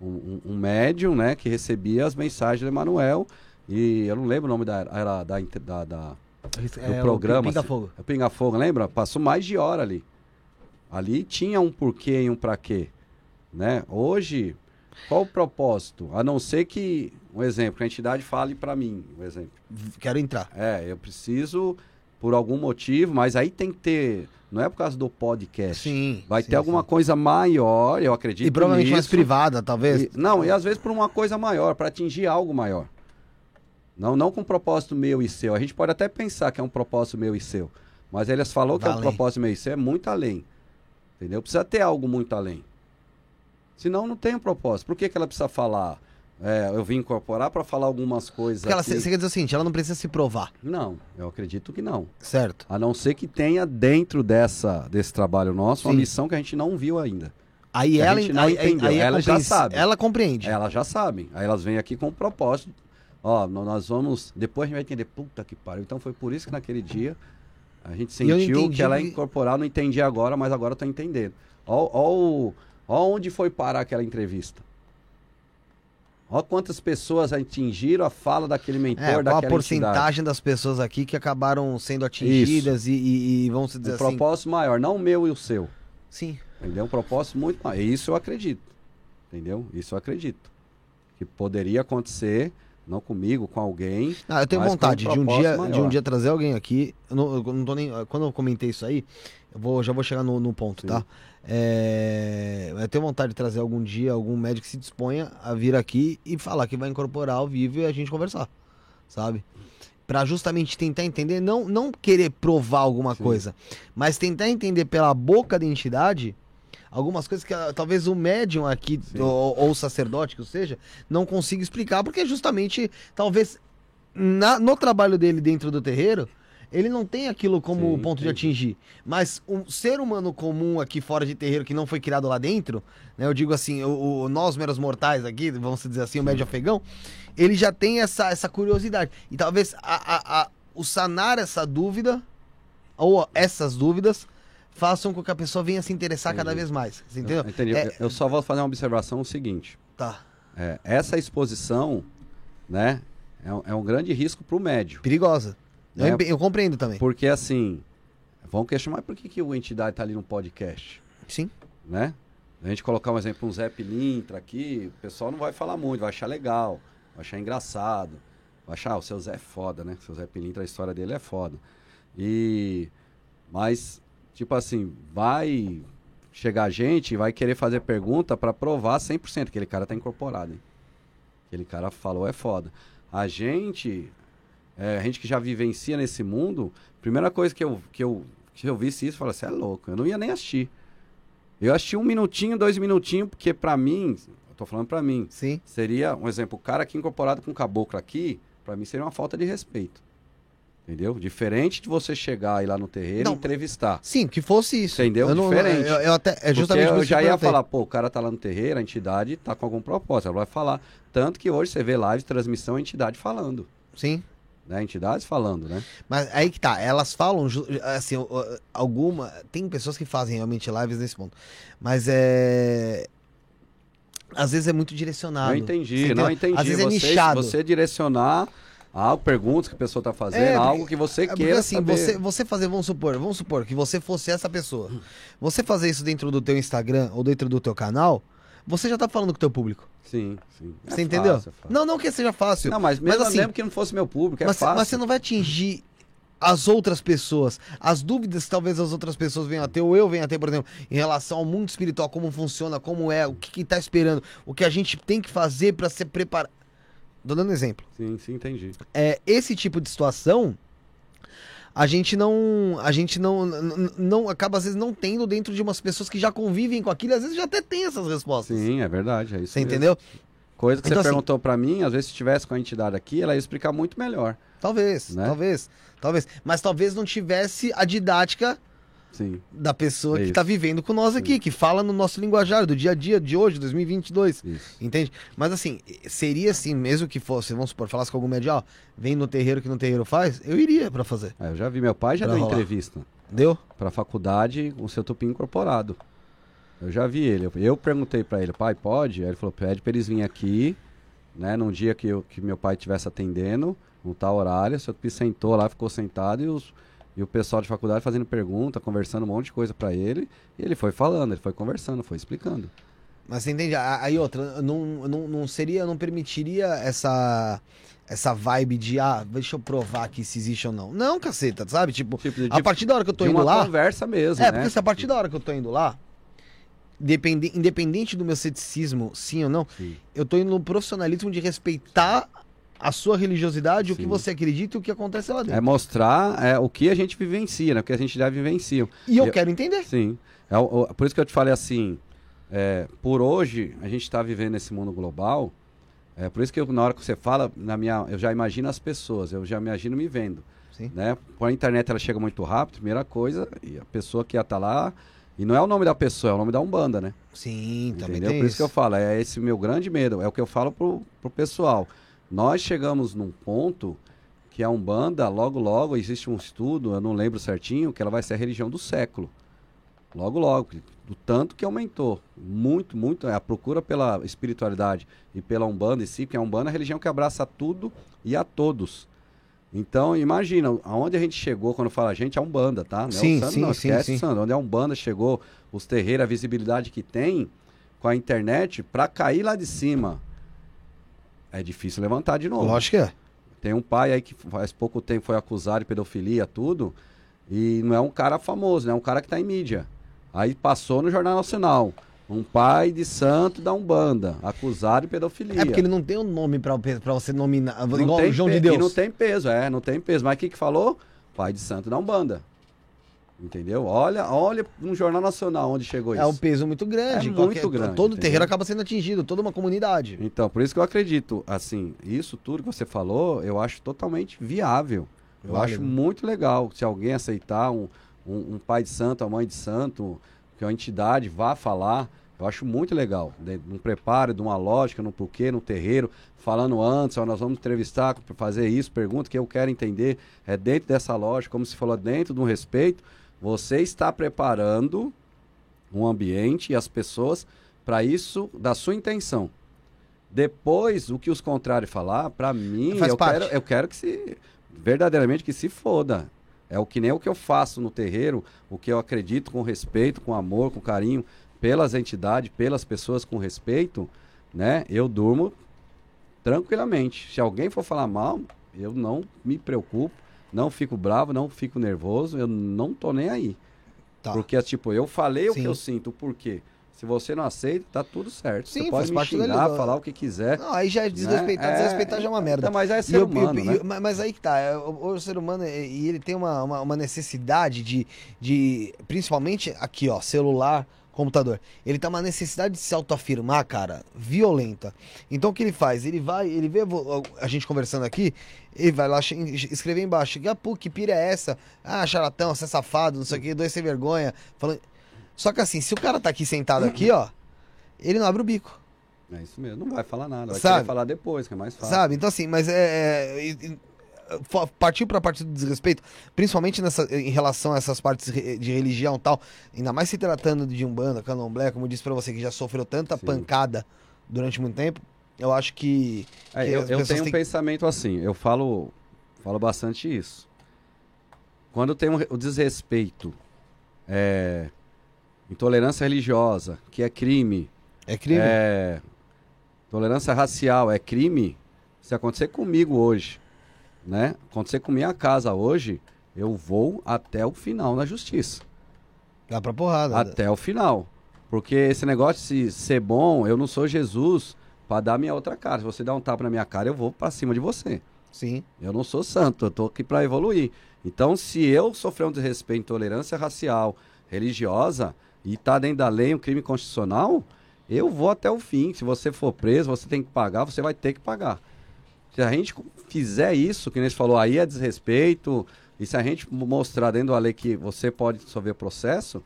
um, um, um médium, né, que recebia as mensagens do Emanuel, e eu não lembro o nome da, era da, inter- da, da É, o programa, Pinga assim. Fogo. o Pinga Fogo, lembra? Passou mais de hora ali. Ali tinha um porquê e um pra quê. Né? Hoje, qual o propósito? A não ser que, um exemplo, que a entidade fale pra mim, um exemplo. Quero entrar. É, eu preciso por algum motivo, mas aí tem que ter, não é por causa do podcast. Sim. Vai sim, ter alguma sim. coisa maior, eu acredito E provavelmente mais nisso. privada, talvez. E- não, e às vezes por uma coisa maior, para atingir algo maior. Não, não com propósito meu e seu. A gente pode até pensar que é um propósito meu e seu. Mas eles falou que é um além. propósito meu e seu, é muito além. Entendeu? Precisa ter algo muito além. Senão não tem um propósito. Por que, que ela precisa falar? É, eu vim incorporar para falar algumas coisas. Porque ela, você quer dizer o seguinte, ela não precisa se provar, Não, eu acredito que não. certo? A não ser que tenha dentro dessa, desse trabalho nosso uma Sim. missão que a gente não viu ainda. Aí Que ela, aí, aí- entendeu, aí é ela já sabe. Ela compreende. Elas já sabem. Aí elas vêm aqui com o propósito. Ó, nó- nós vamos. Depois a gente vai entender. Puta que pariu. Então foi por isso que naquele dia a gente sentiu que ela ia que- incorporar. Não entendi agora, mas agora tô entendendo. Ó, ó, ó onde foi parar aquela entrevista. Ó quantas pessoas atingiram a fala daquele mentor, É, qual a daquela porcentagem entidade. das pessoas aqui que acabaram sendo atingidas e, e, e vamos dizer Um assim... propósito maior, não o meu e o seu. Sim. Entendeu? Um propósito muito maior. E isso eu acredito. Entendeu? Isso eu acredito. Que poderia acontecer, não comigo, com alguém. Ah, eu tenho vontade um de um dia, de um maior. dia trazer alguém aqui. Eu não, eu não tô nem, quando eu comentei isso aí, eu vou, já vou chegar no, no ponto, Sim. tá? É, eu tenho vontade de trazer algum dia algum médico que se disponha a vir aqui e falar que vai incorporar ao vivo e a gente conversar, sabe? Pra justamente tentar entender, não, não querer provar alguma Sim. coisa, mas tentar entender pela boca da entidade algumas coisas que ah, talvez o médium aqui, ou, ou o sacerdote que seja, não consiga explicar, porque justamente, talvez, na- no trabalho dele dentro do terreiro, ele não tem aquilo como Sim, ponto de entendi. atingir. Mas um ser humano comum aqui fora de terreiro que não foi criado lá dentro, né? Eu digo assim, o, o- nós meros mortais aqui, vamos dizer assim, o médio afegão, ele já tem essa, essa curiosidade. E talvez a, a- a- o sanar essa dúvida, ou essas dúvidas, façam com que a pessoa venha se interessar cada Entendi. vez mais. Você entendeu? Eu, entendi. É- Eu- Eu só vou fazer uma observação o seguinte. Tá. É, essa exposição, né, é um, é um grande risco para o médio. Perigosa. Eu, É. empe- eu compreendo também. Porque assim, vão questionar, mas por que, que o entidade está ali no podcast? Sim. né? A gente colocar um exemplo, um Zé Pilintra aqui, o pessoal não vai falar muito, vai achar legal, vai achar engraçado, vai achar, ah, o seu Zé é foda, né? O seu Zé Pilintra, a história dele é foda. E, mas, tipo assim, vai chegar gente e vai querer fazer pergunta para provar 100% que aquele cara tá incorporado, hein? Aquele cara falou é foda. A gente, é, a gente que já vivencia nesse mundo, primeira coisa que eu, que eu, que eu visse isso, eu falei, você é louco, eu não ia nem assistir. Eu assisti um minutinho, dois minutinhos, porque pra mim, eu tô falando pra mim, Sim. seria, um exemplo, o cara aqui incorporado com caboclo aqui, pra mim seria uma falta de respeito. Entendeu? Diferente de você chegar e lá no terreiro Não, e entrevistar. Sim, que fosse isso. Entendeu? Eu não- Diferente. eu, eu até, é Porque justamente por eu já ia falar, pô, o cara tá lá no terreiro, a entidade tá com algum propósito, ela vai falar. Tanto que hoje você vê live, transmissão, a entidade falando. Sim. Né? Entidades falando, né? Mas aí que tá, elas falam, assim, alguma. Tem pessoas que fazem realmente lives nesse ponto. Mas é. Às vezes é muito direcionado. Não Você entendi, não entendi. Às vezes é você, nichado. você direcionar algo, perguntas que a pessoa tá fazendo, É, algo que você É queira assim, saber. você, você fazer, vamos supor, vamos supor que você fosse essa pessoa. Você fazer isso dentro do teu Instagram ou dentro do teu canal, você já tá falando com o teu público. Sim, sim. É Você entendeu? fácil, é fácil. Não, não que seja fácil. Não, mas mesmo, assim, mesmo que não fosse meu público, é mas, fácil. mas você não vai atingir as outras pessoas. As dúvidas que talvez as outras pessoas venham a ter, ou eu venha a ter, por exemplo, em relação ao mundo espiritual, como funciona, como é, o que, que tá esperando, o que a gente tem que fazer para se preparar. Tô dando um exemplo. Sim, sim, entendi. É, esse tipo de situação, a gente não. A gente não, n- não. Acaba às vezes não tendo dentro de umas pessoas que já convivem com aquilo, às vezes já até tem essas respostas. Sim, é verdade, é isso Você mesmo. entendeu? Coisa que Então, você assim- perguntou pra mim, às vezes se tivesse com a entidade aqui, ela ia explicar muito melhor. Talvez, Né? talvez, talvez. Mas talvez não tivesse a didática Sim, da pessoa É que isso. tá vivendo com nós aqui, que fala no nosso linguajar do dia a dia de hoje, 2022. isso. Entende? Mas assim, seria assim, mesmo que fosse, vamos supor, falasse com algum médium, ó, vem no terreiro que no terreiro faz, eu iria pra fazer. É, eu já vi, meu pai já Pra deu rolar. entrevista Deu? pra faculdade com o seu tupim incorporado. Eu já vi ele. Eu, perguntei pra ele, pai, pode? Aí ele falou, pede pra eles virem aqui, né, num dia que, eu, que meu pai estivesse atendendo, no tal horário, o seu tupi sentou lá, ficou sentado e os e o pessoal de faculdade fazendo pergunta, conversando um monte de coisa pra ele, e ele foi falando, ele foi conversando, foi explicando. Mas você entende? Aí outra, não, não, não seria, não permitiria essa essa vibe de, ah, deixa eu provar que se existe ou não. Não, caceta, sabe? Tipo, Tipo, de, a partir da hora que eu tô indo uma lá, conversa mesmo, É, né? porque se a partir da hora que eu tô indo lá, depende- independente do meu ceticismo, sim ou não, Sim. eu tô indo no profissionalismo de respeitar a sua religiosidade, o que Sim. você acredita e o que acontece lá É dentro. mostrar é, o que a gente vivencia, né? O que a gente já vivencia. E eu eu- quero entender. Sim. É, o- por isso que eu te falei assim, é, por hoje a gente está vivendo esse mundo global, é por isso que eu, na hora que você fala, na minha, eu já imagino as pessoas, eu já imagino me vendo. Sim. Né? Por a internet ela chega muito rápido, primeira coisa, e a pessoa que ia estar lá, e não é o nome da pessoa, é o nome da Umbanda, né? Sim, também Entendeu? tem Por isso. isso que eu falo, é esse o meu grande medo, é o que eu falo pro, pro pessoal. Nós chegamos num ponto que a Umbanda, logo logo, existe um estudo, eu não lembro certinho, que ela vai ser a religião do século. Logo logo, do tanto que aumentou. Muito, muito, é a procura pela espiritualidade e pela Umbanda em si, porque a Umbanda é a religião que abraça tudo e a todos. Então, imagina, aonde a gente chegou quando fala a gente, a Umbanda, tá? Não é o Sim, santo, sim, não, sim, esquece sim. santo. Onde a Umbanda chegou, os terreiros, a visibilidade que tem com a internet, pra cair lá de cima, é difícil levantar de novo. Lógico que é. Tem um pai aí que faz pouco tempo foi acusado de pedofilia, tudo, e não é um cara famoso, né? É um cara que tá em mídia. Aí passou no Jornal Nacional. Um pai de santo da Umbanda, acusado de pedofilia. É porque ele não tem um nome pra você nominar. Não igual o João de Deus. E não tem peso, é, não tem peso. Mas o que que falou? Pai de santo da Umbanda. Entendeu? Olha, olha um jornal nacional onde chegou É isso. um peso muito grande. É qualquer- muito grande, Todo entendeu? terreiro acaba sendo atingido, toda uma comunidade. Então, por isso que eu acredito, assim, isso tudo que você falou, eu acho totalmente viável. Eu acho muito legal se alguém aceitar um, um, um pai de santo, a mãe de santo, que uma entidade vá falar. Eu acho muito legal. De, num preparo, de uma lógica, num porquê, no terreiro, falando antes, ó, nós vamos entrevistar para fazer isso, pergunta que eu quero entender. É dentro dessa lógica, como se falou, dentro de um respeito. Você está preparando um ambiente e as pessoas para isso da sua intenção. Depois, o que os contrários falar, para mim, Faz eu parte. quero, eu quero que se verdadeiramente que se foda. É o que nem o que eu faço no terreiro, o que eu acredito com respeito, com amor, com carinho pelas entidades, pelas pessoas com respeito, né? Eu durmo tranquilamente. Se alguém for falar mal, eu não me preocupo, não fico bravo, não fico nervoso, eu não tô nem aí. Tá. Porque, tipo, eu falei o Sim. que eu sinto, por quê? Se você não aceita, tá tudo certo. Sim, você pode me xingar, falar o que quiser. Não, aí já é desrespeitar, né? desrespeitar já é uma merda. Então, mas é E ser eu- humano, e- né? e- mas- Mas aí que tá, é, o, o ser humano, é, e ele tem uma, uma, uma necessidade de, de, principalmente aqui, ó, celular, computador. Ele tá uma necessidade de se autoafirmar, cara, violenta. Então o que ele faz? Ele vai, ele vê a gente conversando aqui, ele vai lá escrever embaixo, ah, pô, que pira é essa? Ah, charlatão, você é safado, não sei o que, dois sem vergonha. Falando... Só que assim, se o cara tá aqui sentado aqui, ó, ele não abre o bico. É isso mesmo. Não vai falar nada. Vai Sabe? querer falar depois, que é mais fácil. Sabe? Então, assim, mas é. é, partiu pra parte do desrespeito, principalmente nessa, em relação a essas partes de religião e tal, ainda mais se tratando de Umbanda, Candomblé, como eu disse pra você, que já sofreu tanta Sim. pancada durante muito tempo, eu acho que. É, que eu as eu pessoas tenho um têm- pensamento assim, eu falo, falo bastante isso. Quando tem um o desrespeito, é, intolerância religiosa, que é crime, É crime? é, tolerância racial é crime, se acontecer comigo hoje, né? Acontecer com minha casa hoje, eu vou até o final na justiça. Dá pra porrada. Até o final. Porque esse negócio de ser bom, eu não sou Jesus pra dar minha outra cara. Se você dar um tapa na minha cara, eu vou pra cima de você. Sim. Eu não sou santo, eu tô aqui pra evoluir. Então, se eu sofrer um desrespeito, intolerância racial, religiosa, e tá dentro da lei um crime constitucional, eu vou até o fim. Se você for preso, você tem que pagar, você vai ter que pagar. Se a gente fizer isso, que nem você falou, aí é desrespeito, e se a gente mostrar dentro da lei que você pode dissolver processo,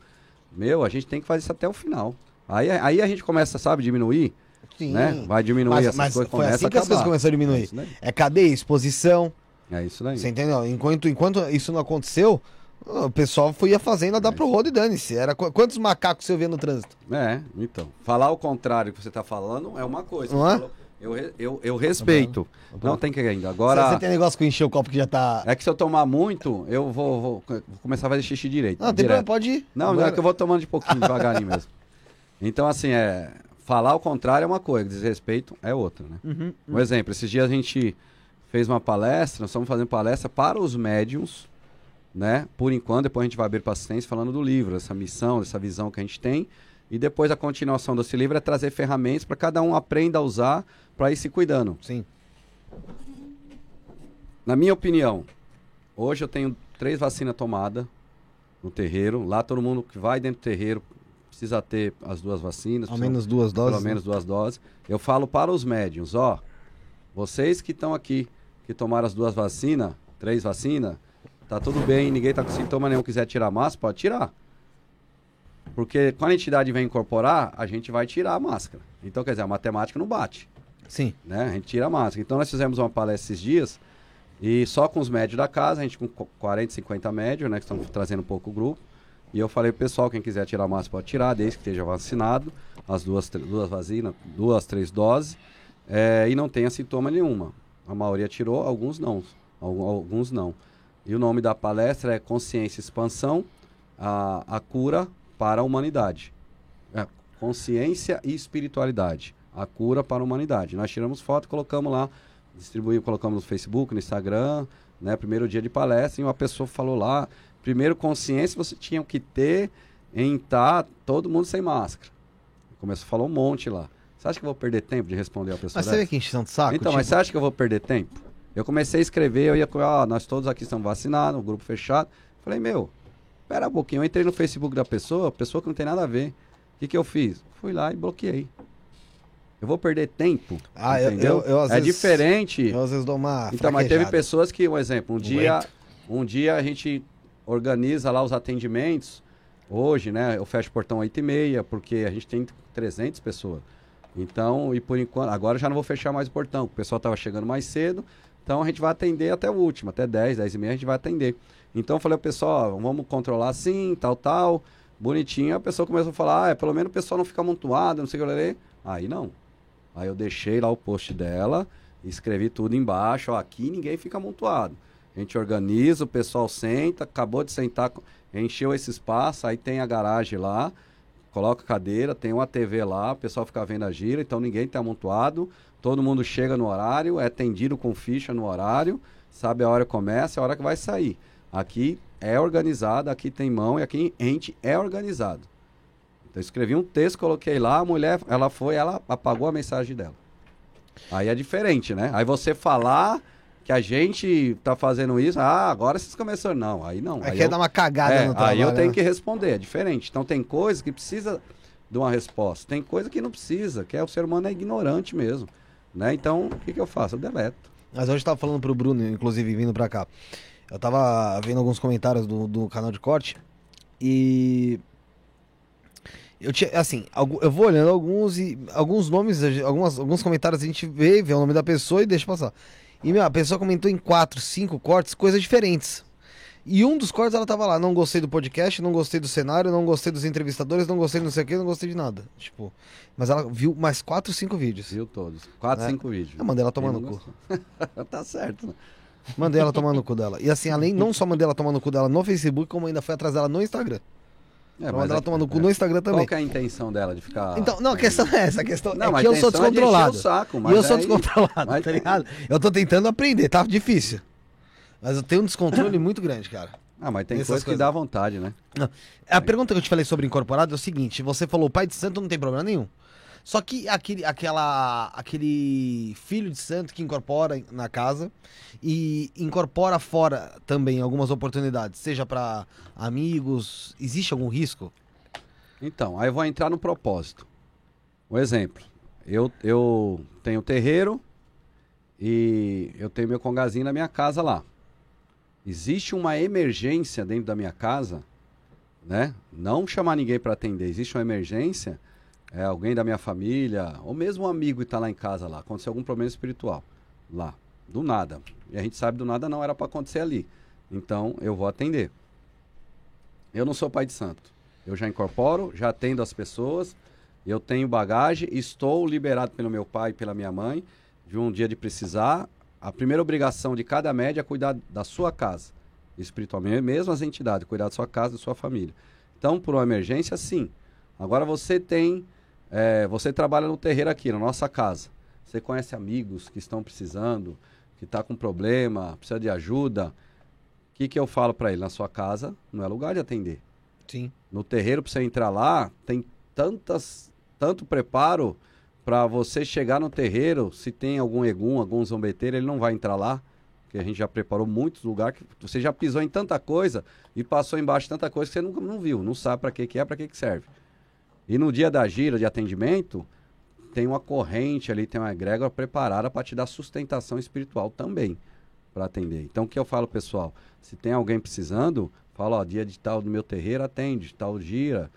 meu, a gente tem que fazer isso até o final. Aí, aí a gente começa, sabe, diminuir, Sim. né? Vai diminuir Mas, essas mas coisas, foi assim que as coisas começaram a É diminuir. daí. É cadeia, exposição. É isso daí. Você entendeu? Enquanto, enquanto isso não aconteceu, o pessoal foi a dar É pro rodo e dane-se. Era qu- quantos macacos você vê no trânsito? É, então. Falar o contrário que você está falando é uma coisa. Não é? falou, eu, eu, eu respeito. bom. Não tem que ainda. Agora, você tem negócio com encher o copo que já tá. é que se eu tomar muito, eu vou, vou- vou começar a fazer xixi direito. Não, tem problema, pode ir. Não, não é que eu vou tomando de pouquinho, devagarinho mesmo. Então, assim, é. Falar o contrário é uma coisa, desrespeito é outra, né? Uhum. Um exemplo, esses dias a gente fez uma palestra, nós estamos fazendo palestra para os médiums, né? Por enquanto, depois a gente vai abrir para assistência falando do livro, essa missão, essa visão que a gente tem. E depois a continuação desse livro é trazer ferramentas para cada um aprenda a usar para ir se cuidando. Sim. Na minha opinião, hoje eu tenho três vacinas tomadas no terreiro. Lá todo mundo que vai dentro do terreiro precisa ter as duas vacinas. Ao menos duas doses. pelo né? menos duas doses. Eu falo para os médiums, ó, vocês que estão aqui, que tomaram as duas vacinas, três vacinas, tá tudo bem, ninguém tá com sintoma nenhum, quiser tirar a máscara, pode tirar. Porque quando a entidade vem incorporar, a gente vai tirar a máscara. Então, quer dizer, a matemática não bate, Sim. né? A gente tira a máscara. Então, nós fizemos uma palestra esses dias, e só com os médios da casa, a gente com qu- 40, 50 médios, né, que estão trazendo um pouco o grupo. E eu falei, pessoal, quem quiser tirar a máscara pode tirar, desde que esteja vacinado, as duas, duas vacinas, duas, três doses, é, e não tenha sintoma nenhuma. A maioria tirou, alguns não. Algu- Alguns não. E o nome da palestra é Consciência e Expansão, a, a cura para a humanidade. É, consciência e espiritualidade, a cura para a humanidade. Nós tiramos foto colocamos lá, distribuímos, colocamos no Facebook, no Instagram, né, primeiro dia de palestra, e uma pessoa falou lá, primeiro consciência você tinha que ter em estar todo mundo sem máscara. Começou a falar um monte lá. Você acha que eu vou perder tempo de responder a pessoa Mas você vê que encheção de saco? Então, mas tipo, você acha que eu vou perder tempo? Eu comecei a escrever, eu ia ah, nós todos aqui estamos vacinados, um grupo fechado. Falei, meu, pera um pouquinho. Eu entrei no Facebook da pessoa, pessoa que não tem nada a ver. O que, que eu fiz? Fui lá e bloqueei. Eu vou perder tempo, Ah, eu- entendeu? eu- eu, às é vezes- diferente. Eu às vezes dou uma. Então, mas teve pessoas que, um exemplo, um dia, um dia a gente organiza lá os atendimentos. Hoje, né, eu fecho o portão 8 e meia, porque a gente tem 300 pessoas. Então, e por enquanto, agora eu já não vou fechar mais o portão, o pessoal estava chegando mais cedo, então a gente vai atender até o último, até 10, 10 e meia a gente vai atender. Então eu falei, pessoal, vamos controlar assim, tal, tal, bonitinho. A pessoa começou a falar, ah, é, pelo menos o pessoal não fica amontoado, não sei o que eu Aí não. Aí eu deixei lá o post dela, escrevi tudo embaixo, ó, aqui ninguém fica amontoado. A gente organiza, o pessoal senta, acabou de sentar, encheu esse espaço, aí tem a garagem lá, coloca cadeira, tem uma TV lá, o pessoal fica vendo a gira, então ninguém está amontoado, todo mundo chega no horário, é atendido com ficha no horário, sabe a hora que começa a hora que vai sair. Aqui é organizado, aqui tem mão e aqui a gente é organizado. Então eu escrevi um texto, coloquei lá, a mulher, ela foi, ela apagou a mensagem dela. Aí é diferente, né? Aí você falar que a gente tá fazendo isso, ah, agora vocês começaram. Não, aí não. Aí aí quer eu- dar uma cagada é, no trabalho. aí eu tenho né? que responder, é diferente. Então tem coisa que precisa de uma resposta, tem coisa que não precisa, que é o ser humano é ignorante mesmo, né? Então, o que que eu faço? Eu deleto. Mas hoje eu tava falando pro Bruno, inclusive, vindo pra cá. Eu tava vendo alguns comentários do, do canal de corte e. Eu tinha, assim, eu vou olhando alguns e alguns nomes, algumas, alguns comentários a gente vê, vê o nome da pessoa e deixa passar. E, meu, a pessoa comentou em quatro, cinco cortes, coisas diferentes. E um dos cortes ela tava lá, não gostei do podcast, não gostei do cenário, não gostei dos entrevistadores, não gostei de não sei o que, não gostei de nada. Tipo, mas ela viu mais quatro, cinco vídeos. Viu todos. Quatro, É. cinco vídeos. Eu mandei ela tomar no cu. tá certo, né? Mandei ela tomar no cu dela. E assim, além, não só mandei ela tomar no cu dela no Facebook, como ainda fui atrás dela no Instagram. É, mas ela é- tomar no cu é. no Instagram também. Qual que é a intenção dela de ficar... Então, não, a questão é essa, a questão Não, é que eu sou é descontrolado. o saco, e mas eu sou descontrolado, mas tá ligado? Eu tô tentando aprender, tá difícil. Mas eu tenho um descontrole muito grande, cara. Ah, mas tem Essas coisa que coisas. dá vontade, né? A pergunta que eu te falei sobre incorporado é o seguinte: você falou pai de santo não tem problema nenhum. Só que aquele, aquela, aquele filho de santo que incorpora na casa e incorpora fora também algumas oportunidades, seja pra amigos, existe algum risco? Então, aí eu vou entrar no propósito. Um exemplo. Eu, eu tenho terreiro e eu tenho meu congazinho na minha casa lá. Existe uma emergência dentro da minha casa, né? Não chamar ninguém para atender. Existe uma emergência, é alguém da minha família, ou mesmo um amigo que está lá em casa lá, aconteceu algum problema espiritual lá, do nada. E a gente sabe do nada não era para acontecer ali. Então, eu vou atender. Eu não sou pai de santo. Eu já incorporo, já atendo as pessoas, eu tenho bagagem, estou liberado pelo meu pai e pela minha mãe de um dia de precisar. A primeira obrigação de cada média é cuidar da sua casa, espiritualmente, mesmo as entidades, cuidar da sua casa, da sua família. Então, por uma emergência, sim. Agora você tem, é, você trabalha no terreiro aqui, na nossa casa. Você conhece amigos que estão precisando, que está com problema, precisa de ajuda. O que, que eu falo para ele? Na sua casa não é lugar de atender. Sim. No terreiro, para você entrar lá, tem tantas, tanto preparo para você chegar no terreiro. Se tem algum egum, algum zombeteiro, ele não vai entrar lá, porque a gente já preparou muitos lugares. que Você já pisou em tanta coisa e passou embaixo de tanta coisa que você nunca não viu, não sabe para que, que é, para que, que serve. E no dia da gira de atendimento, tem uma corrente ali, tem uma egrégora preparada para te dar sustentação espiritual também para atender. Então, o que eu falo, pessoal? Se tem alguém precisando, fala, ó, dia de tal do meu terreiro, atende, tal gira,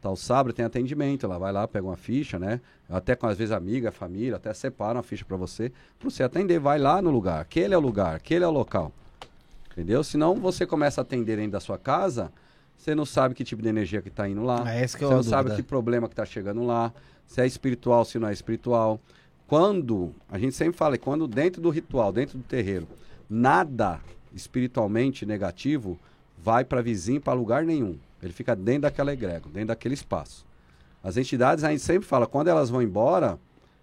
tal sábado tem atendimento. Ela vai lá, pega uma ficha, né? Até com, às vezes, amiga, família, até separa uma ficha para você, para você atender. Vai lá no lugar, aquele é o lugar, aquele é o local. Entendeu? Senão você começa a atender dentro da sua casa, você não sabe que tipo de energia que está indo lá. Ah, essa que é Você não sabe dúvida. que problema que está chegando lá, se é espiritual, se não é espiritual. Quando, a gente sempre fala, quando dentro do ritual, dentro do terreiro, nada espiritualmente negativo vai para vizinho, para lugar nenhum. Ele fica dentro daquela egrégora, dentro daquele espaço. As entidades, a gente sempre fala, quando elas vão embora,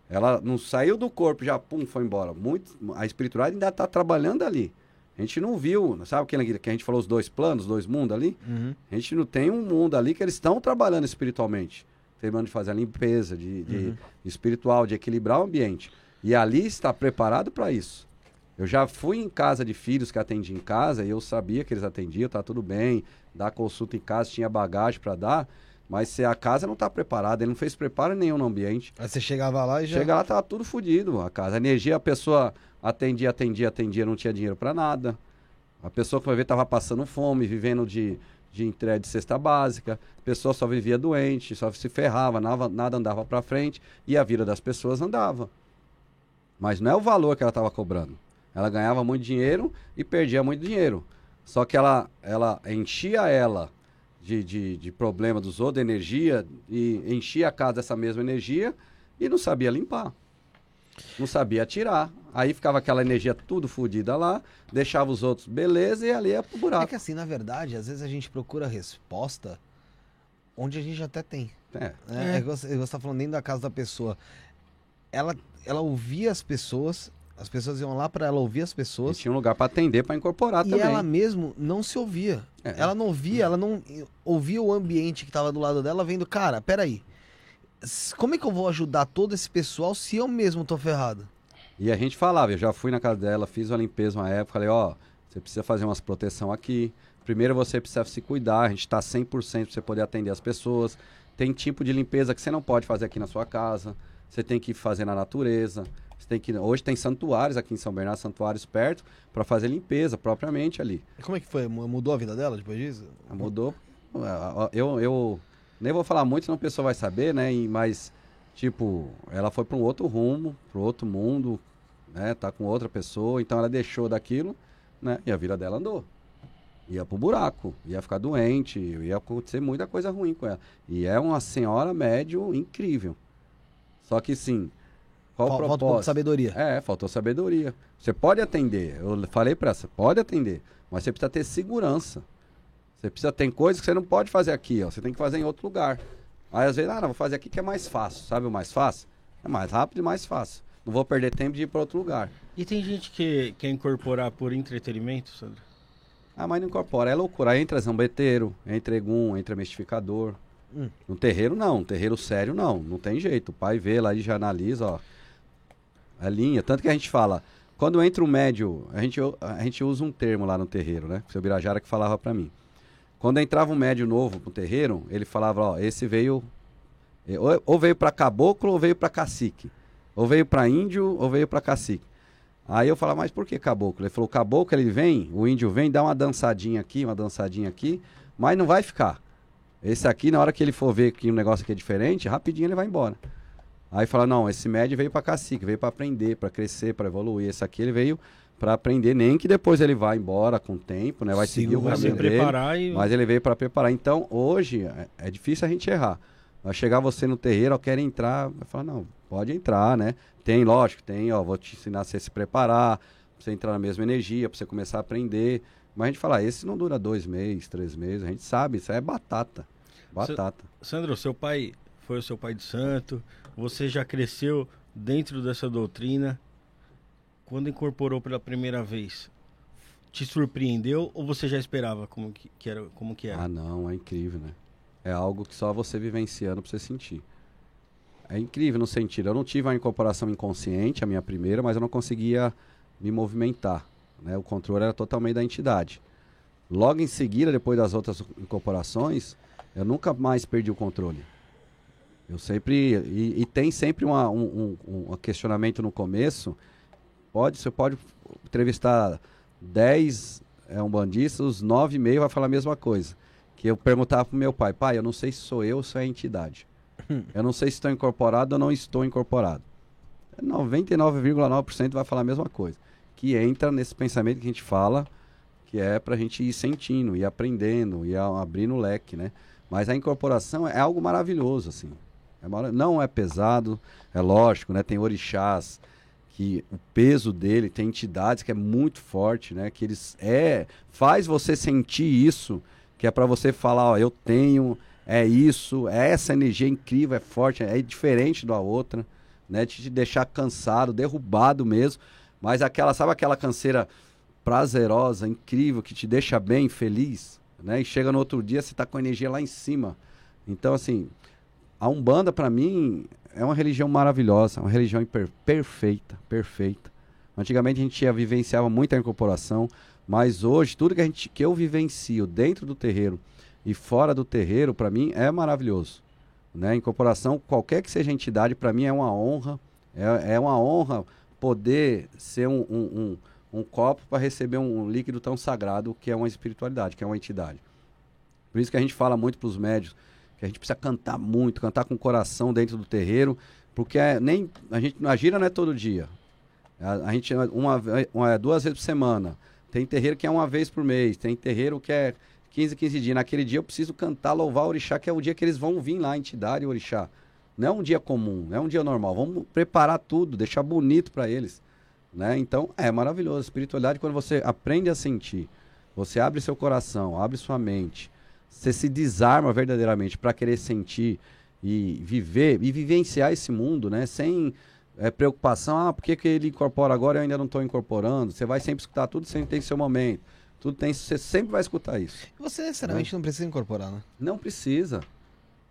ela não saiu do corpo, já pum, foi embora. Muito, a espiritualidade ainda está trabalhando ali. A gente não viu, sabe aquele que a gente falou, os dois planos, os dois mundos ali? Uhum. A gente não tem um mundo ali que eles estão trabalhando espiritualmente. Terminando de fazer a limpeza de, de Uhum. espiritual, de equilibrar o ambiente. E ali está preparado para isso. Eu já fui em casa de filhos que atendi em casa e eu sabia que eles atendiam, tá tudo bem, dar consulta em casa, tinha bagagem para dar, mas se a casa não está preparada, ele não fez preparo nenhum no ambiente. Aí você chegava lá e já. Chega lá, tava tudo fodido a casa. A energia, a pessoa atendia, atendia, atendia, não tinha dinheiro para nada. A pessoa que vai ver tava passando fome, vivendo de, de entrega de cesta básica. A pessoa só vivia doente, só se ferrava, nada, nada andava para frente e a vida das pessoas andava. Mas não é o valor que ela estava cobrando. Ela ganhava muito dinheiro e perdia muito dinheiro. Só que ela, ela enchia ela de, de, de problema dos outros, de energia, e enchia a casa dessa mesma energia e não sabia limpar. Não sabia tirar. Aí ficava aquela energia tudo fodida lá, deixava os outros beleza e ali ia pro É buraco. que assim, na verdade, às vezes a gente procura resposta onde a gente até tem. É. É, É. é. você, você tá falando dentro da casa da pessoa. Ela, ela ouvia as pessoas, as pessoas iam lá pra ela ouvir as E pessoas. tinha um lugar para atender, para incorporar E também. ela mesmo não se ouvia. É. Ela não via, ela não ouvia o ambiente que tava do lado dela, vendo, cara, peraí. Como é que eu vou ajudar todo esse pessoal se eu mesmo tô ferrado? E a gente falava, eu já fui na casa dela, fiz uma limpeza uma época, falei, ó, você precisa fazer umas proteção aqui. Primeiro você precisa se cuidar, a gente está 100% para você poder atender as pessoas. Tem tipo de limpeza que você não pode fazer aqui na sua casa. Você tem que fazer na natureza. Você tem que hoje tem santuários aqui em São Bernardo, santuários perto para fazer limpeza propriamente ali. E como é que foi? Mudou a vida dela depois disso? Mudou. Eu, eu nem vou falar muito, senão a pessoa vai saber, né? Mas tipo, ela foi para um outro rumo, para outro mundo, né? Tá com outra pessoa, então ela deixou daquilo, né? E a vida dela andou. Ia pro buraco, ia ficar doente, ia acontecer muita coisa ruim com ela. E é uma senhora médio incrível. Só que sim, qual Fal, o propósito? Falta sabedoria. É, faltou sabedoria. Você pode atender, eu falei para ela, pode atender, mas você precisa ter segurança. Você precisa ter coisas que você não pode fazer aqui, ó. Você tem que fazer em outro lugar. Aí às vezes, ah, não, vou fazer aqui que é mais fácil. Sabe o mais fácil? É mais rápido e mais fácil. Não vou perder tempo de ir para outro lugar. E tem gente que quer incorporar por entretenimento, Sandro? Ah, mas não incorpora, é loucura. Aí entra zambeteiro, entra egum, entra mistificador. Hum. No terreiro não, no terreiro sério não, não tem jeito. O pai vê lá e já analisa, ó. A linha, tanto que a gente fala, quando entra um médio, a gente, a gente usa um termo lá no terreiro, né? O seu Birajara que falava para mim. Quando entrava um médio novo pro terreiro, ele falava, ó, esse veio ou, veio para caboclo ou veio para cacique. Ou veio para índio ou veio para cacique. Aí eu falava, mas por que caboclo? Ele falou, caboclo ele vem, o índio vem, dá uma dançadinha aqui, uma dançadinha aqui, mas não vai ficar. Esse aqui, na hora que ele for ver que um negócio aqui é diferente, rapidinho ele vai embora. Aí fala, não, esse médio veio para cacique, veio para aprender, para crescer, para evoluir. Esse aqui ele veio para aprender, nem que depois ele vá embora com o tempo, né? Vai Sim, seguir o vai caminho dele, e... mas ele veio para preparar. Então, hoje é, é, difícil a gente errar. Vai chegar você no terreiro, ó, quer entrar, vai falar, não, pode entrar, né? Tem, lógico, tem, ó, vou te ensinar a você se preparar, pra você entrar na mesma energia, para você começar a aprender. Mas a gente fala, esse não dura dois meses, três meses, a gente sabe, isso é batata. Batata. Sandro, seu pai foi o seu pai de santo, você já cresceu dentro dessa doutrina, quando incorporou pela primeira vez, te surpreendeu ou você já esperava como que, que, era, como que era? Ah, não, é incrível, né? É algo que só você vivenciando pra você sentir. É incrível no sentido, eu não tive uma incorporação inconsciente, a minha primeira, mas eu não conseguia me movimentar. Né? O controle era totalmente da entidade. Logo em seguida, depois das outras incorporações, eu nunca mais perdi o controle. Eu sempre. E, e tem sempre uma, um, um, um questionamento no começo Pode, você pode entrevistar 10 é, umbandistas, os 9 e meio vai falar a mesma coisa. Que eu perguntava pro meu pai, pai, eu não sei se sou eu ou se é a entidade. eu não sei se estou incorporado ou não estou incorporado. 99,9% vai falar a mesma coisa. Que entra nesse pensamento que a gente fala, que é para a gente ir sentindo, ir aprendendo, ir abrindo o leque, né? Mas a incorporação é algo maravilhoso, assim. É. Não é pesado, é lógico, né? Tem orixás, que o peso dele tem entidades que é muito forte, né? Que eles é faz você sentir isso, que é para você falar, ó, eu tenho, é isso, é essa energia incrível, é forte, é diferente da outra, né? Te deixar cansado, derrubado mesmo, mas aquela, sabe aquela canseira prazerosa, incrível, que te deixa bem, feliz, né? E chega no outro dia você tá com a energia lá em cima. Então assim, a Umbanda para mim é uma religião maravilhosa, uma religião perfeita, perfeita. Antigamente a gente ia, vivenciava muita incorporação, mas hoje tudo que, a gente, que eu vivencio dentro do terreiro e fora do terreiro, para mim, é maravilhoso. Né? Incorporação, qualquer que seja a entidade, para mim é uma honra. É, é uma honra poder ser um, um, um, um copo para receber um líquido tão sagrado que é uma espiritualidade, que é uma entidade. Por isso que a gente fala muito para os médios que a gente precisa cantar muito, cantar com o coração dentro do terreiro, porque é, nem a gente a gira não é todo dia. A, a gente uma, uma duas vezes por semana. Tem terreiro que é uma vez por mês, tem terreiro que é 15, 15 dias. Naquele dia eu preciso cantar, louvar o orixá, que é o dia que eles vão vir lá, a entidade orixá. Não é um dia comum, não é um dia normal. Vamos preparar tudo, deixar bonito para eles. Né? Então, é maravilhoso. Espiritualidade, quando você aprende a sentir, você abre seu coração, abre sua mente, você se desarma verdadeiramente para querer sentir e viver e vivenciar esse mundo, né? Sem é, preocupação, ah, por que, que ele incorpora agora e eu ainda não estou incorporando? Você vai sempre escutar tudo, sempre tem seu momento. Tudo tem, você sempre vai escutar isso. Você necessariamente né? não precisa incorporar, né? Não precisa.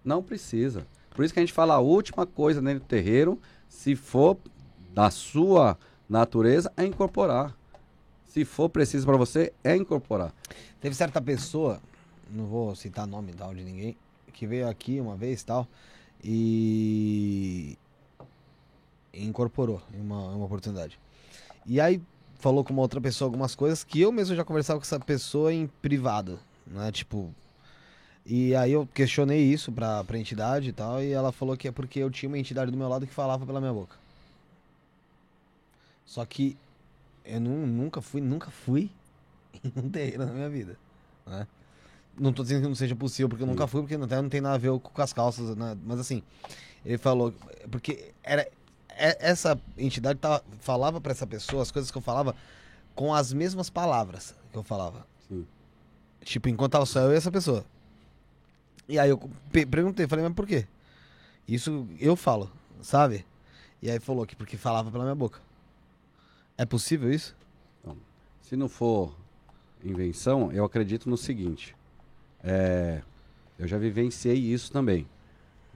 Não precisa. Por isso que a gente fala a última coisa dentro do terreiro, se for da sua natureza, é incorporar. Se for preciso para você, é incorporar. Teve certa pessoa, não vou citar nome tal de ninguém, que veio aqui uma vez tal e incorporou em uma, uma oportunidade. E aí falou com uma outra pessoa algumas coisas que eu mesmo já conversava com essa pessoa em privado, né? Tipo, e aí eu questionei isso pra, pra entidade e tal, e ela falou que é porque eu tinha uma entidade do meu lado que falava pela minha boca. Só que eu nu- nunca fui, nunca fui em um terreiro na minha vida, né? Não tô dizendo que não seja possível, porque eu nunca fui, porque até não tem nada a ver com as calças, né? Mas assim, ele falou, porque era é- essa entidade tava, falava pra essa pessoa as coisas que eu falava com as mesmas palavras que eu falava. Sim. Tipo, enquanto tava só eu e essa pessoa. E aí eu pe- perguntei, falei, mas por quê? Isso eu falo, sabe? E aí falou que porque falava pela minha boca. É possível isso? Se não for invenção, eu acredito no seguinte. É, eu já vivenciei isso também.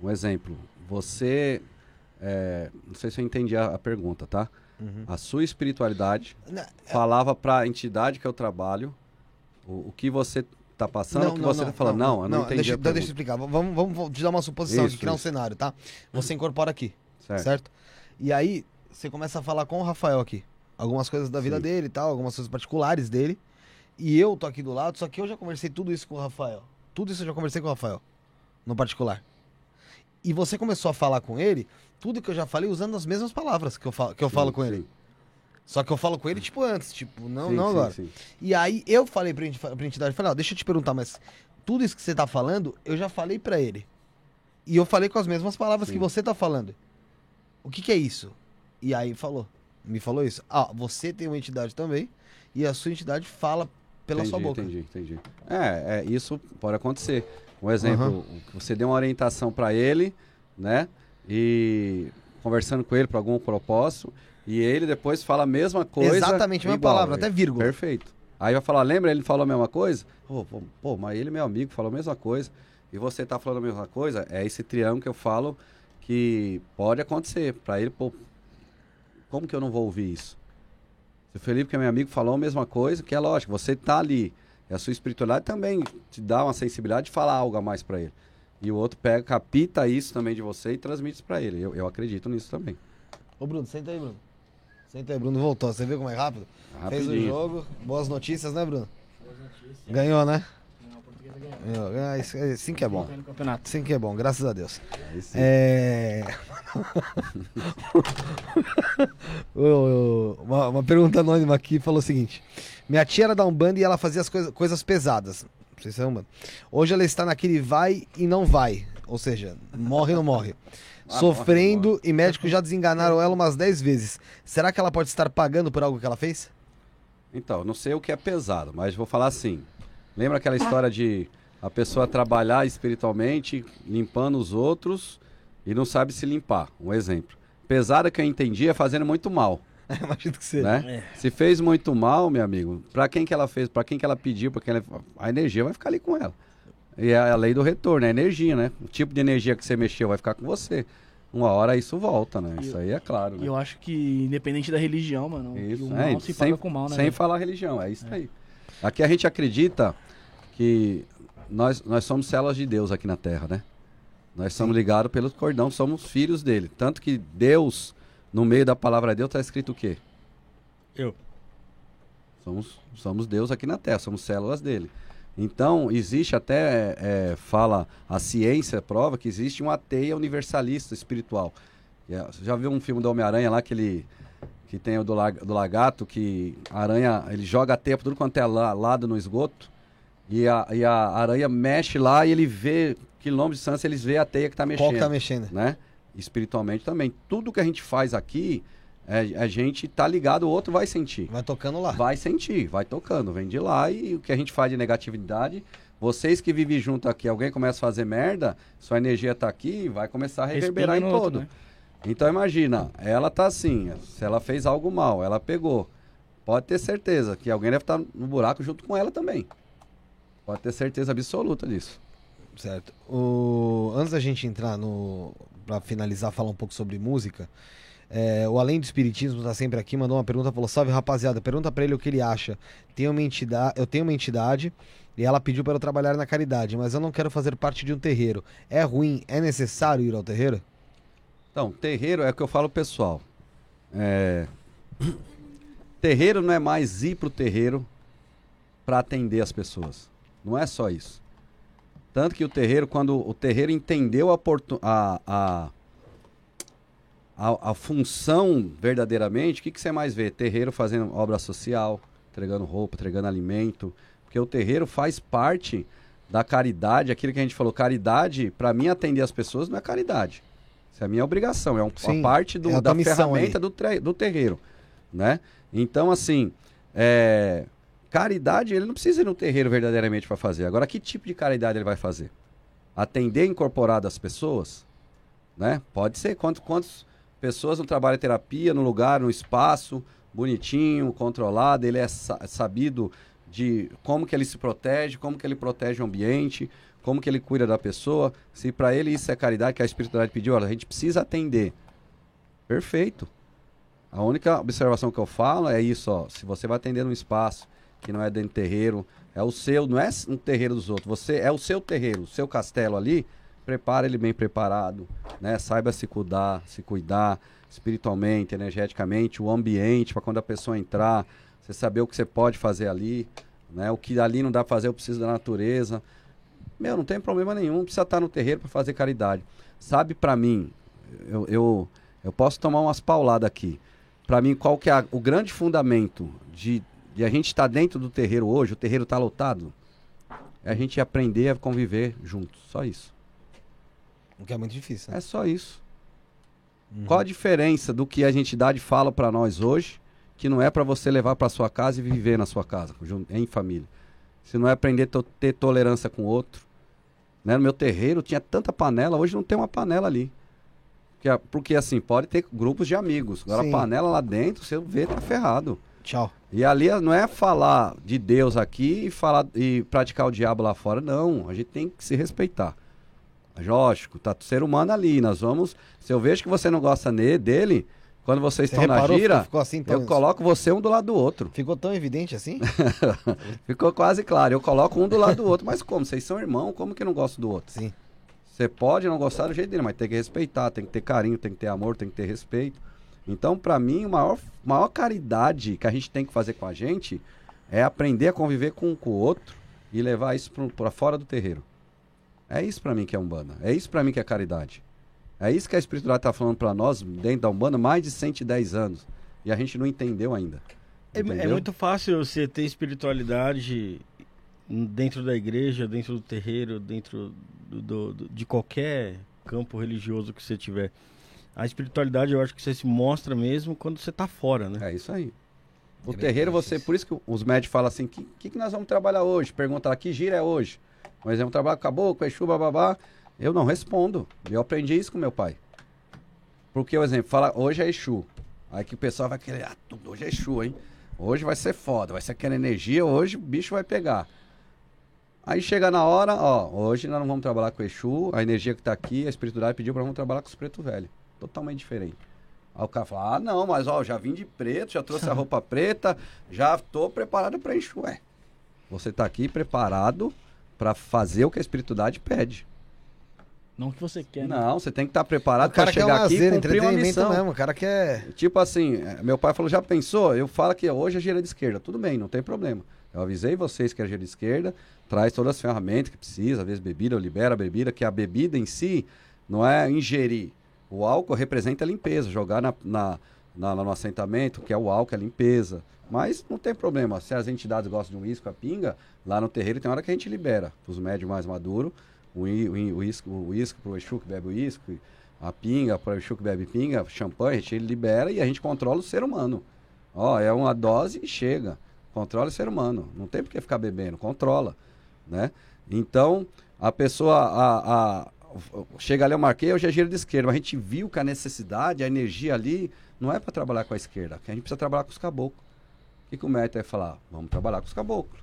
Um exemplo. Você. é, não sei se eu entendi a, a pergunta, tá? A sua espiritualidade Não, falava para a entidade que eu trabalho o, o que você está passando, o que você está falando. Não, eu não, entendi deixa, deixa eu explicar. Vamos, vamos, te dar uma suposição Isso, criar um isso. cenário, tá? Você incorpora aqui, Certo. certo? E aí, você começa a falar com o Rafael aqui. Algumas coisas da vida Sim. dele e tal, algumas coisas particulares dele. E eu tô aqui do lado, só que eu já conversei tudo isso com o Rafael. Tudo isso eu já conversei com o Rafael, no particular. E você começou a falar com ele, tudo que eu já falei usando as mesmas palavras que eu falo, que eu falo Sim, com ele. sim. Só que eu falo com ele, tipo, antes, tipo, não, Sim, não agora. sim. E aí eu falei pra, pra entidade, falei, ó, deixa eu te perguntar, mas tudo isso que você tá falando, eu já falei pra ele. E eu falei com as mesmas palavras que você tá falando. O que que é isso? E aí falou, me falou isso. Ah, você tem uma entidade também, e a sua entidade fala pela entendi, sua boca. Entendi, entendi. É, é, isso pode acontecer. Um exemplo, você deu uma orientação para ele, né? E conversando com ele para algum propósito, e ele depois fala a mesma coisa. Exatamente a mesma palavra, até vírgula. Perfeito. Aí vai falar, lembra ele falou a mesma coisa? Pô, pô, pô, mas ele, meu amigo, falou a mesma coisa. E você tá falando a mesma coisa? É esse triângulo que eu falo que pode acontecer. Para ele, pô, como que eu não vou ouvir isso? O Felipe, que é meu amigo, falou a mesma coisa, que é lógico, você tá ali. E a sua espiritualidade também te dá uma sensibilidade de falar algo a mais para ele. E o outro pega, capta isso também de você e transmite isso para ele. Eu, eu acredito nisso também. Ô Bruno, senta aí, Bruno. Senta aí, Bruno voltou. Você viu como é rápido? Fez o Rapidinho. jogo, boas notícias, né, Bruno? Ganhou, né? Ganhou. Ah, isso- Assim que é bom. Assim que é bom, graças a Deus. Sim. É... Uma, uma pergunta anônima aqui falou o seguinte: Minha tia era da Umbanda e ela fazia as coisa- coisas pesadas. Não sei se é Umbanda. Hoje ela está naquele vai e não vai. Ou seja, morre ou não morre. Ah, Sofrendo morre, e médicos já desenganaram ela umas 10 vezes. Será que ela pode estar pagando por algo que ela fez? Então, não sei o que é pesado, mas vou falar assim. Lembra aquela história de a pessoa trabalhar espiritualmente, limpando os outros e não sabe se limpar? Um exemplo. Pesada que eu entendi é fazendo muito mal, Imagino que seja. né? Se fez muito mal, meu amigo, para quem que ela fez, para quem que ela pediu, para quem ela... a energia vai ficar ali com ela. E é a lei do retorno, é a energia, né? O tipo de energia que você mexeu vai ficar com você. Uma hora isso volta, né? Isso aí é claro, E né? eu acho que, independente da religião, mano, Isso, o é, mal se sem, paga com mal, né? sem velho? falar religião, é isso aí. Aqui a gente acredita que nós, nós somos células de Deus aqui na Terra, né? Nós somos ligados pelo cordão, somos filhos dele. Tanto que Deus, no meio da palavra Deus, está escrito o quê? Eu. Somos, somos Deus aqui na Terra, somos células dele. Então, existe até, é, fala, a ciência prova que existe uma teia universalista espiritual. É, Você já viu um filme do Homem-Aranha lá que ele que tem o do, lag- do lagarto, que a aranha, ele joga a teia por tudo quanto é la- lado no esgoto, e a, e a aranha mexe lá e ele vê, quilômetros de distância, eles vê a teia que está mexendo Qual que tá mexendo? né? Espiritualmente também. Tudo que a gente faz aqui, é, a gente tá ligado, o outro vai sentir. Vai tocando lá. Vai sentir, vai tocando, vem de lá e o que a gente faz de negatividade, vocês que vivem junto aqui, alguém começa a fazer merda, sua energia tá aqui, vai começar a reverberar em outro, todo. né? Então imagina, ela tá assim, se ela fez algo mal, ela pegou, pode ter certeza que alguém deve estar no buraco junto com ela também. Pode ter certeza absoluta disso. Certo. O... Antes da gente entrar no. Pra finalizar, falar um pouco sobre música. É, o Além do Espiritismo tá sempre aqui, mandou uma pergunta, falou: Salve rapaziada, pergunta pra ele o que ele acha. Tenho uma entidade, eu tenho uma entidade e ela pediu para eu trabalhar na caridade, mas eu não quero fazer parte de um terreiro. É ruim, é necessário ir ao terreiro? Então, terreiro é o que eu falo pessoal. É... Terreiro não é mais ir pro terreiro para atender as pessoas. Não é só isso. Tanto que o terreiro, quando o terreiro entendeu a, a, a, a, a função verdadeiramente, o que, que você mais vê? Terreiro fazendo obra social, entregando roupa, entregando alimento. Porque o terreiro faz parte da caridade, aquilo que a gente falou, caridade, para mim atender as pessoas não é caridade. Isso é a minha obrigação, é um, Sim, uma parte do, é da ferramenta do, do terreiro, né? Então, assim, é, caridade, ele não precisa ir no terreiro verdadeiramente para fazer. Agora, que tipo de caridade ele vai fazer? Atender incorporado as pessoas, né? Pode ser quantas, quantas pessoas no trabalho de terapia, no lugar, no espaço, bonitinho, controlado, ele é sa- sabido de como que ele se protege, como que ele protege o ambiente, como que ele cuida da pessoa. Se para ele isso é caridade, que a espiritualidade pediu, olha, a gente precisa atender. Perfeito. A única observação que eu falo é isso, ó. Se você vai atender num espaço que não é dentro do terreiro, é o seu, não é um terreiro dos outros. Você é o seu terreiro, o seu castelo ali. Prepara ele bem preparado, né? Saiba se cuidar, se cuidar espiritualmente, energeticamente, o ambiente para quando a pessoa entrar, você saber o que você pode fazer ali, né? O que ali não dá pra fazer, eu preciso da natureza. Meu, não tem problema nenhum, precisa estar no terreiro para fazer caridade. Sabe para mim, eu, eu, eu posso tomar umas pauladas aqui. Para mim, qual que é a- o grande fundamento de, de a gente estar dentro do terreiro hoje, o terreiro está lotado? É a gente aprender a conviver juntos, só isso. O que é muito difícil, né? É só isso. Qual a diferença do que a entidade fala para nós hoje, que não é para você levar para sua casa e viver na sua casa, em família? Se não é aprender a to- ter tolerância com o outro. Né? No meu terreiro tinha tanta panela, hoje não tem uma panela ali. Porque, porque assim, pode ter grupos de amigos. Agora Sim. a panela lá dentro, você vê, tá ferrado. Tchau. E ali não é falar de Deus aqui e falar e praticar o diabo lá fora, não. A gente tem que se respeitar. Lógico, tá ser humano ali. Nós vamos. Se eu vejo que você não gosta ne- dele, quando vocês Você estão na gira, assim tão... eu coloco você um do lado do outro. Ficou tão evidente assim? Ficou quase claro. Eu coloco um do lado do outro. Mas como? Vocês são irmãos, como que não gosta do outro? Sim. Você pode não gostar do jeito dele, mas tem que respeitar, tem que ter carinho, tem que ter amor, tem que ter respeito. Então, pra mim, a maior, maior caridade que a gente tem que fazer com a gente é aprender a conviver com, com o outro e levar isso pra fora do terreiro. É isso pra mim que é Umbanda. É isso pra mim que é caridade. É isso que a espiritualidade tá falando pra nós dentro da Umbanda há mais de 110 anos. E a gente não entendeu ainda. É, é Entendeu? muito fácil você ter espiritualidade dentro da igreja, dentro do terreiro, dentro do- do- de qualquer campo religioso que você tiver. A espiritualidade eu acho que você se mostra mesmo quando você tá fora, né? É isso aí. O Interessante terreiro, você. isso. Por isso que os médicos falam assim: o que, que, que nós vamos trabalhar hoje? Pergunta lá, que gira é hoje? Por exemplo, trabalho com caboclo, Exu, bababá. Eu não respondo. Eu aprendi isso com meu pai. Porque, por exemplo, fala, hoje é Exu. Aí que o pessoal vai querer, ah, tudo hoje é Exu, hein? Hoje vai ser foda, vai ser aquela energia, hoje o bicho vai pegar. Aí chega na hora, ó, hoje nós não vamos trabalhar com Exu, a energia que tá aqui, a espiritualidade pediu pra nós trabalhar com os preto velho. Totalmente diferente. Aí o cara fala, ah, não, mas ó, já vim de preto, já trouxe a roupa preta, já tô preparado pra Exu. Ué, você tá aqui preparado pra fazer o que a espiritualidade pede. Não que você quer, né? Não, você tem que estar preparado O cara pra quer um chegar aqui e lazer, cumprir uma entretenimento missão. mesmo. O cara quer... Tipo assim, eh, meu pai falou, já pensou? Eu falo que hoje é gira de esquerda. Tudo bem, não tem problema. Eu avisei vocês que é gira de esquerda, traz todas as ferramentas que precisa, às vezes bebida, eu libero a bebida, que a bebida em si não é ingerir. O álcool representa a limpeza, jogar na, na, na- no assentamento, que é o álcool, é a limpeza. Mas não tem problema. Se as entidades gostam de um uísque, a pinga, lá no terreiro tem hora que a gente libera. Os médios mais maduros, o o o uísque o uísque pro Exu que bebe uísque, a pinga para o Exu que bebe pinga, champanhe, a gente libera e a gente controla o ser humano. Ó, é uma dose e chega. Controla o ser humano. Não tem por que ficar bebendo, controla, né? Então, a pessoa a, a- chega ali, eu marquei, hoje é giro de esquerda, mas a gente viu que a necessidade, a energia ali, não é para trabalhar com a esquerda, que a gente precisa trabalhar com os caboclos. O que, que o médico vai falar? Vamos trabalhar com os caboclos.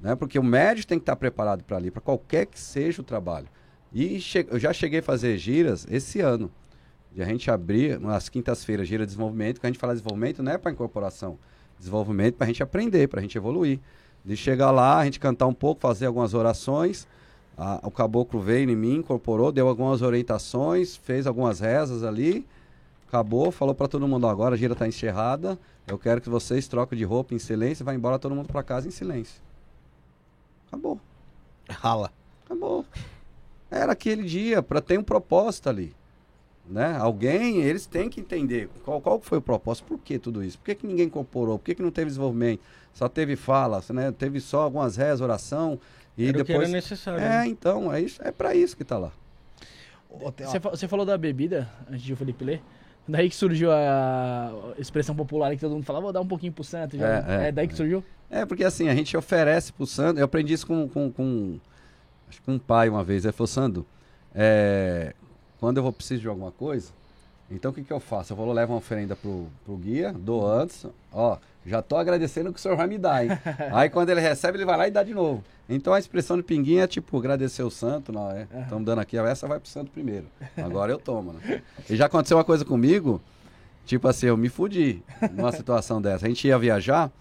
Né? Porque o médico tem que estar preparado para ali, para qualquer que seja o trabalho. E che- eu já cheguei a fazer giras esse ano. de a gente abrir nas quintas-feiras gira de desenvolvimento, que a gente fala desenvolvimento não é para incorporação, desenvolvimento para a gente aprender, para a gente evoluir. De chegar lá, a gente cantar um pouco, fazer algumas orações, a, o caboclo veio em mim, incorporou, deu algumas orientações, fez algumas rezas ali, acabou, falou para todo mundo agora, a gira está encerrada, eu quero que vocês troquem de roupa em silêncio e vá embora todo mundo para casa em silêncio. Acabou. Rala. Acabou. Era aquele dia para ter um propósito ali. Né? Alguém, eles têm que entender qual, qual foi o propósito, por que tudo isso? Por que, que ninguém incorporou? Por que, que não teve desenvolvimento? Só teve fala, né? teve só algumas rezas, oração e Era o que depois. era necessário. É, né? então, é isso, é para isso que tá lá. Você, fa- você falou da bebida, antes de o Felipe ler. Daí que surgiu a expressão popular que todo mundo fala, vou dar um pouquinho pro santo. Já. É, É, é, daí que é. surgiu? É, porque assim, a gente oferece pro Sandro, eu aprendi isso com, com, com acho que com um pai uma vez, ele falou, Sandro, é, quando eu vou preciso de alguma coisa, então o que que eu faço? Eu vou levar uma oferenda pro, pro guia, dou antes, ó, já tô agradecendo o que o senhor vai me dar, hein? Aí quando ele recebe, ele vai lá e dá de novo. Então a expressão de pinguinha é tipo, agradecer o santo, não é? Estamos dando aqui, essa vai pro santo primeiro. Agora eu tomo, né? E já aconteceu uma coisa comigo, tipo assim, eu me fudi numa situação dessa. A gente ia viajar,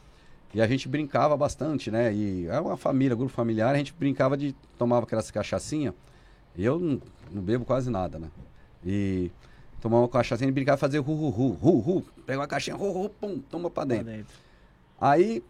e a gente brincava bastante, né? E é uma família, grupo familiar, a gente brincava de tomava aquelas cachaçinha. E eu não, não bebo quase nada, né? E tomava uma cachaçinha e brincava fazer ru ru ru, ru ru, pega uma caixinha, ru ru, pum, toma Lá dentro. dentro. Aí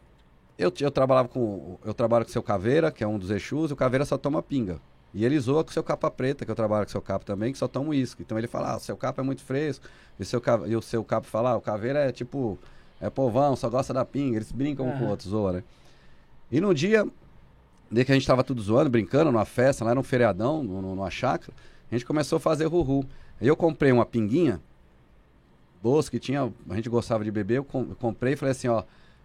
eu, eu trabalhava com eu trabalho com o seu Caveira, que é um dos Exus, e o Caveira só toma pinga. E ele zoa com o seu capa preta, que eu trabalho com o seu capa também, que só toma uísque. Então ele fala, ah, o seu capa é muito fresco. E o seu, e o seu capa fala, ah, o Caveira é tipo, é povão, só gosta da pinga. Eles brincam um com o outro, zoa, né? E no dia, de que a gente tava tudo zoando, brincando, numa festa, lá num feriadão, no- no- numa chácara, a gente começou a fazer ru-ru. Aí eu comprei uma pinguinha, doce, que tinha, a gente gostava de beber, eu comprei e falei assim, ó,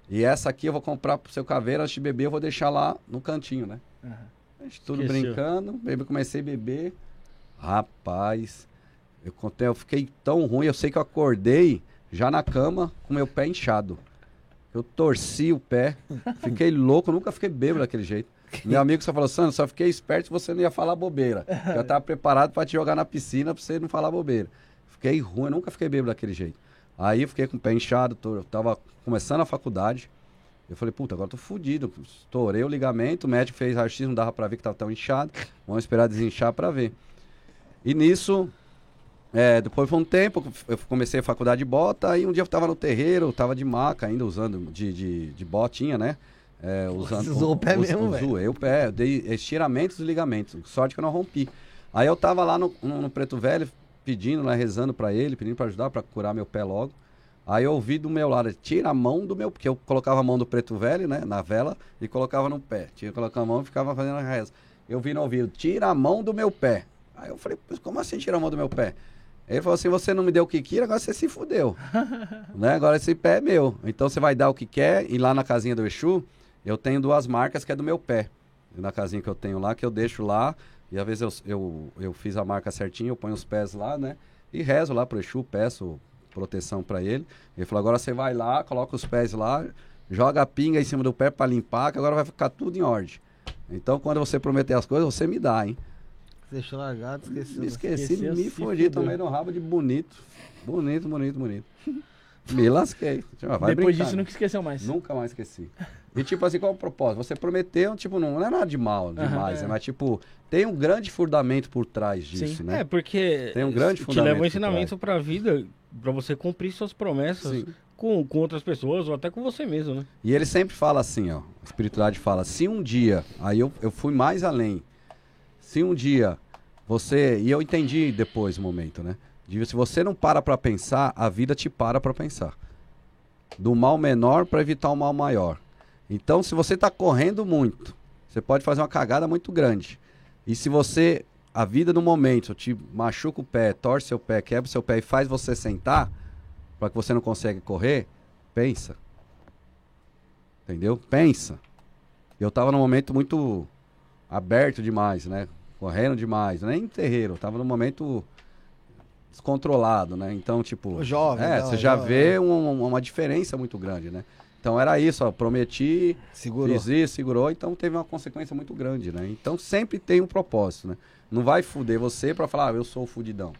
e essa aqui eu vou comprar pro seu caveira, antes de beber eu vou deixar lá no cantinho, né? Aham. A gente tudo Esqueceu. brincando, bebe, comecei a beber. Rapaz, eu contei, eu fiquei tão ruim, eu sei que eu acordei já na cama com meu pé inchado. Eu torci o pé, fiquei louco, nunca fiquei bêbado daquele jeito. Meu amigo só falou, Sandro, só fiquei esperto se você não ia falar bobeira. Eu tava preparado para te jogar na piscina pra você não falar bobeira. Fiquei ruim, eu nunca fiquei bêbado daquele jeito. Aí eu fiquei com o pé inchado, tô- eu tava começando a faculdade. Eu falei, puta, agora eu tô fudido. Estourei o ligamento, o médico fez raio-x, não dava pra ver que tava tão inchado. Vamos esperar desinchar pra ver. E nisso, é, depois foi um tempo, eu comecei a faculdade de bota, aí um dia eu tava no terreiro, eu tava de maca ainda, usando de, de, de botinha, né? É, usando, Você usou o pé mesmo, velho? Zoei o pé, eu dei estiramentos e ligamentos. Sorte que eu não rompi. Aí eu tava lá no, no, no Preto Velho, pedindo, né, rezando pra ele, pedindo pra ajudar, pra curar meu pé logo. Aí eu ouvi do meu lado, tira a mão do meu, porque eu colocava a mão do preto velho, né, na vela, e colocava no pé. Tinha que colocar a mão e ficava fazendo a reza. Eu vi no ouvido, tira a mão do meu pé. Aí eu falei, "Mas como assim tira a mão do meu pé? Ele falou assim, você não me deu o que queria, agora você se fudeu. né? Agora esse pé é meu. Então você vai dar o que quer, e lá na casinha do Exu, eu tenho duas marcas que é do meu pé. Na casinha que eu tenho lá, que eu deixo lá, e às vezes eu, eu, eu fiz a marca certinha, eu ponho os pés lá, né? E rezo lá pro Exu, peço proteção pra ele. Ele falou, agora você vai lá, coloca os pés lá, joga a pinga em cima do pé pra limpar, que agora vai ficar tudo em ordem. Então, quando você prometer as coisas, você me dá, hein? Deixou largado, esqueceu. Me esqueci, Esqueceu, me fudeu. tomei no rabo de bonito. Bonito, bonito, bonito. Me lasquei. Ah, vai Depois brincar, disso, né? nunca esqueceu mais. Nunca mais esqueci. E tipo assim, qual é o propósito? Você prometeu, tipo, não, não é nada de mal, demais, é. né? Mas tipo, tem um grande fundamento por trás disso, Sim. né? É, porque Tem um grande te fundamento leva um ensinamento pra vida, pra você cumprir suas promessas Sim. com, com outras pessoas ou até com você mesmo, né? E ele sempre fala assim, ó. A espiritualidade fala, se um dia, aí eu, eu fui mais além. Se um dia você. E eu entendi depois o momento, né? Se você não para pra pensar, a vida te para pra pensar. Do mal menor pra evitar o mal maior. Então, se você tá correndo muito, você pode fazer uma cagada muito grande. E se você. A vida no momento te machuca o pé, torce seu pé, quebra o seu pé e faz você sentar, para que você não consegue correr, pensa. Entendeu? Pensa. Eu tava num momento muito aberto demais, né? Correndo demais. Nem em terreiro, eu tava num momento descontrolado, né? Então, tipo. Jovem, É, não, você já jovem. vê um- uma diferença muito grande, né? Então era isso, ó. Prometi, Segurou. fiz isso, segurou, então teve uma consequência muito grande, né? Então sempre tem um propósito, né? Não vai fuder você pra falar, ah, eu sou o fudidão.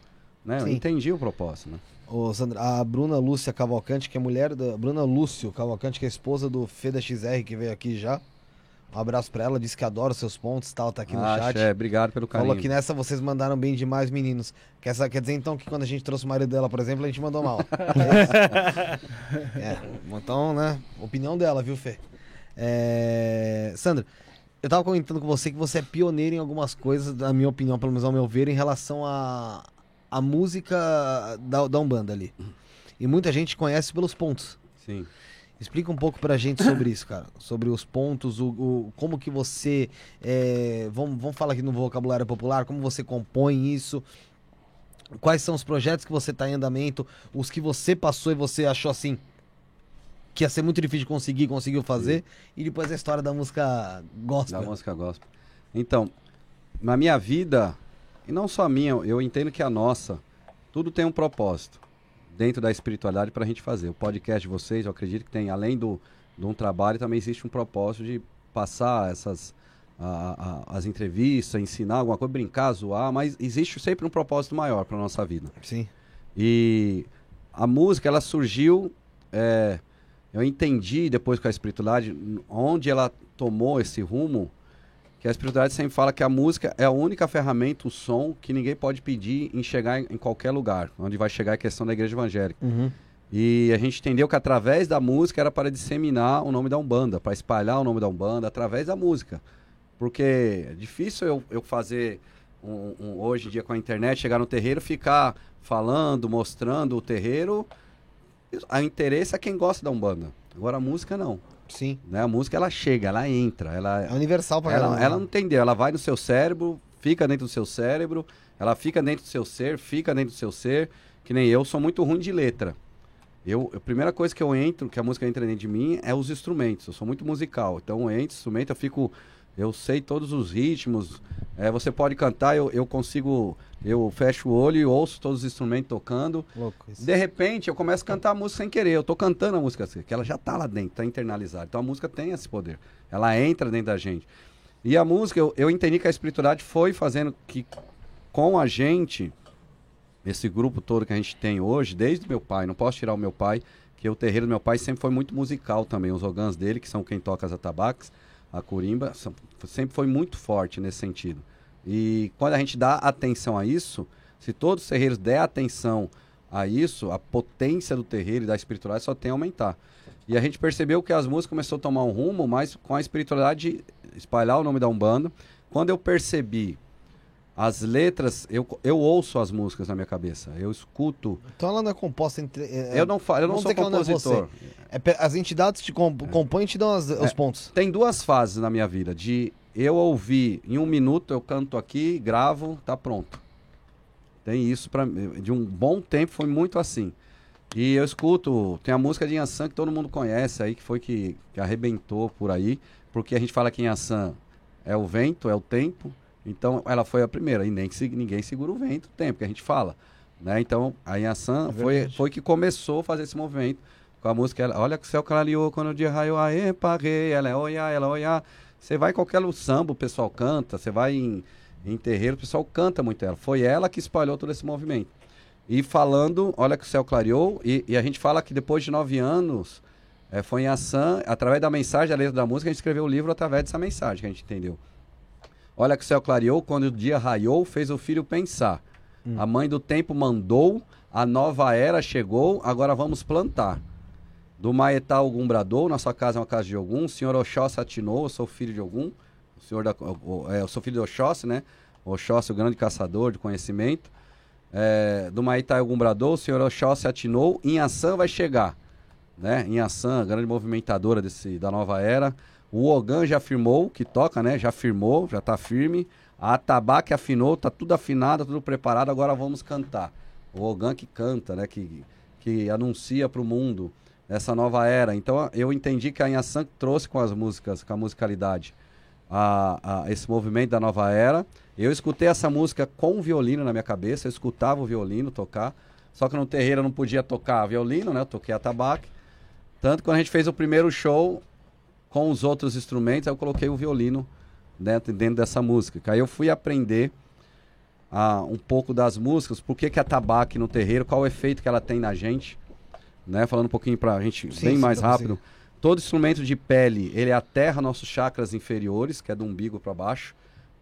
Né? Eu entendi o propósito, né? Ô, Sandra, a Bruna Lúcia Cavalcante, que é mulher da. Bruna Lúcio Cavalcante, que é esposa do Feda XR, que veio aqui já. Um abraço pra ela, disse que adora seus pontos e tal, tá aqui no Ah, chat. é, obrigado pelo carinho. Falou que nessa vocês mandaram bem demais, meninos. Quer, quer dizer então que quando a gente trouxe o marido dela, por exemplo, a gente mandou mal. é, é, então, né? Opinião dela, viu, Fê? É, Sandra, eu tava comentando com você que você é pioneiro em algumas coisas, na minha opinião, pelo menos ao meu ver, em relação à a, música da, da Umbanda ali. E muita gente conhece pelos pontos. Sim. Explica um pouco pra gente sobre isso, cara. Sobre os pontos, o, o- como que você. é, vamos, vamos falar aqui no vocabulário popular, como você compõe isso. Quais são os projetos que você tá em andamento, os que você passou e você achou assim que ia ser muito difícil de conseguir, conseguiu fazer, e depois a história da música gospel. Da música gospel. Então, na minha vida, e não só a minha, eu entendo que a nossa, tudo tem um propósito dentro da espiritualidade para a gente fazer. O podcast de vocês, eu acredito que tem, além do, de um trabalho, também existe um propósito de passar essas a- a- as entrevistas, ensinar alguma coisa, brincar, zoar, mas existe sempre um propósito maior para nossa vida. Sim. E a música, ela surgiu. é, eu entendi depois com a espiritualidade, onde ela tomou esse rumo, que a espiritualidade sempre fala que a música é a única ferramenta, o som, que ninguém pode pedir em chegar em, em qualquer lugar, onde vai chegar a questão da igreja evangélica. Uhum. E a gente entendeu que através da música era para disseminar o nome da Umbanda, para espalhar o nome da Umbanda através da música. Porque é difícil eu, eu fazer um- um- hoje em dia com a internet, chegar no terreiro, ficar falando, mostrando o terreiro. O interesse é quem gosta da Umbanda. Agora a música não. Sim. Né? A música ela chega, ela entra, ela, É universal pra ela, caramba. ela não entendeu, ela vai no seu cérebro, fica dentro do seu cérebro, ela fica dentro do seu ser, fica dentro do seu ser, que nem eu, sou muito ruim de letra. Eu, a primeira coisa que eu entro, que a música entra dentro de mim, é os instrumentos. Eu sou muito musical. Então eu entro, instrumento, eu fico. Eu sei todos os ritmos. É, você pode cantar, eu, eu consigo. Eu fecho o olho e ouço todos os instrumentos tocando. Louco isso. De repente, eu começo a cantar a música sem querer. Eu tô cantando a música assim, que ela já tá lá dentro, tá internalizada. Então a música tem esse poder. Ela entra dentro da gente. E a música, eu, eu entendi que a espiritualidade foi fazendo que com a gente, esse grupo todo que a gente tem hoje, desde meu pai, não posso tirar o meu pai, que o terreiro do meu pai sempre foi muito musical também. Os ogãs dele, que são quem toca as atabaques, a corimba, sempre foi muito forte nesse sentido. E quando a gente dá atenção a isso, se todos os terreiros der atenção a isso, a potência do terreiro e da espiritualidade só tem a aumentar. E a gente percebeu que as músicas começaram a tomar um rumo, mas com a espiritualidade de espalhar o nome da Umbanda. Quando eu percebi as letras, eu, eu ouço as músicas na minha cabeça, eu escuto. Então ela não é composta entre. é- eu não, fa- eu não sou que é compositor. É as entidades te comp- compõem e te dão as- os pontos. Tem duas fases na minha vida, de eu ouvir em um minuto, eu canto aqui, gravo, tá pronto. Tem isso para de um bom tempo foi muito assim. E eu escuto, tem a música de Yansan que todo mundo conhece aí, que foi que, que arrebentou por aí, porque a gente fala que Yansan é o vento, é o tempo. Então ela foi a primeira, e nem que ninguém segura o vento, o tempo que a gente fala. Né? Então a Yansan É foi, foi que começou a fazer esse movimento com a música. Ela, Olha que o céu clareou quando o dia raiou, aê, parei, ela é olhar, ela é olhar. Você vai em qualquer samba, o pessoal canta, você vai em, em terreiro, o pessoal canta muito ela. Foi ela que espalhou todo esse movimento. E falando, olha que o céu clareou, e, e a gente fala que depois de nove anos, eh, foi em ação, através da mensagem, a letra da música, a gente escreveu o livro através dessa mensagem que a gente entendeu. Olha que o céu clareou, quando o dia raiou, fez o filho pensar. A mãe do tempo mandou, a nova era chegou, agora vamos plantar. Do Maetá algum bradou, nossa casa é uma casa de algum, o senhor Oxóssi atinou, eu sou filho de algum, o senhor da, é, eu sou filho de Oxóssi, né? Oxóssi, o grande caçador de conhecimento. É, do Maitá algum bradou, o senhor Oxóssi atinou, Inhaçã vai chegar. Né? Inhaçã, grande movimentadora desse, da nova era. O Ogan já afirmou, que toca, né? Já firmou, já tá firme. A Atabaque afinou, tá tudo afinado, tudo preparado, agora vamos cantar. O Ogan que canta, né? Que, que anuncia para o mundo essa nova era. Então eu entendi que a Inhaçã trouxe com as músicas, com a musicalidade, a, a- esse movimento da nova era. Eu escutei essa música com o violino na minha cabeça, eu escutava o violino tocar. Só que no terreiro eu não podia tocar violino, né? Eu toquei atabaque. Tanto que quando a gente fez o primeiro show com os outros instrumentos, aí eu coloquei o violino dentro, dentro dessa música. Aí eu fui aprender a, um pouco das músicas, por que, que a tabaque no terreiro, qual o efeito que ela tem na gente, né? Falando um pouquinho pra gente Sim, bem sim, mais rápido. Todo instrumento de pele, ele aterra nossos chakras inferiores, que é do umbigo para baixo.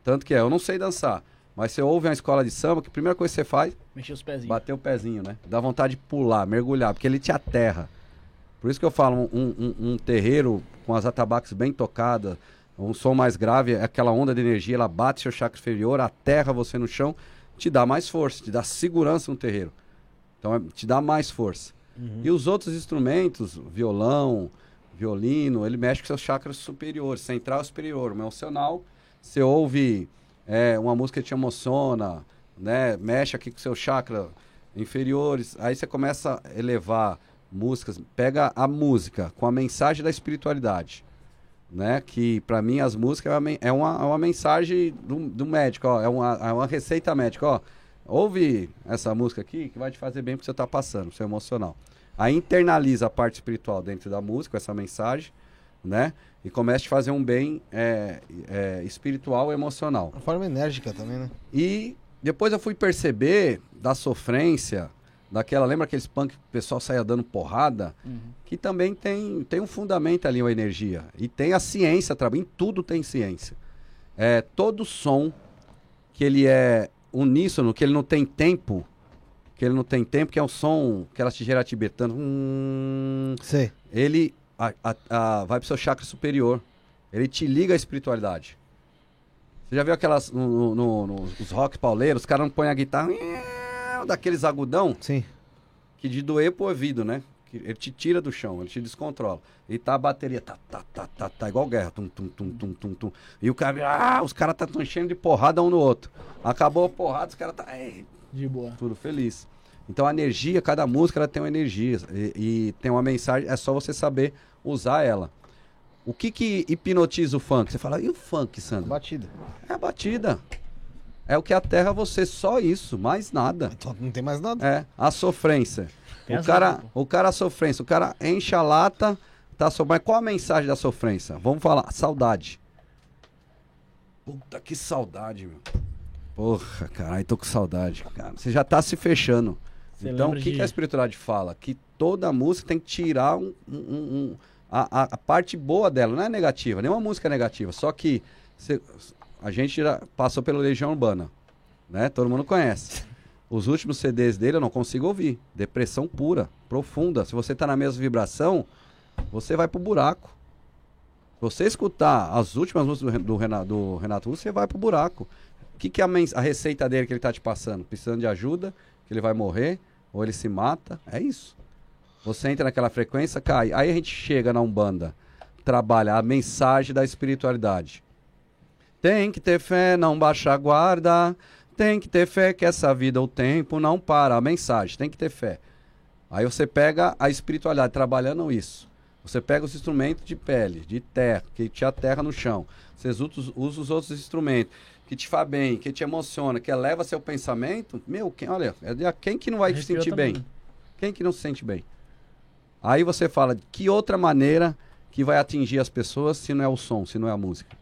Tanto que é, eu não sei dançar, mas você ouve uma escola de samba, que a primeira coisa que você faz, Mexer os pezinhos. bater o pezinho, né? Dá vontade de pular, mergulhar, porque ele te aterra. Por isso que eu falo, um, um- um terreiro com as atabaques bem tocadas, um som mais grave, aquela onda de energia, ela bate seu chakra inferior, aterra você no chão, te dá mais força, te dá segurança no terreiro. Então, é- te dá mais força. E os outros instrumentos, violão, violino, ele mexe com seus chakras superiores, central e superior, o emocional. Você ouve é, uma música que te emociona, né? Mexe aqui com seus chakras inferiores. Aí você começa a elevar músicas, pega a música com a mensagem da espiritualidade, né? Que para mim as músicas é uma, é uma, é uma mensagem do, do médico, ó, é uma, é uma receita médica, ó. Ouve essa música aqui que vai te fazer bem porque você está passando, pro seu emocional. Aí internaliza a parte espiritual dentro da música, essa mensagem, né? E começa a te fazer um bem é, é, espiritual e emocional. Uma forma enérgica também, né? E depois eu fui perceber da sofrência, daquela, lembra aqueles punk que o pessoal saia dando porrada? Uhum. Que também tem, tem um fundamento ali, uma energia. E tem a ciência, também em tudo tem ciência. É, todo som que ele é uníssono, que ele não tem tempo, que ele não tem tempo, que é um som que ela te gera tibetano, hum, Sei. ele a- a- a- vai pro seu chakra superior. Ele te liga à espiritualidade. Você já viu aquelas. No, no- no- nos os rock pauleiros, os caras não põem a guitarra daqueles agudão Sim. que de doer pro ouvido, né? Que Ele te tira do chão, ele te descontrola. E tá a bateria, tá, tá, tá, tá, tá igual guerra. Tum, tum, tum, tum, tum, tum. E o cara, ah, os caras tá enchendo de porrada um no outro. Acabou a porrada, os caras tá. "Ei, De boa. tudo feliz. Então a energia, cada música ela tem uma energia e, e tem uma mensagem, é só você saber usar ela. O que que hipnotiza o funk? Você fala, e o funk, Sandro? Batida. É a batida. É o que aterra você, só isso, mais nada. Então não tem mais nada. É, a sofrência. Tem O cara, o cara a sofrência, o cara enche a lata, tá so... Mas qual a mensagem da sofrência? Vamos falar, saudade. Puta, que saudade, meu. Porra, caralho, tô com saudade, cara. Você já tá se fechando. Você então, o que, de- que a espiritualidade fala? Que toda música tem que tirar um, um- um- um- a, a- a parte boa dela. Não é negativa, nenhuma música é negativa. Só que cê- a gente passou pela Legião Urbana, né? Todo mundo conhece. Os últimos CDs dele eu não consigo ouvir. Depressão pura, profunda. Se você tá na mesma vibração, você vai pro buraco. Se você escutar as últimas músicas do, Ren- do Renato, do Renato você vai pro buraco. O que, que é a, a receita dele que ele tá te passando? Precisando de ajuda, que ele vai morrer, ou ele se mata. É isso. Você entra naquela frequência, cai. Aí a gente chega na Umbanda, trabalha a mensagem da espiritualidade. Tem que ter fé, não baixa a guarda. Tem que ter fé que essa vida, o tempo não para. A mensagem, tem que ter fé. Aí você pega a espiritualidade, trabalhando isso. Você pega os instrumentos de pele, de terra, que te aterra no chão. Você usa, os- outros instrumentos, que te faz bem, que te emociona, que eleva seu pensamento. Meu, quem, olha, é quem que não vai se sentir também. bem? Quem que não se sente bem? Aí você fala, de que outra maneira que vai atingir as pessoas se não é o som, se não é a música?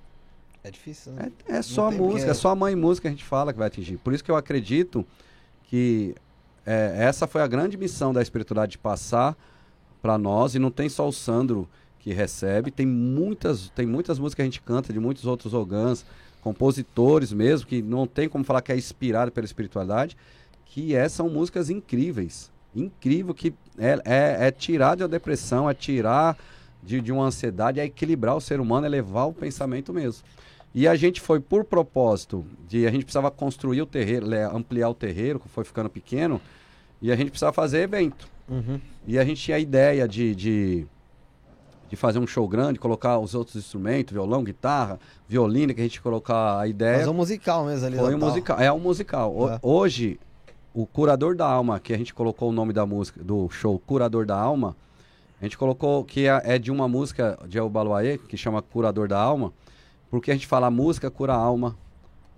É difícil, né? É, é só música, é só a mãe música que a gente fala que vai atingir. Por isso que eu acredito que é, essa foi a grande missão da espiritualidade de passar para nós, e não tem só o Sandro que recebe, tem muitas, tem muitas músicas que a gente canta de muitos outros ogãs, compositores mesmo, que não tem como falar que é inspirado pela espiritualidade, que é, são músicas incríveis. Incrível, que é, é, é tirar de uma depressão, é tirar de, de uma ansiedade, é equilibrar o ser humano, é levar o pensamento mesmo. E a gente foi por propósito de a gente precisava construir o terreiro, ampliar o terreiro, que foi ficando pequeno, e a gente precisava fazer evento. Uhum. E a gente tinha a ideia de, de, de fazer um show grande, colocar os outros instrumentos, violão, guitarra, violino, que a gente colocar a ideia. Fazer um musical mesmo ali. Foi um tal. musical, é um musical. É. Hoje, o Curador da Alma, que a gente colocou o nome da música, do show Curador da Alma, a gente colocou que é, é de uma música de El Baluaê, que chama Curador da Alma, porque a gente fala a música cura a alma,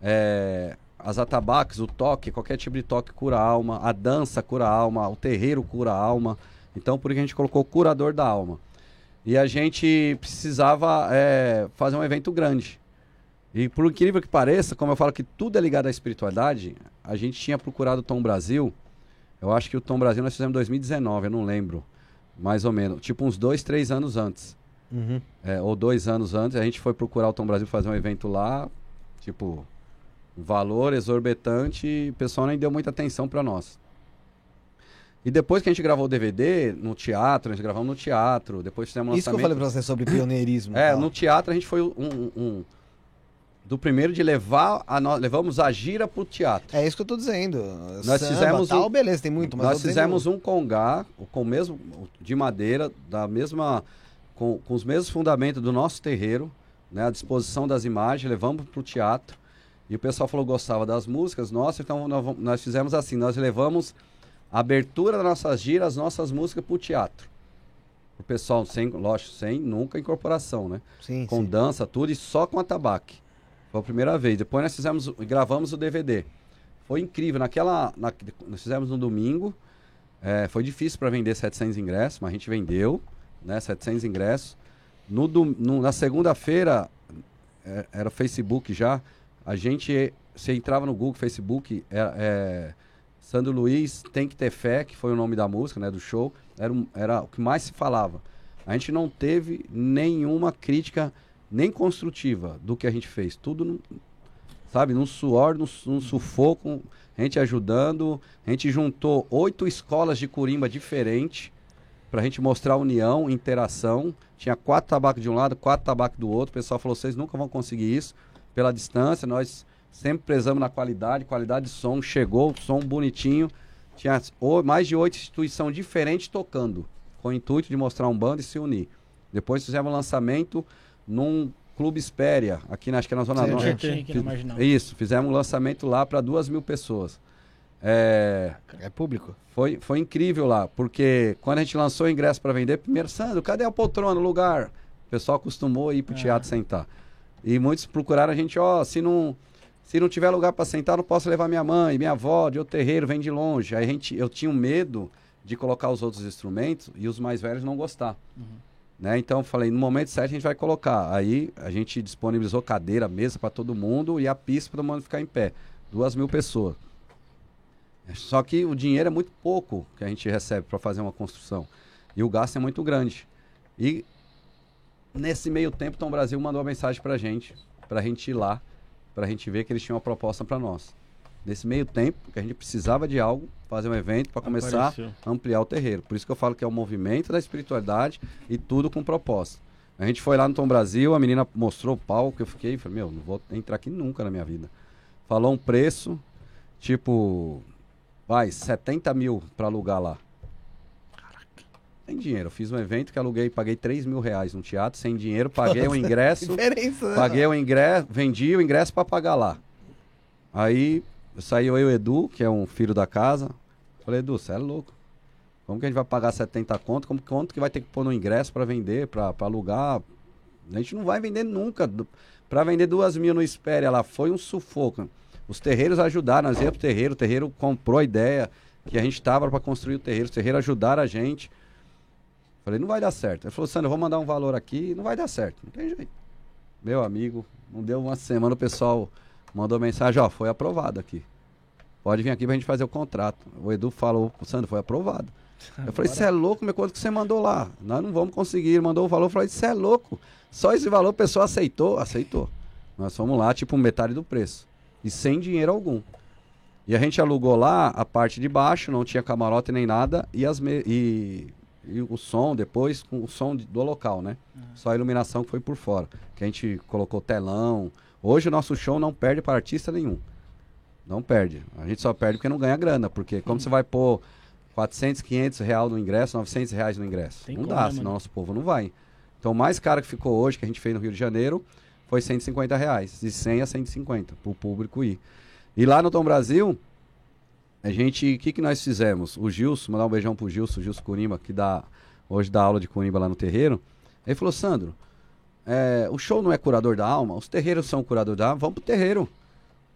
é, as atabaques, o toque, qualquer tipo de toque cura a alma, a dança cura a alma, o terreiro cura a alma. Então, por que a gente colocou Curador da Alma. E a gente precisava é, fazer um evento grande. E por incrível que pareça, como eu falo que tudo é ligado à espiritualidade, a gente tinha procurado o Tom Brasil. Eu acho que o Tom Brasil nós fizemos em 2019, eu não lembro. Mais ou menos. Tipo uns dois, três anos antes. Uhum. É, ou dois anos antes, a gente foi procurar o Tom Brasil fazer um evento lá. Tipo, valor exorbitante e o pessoal nem deu muita atenção para nós. E depois que a gente gravou o DVD no teatro, a gente gravamos no teatro, depois fizemos um Isso que eu falei pra você sobre pioneirismo. É, tal. no teatro a gente foi um, um- um- do primeiro de levar a levamos a gira pro teatro. É isso que eu tô dizendo. Nós fizemos tal, um- beleza, tem muito, mas Nós fizemos um congá com o mesmo de madeira, da mesma com, com os mesmos fundamentos do nosso terreiro, né, à disposição das imagens, levamos pro teatro. E o pessoal falou que gostava das músicas, nossa, então nós, nós fizemos assim, nós levamos a abertura das nossas giras, as nossas músicas pro teatro. O pessoal sem, lógico, sem nunca incorporação, né? Sim, com sim. dança, tudo, e só com atabaque. Foi a primeira vez. Depois nós fizemos, o- gravamos o DVD. Foi incrível. Naquela, na- nós fizemos no domingo. É, foi difícil para vender 700 ingressos, mas a gente vendeu, né? 700 ingressos. No, no- na segunda-feira, é, era Facebook já. A gente, você entrava no Google, Facebook, é, é, Sandro Luiz tem que ter fé, que foi o nome da música, né? Do show. Era, era o que mais se falava. A gente não teve nenhuma crítica nem construtiva do que a gente fez. Tudo, no- sabe, num suor, num, num sufoco, a gente ajudando. A gente juntou oito escolas de curimba diferentes para a gente mostrar união, interação. Tinha quatro tabacos de um lado, quatro tabacos do outro. O pessoal falou: vocês nunca vão conseguir isso pela distância. Nós sempre prezamos na qualidade, qualidade de som. Chegou, som bonitinho. Tinha mais de oito instituições diferentes tocando, com o intuito de mostrar um bando e se unir. Depois fizemos um lançamento num Clube Espéria, aqui na, acho que é na Zona Norte. Isso, fizemos um lançamento lá para duas mil pessoas. É, É público. foi, foi incrível lá, porque quando a gente lançou o ingresso para vender, primeiro, Sandro, cadê a poltrona, o lugar? O pessoal acostumou a ir pro Ah. teatro sentar. E muitos procuraram a gente, ó, se não, se não tiver lugar para sentar, não posso levar minha mãe, minha avó, de outro terreiro, vem de longe. Aí a gente, eu tinha um medo de colocar os outros instrumentos e os mais velhos não gostar. Né? Então eu falei, no momento certo a gente vai colocar. Aí a gente disponibilizou cadeira, mesa para todo mundo e a pista para todo mundo ficar em pé. Duas mil pessoas. Só que o dinheiro é muito pouco que a gente recebe para fazer uma construção. E o gasto é muito grande. E nesse meio tempo, Tom Brasil mandou uma mensagem para a gente, para a gente ir lá, para a gente ver que eles tinham uma proposta para nós. Nesse meio tempo, que a gente precisava de algo, fazer um evento para começar Apareceu. a ampliar o terreiro. Por isso que eu falo que é o movimento da espiritualidade e tudo com propósito. A gente foi lá no Tom Brasil, a menina mostrou o palco, eu fiquei, falei, meu, não vou entrar aqui nunca na minha vida. Falou um preço, tipo, vai, 70 mil para alugar lá. Tem dinheiro. Eu fiz um evento que aluguei, paguei 3 mil reais no teatro, sem dinheiro, paguei o ingresso. Né? Paguei o ingresso, vendi o ingresso para pagar lá. Aí saiu eu e o Edu, que é um filho da casa. Falei, Edu, você é louco. Como que a gente vai pagar 70 conto? Como quanto que vai ter que pôr no ingresso para vender, para alugar? A gente não vai vender nunca. Para vender duas mil no Espéria lá, foi um sufoco. Os terreiros ajudaram, nós íamos pro terreiro, o terreiro comprou a ideia que a gente estava para construir o terreiro, os terreiros ajudaram a gente. Falei, não vai dar certo. Ele falou, Sandro, eu vou mandar um valor aqui, não vai dar certo. Não tem jeito. Meu amigo, não deu uma semana, o pessoal mandou mensagem, ó, foi aprovado aqui. Pode vir aqui pra gente fazer o contrato. O Edu falou, Sandro, foi aprovado. Eu falei, você é louco, meu, quanto que você mandou lá? Nós não vamos conseguir. Ele mandou o valor, eu falei, você é louco. Só esse valor, o pessoal aceitou? Aceitou. Nós fomos lá, tipo, metade do preço. E sem dinheiro algum. E a gente alugou lá a parte de baixo, não tinha camarote nem nada, e, as me- e, e o som depois, com o som do local, né? Só a iluminação que foi por fora. Que a gente colocou telão. Hoje o nosso show não perde para artista nenhum. Não perde. A gente só perde porque não ganha grana. Porque como você vai pôr 400, 500 reais no ingresso, 900 reais no ingresso? Tem não como, dá, né, senão mano? nosso povo não vai. Então o mais caro que ficou hoje, que a gente fez no Rio de Janeiro, foi 150 reais. De 100 a 150, para o público ir. E lá no Tom Brasil, a gente, o que, que nós fizemos? O Gilson, mandar um beijão pro Gilson, o Gilson Curima, que dá, hoje dá aula de Curima lá no terreiro. Ele falou, Sandro, é, o show não é curador da alma, os terreiros são curador da alma, vamos pro terreiro.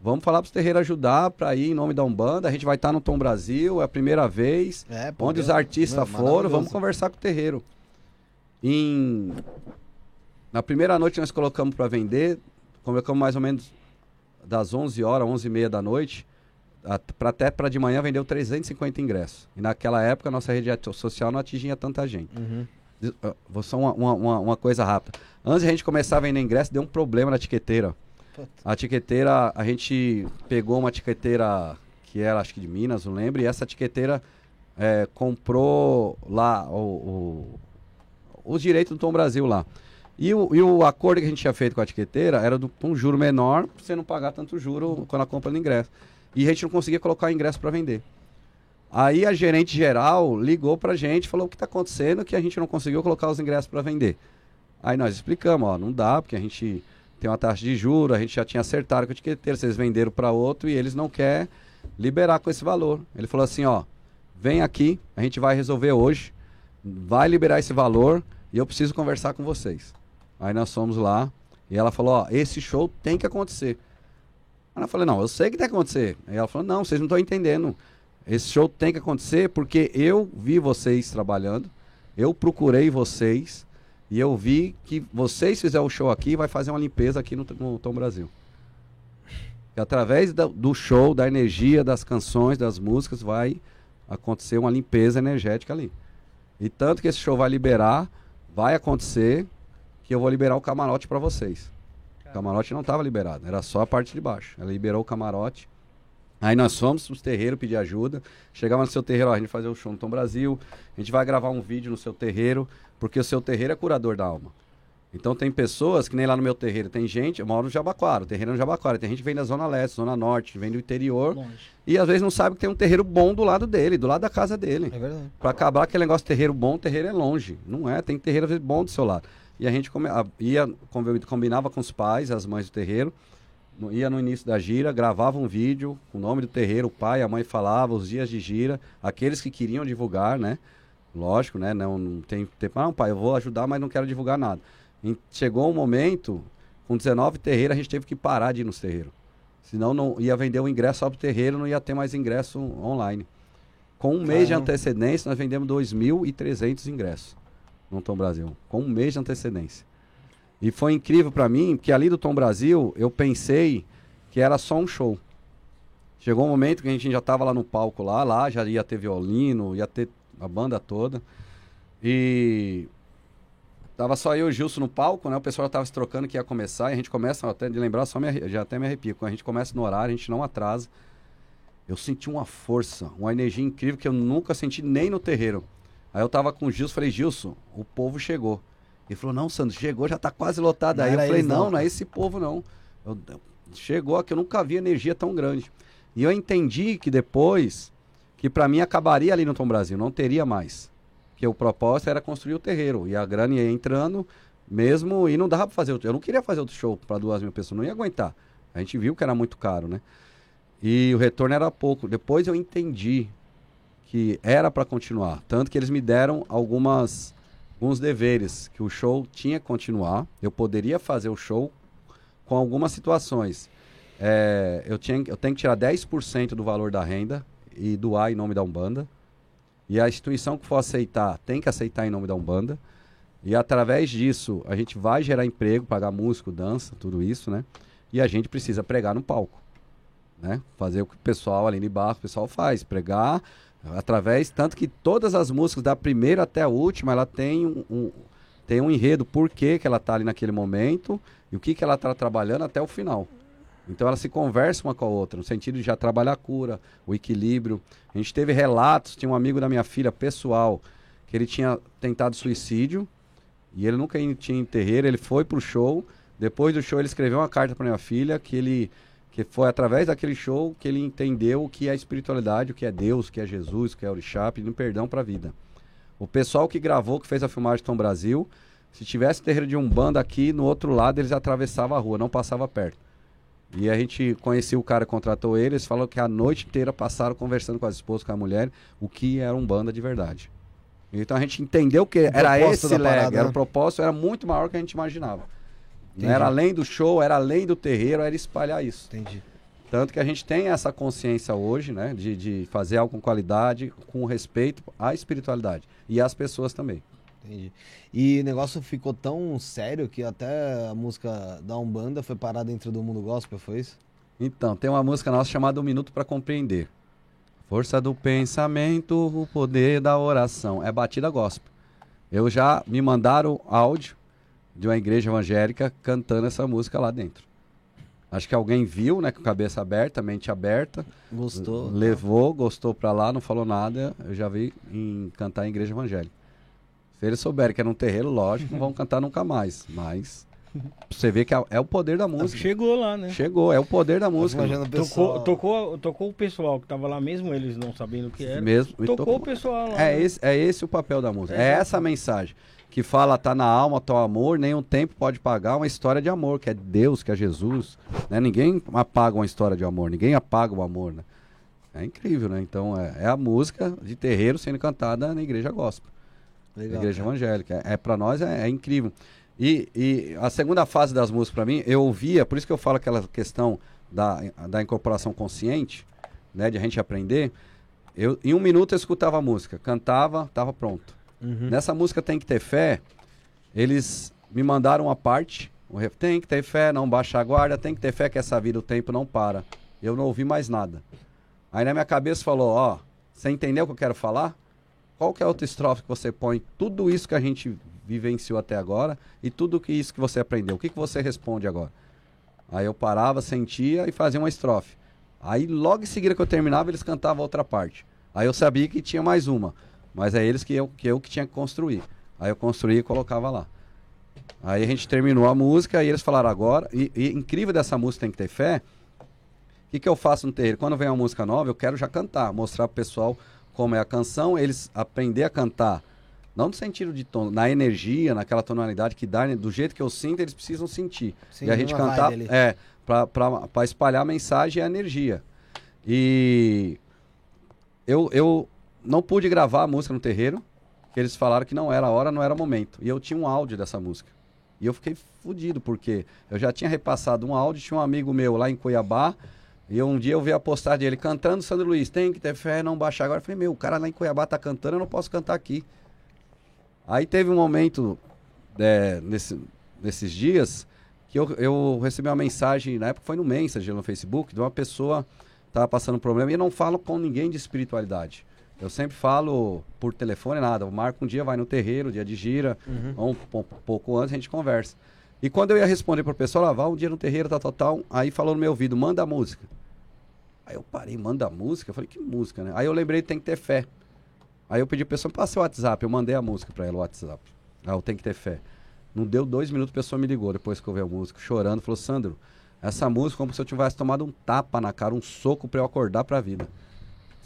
Vamos falar pros terreiros ajudar para ir em nome da Umbanda. A gente vai estar no Tom Brasil, é a primeira vez. É, Onde os artistas Meu, foram, vamos conversar com o terreiro. Em... Na primeira noite nós colocamos para vender colocamos mais ou menos das 11 horas, 11 e meia da noite, até para de manhã vendeu 350 ingressos. E naquela época a nossa rede social não atingia tanta gente. Uhum. Vou só uma, uma, uma, uma coisa rápida. Antes de a gente começar a vender ingresso, deu um problema na tiqueteira. A tiqueteira, a gente pegou uma tiqueteira que era, acho que de Minas, não lembro, e essa tiqueteira é, comprou lá o, o- os direitos do Tom Brasil lá. E o, e o acordo que a gente tinha feito com a tiqueteira era de um juro menor, pra você não pagar tanto juro quando a compra do ingresso. E a gente não conseguia colocar ingresso para vender. Aí a gerente geral ligou pra gente, falou o que está acontecendo, que a gente não conseguiu colocar os ingressos para vender. Aí nós explicamos, ó, não dá, porque a gente tem uma taxa de juros, a gente já tinha acertado com o etiqueteiro, vocês venderam para outro e eles não querem liberar com esse valor. Ele falou assim, ó, vem aqui, a gente vai resolver hoje, vai liberar esse valor e eu preciso conversar com vocês. Aí nós fomos lá e ela falou, ó, esse show tem que acontecer. Aí eu falei, não, eu sei que tem que acontecer. Aí ela falou, não, vocês não estão entendendo. Esse show tem que acontecer porque eu vi vocês trabalhando, eu procurei vocês e eu vi que vocês fizeram o show aqui vai fazer uma limpeza aqui no, no Tom Brasil. E através do show, da energia, das canções, das músicas, vai acontecer uma limpeza energética ali. E tanto que esse show vai liberar, vai acontecer que eu vou liberar o camarote para vocês. O camarote não estava liberado, era só a parte de baixo. Ela liberou o camarote. Aí nós fomos nos terreiros pedir ajuda. Chegamos no seu terreiro, ó, a gente fazer o show no Tom Brasil. A gente vai gravar um vídeo no seu terreiro, porque o seu terreiro é curador da alma. Então tem pessoas que nem lá no meu terreiro, tem gente, eu moro no Jabaquara, o terreiro é no Jabaquara, tem gente que vem da Zona Leste, Zona Norte, vem do interior Longe. e às vezes não sabe que tem um terreiro bom do lado dele, do lado da casa dele. É verdade. Pra acabar aquele negócio terreiro bom, terreiro é longe. Não é, tem terreiro bom do seu lado. E a gente come- a- ia, combinava com os pais, as mães do terreiro, no- ia no início da gira, gravava um vídeo com o nome do terreiro, o pai, a mãe falava, os dias de gira, aqueles que queriam divulgar, né? Lógico, né? Não, não tem tempo. Não, pai, eu vou ajudar, mas não quero divulgar nada. E chegou um momento, com 19 terreiros, a gente teve que parar de ir nos terreiros. Senão não ia vender o ingresso só pro terreiro, não ia ter mais ingresso online. Com um mês de antecedência, nós vendemos 2.300 ingressos no Tom Brasil. Com um mês de antecedência. E foi incrível para mim, porque ali do Tom Brasil, eu pensei que era só um show. Chegou um momento que a gente já estava lá no palco lá, lá já ia ter violino, ia ter a banda toda. E tava só eu e o Gilson no palco, né? O pessoal já tava se trocando que ia começar, e a gente começa, até de lembrar, só me já até me arrepio. Quando a gente começa no horário, a gente não atrasa. Eu senti uma força, uma energia incrível que eu nunca senti nem no terreiro. Aí eu tava com o Gilson, falei, Gilson, o povo chegou. Ele falou, não, Sandro, chegou, já tá quase lotado. Não Aí eu falei, não, não. não é esse povo, não. Eu- eu- chegou aqui, eu nunca vi energia tão grande. E eu entendi que depois, que pra mim acabaria ali no Tom Brasil, não teria mais. Que o propósito era construir o terreiro. E a grana ia entrando mesmo, e não dava pra fazer outro. Eu não queria fazer outro show pra duas mil pessoas, não ia aguentar. A gente viu que era muito caro, né? E o retorno era pouco. Depois eu entendi que era para continuar. Tanto que eles me deram algumas alguns deveres, que o show tinha que continuar. Eu poderia fazer o show com algumas situações. É, eu, tinha, eu tenho que tirar 10% do valor da renda e doar em nome da Umbanda. E a instituição que for aceitar tem que aceitar em nome da Umbanda. E através disso a gente vai gerar emprego, pagar músico, dança, tudo isso, né? E a gente precisa pregar no palco né? Fazer o que o pessoal ali de baixo, o pessoal faz, pregar através, tanto que todas as músicas da primeira até a última, ela tem um, um- tem um enredo, por que que ela tá ali naquele momento e o que que ela tá trabalhando até o final. Então ela se conversa uma com a outra, no sentido de já trabalhar a cura, o equilíbrio. A gente teve relatos, tinha um amigo da minha filha, pessoal, que ele tinha tentado suicídio e ele nunca tinha em terreiro, ele foi pro show, depois do show ele escreveu uma carta para minha filha que ele que foi através daquele show que ele entendeu o que é espiritualidade, o que é Deus, o que é Jesus, o que é Orixá, pedindo perdão para a vida. O pessoal que gravou, que fez a filmagem Tom Brasil, se tivesse terreiro de Umbanda aqui, no outro lado eles atravessavam a rua, não passava perto. E a gente conhecia o cara contratou ele, eles falaram que a noite inteira passaram conversando com as esposas, com a mulher, o que era Umbanda de verdade. Então a gente entendeu que era esse leg, parada, era né? o propósito, era muito maior que a gente imaginava. Não era além do show, era além do terreiro, era espalhar isso. Entendi. Tanto que a gente tem essa consciência hoje, né? De, de fazer algo com qualidade, com respeito à espiritualidade. E às pessoas também. Entendi. E o negócio ficou tão sério que até a música da Umbanda foi parada dentro do mundo gospel, foi isso? Então, tem uma música nossa chamada Um Minuto para Compreender. Força do pensamento, o poder da oração. É batida gospel. Eu já me mandaram áudio de uma igreja evangélica cantando essa música lá dentro. Acho que alguém viu, né, com cabeça aberta, mente aberta. Gostou. Levou, gostou pra lá, não falou nada. Eu já vi em cantar em igreja evangélica. Se eles souberem que é num terreiro, lógico, não vão cantar nunca mais. Mas você vê que é, é o poder da música. Chegou lá, né? Chegou, é o poder da música. Imagina o pessoal- Tocou, tocou, tocou o pessoal que tava lá, mesmo eles não sabendo o que era. Mesmo, e Tocou o pessoal lá. É né? esse, é esse o papel da música. É Exato. essa a mensagem. Que fala, tá na alma, teu amor, nenhum tempo pode pagar uma história de amor, que é Deus, que é Jesus. Né? Ninguém apaga uma história de amor, ninguém apaga o amor, né? É incrível, né? Então é, é a música de terreiro sendo cantada na igreja gospel, na Legal. igreja cara. evangélica. É, para nós é, é incrível. E, e a segunda fase das músicas para mim, eu ouvia, por isso que eu falo aquela questão da, da incorporação consciente, né, de a gente aprender. Eu, em um minuto eu escutava a música, cantava, tava pronto. Uhum. Nessa música Tem Que Ter Fé, eles me mandaram uma parte, tem que ter fé, não baixa a guarda, tem que ter fé que essa vida o tempo não para. Eu não ouvi mais nada. Aí na minha cabeça falou, ó, você entendeu o que eu quero falar? Qual que é a outra estrofe que você põe? Tudo isso que a gente vivenciou até agora e tudo que isso que você aprendeu. O que, que você responde agora? Aí eu parava, sentia e fazia uma estrofe. Aí logo em seguida que eu terminava, eles cantavam outra parte. Aí eu sabia que tinha mais uma. Mas é eles que eu que, eu que tinha que construir. Aí eu construía e colocava lá. Aí a gente terminou a música e eles falaram agora. E, e incrível dessa música tem que ter fé. O que, que eu faço no terreiro? Quando vem uma música nova, eu quero já cantar, mostrar pro pessoal como é a canção, eles aprender a cantar. Não no sentido de tom, na energia, naquela tonalidade que dá, do jeito que eu sinto, eles precisam sentir. Sim, e a gente cantar, é, para espalhar a mensagem e a energia. E eu, eu não pude gravar a música no terreiro, eles falaram que não era hora, não era momento. E eu tinha um áudio dessa música. E eu fiquei fudido, porque eu já tinha repassado um áudio, tinha um amigo meu lá em Cuiabá, e um dia eu vi a postagem dele cantando Sandro Luiz, tem que ter fé, não baixar agora. Eu falei, meu, o cara lá em Cuiabá tá cantando, eu não posso cantar aqui. Aí teve um momento é, nesse- nesses dias que eu, eu recebi uma mensagem, na época foi no Messenger no Facebook, de uma pessoa que tava passando um problema e eu não falo com ninguém de espiritualidade. Eu sempre falo por telefone, nada. Eu marco um dia, vai no terreiro, dia de gira, ou um po- pouco antes a gente conversa. E quando eu ia responder pro pessoal, ah, vá um dia no terreiro, tal, tal, tal, aí falou no meu ouvido, manda a música. Aí eu parei, manda a música? Eu falei, que música, né? Aí eu lembrei, tem que ter fé. Aí eu pedi pra pessoa, passa o WhatsApp. Eu mandei a música pra ela, o WhatsApp. Ah, eu tenho que ter fé. Não deu dois minutos, a pessoa me ligou depois que eu vi a música, chorando. Falou, Sandro, essa música é como se eu tivesse tomado um tapa na cara, um soco pra eu acordar pra vida.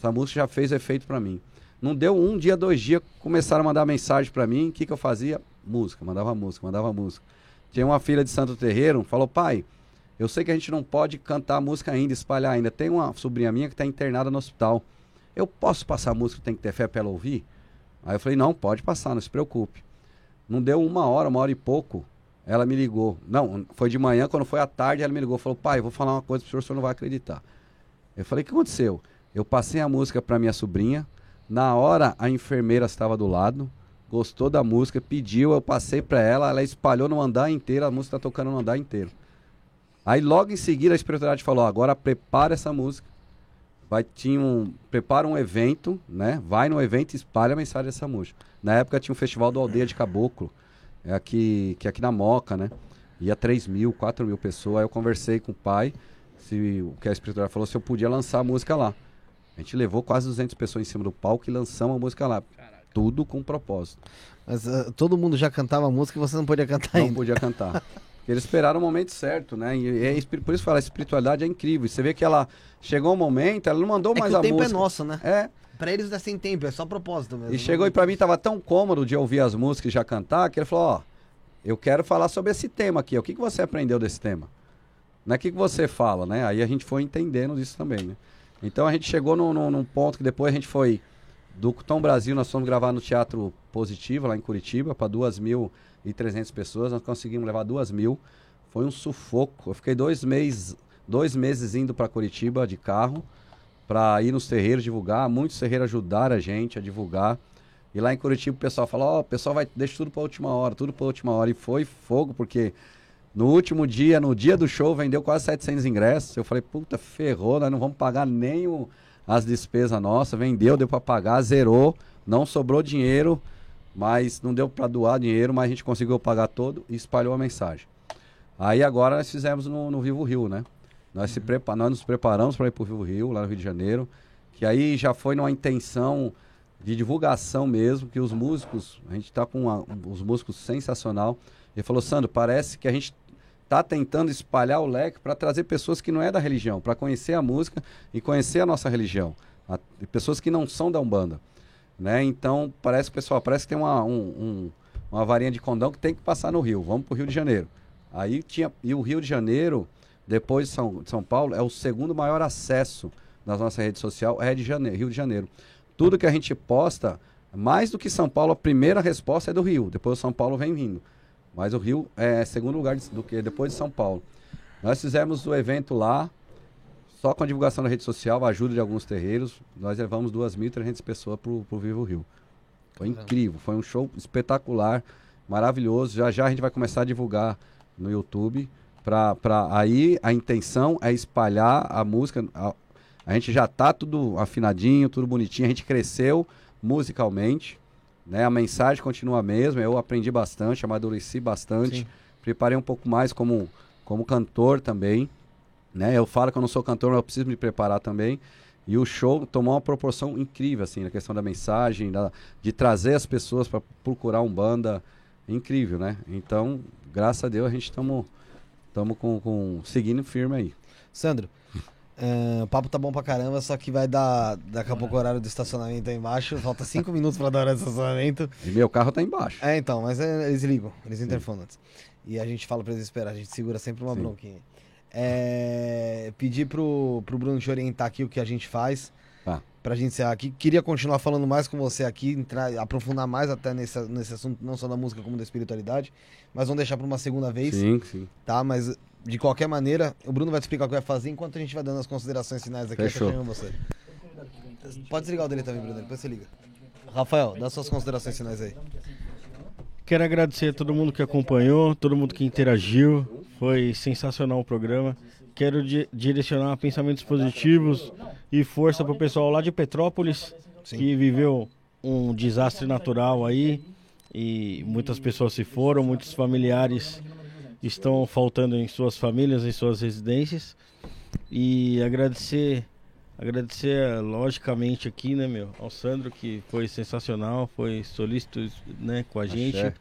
Essa música já fez efeito pra mim. Não deu um dia, dois dias, começaram a mandar mensagem pra mim. O que, que eu fazia? Música, mandava música, mandava música. Tinha uma filha de Santo Terreiro, falou, pai, eu sei que a gente não pode cantar música ainda, espalhar ainda. Tem uma sobrinha minha que está internada no hospital. Eu posso passar música, tem que ter fé para ela ouvir? Aí eu falei, não, pode passar, não se preocupe. Não deu uma hora, uma hora e pouco, ela me ligou. Não, foi de manhã, quando foi à tarde, ela me ligou. Falou, pai, vou falar uma coisa pro senhor, o senhor não vai acreditar. Eu falei, o que aconteceu? Eu passei a música para minha sobrinha. Na hora, a enfermeira estava do lado, gostou da música, pediu, eu passei para ela, ela espalhou no andar inteiro, a música está tocando no andar inteiro. Aí logo em seguida a espiritualidade falou: agora prepara essa música. Vai, tinha um, prepara um evento, né? Vai no evento e espalha a mensagem dessa música. Na época tinha um festival do Aldeia de Caboclo, é aqui, que é aqui na Moca, né? Ia 3 mil, 4 mil pessoas. Aí eu conversei com o pai, se, o que a espiritualidade falou, se eu podia lançar a música lá. A gente levou quase 200 pessoas em cima do palco e lançamos a música lá. Tudo com propósito. Mas ah, todo mundo já cantava música e você não podia cantar não ainda. podia cantar. Porque Eles esperaram o momento certo, né? E é, espir- por isso fala, a espiritualidade é incrível. E você vê que ela chegou um momento, ela não mandou É mais que o a tempo música. é nosso, né? É, Pra eles é sem tempo, é só propósito mesmo. e chegou e pra mim tava tão cômodo de ouvir as músicas e já cantar, que ele falou, ó, eu quero falar sobre esse tema aqui. O que, que você aprendeu desse tema? Não é o que, que você fala, né? Aí a gente foi entendendo disso também, né? Então a gente chegou num, num- ponto que depois a gente foi do Tom Brasil, nós fomos gravar no Teatro Positivo, lá em Curitiba, para 2.300 pessoas. Nós conseguimos levar 2.000. Foi um sufoco. Eu fiquei dois meses, dois meses indo para Curitiba de carro para ir nos terreiros divulgar. Muitos terreiros ajudaram a gente a divulgar. E lá em Curitiba o pessoal fala, ó, o pessoal vai, deixa tudo pra última hora, tudo pra última hora. E foi fogo, porque no último dia, no dia do show, vendeu quase 700 ingressos. Eu falei, puta, ferrou, nós não vamos pagar nem o, as despesas nossas. Vendeu, deu pra pagar, zerou, não sobrou dinheiro, mas não deu pra doar dinheiro, mas a gente conseguiu pagar todo e espalhou a mensagem. Aí agora nós fizemos no, no Vivo Rio, né? Nós, se prepa nós nos preparamos para ir pro Vivo Rio, lá no Rio de Janeiro, que aí já foi numa intenção de divulgação mesmo, que os músicos, a gente está com uma, os músicos sensacional. Ele falou, Sandro, parece que a gente está tentando espalhar o leque para trazer pessoas que não é da religião, para conhecer a música e conhecer a nossa religião. A, pessoas que não são da Umbanda. Né? Então, parece, pessoal, parece que tem uma, um, um, uma varinha de condão que tem que passar no Rio. Vamos para o Rio de Janeiro. Aí tinha. E o Rio de Janeiro, depois de São, São Paulo, é o segundo maior acesso nas nossas redes sociais, é de Janeiro, Rio de Janeiro tudo que a gente posta, mais do que São Paulo, a primeira resposta é do Rio. Depois o São Paulo vem vindo. Mas o Rio é segundo lugar do que depois de São Paulo. Nós fizemos o evento lá, só com a divulgação da rede social, a ajuda de alguns terreiros. Nós levamos 2.300 pessoas para o Vivo Rio. Foi incrível, foi um show espetacular, maravilhoso. Já já a gente vai começar a divulgar no YouTube. Pra, pra, aí a intenção é espalhar a música, a, a gente já tá tudo afinadinho, tudo bonitinho, a gente cresceu musicalmente, né? A mensagem continua a mesma, eu aprendi bastante, amadureci bastante, Sim. preparei um pouco mais como, como cantor também, né? Eu falo que eu não sou cantor, mas eu preciso me preparar também. E o show tomou uma proporção incrível, assim, na questão da mensagem, da, de trazer as pessoas para procurar um banda incrível, né? Então, graças a Deus, a gente estamos com, com seguindo firme aí. Sandro, Uh, o papo tá bom pra caramba, só que vai dar daqui a pouco o horário do estacionamento aí embaixo. Falta 5 minutos pra dar o horário do estacionamento. E meu carro tá embaixo. É, então, mas é, eles ligam, eles interfonam antes. E a gente fala pra eles esperar, a gente segura sempre uma Sim. bronquinha. É, pedir pro, pro Bruno te orientar aqui o que a gente faz. Tá. Pra gente encerrar aqui. Queria continuar falando mais com você aqui, entrar, aprofundar mais até nesse, nesse assunto, não só da música como da espiritualidade. Mas vamos deixar pra uma segunda vez. Sim, sim. Tá, mas de qualquer maneira, o Bruno vai te explicar o que vai fazer enquanto a gente vai dando as considerações finais aqui. Fechou. você. Pode desligar o dele também, Bruno, depois você liga. Rafael, dá suas considerações finais aí. Quero agradecer a todo mundo que acompanhou, todo mundo que interagiu. Foi sensacional o programa. Quero di direcionar pensamentos positivos e força para o pessoal lá de Petrópolis, Sim. que viveu um desastre natural aí e muitas pessoas se foram, muitos familiares estão faltando em suas famílias, em suas residências. E agradecer, agradecer logicamente aqui, né, meu, ao Sandro que foi sensacional, foi solícito, né, com a gente. Axé.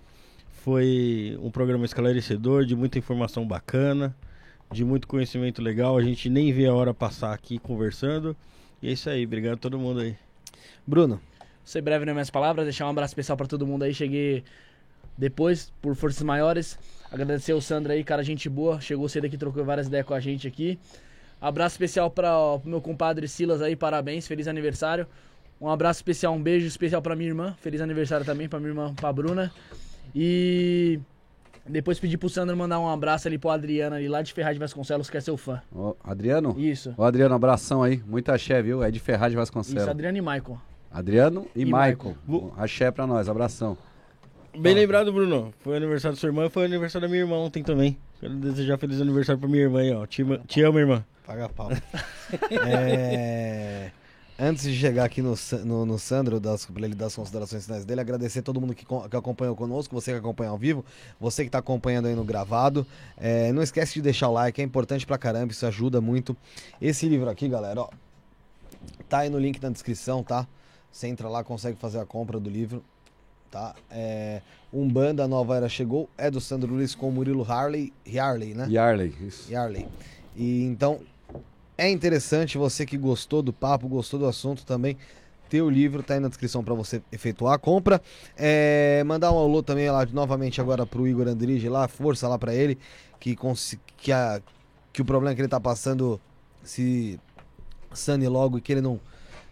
Foi um programa esclarecedor, de muita informação bacana, de muito conhecimento legal. A gente nem vê a hora passar aqui conversando. E é isso aí, obrigado a todo mundo aí. Bruno. Ser breve nas minhas palavras, deixar um abraço especial para todo mundo aí. Cheguei depois, por forças maiores. Agradecer o Sandro aí, cara, gente boa. Chegou cedo aqui, trocou várias ideias com a gente aqui. Abraço especial para o meu compadre Silas aí, parabéns, feliz aniversário. Um abraço especial, um beijo especial para minha irmã, feliz aniversário também para minha irmã, pra Bruna. E depois pedi pro Sandro mandar um abraço ali pro Adriano ali lá de Ferraz de Vasconcelos, que é seu fã. Ô, Adriano? Isso. Ô, Adriano, abração aí. Muita axé, viu? É de Ferraz de Vasconcelos. Isso, Adriano e Michael. Adriano e, e Michael. Michael. Axé pra nós, abração. Bem lembrado, Bruno. Foi aniversário da sua irmã e foi aniversário da minha irmã ontem também. Quero desejar feliz aniversário pra minha irmã aí, ó. Te, te amo, irmã. Paga pau. é... Antes de chegar aqui no, no, no Sandro, das, pra ele dar as considerações finais dele, agradecer todo mundo que, que acompanhou conosco, você que acompanha ao vivo, você que está acompanhando aí no gravado. É, não esquece de deixar o like, é importante pra caramba, isso ajuda muito. Esse livro aqui, galera, ó, tá aí no link na descrição, tá? Você entra lá, consegue fazer a compra do livro tá? É, Umbanda Nova Era chegou, é do Sandro Luiz com o Murilo Harley, Harley, né? Harley, isso. Harley. E então é interessante você que gostou do papo, gostou do assunto também. Ter o livro tá aí na descrição para você efetuar a compra. É, mandar um alô também lá novamente agora pro Igor Andrige lá, força lá para ele que que, a, que o problema que ele tá passando se sane logo e que ele não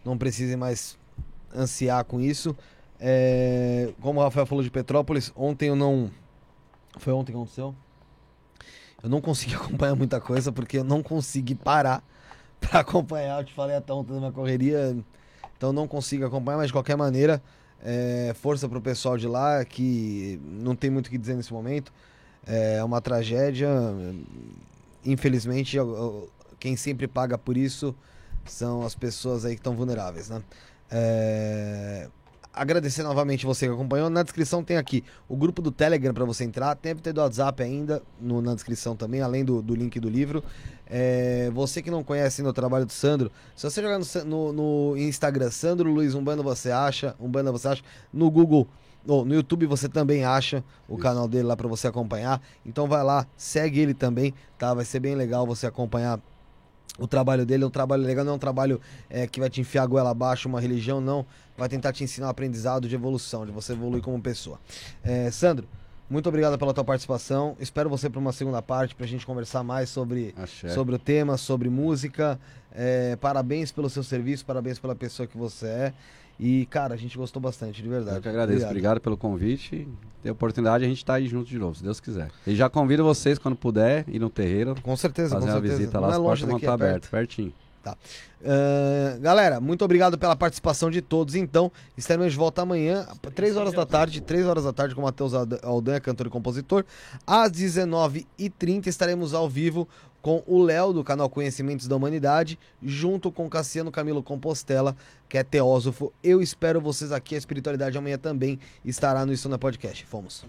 não precise mais ansiar com isso. É, como o Rafael falou de Petrópolis, ontem eu não. Foi ontem que aconteceu? Eu não consegui acompanhar muita coisa porque eu não consegui parar para acompanhar. Eu te falei até ontem na minha correria, então não consigo acompanhar, mas de qualquer maneira, É, força pro pessoal de lá, que não tem muito o que dizer nesse momento. É uma tragédia. Infelizmente, eu- eu- quem sempre paga por isso são as pessoas aí que estão vulneráveis, né? É, Agradecer novamente você que acompanhou. Na descrição tem aqui o grupo do Telegram para você entrar. Deve ter do WhatsApp ainda no- na descrição também, além do, do link do livro. É, você que não conhece ainda o trabalho do Sandro, se você jogar no, no- no Instagram Sandro Luiz Umbanda, você acha. Umbanda você acha. No Google, ou no YouTube você também acha o Isso. canal dele lá para você acompanhar. Então vai lá, segue ele também, tá? Vai ser bem legal você acompanhar o trabalho dele. É um trabalho legal, não é um trabalho é, que vai te enfiar a goela abaixo, uma religião, não. Vai tentar te ensinar um aprendizado de evolução, de você evoluir como pessoa. É, Sandro, muito obrigado pela tua participação. Espero você para uma segunda parte pra gente conversar mais sobre Axé. sobre o tema, sobre música. É, parabéns pelo seu serviço, parabéns pela pessoa que você é. E, cara, a gente gostou bastante, de verdade. Eu que agradeço. Obrigado. pelo convite. Ter a oportunidade, a gente tá aí junto de novo, se Deus quiser. E já convido vocês, quando puder, ir no terreiro, Com certeza, fazer com uma certeza. visita Não lá, é as longe portas vão estar é perto. abertas, pertinho. Ah, galera, muito obrigado pela participação de todos. Então, estaremos de volta amanhã, 3 horas da tarde, 3 horas da tarde, com o Matheus Alda- Aldanha, cantor e compositor. Às 19h30 estaremos ao vivo com o Léo, do canal Conhecimentos da Humanidade, junto com Cassiano Camilo Compostela, que é teósofo. Eu espero vocês aqui. A espiritualidade amanhã também estará no Isso na Podcast. Fomos.